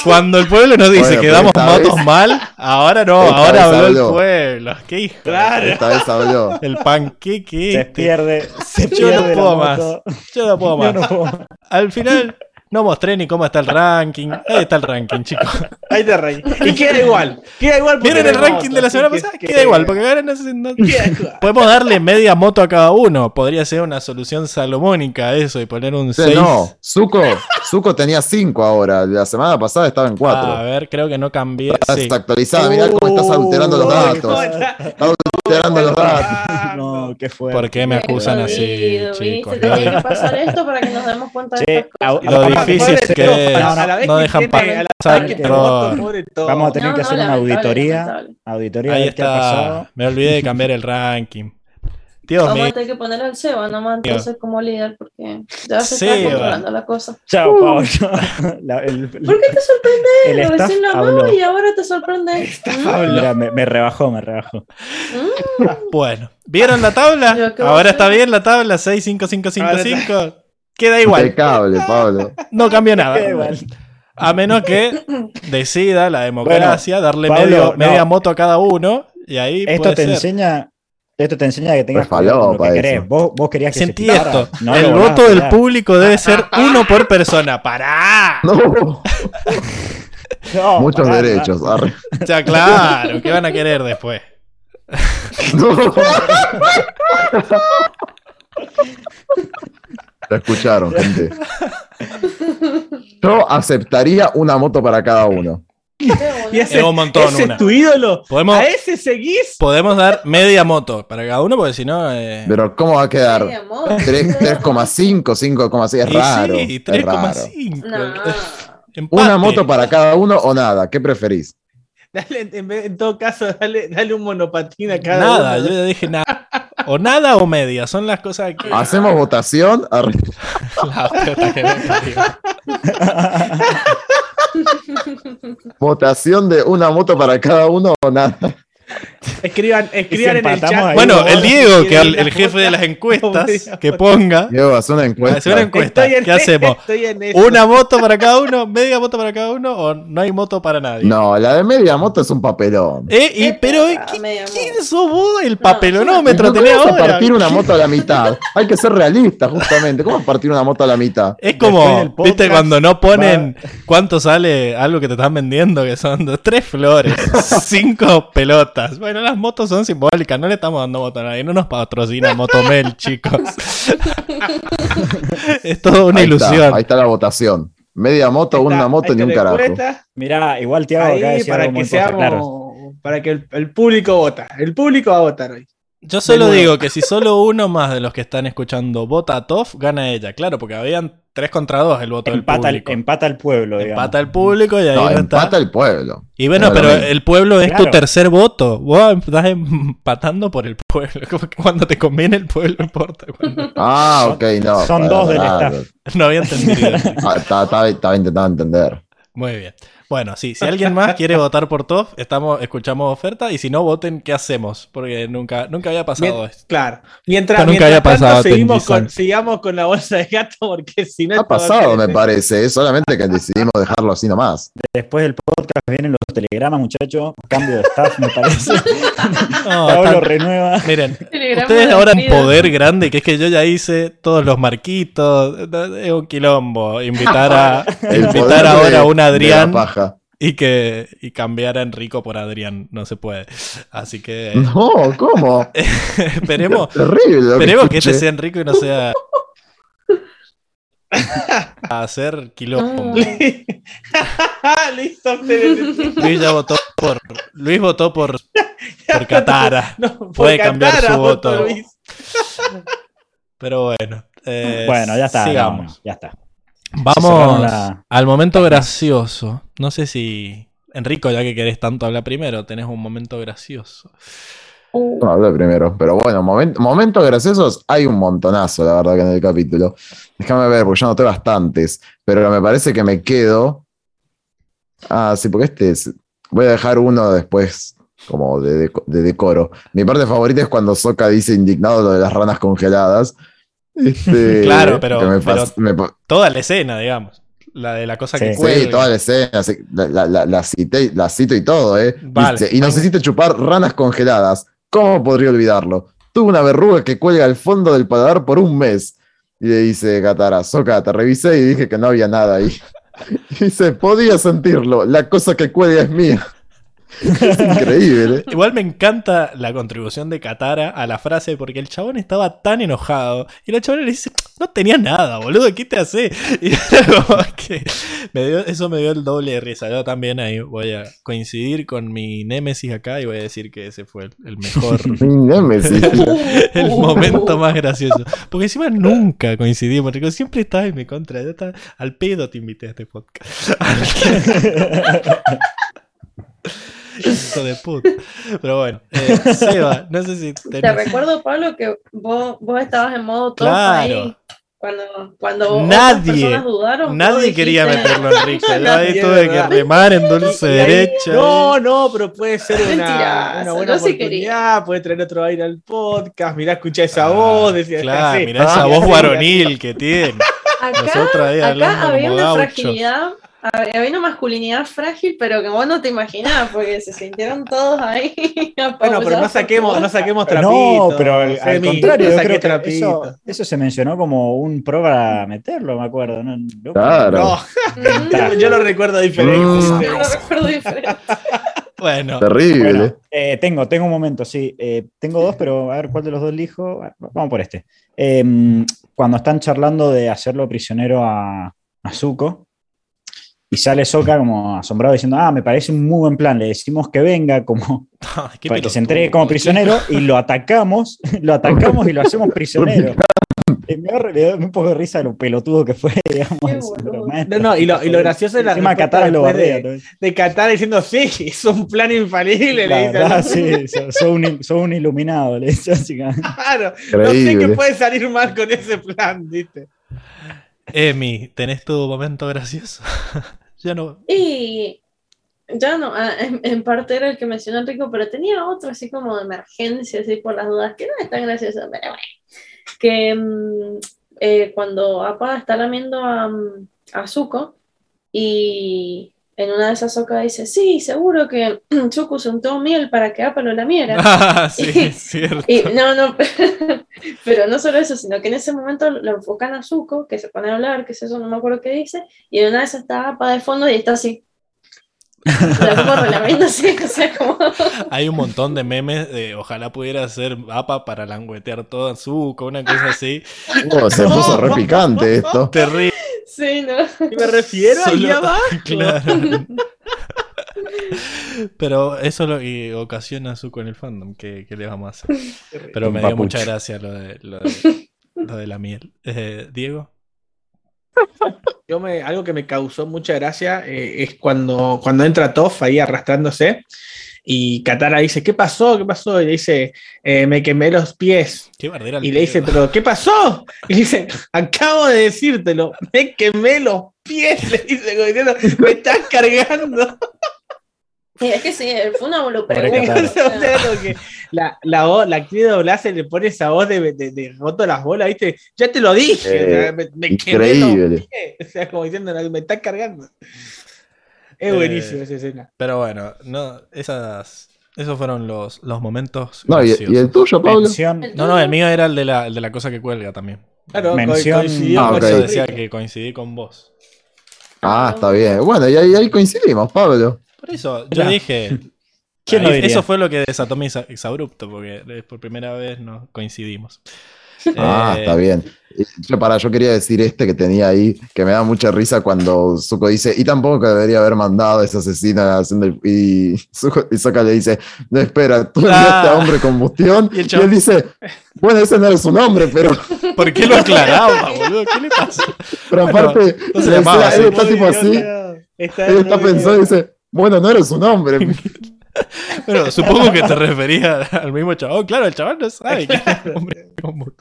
Cuando el pueblo nos dice Bueno, que damos motos vez- mal, ahora no, esta ahora habló el pueblo. ¿Qué hijo? Esta vez habló. El panqueque. Se este. pierde, se Yo pierde no puedo más. Yo no puedo Yo más. no puedo más. Al final no mostré ni cómo está el ranking. Ahí está el ranking, chicos. Ahí te reí. Y queda igual. Queda igual porque ¿Vieron el ranking moto, de la semana pasada? que- Queda igual, porque ahora no sé- no-. Podemos darle media moto a cada uno. Podría ser una solución salomónica eso y poner un Sí, 6. no, Zuko, Zuko tenía 5 ahora. La semana pasada estaba en 4. A ver, creo que no cambié. Estás Sí. actualizada, mirá cómo estás alterando los datos. Estás alterando los datos. No, qué fue. ¿Por qué me acusan así, chicos? Tenía que pasar esto para que nos demos cuenta de estas cosas. a- Lo difícil que es. vez No que dejan pasar que. Vamos a tener que hacer una auditoría. Auditoría Ahí de qué ha pasado. está. Me olvidé de cambiar el ranking. Dios Vamos mío. a tener que poner al Seba nomás entonces como líder porque ya se está controlando la cosa. Chao, Uh. Pablo. La- el, ¿Por qué te sorprende? el lo habló. amaba y ahora te sorprende. Mm, Mira, me, me rebajó, me rebajó. mm. Bueno, ¿vieron la tabla? Yo, ¿qué voy a Ahora está bien la tabla 6, 5, 5, 5, 5. Queda igual, Impecable, Pablo. no cambia nada. Queda igual. A menos que decida la democracia darle Pablo, medio- no. media moto a cada uno y ahí Esto puede te ser. enseña. Esto te enseña que tengas Pues cuidado con lo que querés. Vos, vos querías que Sentí se esto. no el voto del público debe ser uno por persona. ¡Pará! No, No, muchos pará, derechos. arre. Ya, claro, ¿qué van a querer después? No. Lo escucharon, gente. Yo aceptaría una moto para cada uno. Y ese, Es un montón ese una. es tu ídolo. Podemos- A ese seguís. Podemos dar media moto para cada uno porque si no... eh, Pero ¿cómo va a quedar? Ay, amor. 3 3,5, 5,6 es raro. sí, es raro. 3,5. No. Una moto para cada uno o nada. ¿Qué preferís? Dale, en, vez- en todo caso, dale, dale un monopatín a cada Nada, uno. yo ya dije nada. O nada o media, son las cosas que... ¿Hacemos votación? Arre. La puta que me parió. ¿Votación de una moto para cada uno o nada? Escriban, escriban en el chat. ahí, Bueno, no, el Diego, que el, el jefe de las encuestas, que ponga... Diego, haz una Hacer una encuesta. encuesta. Estoy en- ¿Qué hacemos? Estoy en eso. ¿Una moto para cada uno? ¿Media moto para cada uno? ¿O no hay moto para nadie? No, la de media moto es un papelón. Eh, y, pero, eh, ¿qué- ¿quién sos vos? El No, papelonómetro ¿Cómo tenés ahora. partir una moto a la mitad? Hay que ser realista, justamente. ¿Cómo partir una moto a la mitad? Es como, viste, cuando no ponen cuánto sale algo que te están vendiendo, que son dos- tres flores, cinco pelotas. Bueno, las motos son simbólicas, no le estamos dando moto a nadie, no nos patrocina Motomel, chicos. es todo una Ahí está, ilusión. ahí está la votación. Media moto, está, una moto ni un carajo. Mirá, igual Tiago acá Ahí decía para que cosa, seamos, claro. para que el, el público vota. El público va a votar hoy. Yo solo digo que si solo uno más de los que están escuchando vota a Toff, gana ella. Claro, porque habían tres contra dos el voto Empata, del el, público. empata el pueblo, digamos. Empata el público y ahí No, está. empata el pueblo. Y bueno, pero el pueblo es tu tercer voto. Vos estás empatando por el pueblo. Como que cuando te conviene el pueblo importa. Cuando- Ah, ok, no. Son dos del staff. No había entendido. Ah, Estaba estaba- estaba intentando entender. Muy bien. Bueno, sí, si alguien más quiere votar por Toff, estamos, escuchamos oferta. Y si no, voten, ¿qué hacemos? Porque nunca, nunca había pasado Mien- esto. Claro. Mientras, nunca mientras había pasado, tanto, seguimos con, sigamos con la bolsa de gato porque si no... Ha pasado, me parece. Es solamente que decidimos dejarlo así nomás. Después del podcast vienen los telegramas, muchachos. Cambio de staff, me parece. No, Pablo tan- renueva. Miren, Telegrama ustedes de ahora en poder grande, que es que yo ya hice todos los marquitos. Es un quilombo. Invitar a invitar ahora de- a un de la Adrián paja. y que y cambiar a Enrico por Adrián. No se puede. Así que No, ¿cómo? esperemos, Terrible. lo que esperemos que este sea Enrico y no sea a hacer quilombo. Listo, Tere. Luis ya votó por Luis votó por por Katara. No, por Puede cambiar su voto. voto, Luis. Pero bueno. eh, Bueno, ya está. Sigamos. no, ya está. Vamos la- al momento gracioso. No sé si. Enrico, ya que querés tanto hablar primero, tenés un momento gracioso. Uh, No, hablé primero, pero bueno, momen- momentos graciosos hay un montonazo, la verdad, que en el capítulo. Déjame ver, porque yo noté bastantes, pero me parece que me quedo. Ah, sí, porque este es. Voy a dejar uno después, como de, deco- de decoro. Mi parte favorita es cuando Soka dice indignado lo de las ranas congeladas. Este, Claro, pero- que me pero- pas- me pa- Toda la escena, digamos. La de la cosa que Sí. cuelga. Sí, toda la escena, la, la- la- la cité- la cito y todo, ¿eh? Vale. Dice, y necesita chupar ranas congeladas. ¿Cómo podría olvidarlo? Tuve una verruga que cuelga al fondo del paladar por un mes. Y le dice Katara, Soka, te revisé y dije que no había nada ahí. Y dice, podía sentirlo, la cosa que cuelga es mía. Es increíble. ¿eh? Igual me encanta la contribución de Katara a la frase porque el chabón estaba tan enojado y la chabona le dice, no tenía nada, boludo, ¿qué te hace? Y como que me dio- eso me dio el doble de risa. Yo también ahí voy a coincidir con mi némesis acá y voy a decir que ese fue el, mejor, Mi némesis. el momento más gracioso. Porque encima nunca coincidimos, Rico, siempre estaba en mi contra. Yo estaba, al pedo te invité a este podcast. Hijo de puta. Pero bueno, eh, Seba, no sé si Te tenés- recuerdo, Pablo, que vos, vos estabas en modo top Claro. ahí. Cuando, cuando otras Nadie, personas dudaron, Nadie quería meterlo en Enrique. Yo ahí tuve que ¿verdad? remar en dulce derecha. No, no, pero puede ser una, Mentiroso, una buena no oportunidad, puede traer otro aire al podcast, mirá, escucha esa voz, decía, Claro, así. mirá esa Ah, voz varonil que tiene. Acá, acá había una fragilidad, había una masculinidad frágil, pero que vos no te imaginabas, porque se sintieron todos ahí. Bueno, pero no saquemos, no saquemos No, trapitos. pero al, contrario, no yo creo que eso, eso se mencionó como un pro para meterlo, me acuerdo. ¿no? Yo- Claro. No, Mm, yo lo recuerdo diferente. Mm. yo lo recuerdo diferente. Bueno, Terrible. Bueno, eh, tengo, tengo un momento, sí. Eh, tengo dos, pero a ver cuál de los dos elijo. Vamos por este. Eh, cuando están charlando de hacerlo prisionero a, a Zuko, y sale Soka como asombrado diciendo, ah, me parece un muy buen plan, le decimos que venga como qué para que se entregue como prisionero y lo atacamos, lo atacamos y lo hacemos prisionero. Me, da, me da un poco de risa lo pelotudo que fue, digamos. boludo. pero, maestro, No, no, y lo, y lo gracioso es la Encima Katara lo bardea. de, de Qatar diciendo, sí, es un plan infalible. La le dice, verdad, sí, sos sos un, sos un iluminado, le dice básicamente. Claro, no sé qué puede salir mal con ese plan, ¿viste? Emi, ¿tenés tu momento gracioso? Ya no. Y ya no, ah, en, parte era el que mencionó Enrico, pero tenía otro así como de emergencia, así por las dudas, que no es tan gracioso, pero bueno. Que mm, eh, cuando Apa está lamiendo a, mm, a Zuko y en una de esas Soka dice, sí, seguro que Zuko untó miel para que Apa lo lamiera. Ah, sí, es cierto. Y no, no, pero no solo eso, sino que en ese momento lo enfocan a Zuko, que se pone a hablar, que es eso, no me acuerdo qué dice, y de una vez está APA de fondo y está así. La como relamiendo así, o sea, como... Hay un montón de memes de ojalá pudiera ser APA para languetear todo Zuko, una cosa así. Oh, se puso re picante esto. Terrible. Sí, ¿no? Y me refiero Solo- ahí abajo. Claro. Pero eso lo y ocasiona Zuko en el fandom, ¿qué, qué le vamos a hacer? Pero me dio mucha gracia lo de, lo de, lo de la miel. Eh, Diego. Yo me, algo que me causó mucha gracia eh, es cuando, cuando entra Toff ahí arrastrándose Y Katara dice, ¿qué pasó? ¿Qué pasó? Y le dice, "Eh, me quemé los pies. Qué Y le dice. ¿pero qué pasó? Y le dice, acabo de decírtelo, me quemé los pies. Le dice, me estás cargando. Es que sí, fue una Pobre pregunta. Entonces, o sea, como que la, la, voz- la actriz de doblaje le pone esa voz de, de, de roto las bolas, ¿viste? Ya te lo dije, Eh, o sea, me, me increíble. O sea, como diciendo, me estás cargando. Es Eh, buenísimo esa escena. Pero bueno, no, esas, esos fueron los, los momentos. No, y, el tuyo, Pablo. Mención, No, no, el mío era el de la, el de la cosa que cuelga también. Claro, mención- coincidió Ah, el decía que coincidí con vos. Ah, está bien. Bueno, y ahí, ahí coincidimos, Pablo. Por eso, yo dije. ¿Quién lo ahí- eso fue lo que desató mi exa- exabrupto, porque por primera vez nos coincidimos. Ah, Eh, está bien. Yo, para, yo quería decir este que tenía ahí, que me da mucha risa cuando Zuko dice, y tampoco debería haber mandado a esa asesina haciendo el-". Y, Zuko, y Sokka le dice, no, espera, tú enviaste Ah. a hombre combustión. Y él dice, bueno, ese no es su nombre, pero, ¿Por qué lo aclaraba, boludo? ¿Qué le pasa? pero Bueno, aparte, no se le llamaba decía, él está tipo así, Está, él está pensando y dice, bueno, no era su nombre. Pero supongo que te refería al mismo chabón. Claro, el chabón no sabe que hombre.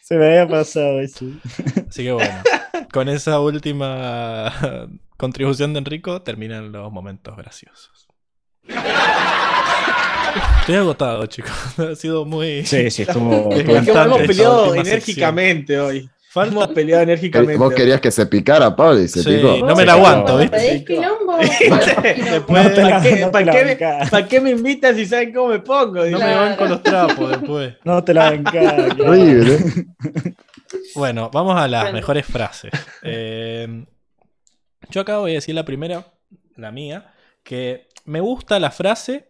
Se me había pasado eso. Así que bueno, con esa última contribución de Enrico terminan los momentos graciosos. Estoy agotado, chicos. Ha sido muy. Sí, sí, estuvo. Es que hemos peleado enérgicamente hoy. Hemos peleado enérgicamente. Vos querías que se picara, Pablo, y se Sí, picó. no me la aguanto, ¿viste? pedís quilombo, ¿Para qué, me, invitan si saben cómo me pongo? No me van con los trapos después. No te la bancás. Horrible. Bueno, vamos a las Bueno. mejores frases. Eh, yo acá voy a decir la primera, la mía, que me gusta la frase,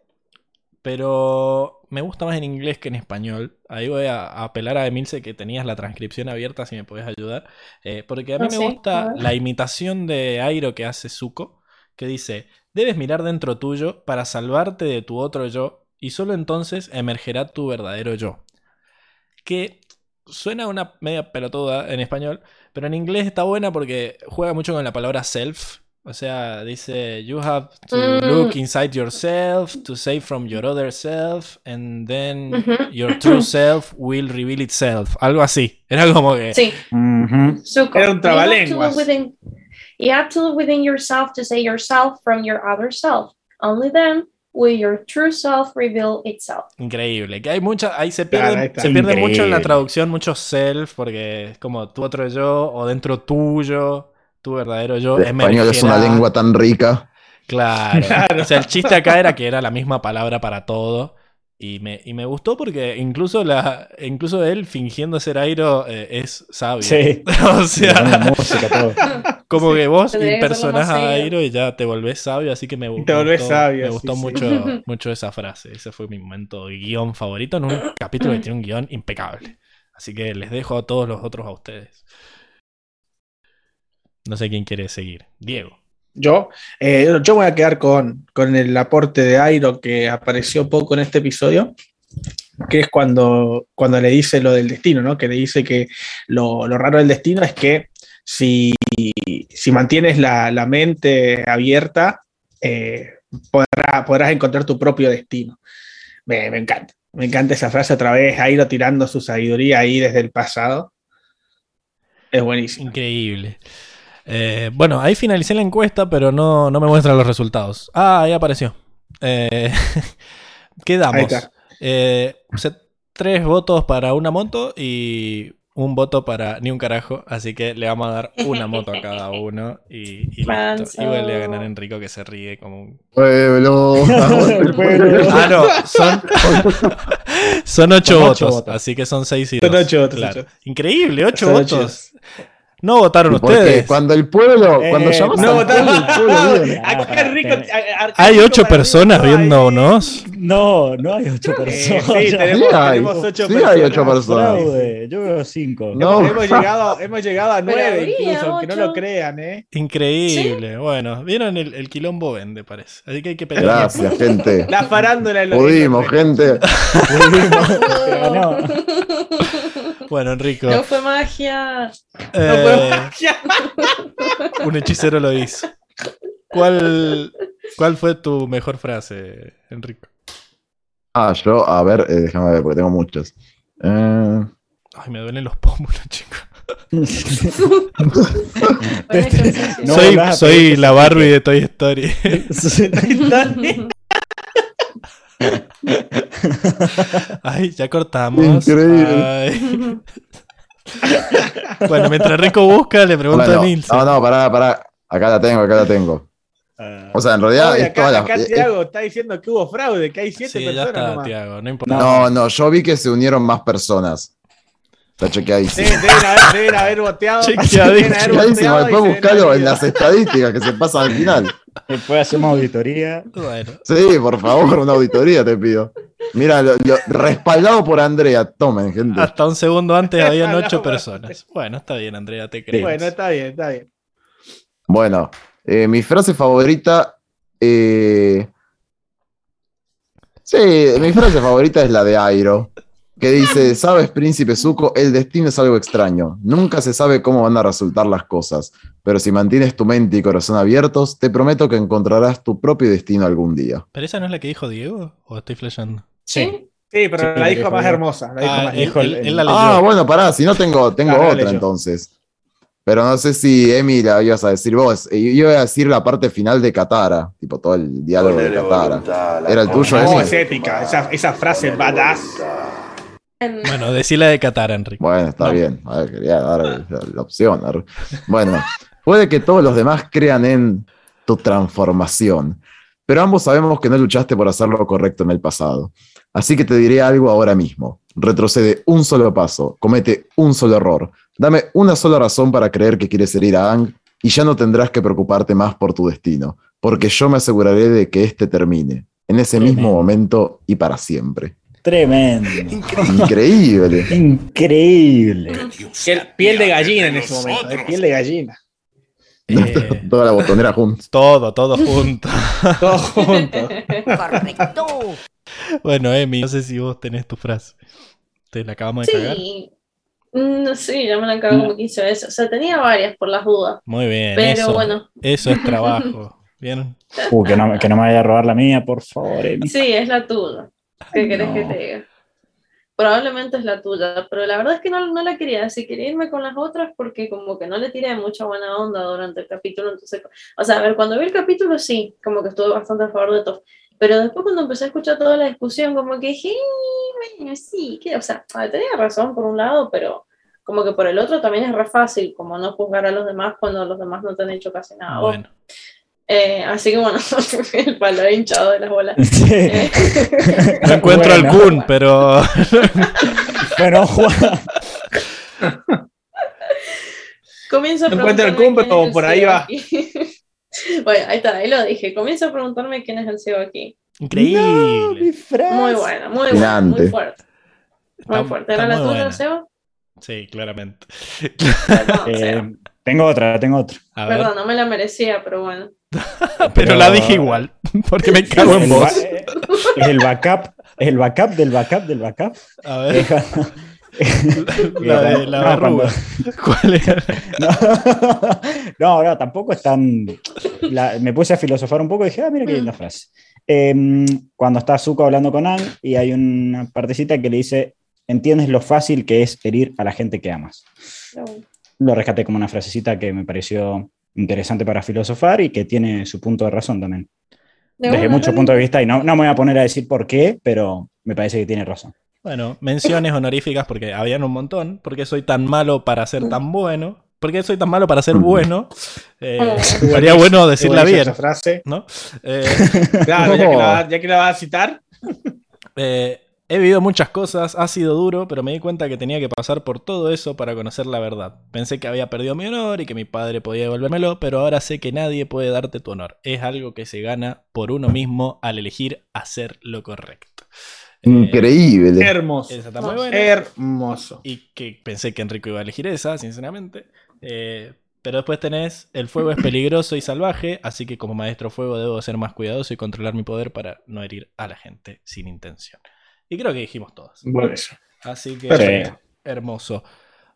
pero me gusta más en inglés que en español. Ahí voy a, a apelar a Emilce que tenías la transcripción abierta, si me podés ayudar. Eh, porque a mí me sí, gusta la imitación de Airo que hace Zuko, que dice, debes mirar dentro tuyo para salvarte de tu otro yo, y solo entonces emergerá tu verdadero yo. Que suena una media pelotuda en español, pero en inglés está buena porque juega mucho con la palabra self. O sea, dice, you have to Mm. look inside yourself to save from your other self, and then your true self will reveal itself. Algo así. Era como que... Sí, Ujú. Zuko. Era un You have to trabalenguas. look within- You have to look within yourself to say yourself from your other self. Only then will your true self reveal itself. Increíble. Que hay mucha, ahí se pierde, está. se pierde mucho en la traducción, mucho self, porque es como tu otro yo o dentro tuyo, tu verdadero yo. El español es una lengua tan rica. Claro. O sea, el chiste acá era que era la misma palabra para todo. Y me, y me gustó porque incluso la incluso él fingiendo ser Airo eh, es sabio. Sí. o sea, música, todo. como que vos más a. Airo y ya te volvés sabio, así que me, te me volvés gustó, sabio, me sí, gustó sí. mucho, mucho esa frase. Ese fue mi momento guion favorito en un capítulo que tiene un guion impecable. Así que les dejo a todos los otros a ustedes. No sé quién quiere seguir. Diego. Yo, eh, yo voy a quedar con, con el aporte de Airo que apareció poco en este episodio, que es cuando, cuando le dice lo del destino, ¿no? Que le dice que lo, lo raro del destino es que si, si mantienes la, la mente abierta, eh, podrá- podrás encontrar tu propio destino. Me, me encanta, me encanta esa frase otra vez, Airo tirando su sabiduría ahí desde el pasado. Es buenísimo. Increíble. Eh, bueno, ahí finalicé la encuesta, pero no, no me muestran los resultados. Ah, ahí apareció. Eh, ¿Qué Ahí damos? está. Eh, tres votos para una moto y un voto para ni un carajo. Así que le vamos a dar una moto a cada uno. Y, y listo. Y vuelve a ganar Enrico que se ríe como un. Pueblo. Ah, no, son. son ocho Son votos, ocho votos. Así que son seis y Son dos. ocho votos, Claro. ocho. Increíble, ocho Son ocho. No votaron Porque ustedes. cuando el pueblo, Eh, cuando llamas No, al pueblo, el pueblo viene. Acá Rico- tener- a- a- Hay ocho personas viéndonos. No, no hay ocho Eh, personas. sí, tenemos, Sí hay, tenemos ocho sí personas. hay ocho personas. Fraude, Yo veo cinco. No. Hemos, hemos llegado, hemos llegado a nueve habría incluso, aunque no lo crean, ¿eh? Increíble. Bueno, vieron el, el quilombo vende, parece. Así que hay que pelear. Gracias, gente. La farándula en los Pudimos, gente. Pero no. Bueno, Enrico. No fue magia. No magia. un hechicero lo hizo. ¿Cuál, ¿Cuál fue tu mejor frase, Enrico? Ah, yo, a ver, eh, déjame ver, porque tengo muchos. Eh, Ay, me duelen los pómulos, chicos. Ejercicio. No soy soy pedir la Barbie de Toy Story. Ay, ya cortamos. Increíble. Ay. Bueno, mientras Rico busca, le pregunto bueno, a Nils. no, no, pará, pará. Acá la tengo, acá la tengo. Ah, O sea, en realidad Oye, es toda acá, la- acá eh, Tiago está diciendo que hubo fraude, que hay siete Sí, ya personas está, nomás. Tiago, no importa. No, no, yo vi que se unieron más personas. Está chequeadísimo. Deben, deben haber, deben haber boteado. Chequeadísimo. deben haber Chequeadísimo, boteado y después deben en las estadísticas que se pasan al final. Después hacemos auditoría. Bueno, Sí, por favor, una auditoría te pido. Mira, lo- lo- respaldado por Andrea, tomen, gente. hasta un segundo antes habían ocho personas. Bueno, está bien, Andrea, te crees. Bueno, está bien, está bien. Bueno, eh, mi frase favorita. eh, Sí, mi frase favorita es la de Airo, que dice: Sabes, príncipe Zuko, el destino es algo extraño. Nunca se sabe cómo van a resultar las cosas, pero si mantienes tu mente y corazón abiertos, te prometo que encontrarás tu propio destino algún día. ¿Pero esa no es la que dijo Diego? ¿O estoy flasheando? Sí. Sí, pero Sí, la dijo más hermosa. La Ah, más él, dijo él- el- él la leyó. Ah, bueno, pará, si no tengo, tengo Claro, la otra entonces. Pero no sé si Emi la ibas a decir vos. Eh, Yo iba a decir la parte final de Katara, tipo todo el diálogo de Katara. voluntad Era el tuyo. No, es épica. Esa, esa frase badass. voluntad. En- Bueno, decí la de Qatar, Enrique. Bueno, está No. bien. A ver, quería dar la, la opción. Bueno, puede que todos los demás crean en tu transformación, pero ambos sabemos que no luchaste por hacer lo correcto en el pasado. Así que te diré algo ahora mismo. Retrocede un solo paso, comete un solo error, dame una sola razón para creer que quieres herir a Ang y ya no tendrás que preocuparte más por tu destino, porque yo me aseguraré de que éste termine, en ese mismo momento y para siempre. Tremendo. Increíble. Increíble. Piel, piel de gallina en ese momento. eh, Piel de gallina. Eh, Toda la botonera juntos. todo, todo junto. Todo junto. Correcto. bueno, Emi, no sé si vos tenés tu frase. ¿Te la acabamos de cagar? Sí. Mm, sí, ya me la cagado como 15 veces. O sea, tenía varias por las dudas. Muy bien. Pero eso, bueno. Eso es trabajo. ¿Vieron? Uh, que, no, que no me vaya a robar la mía, por favor, Emi. Sí, es la tuya. ¿Qué querés No. que te diga? Probablemente es la tuya, pero la verdad es que no, no la quería decir, quería irme con las otras porque como que no le tiré mucha buena onda durante el capítulo, entonces, o sea, a ver, cuando vi el capítulo sí, como que estuve bastante a favor de todo, pero después cuando empecé a escuchar toda la discusión, como que dije, "Eh, bueno, sí, que, o sea, a ver, tenía razón por un lado, pero como que por el otro también es re fácil, como no juzgar a los demás cuando los demás no te han hecho casi nada. a vos. Bueno. Eh, así que bueno, el palo hinchado de las bolas. Sí. Eh, No encuentro Bueno. al Kun, pero. Bueno, Juan. Comienzo a No encuentro es pero por ahí va. aquí. bueno, ahí está, ahí lo dije. Comienzo a preguntarme quién es el CEO aquí. Increíble. No, mi frase. Muy buena, muy buena, muy fuerte. Muy Está- fuerte. ¿Era la tuya. CEO? Sí, claramente. Perdón, Eh. Tengo otra, tengo otra. A ver. Perdón, no me la merecía, pero bueno. pero, pero- la dije igual. Porque me cago en vos. ba- eh, Es el backup, es el backup del backup del backup. A ver. La de la No. ¿Cuál era? No, no, tampoco es tan. la- me puse a filosofar un poco y dije, ah, mira qué linda frase. Em, cuando está Zuko hablando con Ang y hay una partecita que le dice: Entiendes lo fácil que es herir a la gente que amas. Lo rescaté como una frasecita que me pareció interesante para filosofar y que tiene su punto de razón también. De Desde dale. puntos de vista, y no, no me voy a poner a decir por qué, pero me parece que tiene razón. Bueno, menciones honoríficas porque habían un montón. ¿Por qué soy tan malo para ser tan bueno? ¿Por qué soy tan malo para ser bueno? Eh, Oh. sería bueno decirla bien, Esa frase. ¿no? Eh, Claro, ya que, la, va- ya que la vas a citar. eh, he vivido muchas cosas, ha sido duro, pero me di cuenta que tenía que pasar por todo eso para conocer la verdad. Pensé que había perdido mi honor y que mi padre podía devolvérmelo, pero ahora sé que nadie puede darte tu honor. Es algo que se gana por uno mismo al elegir hacer lo correcto. Eh, Increíble. Hermoso. esa está muy buena. Hermoso. y que pensé que Enrico iba a elegir esa, sinceramente. Eh, pero después tenés, el fuego es peligroso y salvaje, así que como maestro fuego debo ser más cuidadoso y controlar mi poder para no herir a la gente sin intención. Y creo que dijimos todos. Bueno, eso. Así que Perfecto. hermoso.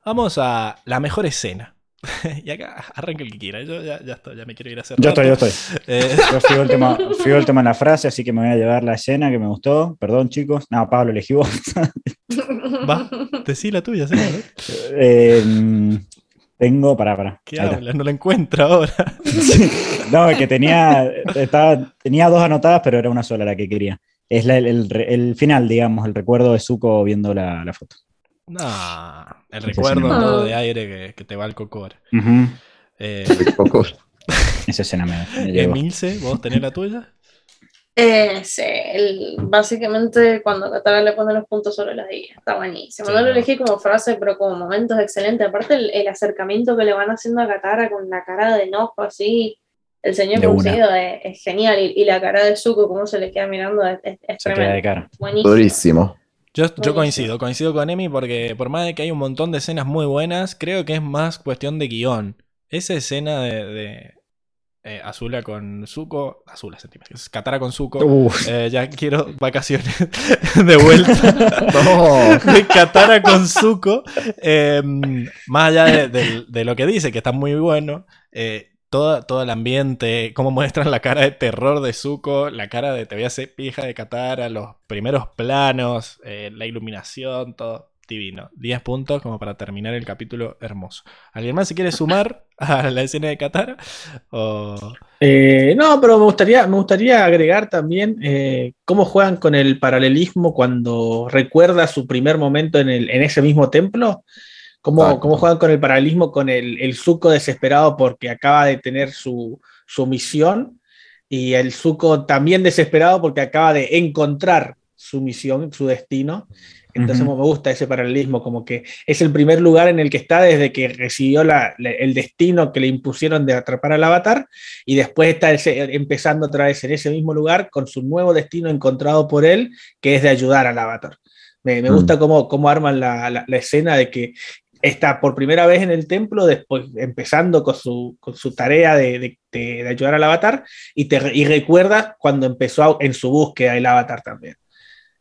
Vamos a la mejor escena. y acá arranca el que quiera. Yo ya, ya estoy, ya me quiero ir a hacer. Yo estoy, yo estoy. Eh, Yo fui último, fui último en la frase, así que me voy a llevar la escena que me gustó. Perdón, chicos. No, Pablo, elegí vos. va, decí la tuya, sí, ¿no? Eh, tengo, para, para. ¿Qué habla? No la encuentro ahora. No, que tenía, estaba, tenía dos anotadas, pero era una sola la que quería. Es la- el, el re- el final, digamos, el recuerdo de Zuko viendo la, la foto. No, el recuerdo todo de aire que, que te va al cocor. Ujú. Eh, Poco. Esa escena me, me. Emilce, ¿vos tenés la tuya? Eh, sí, el- básicamente cuando Katara le pone los puntos sobre las I, está buenísimo. Sí, no lo elegí como frase, pero como momentos excelentes. Aparte, el, el acercamiento que le van haciendo a Katara con la cara de enojo así, el una. fruncido es, es genial. Y, y la cara de Zuko, cómo se le queda mirando, es, es, queda de cara. Buenísimo. Durísimo. Yo, yo coincido, coincido con Emi porque por más de que hay un montón de escenas muy buenas, creo que es más cuestión de guion. Esa escena de, de, eh, Azula con Zuko, Azula centímetros, Katara con Zuko, eh, ya quiero vacaciones de vuelta. No. de Katara con Zuko. eh, más allá de, de- de lo que dice, que está muy bueno. eh, todo, todo el ambiente, cómo muestran la cara de terror de Zuko, la cara de te voy a hacer pija de Katara, los primeros planos, eh, la iluminación, todo divino. 10 puntos como para terminar el capítulo hermoso. ¿Alguien más se quiere sumar a la escena de Katara? O... Eh, no, pero me gustaría, me gustaría agregar también eh, cómo juegan con el paralelismo cuando recuerda su primer momento en, el, en ese mismo templo. Cómo, cómo juegan con el paralelismo con el, el Zuko desesperado porque acaba de tener su, su misión y el Zuko también desesperado porque acaba de encontrar su misión, su destino. Entonces me gusta ese paralelismo, como que es el primer lugar en el que está desde que recibió la- la- el destino que le impusieron de atrapar al avatar y después está ese- empezando otra vez en ese mismo lugar con su nuevo destino encontrado por él, que es de ayudar al avatar. Me, me Mm. gusta cómo, cómo arman la, la- la escena de que está por primera vez en el templo, después empezando con su, con su tarea de, de- de- de ayudar al avatar y, te, y recuerda cuando empezó a- en su búsqueda el avatar también.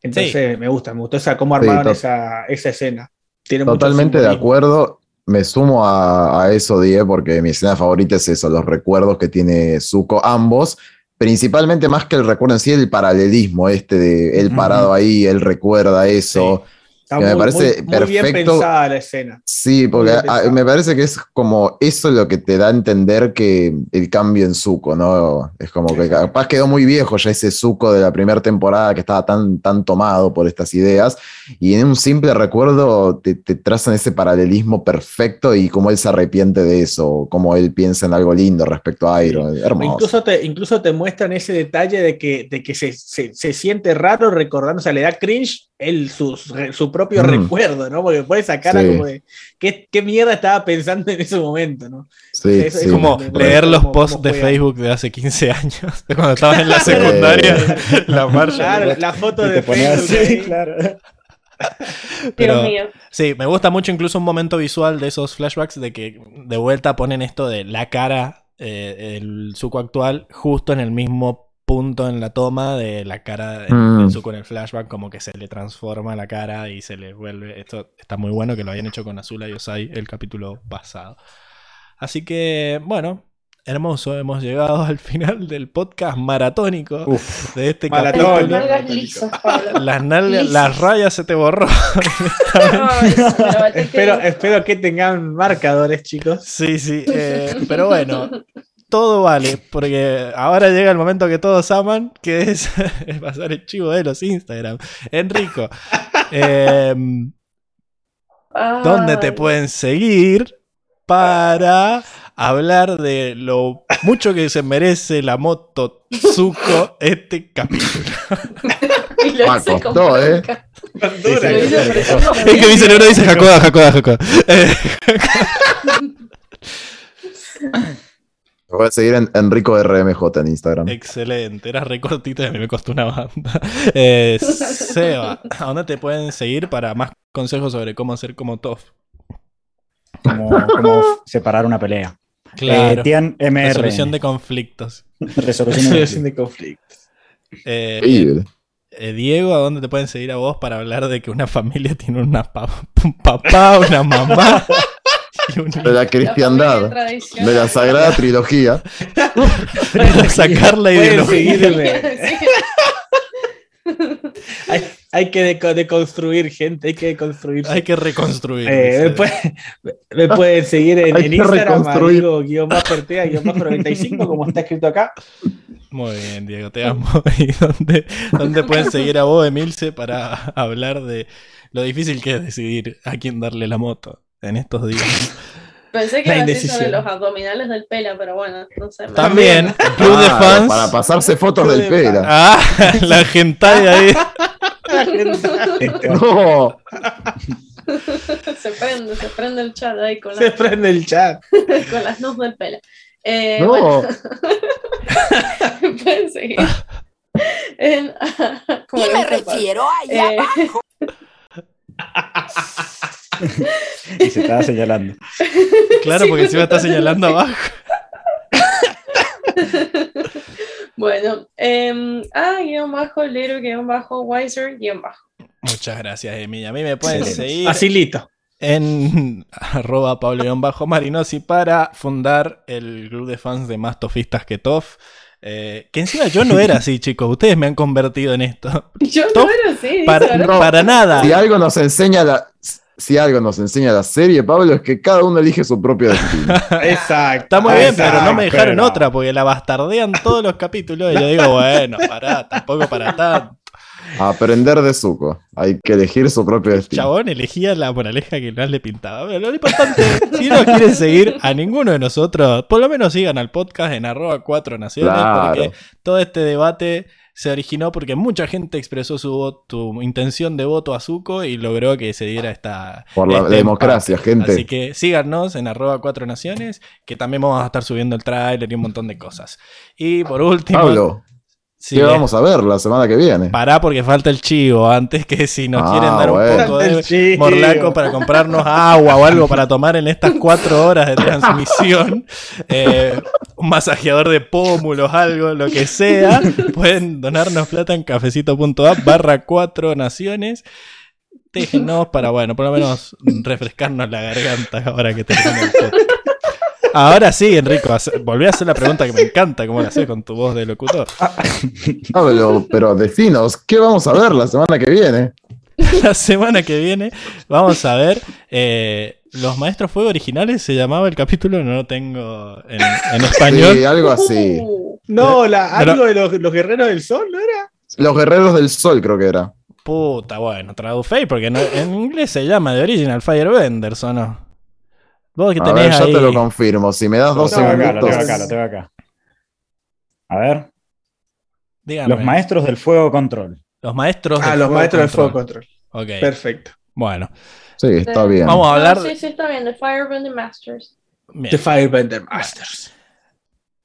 Entonces me gusta, me gustó esa, cómo armaron esa, esa escena. Tiene Totalmente de acuerdo. Me sumo a, a eso, Die, porque mi escena favorita es eso, los recuerdos que tiene Zuko, ambos. Principalmente más que el recuerdo en sí, el paralelismo este de él parado ahí, él recuerda eso. Está me parece muy- muy bien pensada la escena. Sí, porque a- me parece que es como eso lo que te da a entender que el cambio en Zuko, ¿no? Es como que capaz quedó muy viejo ya ese Zuko de la primera temporada que estaba tan, tan tomado por estas ideas y en un simple recuerdo te, te trazan ese paralelismo perfecto y cómo él se arrepiente de eso, cómo él piensa en algo lindo respecto a Iron. O Hermoso. Incluso te, incluso te muestran ese detalle de que, de que se, se- se siente raro recordando, o sea, le da cringe el, su, su propio Mm. recuerdo, ¿no? Porque pone esa cara Sí. como de, ¿qué, ¿qué mierda estaba pensando en ese momento, ¿no? Sí, es sí. como me- me leer los como- posts como de. Facebook de hace 15 años, de cuando estabas en la secundaria, la marcha. Claro, la foto de Facebook. así, claro. Pero- Dios mío. Sí, me gusta mucho incluso un momento visual de esos flashbacks de que de vuelta ponen esto de la cara, eh, el Zuko actual, justo en el mismo punto en la toma de la cara de- Mm. del Zuko en el flashback, como que se le transforma la cara y se le vuelve. Esto está muy bueno que lo hayan hecho con Azula y Osai el capítulo pasado. Así que, bueno, hermoso, hemos llegado al final del podcast maratónico Uf, de este Maratón. capítulo. Nalgas lisas, Pablo. Las, nalgas- Lisas. las rayas se te borró. Espero, que- espero que tengan marcadores, chicos. Sí, sí, eh, pero bueno, todo vale, porque ahora llega el momento que todos aman, que es, es pasar el chivo de los Instagram. Enrico, eh, ¿dónde te pueden seguir para hablar de lo mucho que se merece la moto Zuko este capítulo? Y lo Ah, hice costó, con ¿eh? hice dura. por eso. Es que mi cerebro dice Jacoda, Jacoda, Jacoda. Eh, Me voy a seguir en Enrico RMJ en Instagram. Excelente, eras recortito y a mí me costó una banda. Eh, Seba, ¿a dónde te pueden seguir para más consejos sobre cómo hacer como Toff? como, como separar una pelea. Claro, Eh, Tian MR. resolución de conflictos. Resolución de Resolución de conflictos. Eh, Increíble. eh, Diego, ¿a dónde te pueden seguir a vos para hablar de que una familia tiene una pa- un papá, una mamá De la cristiandad, de la sagrada trilogía. para sacar la ideología. seguirme. Hay, hay que deco- deconstruir, gente, hay que deconstruir. Hay que reconstruir. Eh, me, pueden, me pueden seguir en, en Instagram. Diego, guion bajo Ortega, guion bajo 95, como está escrito acá. Muy bien, Diego, te amo. ¿Y dónde, dónde pueden seguir a vos, Emilce, para hablar de lo difícil que es decidir a quién darle la moto en estos días? Pensé que La iba a decir sobre indecisión. los abdominales del pela, pero bueno, no sé. También, Club de Ah, Fans. Para pasarse fotos del de pera. Ah, la gente ahí. No, se prende, se prende el chat ahí con, Se las- prende el chat. con las nudes del pela. Eh, bueno, no. pueden seguir. En, como Y le me refiero allá. Eh, Y se estaba señalando. Claro, porque encima está señalando abajo. bueno, em, ah, guion bajo, little, guion bajo, wiser, guion bajo. Muchas gracias, Emi. A mí me pueden Excelente. seguir Facilito. en arroba Pablo-Marinosi para fundar el club de fans de más tofistas que Tof. Eh, que encima yo no era así, chicos. Ustedes me han convertido en esto. Yo no era así, Para, para nada. Si algo nos enseña la, si algo nos enseña la serie, Pablo, es que cada uno elige su propio destino. Exacto. Está muy bien, pero no me dejaron pero otra porque la bastardean todos los capítulos. Y yo digo, bueno, pará, tampoco para tanto. Aprender de Zuko. Hay que elegir su propio destino. Chabón elegía la moraleja que más le pintaba. Pero lo importante, si no quieren seguir a ninguno de nosotros, por lo menos sigan al podcast en arroba 4 naciones, Claro. porque todo este debate se originó porque mucha gente expresó su, voto, su intención de voto a Zuko y logró que se diera esta... Por la este democracia, gente. Así que síganos en arroba 4 naciones, que también vamos a estar subiendo el tráiler y un montón de cosas. Y por último... Pablo, si ¿qué les- vamos a ver la semana que viene? Pará porque falta el chivo, antes que si nos Ah, quieren dar un poco de morlaco para comprarnos agua o algo para tomar en estas cuatro horas de transmisión, eh, un masajeador de pómulos, algo, lo que sea, pueden donarnos plata en cafecito.app barra cuatro naciones. Déjenos para, bueno, por lo menos refrescarnos la garganta ahora que el podcast. Ahora sí, Enrico, volví a hacer la pregunta que me encanta, cómo la haces con tu voz de locutor. Pablo, pero decinos, ¿qué vamos a ver la semana que viene? la semana que viene vamos a ver eh, los maestros fuego originales se llamaba el capítulo no lo tengo en, en español Sí, algo así. Uh, No, la, Pero- algo de los, los guerreros del sol, ¿no era? Los guerreros del sol, creo que era. puta bueno traducé porque no- en inglés se llama The Original Firebenders o no vos que A ver, tenés ya ahí te lo confirmo. Si me das dos tengo acá, lo segundos. tengo acá, lo tengo acá. A ver, díganme. los maestros del fuego control. Los maestros Ah, del los fuego maestros del fuego control. Ok, Perfecto. bueno Sí, está bien. vamos a no, hablar sí, sí, está bien, The Firebending Masters. Bien. The Firebender Masters.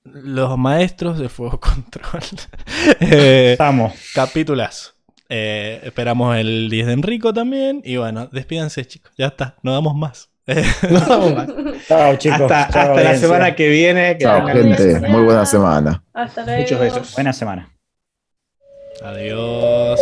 los maestros de fuego control Eh, Estamos. Capitulazo. Eh, esperamos el 10 de Enrico también. Y bueno, despídanse, chicos. Ya está, no damos más. No. Chao, chicos. hasta Chao, hasta la semana que viene. Que Chao, gente. semana. Muy buena semana. Hasta luego. Muchos besos. Buena semana. Adiós.